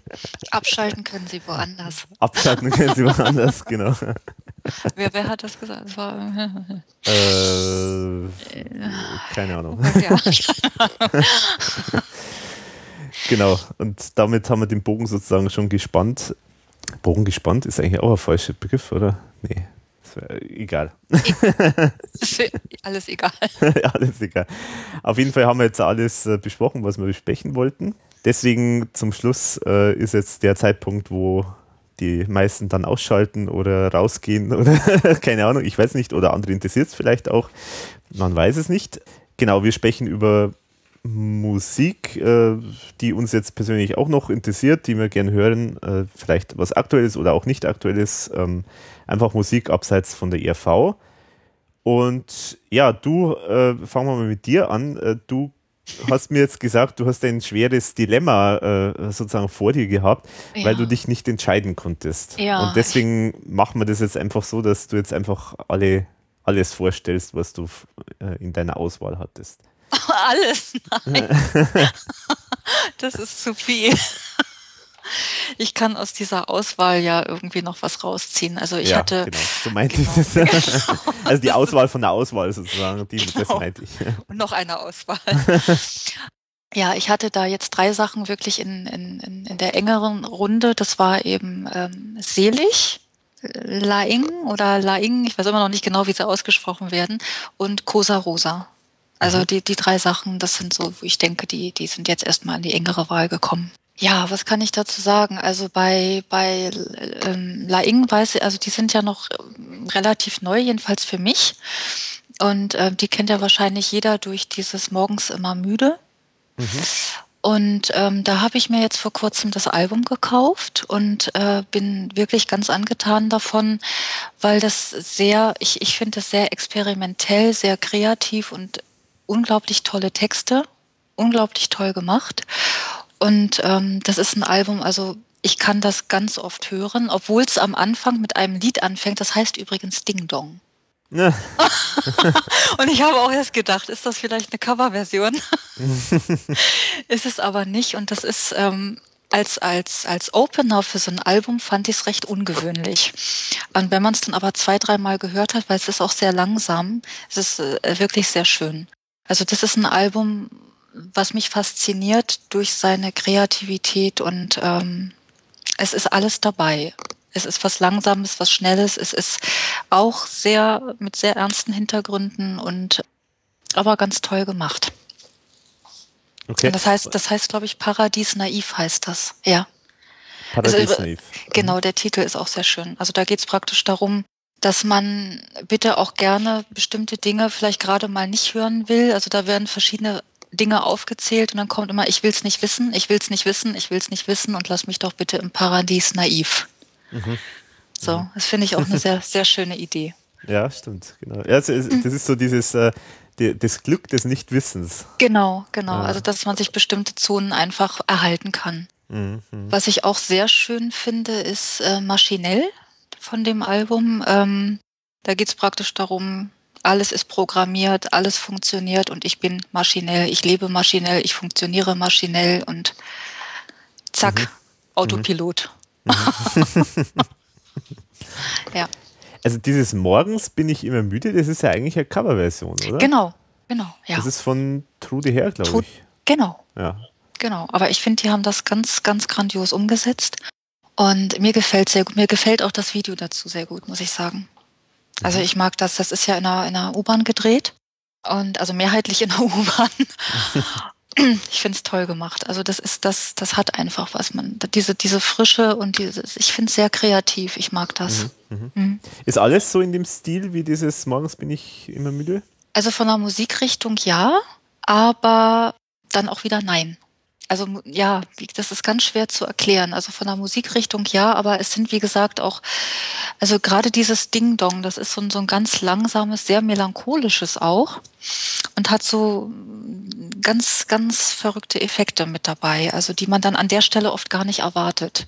abschalten können sie woanders. Abschalten können sie woanders, genau. wer, wer hat das gesagt? Das war, äh, keine Ahnung. Ja. genau, und damit haben wir den Bogen sozusagen schon gespannt. Bogen gespannt ist eigentlich auch ein falscher Begriff, oder? Nee. Egal. alles egal. alles egal. Auf jeden Fall haben wir jetzt alles äh, besprochen, was wir besprechen wollten. Deswegen zum Schluss äh, ist jetzt der Zeitpunkt, wo die meisten dann ausschalten oder rausgehen oder keine Ahnung, ich weiß nicht, oder andere interessiert es vielleicht auch. Man weiß es nicht. Genau, wir sprechen über Musik, äh, die uns jetzt persönlich auch noch interessiert, die wir gerne hören, äh, vielleicht was aktuelles oder auch nicht aktuelles, ähm, einfach Musik abseits von der ERV. Und ja, du, äh, fangen wir mal mit dir an. Äh, du hast mir jetzt gesagt, du hast ein schweres Dilemma äh, sozusagen vor dir gehabt, ja. weil du dich nicht entscheiden konntest. Ja. Und deswegen machen wir das jetzt einfach so, dass du jetzt einfach alle, alles vorstellst, was du äh, in deiner Auswahl hattest. Alles? Nein. das ist zu viel. Ich kann aus dieser Auswahl ja irgendwie noch was rausziehen. Also ich ja, hatte. Genau, so meinte genau. ich das. also die Auswahl von der Auswahl sozusagen, die, genau. das meinte ich. Und noch eine Auswahl. Ja, ich hatte da jetzt drei Sachen wirklich in, in, in der engeren Runde. Das war eben ähm, Selig, Laing oder Laing, ich weiß immer noch nicht genau, wie sie ausgesprochen werden, und Cosa Rosa. Also mhm. die, die drei Sachen, das sind so, wo ich denke, die, die sind jetzt erstmal in die engere Wahl gekommen. Ja, was kann ich dazu sagen? Also bei, bei ähm, Laing weiß ich, also die sind ja noch ähm, relativ neu, jedenfalls für mich. Und äh, die kennt ja wahrscheinlich jeder durch dieses Morgens immer müde. Mhm. Und ähm, da habe ich mir jetzt vor kurzem das Album gekauft und äh, bin wirklich ganz angetan davon, weil das sehr, ich, ich finde es sehr experimentell, sehr kreativ und unglaublich tolle Texte, unglaublich toll gemacht. Und ähm, das ist ein Album, also ich kann das ganz oft hören, obwohl es am Anfang mit einem Lied anfängt. Das heißt übrigens Ding Dong. Ja. und ich habe auch erst gedacht, ist das vielleicht eine Coverversion? ist es aber nicht. Und das ist ähm, als, als, als Opener für so ein Album fand ich es recht ungewöhnlich. Und wenn man es dann aber zwei, dreimal gehört hat, weil es ist auch sehr langsam, es ist äh, wirklich sehr schön. Also das ist ein Album, was mich fasziniert durch seine Kreativität und ähm, es ist alles dabei. Es ist was Langsames, was Schnelles. Es ist auch sehr mit sehr ernsten Hintergründen und aber ganz toll gemacht. Okay. Und das heißt, das heißt, glaube ich, Paradies naiv heißt das. Ja. Paradies also, naiv. Genau, der Titel ist auch sehr schön. Also da geht es praktisch darum, dass man bitte auch gerne bestimmte Dinge vielleicht gerade mal nicht hören will. Also da werden verschiedene Dinge aufgezählt und dann kommt immer, ich will es nicht wissen, ich will es nicht wissen, ich will es nicht wissen und lass mich doch bitte im Paradies naiv. Mhm. So, mhm. das finde ich auch eine sehr, sehr schöne Idee. Ja, stimmt, genau. Ja, das ist so dieses, äh, das Glück des Nichtwissens. Genau, genau. Ja. Also, dass man sich bestimmte Zonen einfach erhalten kann. Mhm. Was ich auch sehr schön finde, ist äh, maschinell von dem Album. Ähm, da geht es praktisch darum, alles ist programmiert, alles funktioniert und ich bin maschinell, ich lebe maschinell, ich funktioniere maschinell und zack, mhm. Autopilot. Mhm. ja. Also dieses Morgens bin ich immer müde, das ist ja eigentlich eine Coverversion, oder? Genau, genau, ja. Das ist von Trude Her, glaube ich. Genau. Ja. Genau, aber ich finde, die haben das ganz, ganz grandios umgesetzt. Und mir gefällt sehr gut, mir gefällt auch das Video dazu sehr gut, muss ich sagen. Also mhm. ich mag das, das ist ja in einer, in einer U-Bahn gedreht und also mehrheitlich in der U-Bahn. ich finde es toll gemacht. Also das ist das, das hat einfach was. Man diese diese Frische und dieses. Ich finde es sehr kreativ. Ich mag das. Mhm, mhm. Mhm. Ist alles so in dem Stil wie dieses Morgens bin ich immer müde? Also von der Musikrichtung ja, aber dann auch wieder nein. Also ja, das ist ganz schwer zu erklären. Also von der Musikrichtung ja, aber es sind wie gesagt auch, also gerade dieses Ding Dong, das ist so ein, so ein ganz langsames, sehr melancholisches auch und hat so ganz, ganz verrückte Effekte mit dabei, also die man dann an der Stelle oft gar nicht erwartet.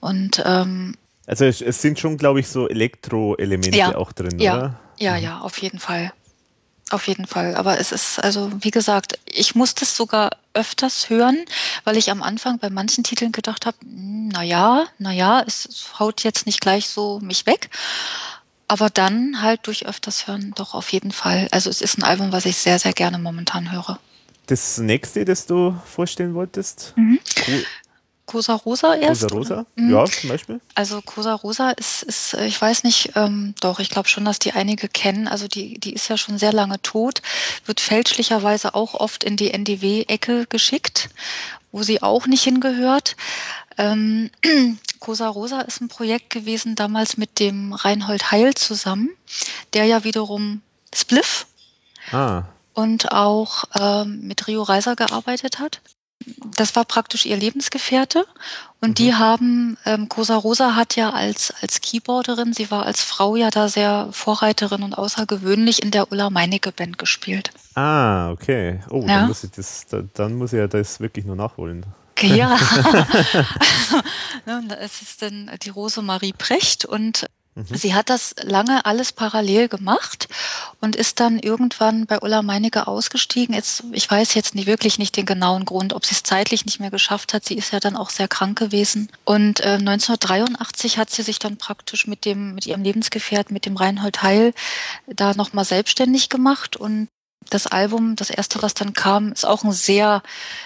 Und ähm, also es, es sind schon, glaube ich, so Elektro-Elemente ja, auch drin, ja, oder? Ja, mhm. ja, auf jeden Fall. Auf jeden Fall. Aber es ist, also wie gesagt, ich musste es sogar öfters hören, weil ich am Anfang bei manchen Titeln gedacht habe, hm, na ja, na ja, es haut jetzt nicht gleich so mich weg. aber dann halt durch öfters hören doch auf jeden Fall. Also es ist ein Album, was ich sehr, sehr gerne momentan höre. Das nächste, das du vorstellen wolltest? Mhm. Cosa Rosa erst? Cosa Rosa? Mhm. Ja, zum Beispiel. Also Cosa Rosa ist, ist ich weiß nicht, ähm, doch, ich glaube schon, dass die einige kennen. Also die, die ist ja schon sehr lange tot, wird fälschlicherweise auch oft in die NDW-Ecke geschickt, wo sie auch nicht hingehört. Ähm, Cosa Rosa ist ein Projekt gewesen, damals mit dem Reinhold Heil zusammen, der ja wiederum Spliff ah. und auch ähm, mit Rio Reiser gearbeitet hat das war praktisch ihr Lebensgefährte. Und mhm. die haben, ähm, Cosa Rosa hat ja als, als Keyboarderin, sie war als Frau ja da sehr Vorreiterin und außergewöhnlich in der Ulla Meinecke Band gespielt. Ah, okay. Oh, ja. dann, muss ich das, dann muss ich ja das wirklich nur nachholen. Ja. es ist dann die Rose Marie Precht und. Sie hat das lange alles parallel gemacht und ist dann irgendwann bei Ulla Meinecke ausgestiegen. Jetzt, ich weiß jetzt nicht wirklich nicht den genauen Grund, ob sie es zeitlich nicht mehr geschafft hat. Sie ist ja dann auch sehr krank gewesen. Und äh, 1983 hat sie sich dann praktisch mit dem, mit ihrem Lebensgefährten, mit dem Reinhold Heil, da nochmal selbstständig gemacht und das Album, das erste, was dann kam, ist auch ein sehr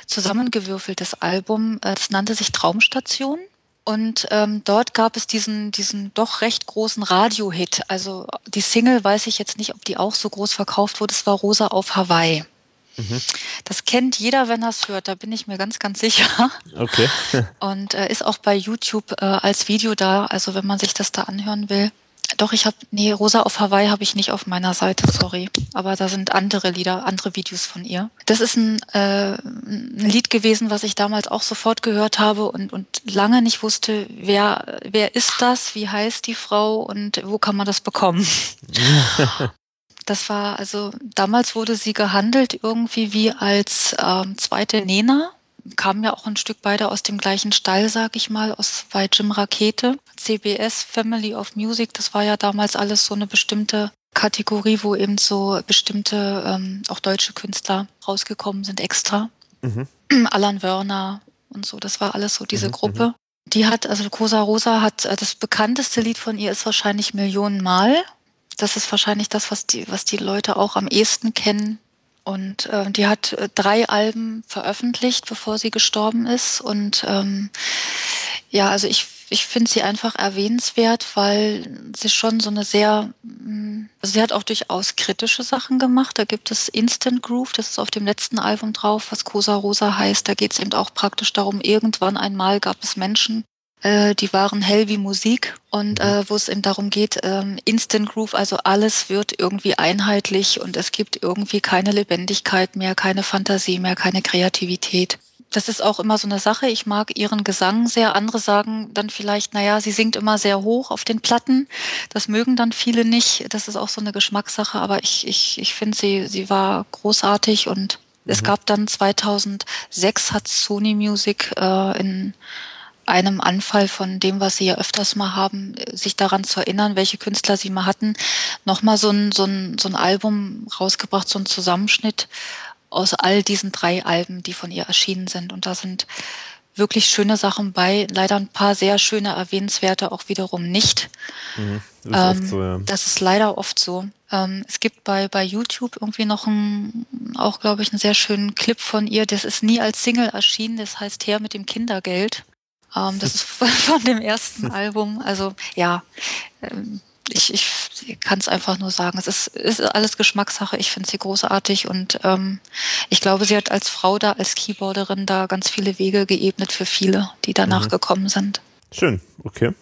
zusammengewürfeltes Album. Äh, das nannte sich Traumstation. Und ähm, dort gab es diesen, diesen doch recht großen Radio-Hit. Also die Single weiß ich jetzt nicht, ob die auch so groß verkauft wurde. Es war Rosa auf Hawaii. Mhm. Das kennt jeder, wenn er es hört. Da bin ich mir ganz, ganz sicher. Okay. Und äh, ist auch bei YouTube äh, als Video da. Also wenn man sich das da anhören will. Doch, ich habe, nee, Rosa auf Hawaii habe ich nicht auf meiner Seite, sorry. Aber da sind andere Lieder, andere Videos von ihr. Das ist ein, äh, ein Lied gewesen, was ich damals auch sofort gehört habe und, und lange nicht wusste, wer, wer ist das, wie heißt die Frau und wo kann man das bekommen. Das war also damals wurde sie gehandelt irgendwie wie als ähm, zweite Nena kamen ja auch ein Stück beide aus dem gleichen Stall, sag ich mal, aus bei Jim Rakete. CBS Family of Music, das war ja damals alles so eine bestimmte Kategorie, wo eben so bestimmte ähm, auch deutsche Künstler rausgekommen sind extra. Mhm. Alan Wörner und so, das war alles so diese mhm. Gruppe. Mhm. Die hat, also Cosa Rosa hat, äh, das bekannteste Lied von ihr ist wahrscheinlich Millionen Mal. Das ist wahrscheinlich das, was die, was die Leute auch am ehesten kennen. Und äh, die hat äh, drei Alben veröffentlicht, bevor sie gestorben ist. Und ähm, ja, also ich, ich finde sie einfach erwähnenswert, weil sie schon so eine sehr, mm, also sie hat auch durchaus kritische Sachen gemacht. Da gibt es Instant Groove, das ist auf dem letzten Album drauf, was Cosa Rosa heißt. Da geht es eben auch praktisch darum, irgendwann einmal gab es Menschen, äh, die waren hell wie Musik und mhm. äh, wo es eben darum geht, ähm, Instant Groove, also alles wird irgendwie einheitlich und es gibt irgendwie keine Lebendigkeit mehr, keine Fantasie mehr, keine Kreativität. Das ist auch immer so eine Sache. Ich mag ihren Gesang sehr. Andere sagen dann vielleicht, naja, sie singt immer sehr hoch auf den Platten. Das mögen dann viele nicht. Das ist auch so eine Geschmackssache. Aber ich, ich, ich finde sie, sie war großartig und mhm. es gab dann 2006 hat Sony Music äh, in einem Anfall von dem, was sie ja öfters mal haben, sich daran zu erinnern, welche Künstler sie mal hatten, nochmal so ein, so, ein, so ein Album rausgebracht, so ein Zusammenschnitt aus all diesen drei Alben, die von ihr erschienen sind. Und da sind wirklich schöne Sachen bei, leider ein paar sehr schöne, erwähnenswerte auch wiederum nicht. Mhm, das, ist ähm, so, ja. das ist leider oft so. Ähm, es gibt bei, bei YouTube irgendwie noch einen, auch glaube ich, einen sehr schönen Clip von ihr. Das ist nie als Single erschienen, das heißt Her mit dem Kindergeld. Ähm, das ist von dem ersten Album. Also ja, ähm, ich, ich kann es einfach nur sagen. Es ist, ist alles Geschmackssache. Ich finde sie großartig und ähm, ich glaube, sie hat als Frau da, als Keyboarderin da ganz viele Wege geebnet für viele, die danach mhm. gekommen sind. Schön, okay.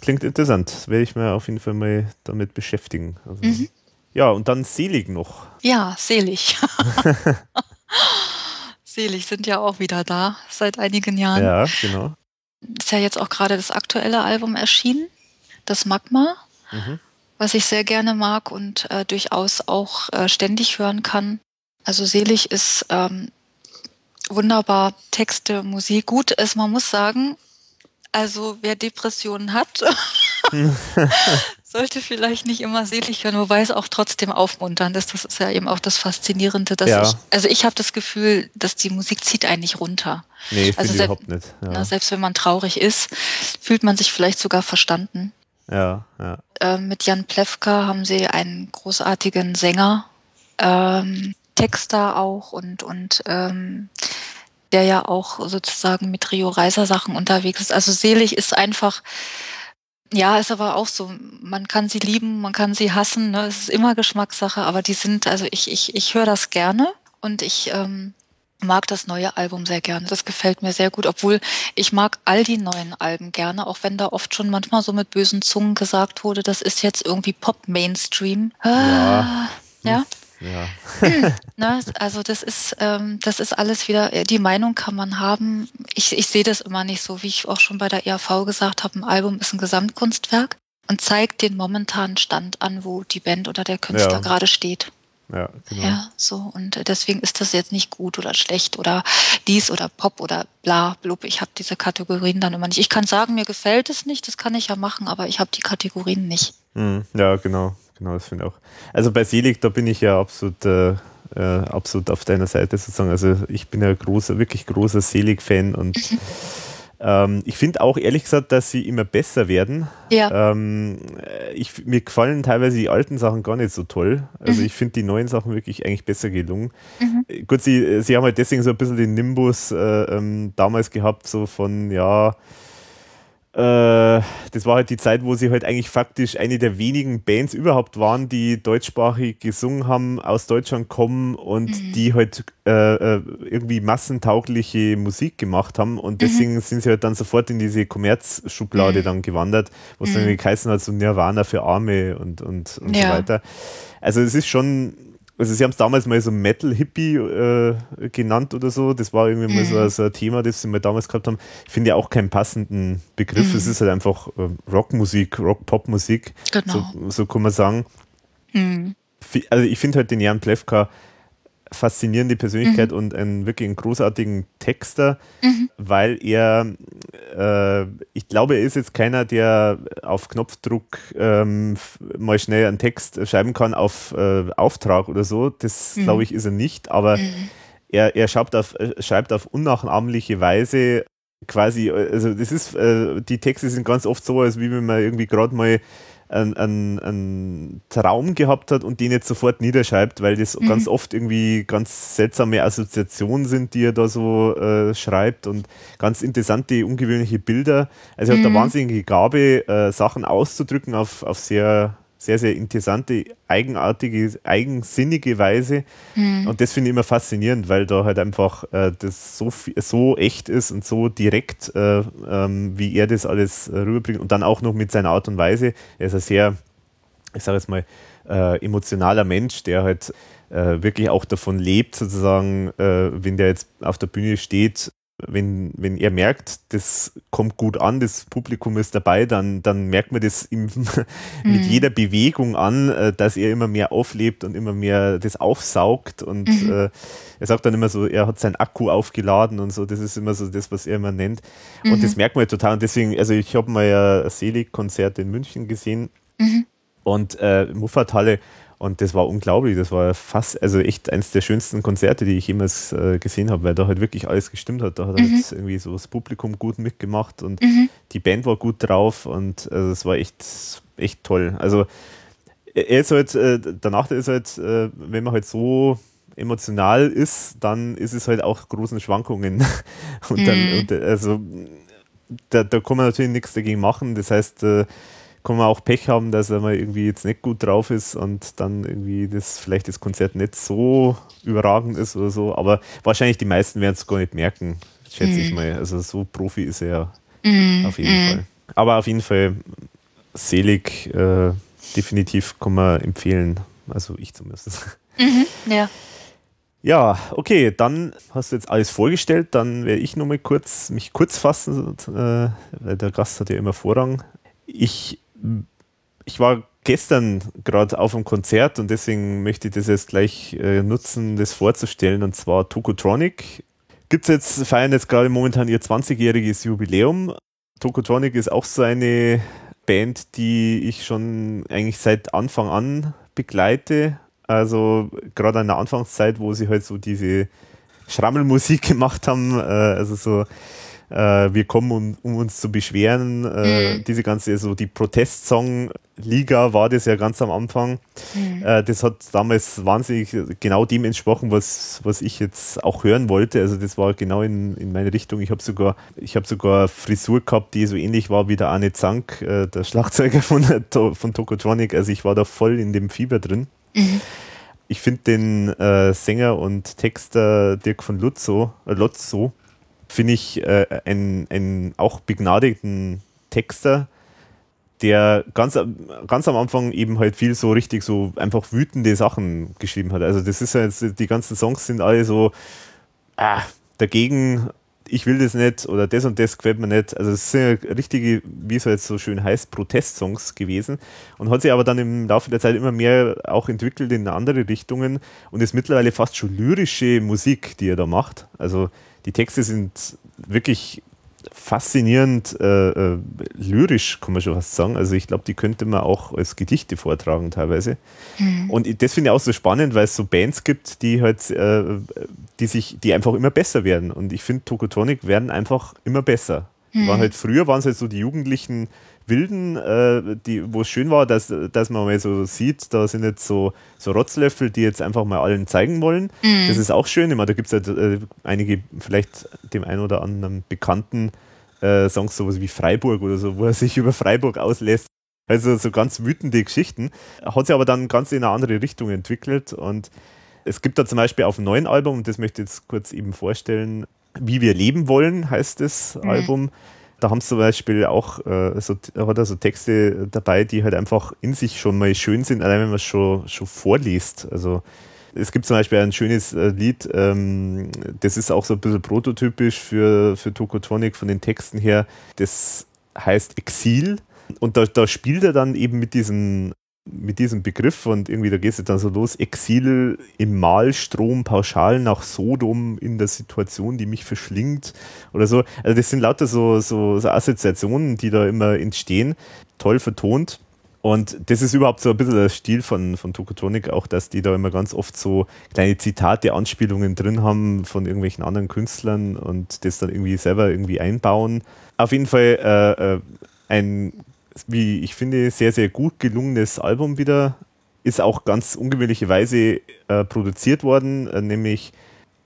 Klingt interessant. Werde ich mir auf jeden Fall mal damit beschäftigen. Also, mhm. Ja, und dann Selig noch. Ja, Selig. Selig sind ja auch wieder da seit einigen Jahren. Ja, genau ist ja jetzt auch gerade das aktuelle Album erschienen, das Magma, mhm. was ich sehr gerne mag und äh, durchaus auch äh, ständig hören kann. Also selig ist ähm, wunderbar, Texte, Musik. Gut ist, man muss sagen, also wer Depressionen hat, sollte vielleicht nicht immer selig hören, wobei es auch trotzdem aufmunternd ist. Das ist ja eben auch das Faszinierende. Dass ja. ich, also ich habe das Gefühl, dass die Musik zieht einen nicht runter. Nee, also selbst, überhaupt nicht. Ja. Na, selbst wenn man traurig ist, fühlt man sich vielleicht sogar verstanden. Ja, ja. Äh, mit Jan Plewka haben sie einen großartigen Sänger, ähm, Texter auch und, und ähm, der ja auch sozusagen mit Rio Reiser Sachen unterwegs ist. Also selig ist einfach, ja, ist aber auch so, man kann sie lieben, man kann sie hassen, ne? es ist immer Geschmackssache, aber die sind, also ich, ich, ich höre das gerne und ich ähm, mag das neue Album sehr gerne. Das gefällt mir sehr gut, obwohl ich mag all die neuen Alben gerne, auch wenn da oft schon manchmal so mit bösen Zungen gesagt wurde, das ist jetzt irgendwie Pop-Mainstream. Ah, ja. ja. Ja. Hm, ne, also das ist, ähm, das ist alles wieder, äh, die Meinung kann man haben. Ich, ich sehe das immer nicht so, wie ich auch schon bei der ERV gesagt habe, ein Album ist ein Gesamtkunstwerk und zeigt den momentanen Stand an, wo die Band oder der Künstler ja. gerade steht. Ja, genau. Ja, so. Und deswegen ist das jetzt nicht gut oder schlecht oder dies oder Pop oder bla, blub. Ich habe diese Kategorien dann immer nicht. Ich kann sagen, mir gefällt es nicht, das kann ich ja machen, aber ich habe die Kategorien nicht. Hm, ja, genau. Genau, das finde ich auch. Also bei Selig, da bin ich ja absolut, äh, äh, absolut auf deiner Seite sozusagen. Also ich bin ja großer, wirklich großer Selig-Fan und mhm. ähm, ich finde auch ehrlich gesagt, dass sie immer besser werden. Ja. Ähm, ich, mir gefallen teilweise die alten Sachen gar nicht so toll. Also mhm. ich finde die neuen Sachen wirklich eigentlich besser gelungen. Mhm. Gut, sie, sie haben halt deswegen so ein bisschen den Nimbus äh, ähm, damals gehabt, so von ja, äh, das war halt die Zeit, wo sie halt eigentlich faktisch eine der wenigen Bands überhaupt waren, die deutschsprachig gesungen haben, aus Deutschland kommen und mhm. die halt äh, äh irgendwie massentaugliche Musik gemacht haben und mhm. deswegen mhm. sind sie halt dann sofort in diese Kommerzschublade mhm. dann gewandert, wo es mhm. dann geheißen hat, so Nirvana für Arme und, und, und ja. so weiter. Also es ist schon also sie haben es damals mal so Metal-Hippie äh, genannt oder so. Das war irgendwie mal so, mhm. so, ein Thema, das sie mal damals gehabt haben. Ich finde ja auch keinen passenden Begriff. Mhm. Es ist halt einfach äh, Rockmusik, Rock-Pop-Musik. Genau. So, so, kann man sagen. Mhm. Also ich finde halt den Jan Plewka faszinierende Persönlichkeit mhm. und einen wirklich einen großartigen Texter, mhm. weil er, äh, ich glaube, er ist jetzt keiner, der auf Knopfdruck ähm, mal schnell einen Text schreiben kann auf äh, Auftrag oder so. Das mhm. glaube ich ist er nicht, aber mhm. er, er schreibt auf, äh, schreibt auf unnachahmliche Weise quasi, also das ist, äh, die Texte sind ganz oft so, als wie wenn man irgendwie gerade mal einen, einen, Traum gehabt hat und den jetzt sofort niederschreibt, weil das mhm. ganz oft irgendwie ganz seltsame Assoziationen sind, die er da so äh, schreibt und ganz interessante, ungewöhnliche Bilder. Also er hat eine mhm. wahnsinnige Gabe, äh, Sachen auszudrücken auf, auf sehr sehr, sehr interessante, eigenartige, eigensinnige Weise. Mhm. Und das finde ich immer faszinierend, weil da halt einfach äh, das so, so echt ist und so direkt, äh, ähm, wie er das alles äh, rüberbringt. Und dann auch noch mit seiner Art und Weise. Er ist ein sehr, ich sage jetzt mal, äh, emotionaler Mensch, der halt äh, wirklich auch davon lebt, sozusagen, äh, wenn der jetzt auf der Bühne steht, wenn, wenn er merkt, das kommt gut an, das Publikum ist dabei, dann, dann merkt man das ihm mit mhm. jeder Bewegung an, äh, dass er immer mehr auflebt und immer mehr das aufsaugt. Und mhm. äh, er sagt dann immer so, er hat seinen Akku aufgeladen und so, das ist immer so das, was er immer nennt. Mhm. Und das merkt man ja total. Und deswegen, also ich habe mal ja ein Selig-Konzert in München gesehen mhm. und äh, Muffathalle und das war unglaublich. Das war fast, also echt eines der schönsten Konzerte, die ich jemals äh, gesehen habe, weil da halt wirklich alles gestimmt hat. Da hat mhm. halt irgendwie so das Publikum gut mitgemacht und mhm. die Band war gut drauf und also es war echt, echt toll. Also er ist halt, äh, danach ist halt, äh, wenn man halt so emotional ist, dann ist es halt auch großen Schwankungen. und dann, mhm. und, also da, da kann man natürlich nichts dagegen machen. Das heißt, äh, kann man auch Pech haben, dass er mal irgendwie jetzt nicht gut drauf ist und dann irgendwie das vielleicht das Konzert nicht so überragend ist oder so. Aber wahrscheinlich die meisten werden es gar nicht merken, schätze mhm. ich mal. Also so Profi ist er ja mhm. auf jeden mhm. Fall. Aber auf jeden Fall selig, äh, definitiv kann man empfehlen. Also ich zumindest. Mhm. Ja. Ja, okay, dann hast du jetzt alles vorgestellt, dann werde ich nochmal kurz, mich kurz fassen, äh, weil der Gast hat ja immer Vorrang. Ich ich war gestern gerade auf einem Konzert und deswegen möchte ich das jetzt gleich äh, nutzen, das vorzustellen, und zwar Tokotronic. Gibt's jetzt, feiern jetzt gerade momentan ihr 20-jähriges Jubiläum. Tokotronic ist auch so eine Band, die ich schon eigentlich seit Anfang an begleite. Also gerade in der Anfangszeit, wo sie halt so diese Schrammelmusik gemacht haben, äh, also so äh, wir kommen, um, um, uns zu beschweren. Äh, mhm. Diese ganze, so die Protestsong-Liga war das ja ganz am Anfang. Mhm. Äh, das hat damals wahnsinnig genau dem entsprochen, was, was ich jetzt auch hören wollte. Also das war genau in, in meine Richtung. Ich habe sogar, ich habe sogar Frisur gehabt, die so ähnlich war wie der Arne Zank, äh, der Schlagzeuger von, von Tokotronic. Also ich war da voll in dem Fieber drin. Mhm. Ich finde den äh, Sänger und Texter Dirk von Lutzo, äh, Lotzo finde ich äh, einen, einen auch begnadigten Texter, der ganz, ganz am Anfang eben halt viel so richtig so einfach wütende Sachen geschrieben hat. Also das ist ja jetzt, die ganzen Songs sind alle so ah, dagegen, ich will das nicht oder das und das gefällt mir nicht. Also es sind ja richtige, wie es halt so schön heißt, Protestsongs gewesen und hat sich aber dann im Laufe der Zeit immer mehr auch entwickelt in andere Richtungen und ist mittlerweile fast schon lyrische Musik, die er da macht. Also die Texte sind wirklich faszinierend äh, äh, lyrisch, kann man schon fast sagen. Also ich glaube, die könnte man auch als Gedichte vortragen teilweise. Mhm. Und das finde ich auch so spannend, weil es so Bands gibt, die halt, äh, die sich, die einfach immer besser werden. Und ich finde, Tokotonic werden einfach immer besser. Mhm. War halt früher waren es halt so die Jugendlichen Wilden, äh, die, wo es schön war, dass, dass man mal so sieht, da sind jetzt so, so Rotzlöffel, die jetzt einfach mal allen zeigen wollen. Mhm. Das ist auch schön. Ich meine, da gibt es halt äh, einige, vielleicht dem einen oder anderen bekannten äh, Songs, sowas wie Freiburg oder so, wo er sich über Freiburg auslässt. Also so ganz wütende Geschichten. Hat sich aber dann ganz in eine andere Richtung entwickelt und es gibt da zum Beispiel auf dem neuen Album, und das möchte ich jetzt kurz eben vorstellen, Wie wir leben wollen, heißt das mhm. Album da haben sie zum Beispiel auch äh, so, hat er so Texte dabei, die halt einfach in sich schon mal schön sind, allein wenn man es schon, schon vorliest. Also es gibt zum Beispiel ein schönes äh, Lied, ähm, das ist auch so ein bisschen prototypisch für, für Tokotronic von den Texten her. Das heißt Exil. Und da, da spielt er dann eben mit diesen mit diesem Begriff und irgendwie, da geht es dann so los, Exil im Malstrom pauschal nach Sodom in der Situation, die mich verschlingt oder so. Also das sind lauter so, so, so Assoziationen, die da immer entstehen. Toll vertont. Und das ist überhaupt so ein bisschen der Stil von, von Tokotronic, auch dass die da immer ganz oft so kleine Zitate, Anspielungen drin haben von irgendwelchen anderen Künstlern und das dann irgendwie selber irgendwie einbauen. Auf jeden Fall äh, äh ein wie ich finde, sehr, sehr gut gelungenes Album wieder. Ist auch ganz ungewöhnliche Weise äh, produziert worden, äh, nämlich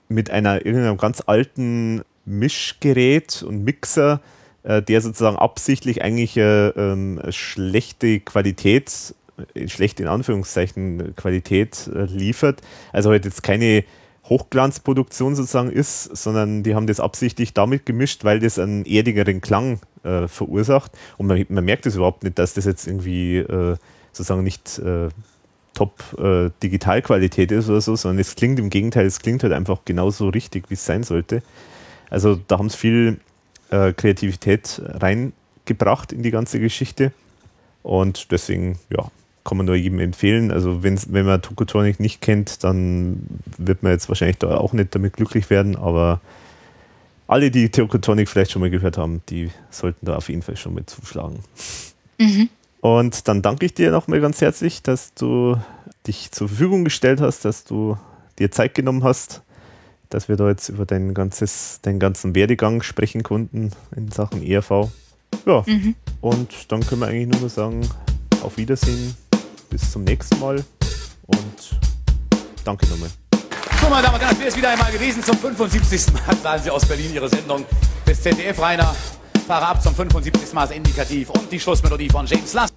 mit einer irgendeinem ganz alten Mischgerät und Mixer, äh, der sozusagen absichtlich eigentlich äh, ähm, schlechte Qualität, äh, schlechte in Anführungszeichen Qualität äh, liefert. Also halt jetzt keine Hochglanzproduktion sozusagen ist, sondern die haben das absichtlich damit gemischt, weil das einen erdigeren Klang äh, verursacht. Und man, man merkt es überhaupt nicht, dass das jetzt irgendwie äh, sozusagen nicht äh, Top-Digitalqualität äh, ist oder so, sondern es klingt im Gegenteil, es klingt halt einfach genauso richtig, wie es sein sollte. Also da haben sie viel äh, Kreativität reingebracht in die ganze Geschichte. Und deswegen, ja, kann man nur jedem empfehlen. Also wenn man Tokotronic nicht kennt, dann wird man jetzt wahrscheinlich da auch nicht damit glücklich werden, aber alle, die Tokotronic vielleicht schon mal gehört haben, die sollten da auf jeden Fall schon mal zuschlagen. Mhm. Und dann danke ich dir nochmal ganz herzlich, dass du dich zur Verfügung gestellt hast, dass du dir Zeit genommen hast, dass wir da jetzt über dein ganzes, deinen ganzen Werdegang sprechen konnten in Sachen ERV. Ja, mhm. und dann können wir eigentlich nur sagen, auf Wiedersehen, bis zum nächsten Mal und danke nochmal. So, meine Damen und Herren, das wäre es wieder einmal gewesen zum 75. Mal. Sagen Sie aus Berlin Ihre Sendung des ZDF, Rainer. Fahre ab zum 75. Mal indikativ und die Schlussmelodie von James Last.